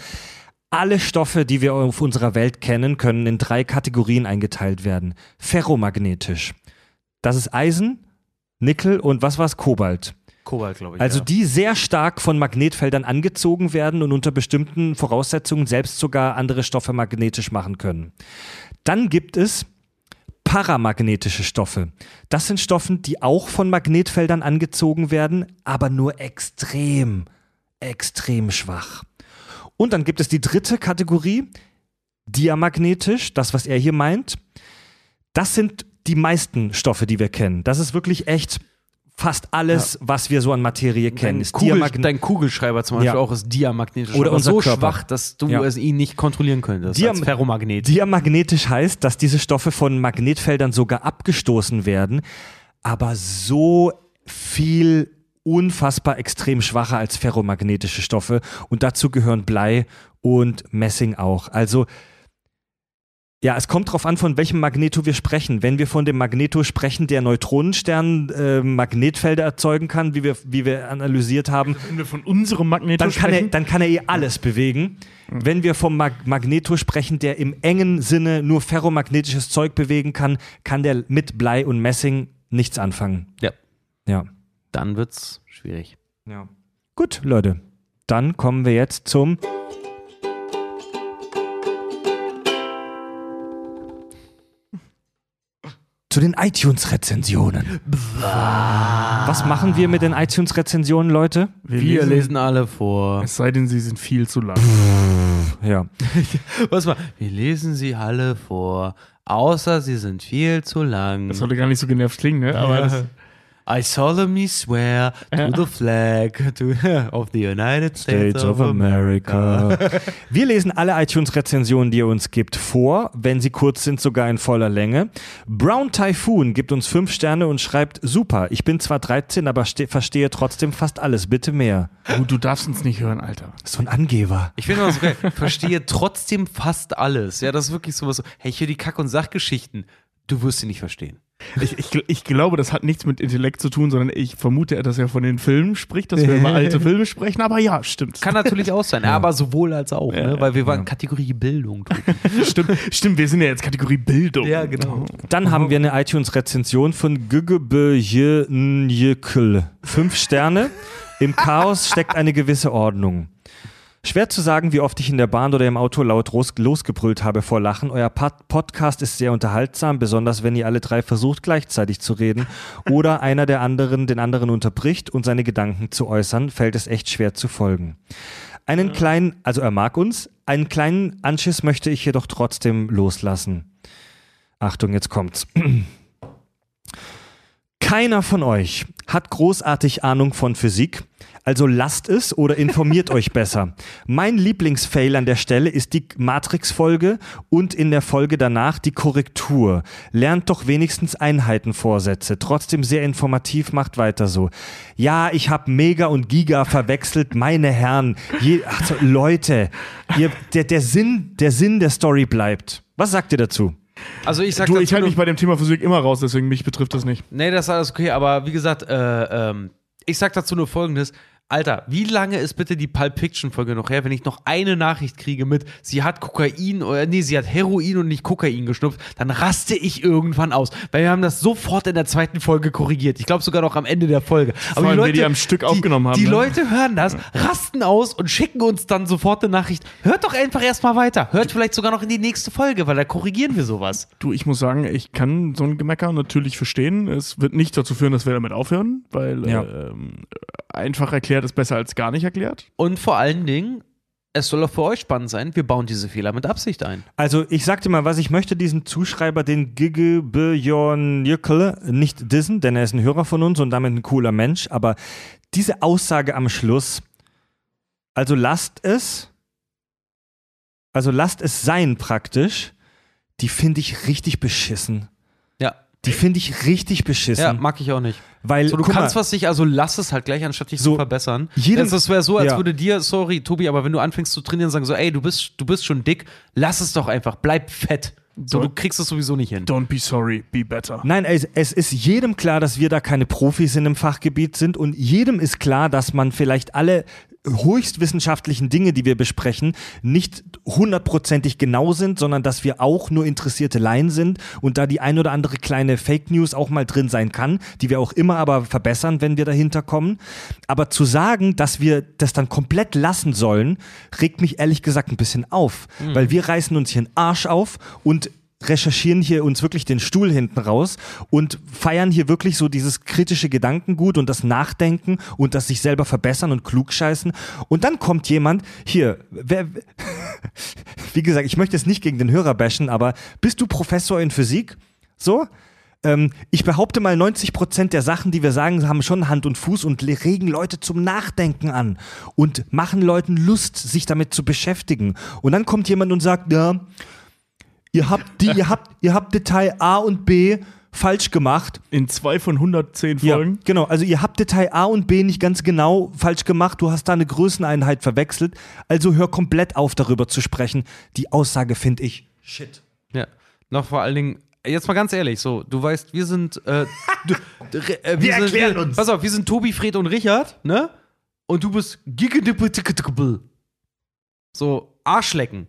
Alle Stoffe, die wir auf unserer Welt kennen, können in drei Kategorien eingeteilt werden. Ferromagnetisch. Das ist Eisen, Nickel und was war's? Kobalt. Kobalt, glaube ich. Also ja. die sehr stark von Magnetfeldern angezogen werden und unter bestimmten Voraussetzungen selbst sogar andere Stoffe magnetisch machen können. Dann gibt es paramagnetische Stoffe. Das sind Stoffe, die auch von Magnetfeldern angezogen werden, aber nur extrem, extrem schwach. Und dann gibt es die dritte Kategorie, diamagnetisch, das, was er hier meint. Das sind die meisten Stoffe, die wir kennen. Das ist wirklich echt fast alles, was wir so an Materie kennen. Dein, Ist Kugel, dein Kugelschreiber zum Beispiel Ja. auch ist diamagnetisch. Oder so Körper. schwach, dass du Ja. es ihn nicht kontrollieren könntest. Diam- als Ferromagnet. Diamagnetisch heißt, dass diese Stoffe von Magnetfeldern sogar abgestoßen werden, aber so viel unfassbar extrem schwacher als ferromagnetische Stoffe und dazu gehören Blei und Messing auch. Also Ja, es kommt darauf an, von welchem Magneto wir sprechen. Wenn wir von dem Magneto sprechen, der Neutronenstern äh, Magnetfelder erzeugen kann, wie wir, wie wir analysiert haben, Wenn wir von unserem Magneto dann kann, er, sprechen, dann kann er eh alles bewegen. Wenn wir vom Mag Magneto sprechen, der im engen Sinne nur ferromagnetisches Zeug bewegen kann, kann der mit Blei und Messing nichts anfangen. Ja. Ja. Dann wird's schwierig. ja. Gut, Leute. Dann kommen wir jetzt zum. Zu den iTunes-Rezensionen. Was machen wir mit den iTunes-Rezensionen, Leute? Wir lesen alle vor. Es sei denn, sie sind viel zu lang. Ja. Was mal? Wir lesen sie alle vor. Außer sie sind viel zu lang. Das sollte gar nicht so genervt klingen, ne? Aber das, I solemnly swear to the flag to, of the United States, of, America. Wir lesen alle iTunes-Rezensionen, die ihr uns gibt, vor, wenn sie kurz sind, sogar in voller Länge. Brown Typhoon gibt uns fünf Sterne und schreibt, super, ich bin zwar 13, aber ste- verstehe trotzdem fast alles, bitte mehr. du, du darfst uns nicht hören, Alter. So ein Angeber. Ich finde das so geil. Verstehe trotzdem fast alles. Ja, das ist wirklich sowas so, hey, hier die Kack- und Sachgeschichten. Du wirst sie nicht verstehen. Ich, ich, ich glaube, das hat nichts mit Intellekt zu tun, sondern ich vermute, dass er von den Filmen spricht, dass wir über alte Filme sprechen. Aber ja, stimmt. Kann natürlich auch sein, aber sowohl als auch, ne? weil wir waren Kategorie Bildung. stimmt. Stimmt, wir sind ja jetzt Kategorie Bildung. Ja, genau. Dann haben wir eine iTunes-Rezension von Gügebejekl. Fünf Sterne. Im Chaos steckt eine gewisse Ordnung. Schwer zu sagen, wie oft ich in der Bahn oder im Auto laut los- losgebrüllt habe vor Lachen. Euer Pod Podcast ist sehr unterhaltsam, besonders wenn ihr alle drei versucht gleichzeitig zu reden oder einer der anderen den anderen unterbricht und seine Gedanken zu äußern, fällt es echt schwer zu folgen. Einen kleinen, also er mag uns, einen kleinen Anschiss möchte ich jedoch trotzdem loslassen. Achtung, jetzt kommt's. Keiner von euch hat großartig Ahnung von Physik, also lasst es oder informiert euch besser. Mein Lieblingsfail an der Stelle ist die Matrix-Folge und in der Folge danach die Korrektur. Lernt doch wenigstens Einheitenvorsätze. Trotzdem sehr informativ, macht weiter so. Ja, ich habe Mega und Giga verwechselt, meine Herren. Je, also, Leute, ihr, der, der, Sinn, der Sinn der Story bleibt. Was sagt ihr dazu? Also ich sag Du, dazu ich halte mich bei dem Thema Physik immer raus, deswegen mich betrifft das nicht. Nee, das ist alles okay, aber wie gesagt, äh, ähm, ich sag dazu nur folgendes. Alter, wie lange ist bitte die Pulp Fiction Folge noch her, wenn ich noch eine Nachricht kriege mit, sie hat Kokain oder nee, sie hat Heroin und nicht Kokain geschnupft, dann raste ich irgendwann aus. Weil wir haben das sofort in der zweiten Folge korrigiert. Ich glaube sogar noch am Ende der Folge. Aber allem, wir die am Stück aufgenommen haben, Die ne? Leute hören das, rasten aus und schicken uns dann sofort eine Nachricht. Hört doch einfach erstmal weiter. Hört vielleicht sogar noch in die nächste Folge, weil da korrigieren wir sowas. Du, ich muss sagen, ich kann so ein Gemecker natürlich verstehen. Es wird nicht dazu führen, dass wir damit aufhören, weil Ja. ähm, einfach erklärt ist besser als gar nicht erklärt. Und vor allen Dingen, es soll auch für euch spannend sein, wir bauen diese Fehler mit Absicht ein. Also ich sagte mal, was ich möchte diesen Zuschreiber, den Gigi Björn Jöckel, nicht dissen, denn er ist ein Hörer von uns und damit ein cooler Mensch, aber diese Aussage am Schluss, also lasst es, also lasst es sein praktisch, die finde ich richtig beschissen. Die finde ich richtig beschissen. Ja, mag ich auch nicht. weil, So, du kannst mal, was nicht, also lass es halt gleich, anstatt dich So, zu verbessern. jedem- das wäre so, als Ja. würde dir, sorry, Tobi, aber wenn du anfängst zu trainieren, sagen so, ey, du bist, du bist schon dick, lass es doch einfach, bleib fett. So, So. du kriegst es sowieso nicht hin. Don't be sorry, be better. Nein, es, es ist jedem klar, dass wir da keine Profis in dem Fachgebiet sind und jedem ist klar, dass man vielleicht alle höchstwissenschaftlichen Dinge, die wir besprechen, nicht hundertprozentig genau sind, sondern dass wir auch nur interessierte Laien sind und da die ein oder andere kleine Fake News auch mal drin sein kann, die wir auch immer aber verbessern, wenn wir dahinter kommen. Aber zu sagen, dass wir das dann komplett lassen sollen, regt mich ehrlich gesagt ein bisschen auf, weil wir reißen uns hier einen Arsch auf und recherchieren hier uns wirklich den Stuhl hinten raus und feiern hier wirklich so dieses kritische Gedankengut und das Nachdenken und das sich selber verbessern und klugscheißen. Und dann kommt jemand, hier, wer, wie gesagt, ich möchte jetzt nicht gegen den Hörer bashen, aber bist du Professor in Physik? So? Ähm, ich behaupte mal, 90 Prozent der Sachen, die wir sagen, haben schon Hand und Fuß und regen Leute zum Nachdenken an und machen Leuten Lust, sich damit zu beschäftigen. Und dann kommt jemand und sagt, ja, Ihr habt, die, ihr, habt, ihr habt Detail A und B falsch gemacht. In zwei von 110 Ja, Folgen. genau. Also ihr habt Detail A und B nicht ganz genau falsch gemacht. Du hast da eine Größeneinheit verwechselt. Also hör komplett auf, darüber zu sprechen. Die Aussage finde ich shit. Ja. Noch vor allen Dingen, jetzt mal ganz ehrlich, so, du weißt, wir sind. Äh, du, äh, wir, Wir sind, erklären wir, uns. Pass auf, wir sind Tobi, Fred und Richard, ne? Und du bist Gigedippeticketickable. So, Arschlecken.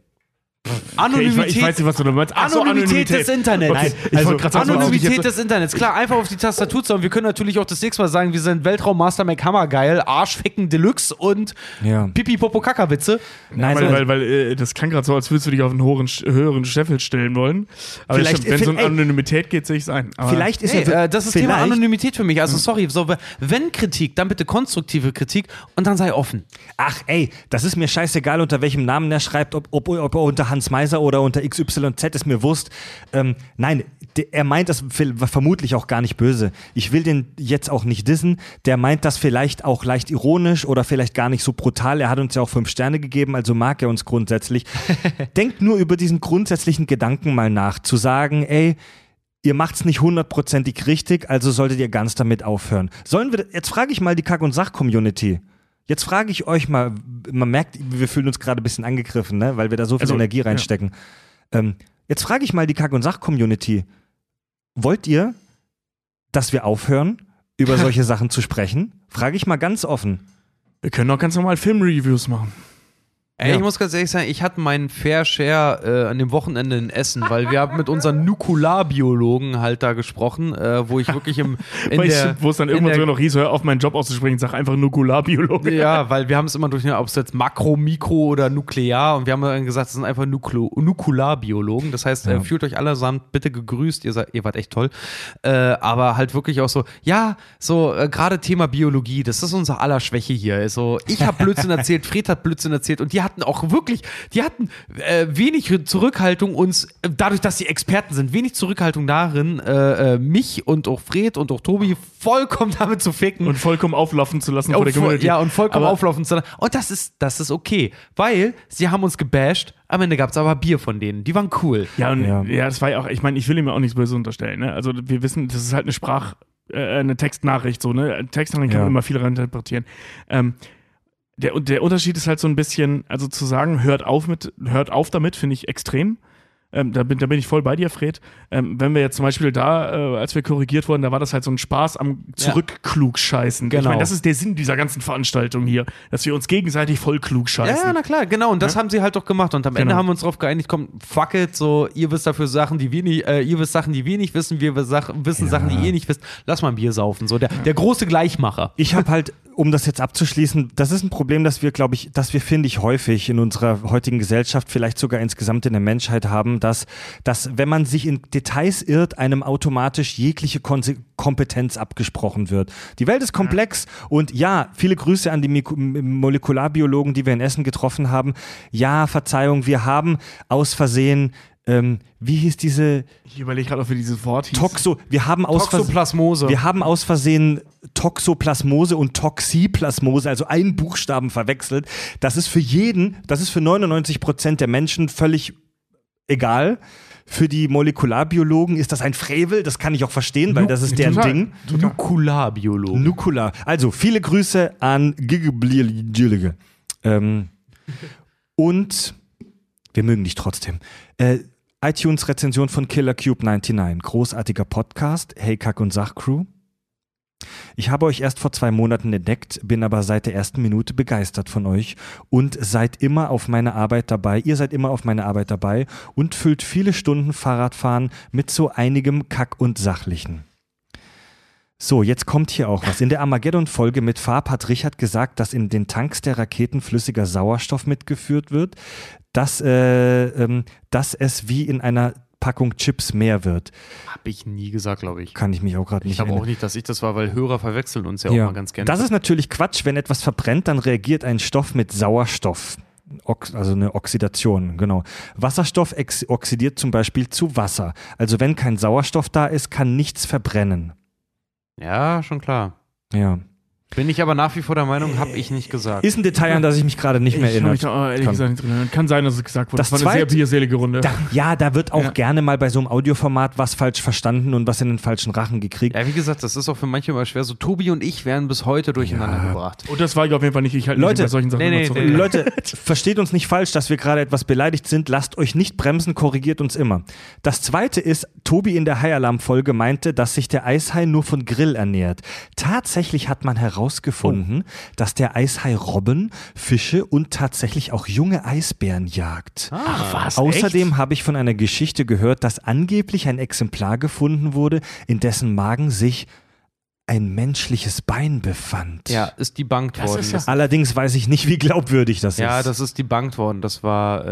Ich, Anonymität. we- ich weiß nicht, was du meinst. Ach so, Anonymität, des Internets. Okay, ich also sagen, ich Anonymität des Internets. Klar, einfach auf die Tastatur zu. Wir können natürlich auch das nächste Mal sagen, wir sind Weltraum-Master McHammer geil, Arschficken Deluxe und Ja. Pipi Popo Kaka Witze. Nein, weil, also- weil, weil äh, das klang gerade so, als würdest du dich auf einen höheren, höheren Steffel stellen wollen. Aber Vielleicht- stimmt, wenn es um ey, Anonymität geht, sehe ich es ein. Aber Vielleicht ist Nee, ja äh, das ist Thema Anonymität für mich. Also sorry, so, wenn Kritik, dann bitte konstruktive Kritik und dann sei offen. Ach ey, das ist mir scheißegal, unter welchem Namen er schreibt, ob, ob, ob er unter Hans Meiser oder unter XYZ, ist mir Wurst. Ähm, nein, er meint das vermutlich auch gar nicht böse. Ich will den jetzt auch nicht dissen. Der meint das vielleicht auch leicht ironisch oder vielleicht gar nicht so brutal. Er hat uns ja auch fünf Sterne gegeben, also mag er uns grundsätzlich. Denkt nur über diesen grundsätzlichen Gedanken mal nach, zu sagen, ey, Ihr macht's nicht hundertprozentig richtig, also solltet ihr ganz damit aufhören. Sollen wir, jetzt frage ich mal die Kack- und Sach-Community. Jetzt frage ich euch mal, man merkt, wir fühlen uns gerade ein bisschen angegriffen, ne? weil wir da so viel Also, Energie ja. reinstecken. Ähm, jetzt frage ich mal die Kack- und Sach-Community. Wollt ihr, dass wir aufhören, über solche Sachen zu sprechen? Frage ich mal ganz offen. wir können auch ganz normal Filmreviews machen. Ey, Ja. ich muss ganz ehrlich sagen, ich hatte meinen Fair Share äh, an dem Wochenende in Essen, weil wir haben mit unseren Nukularbiologen halt da gesprochen, äh, wo ich wirklich im in Weil ich- der, Wo es dann irgendwann der- sogar noch hieß, hör auf, meinen Job auszusprechen, sag einfach Nukularbiologe. Ja, weil wir haben es immer durch, ob es jetzt Makro, Mikro oder Nuklear und wir haben dann gesagt, es sind einfach Nuklo Nukularbiologen. Das heißt, äh, fühlt euch allesamt bitte gegrüßt, ihr, seid, ihr wart echt toll. Äh, aber halt wirklich auch so, ja, so äh, gerade Thema Biologie, das ist unser aller Schwäche hier. Also, ich habe Blödsinn erzählt, Fred hat Blödsinn erzählt und die hatten auch wirklich, die hatten äh, wenig Zurückhaltung uns, äh, dadurch, dass sie Experten sind, wenig Zurückhaltung darin, äh, äh, mich und auch Fred und auch Tobi vollkommen damit zu ficken. Und vollkommen auflaufen zu lassen vor Und der Community. Ja, und vollkommen Aber- auflaufen zu lassen. Und das ist, das ist okay. Weil sie haben uns gebasht, am Ende gab es aber Bier von denen. Die waren cool. Ja, und Ja. ja. das war ja auch, ich meine, ich will ihm ja auch nichts Böses unterstellen. Ne? Also wir wissen, das ist halt eine Sprach, äh, eine Textnachricht so, ne? Textnachricht kann Ja. man immer viel reininterpretieren. Ähm, der, der Unterschied ist halt so ein bisschen, also zu sagen, hört auf mit, hört auf damit, finde ich extrem. Ähm, da, bin, da bin ich voll bei dir, Fred. Ähm, wenn wir jetzt zum Beispiel da, äh, als wir korrigiert wurden, da war das halt so ein Spaß am Zurückklugscheißen. Ich Genau. meine, das ist der Sinn dieser ganzen Veranstaltung hier, dass wir uns gegenseitig voll klug Ja, scheißen. ja, na klar, genau. Und das haben sie halt doch gemacht. Und am Ende Genau. haben wir uns darauf geeinigt, komm, fuck it, so, ihr wisst dafür Sachen, die wir nicht, äh, ihr wisst Sachen, die wir nicht wissen, wir wissen Sachen, die ihr nicht wisst. Lass mal ein Bier saufen. So, der, der große Gleichmacher. Ich habe halt, um das jetzt abzuschließen, das ist ein Problem, das wir, glaube ich, dass wir, finde ich, häufig in unserer heutigen Gesellschaft, vielleicht sogar insgesamt in der Menschheit haben, dass, dass wenn man sich in Details irrt, einem automatisch jegliche Konse Kompetenz abgesprochen wird. Die Welt ist komplex und ja, viele Grüße an die Mik Molekularbiologen, die wir in Essen getroffen haben. Ja, Verzeihung, wir haben aus Versehen, ähm, wie hieß diese Ich überlege gerade, ob wir dieses Wort hieß. Toxo, wir haben aus Toxoplasmose. wir haben aus Versehen Toxoplasmose und Toxiplasmose, also einen Buchstaben verwechselt. Das ist für jeden, das ist für 99 Prozent der Menschen völlig egal. Für die Molekularbiologen ist das ein Frevel, das kann ich auch verstehen, weil das ist deren Total. Ding. Nukularbiologen. Nukular. Also viele Grüße an Gigeblierlige. Ähm, und wir mögen dich trotzdem. Äh, iTunes-Rezension von Killer Cube 99. Großartiger Podcast. Hey Kack und Sach Crew. Ich habe euch erst vor zwei Monaten entdeckt, bin aber seit der ersten Minute begeistert von euch und seid immer auf meine Arbeit dabei. Ihr seid immer auf meine Arbeit dabei und füllt viele Stunden Fahrradfahren mit so einigem Kack und Sachlichen. So, jetzt kommt hier auch was. In der Armageddon-Folge mit Farb hat Richard gesagt, dass in den Tanks der Raketen flüssiger Sauerstoff mitgeführt wird, dass, äh, ähm, dass es wie in einer Packung Chips mehr wird. Hab ich nie gesagt, glaube ich. Kann ich mich auch gerade nicht Ich glaube auch nicht, dass ich das war, weil Hörer verwechseln uns ja, auch mal ganz gerne. Das ist natürlich Quatsch. Wenn etwas verbrennt, dann reagiert ein Stoff mit Sauerstoff. Ox also eine Oxidation, genau. Wasserstoff oxidiert zum Beispiel zu Wasser. Also wenn kein Sauerstoff da ist, kann nichts verbrennen. ja, schon klar. Ja. Bin ich aber nach wie vor der Meinung, habe ich nicht gesagt. Ist ein Detail, an das ich mich gerade nicht mehr Ich erinnere. mich da oh, ehrlich Kann. gesagt nicht drin erinnern. Kann sein, dass es gesagt wurde. Das Das, war eine sehr bierselige Runde. Da, ja, da wird auch Ja. gerne mal bei so einem Audioformat was falsch verstanden und was in den falschen Rachen gekriegt. Ja, wie gesagt, das ist auch für manche immer schwer. So Tobi und ich werden bis heute durcheinander gebracht. Und das war ich auf jeden Fall nicht. Ich halte Leute, mich bei solchen Sachen nee, immer nee, zurück. nee. Leute, versteht uns nicht falsch, dass wir gerade etwas beleidigt sind. Lasst euch nicht bremsen, korrigiert uns immer. Das zweite ist, Tobi in der High-Alarm-Folge meinte, dass sich der Eishai nur von Grill ernährt. Tatsächlich hat man herausgefunden, dass der Eishai Robben, Fische und tatsächlich auch junge Eisbären jagt. Ach was, Außerdem habe ich von einer Geschichte gehört, dass angeblich ein Exemplar gefunden wurde, in dessen Magen sich ein menschliches Bein befand. Ja, ist debunked worden. ist ja- Das- Allerdings weiß ich nicht, wie glaubwürdig das ja, ist. das ist debunked worden. Das war, äh,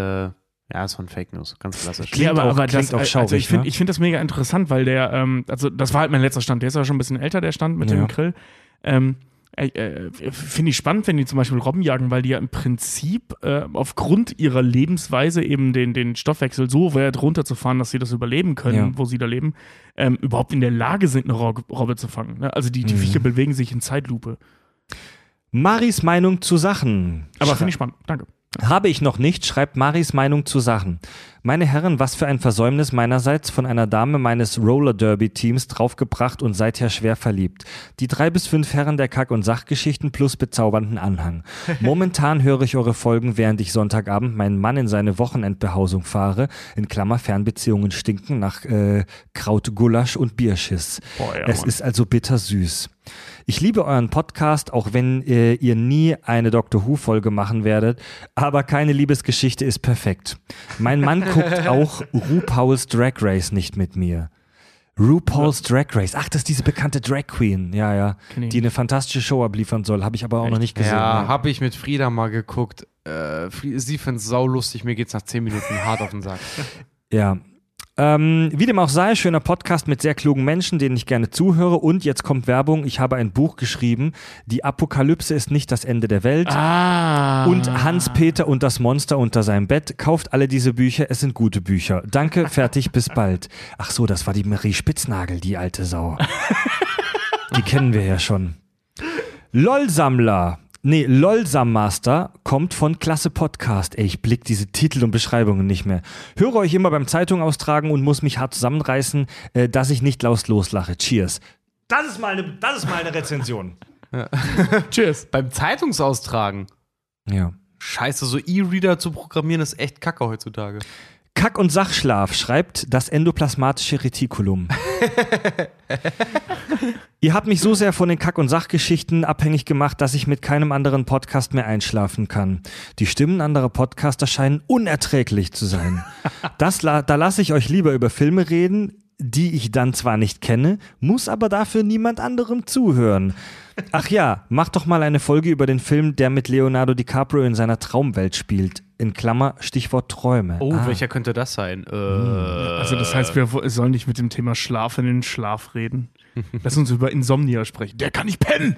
ja, das war ein Fake News. Ganz klassisch. Klingt ja, aber, auch- aber klingt das, auch also schaurig, ich finde ne? find das mega interessant, weil der, ähm, also das war halt mein letzter Stand, der ist ja schon ein bisschen älter, der Stand mit Ja. dem Grill. Ähm, äh, finde ich spannend, wenn die zum Beispiel Robben jagen, weil die ja im Prinzip äh, aufgrund ihrer Lebensweise eben den, den Stoffwechsel so weit runterzufahren, dass sie das überleben können, Ja. wo sie da leben, ähm, überhaupt in der Lage sind, eine Ro- Robbe zu fangen. Ne? Also die, die Mhm. Viecher bewegen sich in Zeitlupe. Maris Meinung zu Sachen. Aber finde ich spannend. Danke. Habe ich noch nicht, schreibt Maris Meinung zu Sachen. Meine Herren, was für ein Versäumnis meinerseits von einer Dame meines Roller Derby Teams draufgebracht und seither schwer verliebt. Die drei bis fünf Herren der Kack- und Sachgeschichten plus bezaubernden Anhang. Momentan höre ich eure Folgen, während ich Sonntagabend meinen Mann in seine Wochenendbehausung fahre. In Klammer Fernbeziehungen stinken nach äh, Kraut, Gulasch und Bierschiss. Boah, ja, es Mann. ist also bittersüß. Ich liebe euren Podcast, auch wenn äh, ihr nie eine Doctor Who-Folge machen werdet, aber keine Liebesgeschichte ist perfekt. Mein Mann guckt auch RuPaul's Drag Race nicht mit mir. RuPaul's Drag Race. Ach, das ist diese bekannte Drag Queen. Ja, ja. Die eine fantastische Show abliefern soll. Habe ich aber auch noch nicht gesehen. Ja, habe ich mit Frieda mal geguckt. Äh, sie findet es saulustig. Mir geht's nach 10 Minuten hart auf den Sack. Ja. Ähm, wie dem auch sei, schöner Podcast mit sehr klugen Menschen, denen ich gerne zuhöre. Und jetzt kommt Werbung. Ich habe ein Buch geschrieben. Die Apokalypse ist nicht das Ende der Welt. Ah. Und Hans-Peter und das Monster unter seinem Bett. Kauft alle diese Bücher, es sind gute Bücher. Danke, fertig, bis bald. Ach so, das war die Marie Spitznagel, die alte Sau. Die kennen wir ja schon. LOL-Sammler. Nee, LOL-Sammaster kommt von Klasse Podcast. Ey, ich blick diese Titel und Beschreibungen nicht mehr. Höre euch immer beim Zeitung austragen und muss mich hart zusammenreißen, äh, dass ich nicht laut loslache. Cheers. Das ist mal eine, das ist mal eine Rezension. Cheers. Beim Zeitungsaustragen. Ja. Scheiße, so E-Reader zu programmieren ist echt kacke heutzutage. Kack- und Sachschlaf schreibt das endoplasmatische Retikulum. Ihr habt mich so sehr von den Kack- und Sachgeschichten abhängig gemacht, dass ich mit keinem anderen Podcast mehr einschlafen kann. Die Stimmen anderer Podcaster scheinen unerträglich zu sein. Das, da lasse ich euch lieber über Filme reden, die ich dann zwar nicht kenne, muss aber dafür niemand anderem zuhören. Ach ja, macht doch mal eine Folge über den Film, der mit Leonardo DiCaprio in seiner Traumwelt spielt. In Klammer, Stichwort Träume. Oh, Ah. welcher könnte das sein? Äh, Also das heißt, wir wo- sollen nicht mit dem Thema Schlaf in den Schlaf reden. Lass uns über Insomnia sprechen. Der kann nicht pennen.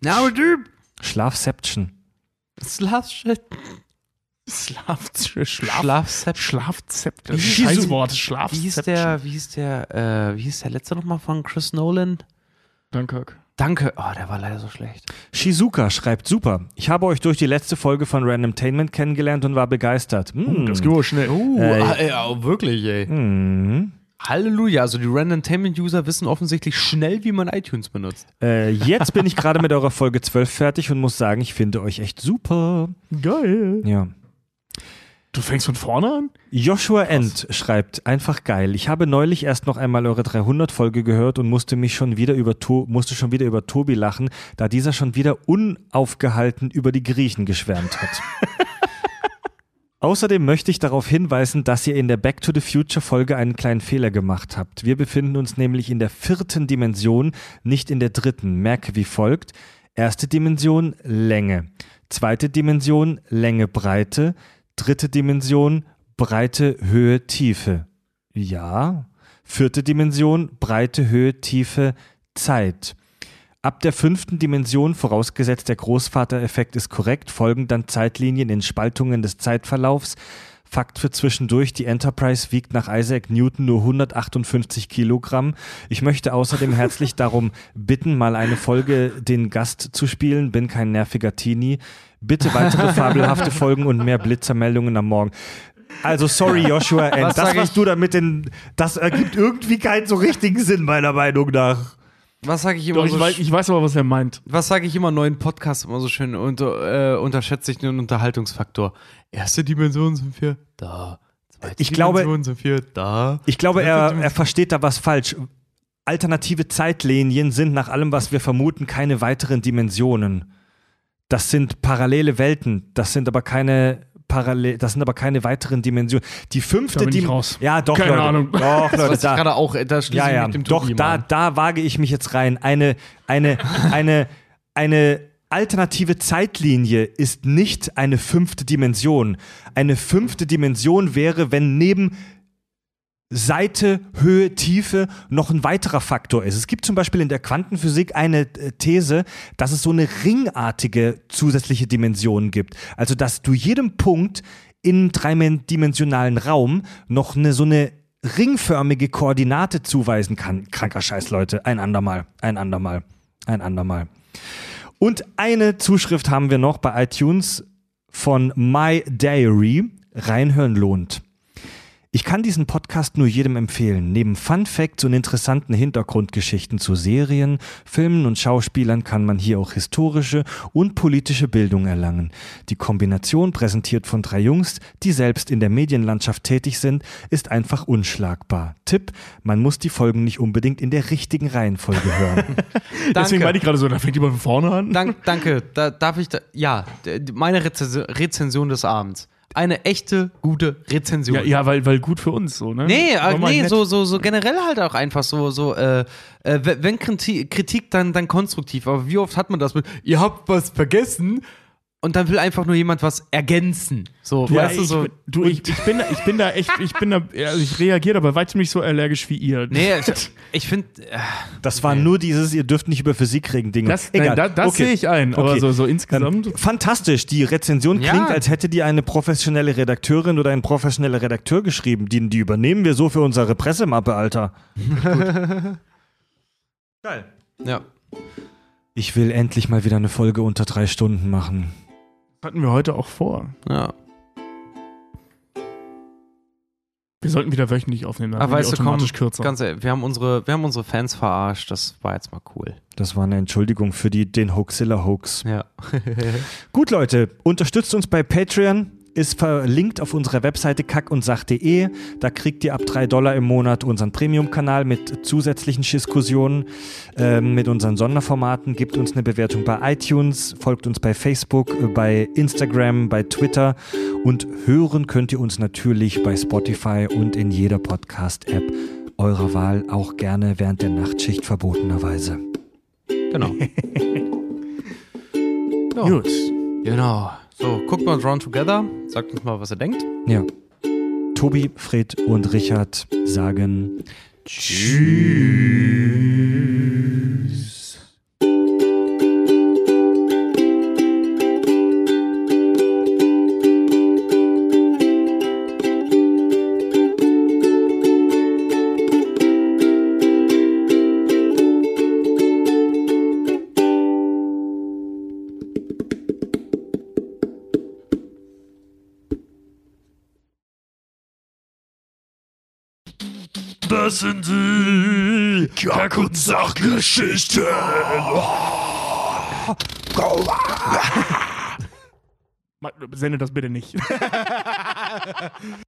Na, Typ. Schlafception. Schlafshit. Schlaf, Schlaf, Schlafsept. Schlafzept. Wie- Scheißwort. Wie hieß Schlafzept. der, wie hieß der, äh, wie der letzte nochmal von Chris Nolan? Dunkirk. Danke. Oh, der war leider so schlecht. Shizuka schreibt super. Ich habe euch durch die letzte Folge von Randomtainment kennengelernt und war begeistert. Hm. Das geht wohl schnell. Uh, Äh, ah, oh, wirklich, ey. Hm. Halleluja. Also die Randomtainment-User wissen offensichtlich schnell, wie man iTunes benutzt. Äh, jetzt bin ich gerade mit eurer Folge 12 fertig und muss sagen, ich finde euch echt super. Geil. Ja. Du fängst von vorne an? Joshua End schreibt, einfach geil. Ich habe neulich erst noch einmal eure 300-Folge gehört und musste mich schon wieder über to musste schon wieder über Tobi lachen, da dieser schon wieder unaufgehalten über die Griechen geschwärmt hat. Außerdem möchte ich darauf hinweisen, dass ihr in der Back to the Future Folge einen kleinen Fehler gemacht habt. Wir befinden uns nämlich in der vierten Dimension, nicht in der dritten. Merke wie folgt. Erste Dimension Länge. Zweite Dimension Länge Breite. Dritte Dimension Breite Höhe Tiefe. Ja. Vierte Dimension Breite Höhe Tiefe Zeit. Ab der fünften Dimension, vorausgesetzt der Großvatereffekt ist korrekt, folgen dann Zeitlinien in Spaltungen des Zeitverlaufs. Fakt für zwischendurch, die Enterprise wiegt nach Isaac Newton nur 158 Kilogramm. Ich möchte außerdem herzlich darum bitten, mal eine Folge den Gast zu spielen. Bin kein nerviger Teenie. Bitte weitere fabelhafte Folgen und mehr Blitzermeldungen am Morgen. Also sorry, Joshua, N. Was das, was du damit in, das ergibt irgendwie keinen so richtigen Sinn, meiner Meinung nach. Was sage ich immer Doch, ich, so weiß, ich weiß aber, was er meint. Was sage ich immer neuen Podcasts immer so schön unter, äh, unterschätze ich den Unterhaltungsfaktor. Erste Dimension sind wir da. Zweite Ich glaube- Dimension sind wir da. Ich glaube, er, er versteht da was falsch. Alternative Zeitlinien sind nach allem, was wir vermuten, keine weiteren Dimensionen. Das sind parallele Welten. Das sind aber keine parallel, das sind aber keine weiteren Dimensionen. Die fünfte Da bin raus. Ja, doch, Keine Leute. Ahnung. Doch, Das Leute, ich da, gerade auch, äh, da schließe ja, ja, mit dem doch, da, da wage ich mich jetzt rein. Eine, eine, eine, eine alternative Zeitlinie ist nicht eine fünfte Dimension. Eine fünfte Dimension wäre, wenn neben Seite, Höhe, Tiefe noch ein weiterer Faktor ist. Es gibt zum Beispiel in der Quantenphysik eine äh, These, dass es so eine ringartige zusätzliche Dimension gibt. Also, dass du jedem Punkt im dreidimensionalen Raum noch eine so eine ringförmige Koordinate zuweisen kann. Kranker Scheiß, Leute. Ein andermal. Ein andermal. Ein andermal. Und eine Zuschrift haben wir noch bei iTunes von My Diary. Reinhören lohnt. Ich kann diesen Podcast nur jedem empfehlen. Neben Fun Facts und interessanten Hintergrundgeschichten zu Serien, Filmen und Schauspielern kann man hier auch historische und politische Bildung erlangen. Die Kombination, präsentiert von drei Jungs, die selbst in der Medienlandschaft tätig sind, ist einfach unschlagbar. Tipp, man muss die Folgen nicht unbedingt in der richtigen Reihenfolge hören. Deswegen Danke. meine ich gerade so, da fängt jemand von vorne an. Dank, danke. Da, darf ich da, ja, meine Rezension des Abends. Eine echte, gute Rezension. Ja, ja weil, weil gut für uns so, ne? Nee, äh, nee nett. so, so, so generell halt auch einfach so, so äh, äh, wenn Kritik, Kritik dann, dann konstruktiv, aber wie oft hat man das mit, ihr habt was vergessen und dann will einfach nur jemand was ergänzen. So, Ja, weißt du, ich, so. du, ich, ich, bin da, ich bin da echt, ich bin da, also ich reagiere da bei weitem nicht so allergisch wie ihr. Nee, ich, ich finde, äh, Das war nur dieses, ihr dürft nicht über Physik reden Ding. Das, nein, da, das Okay. sehe ich ein, aber Okay. so, so insgesamt. Fantastisch. Die Rezension Ja. klingt, als hätte die eine professionelle Redakteurin oder ein professioneller Redakteur geschrieben. Die, die übernehmen wir so für unsere Pressemappe, Alter. Geil. ja. Ich will endlich mal wieder eine Folge unter drei Stunden machen. Hatten wir heute auch vor. ja. Wir sollten wieder wöchentlich aufnehmen, dann Aber die weißt du, komm, automatisch kürzer. ganz ehrlich, wir haben, unsere, wir haben unsere Fans verarscht, das war jetzt mal cool. Das war eine Entschuldigung für die, den Hoaxilla-Hoax. Ja. Gut, Leute, unterstützt uns bei Patreon. Ist verlinkt auf unserer Webseite kackundsach.de. Da kriegt ihr ab 3 Dollar im Monat unseren Premium-Kanal mit zusätzlichen Diskussionen, ähm, mit unseren Sonderformaten. Gebt uns eine Bewertung bei iTunes, folgt uns bei Facebook, äh, bei Instagram, bei Twitter und hören könnt ihr uns natürlich bei Spotify und in jeder Podcast-App eurer Wahl, auch gerne während der Nachtschicht verbotenerweise. Genau. Gut. genau. So, guckt mal Drawn Together. Sagt uns mal, was ihr denkt. Ja. Tobi, Fred und Richard sagen Das sind die Kack- und Sachgeschichten. Sende das bitte nicht.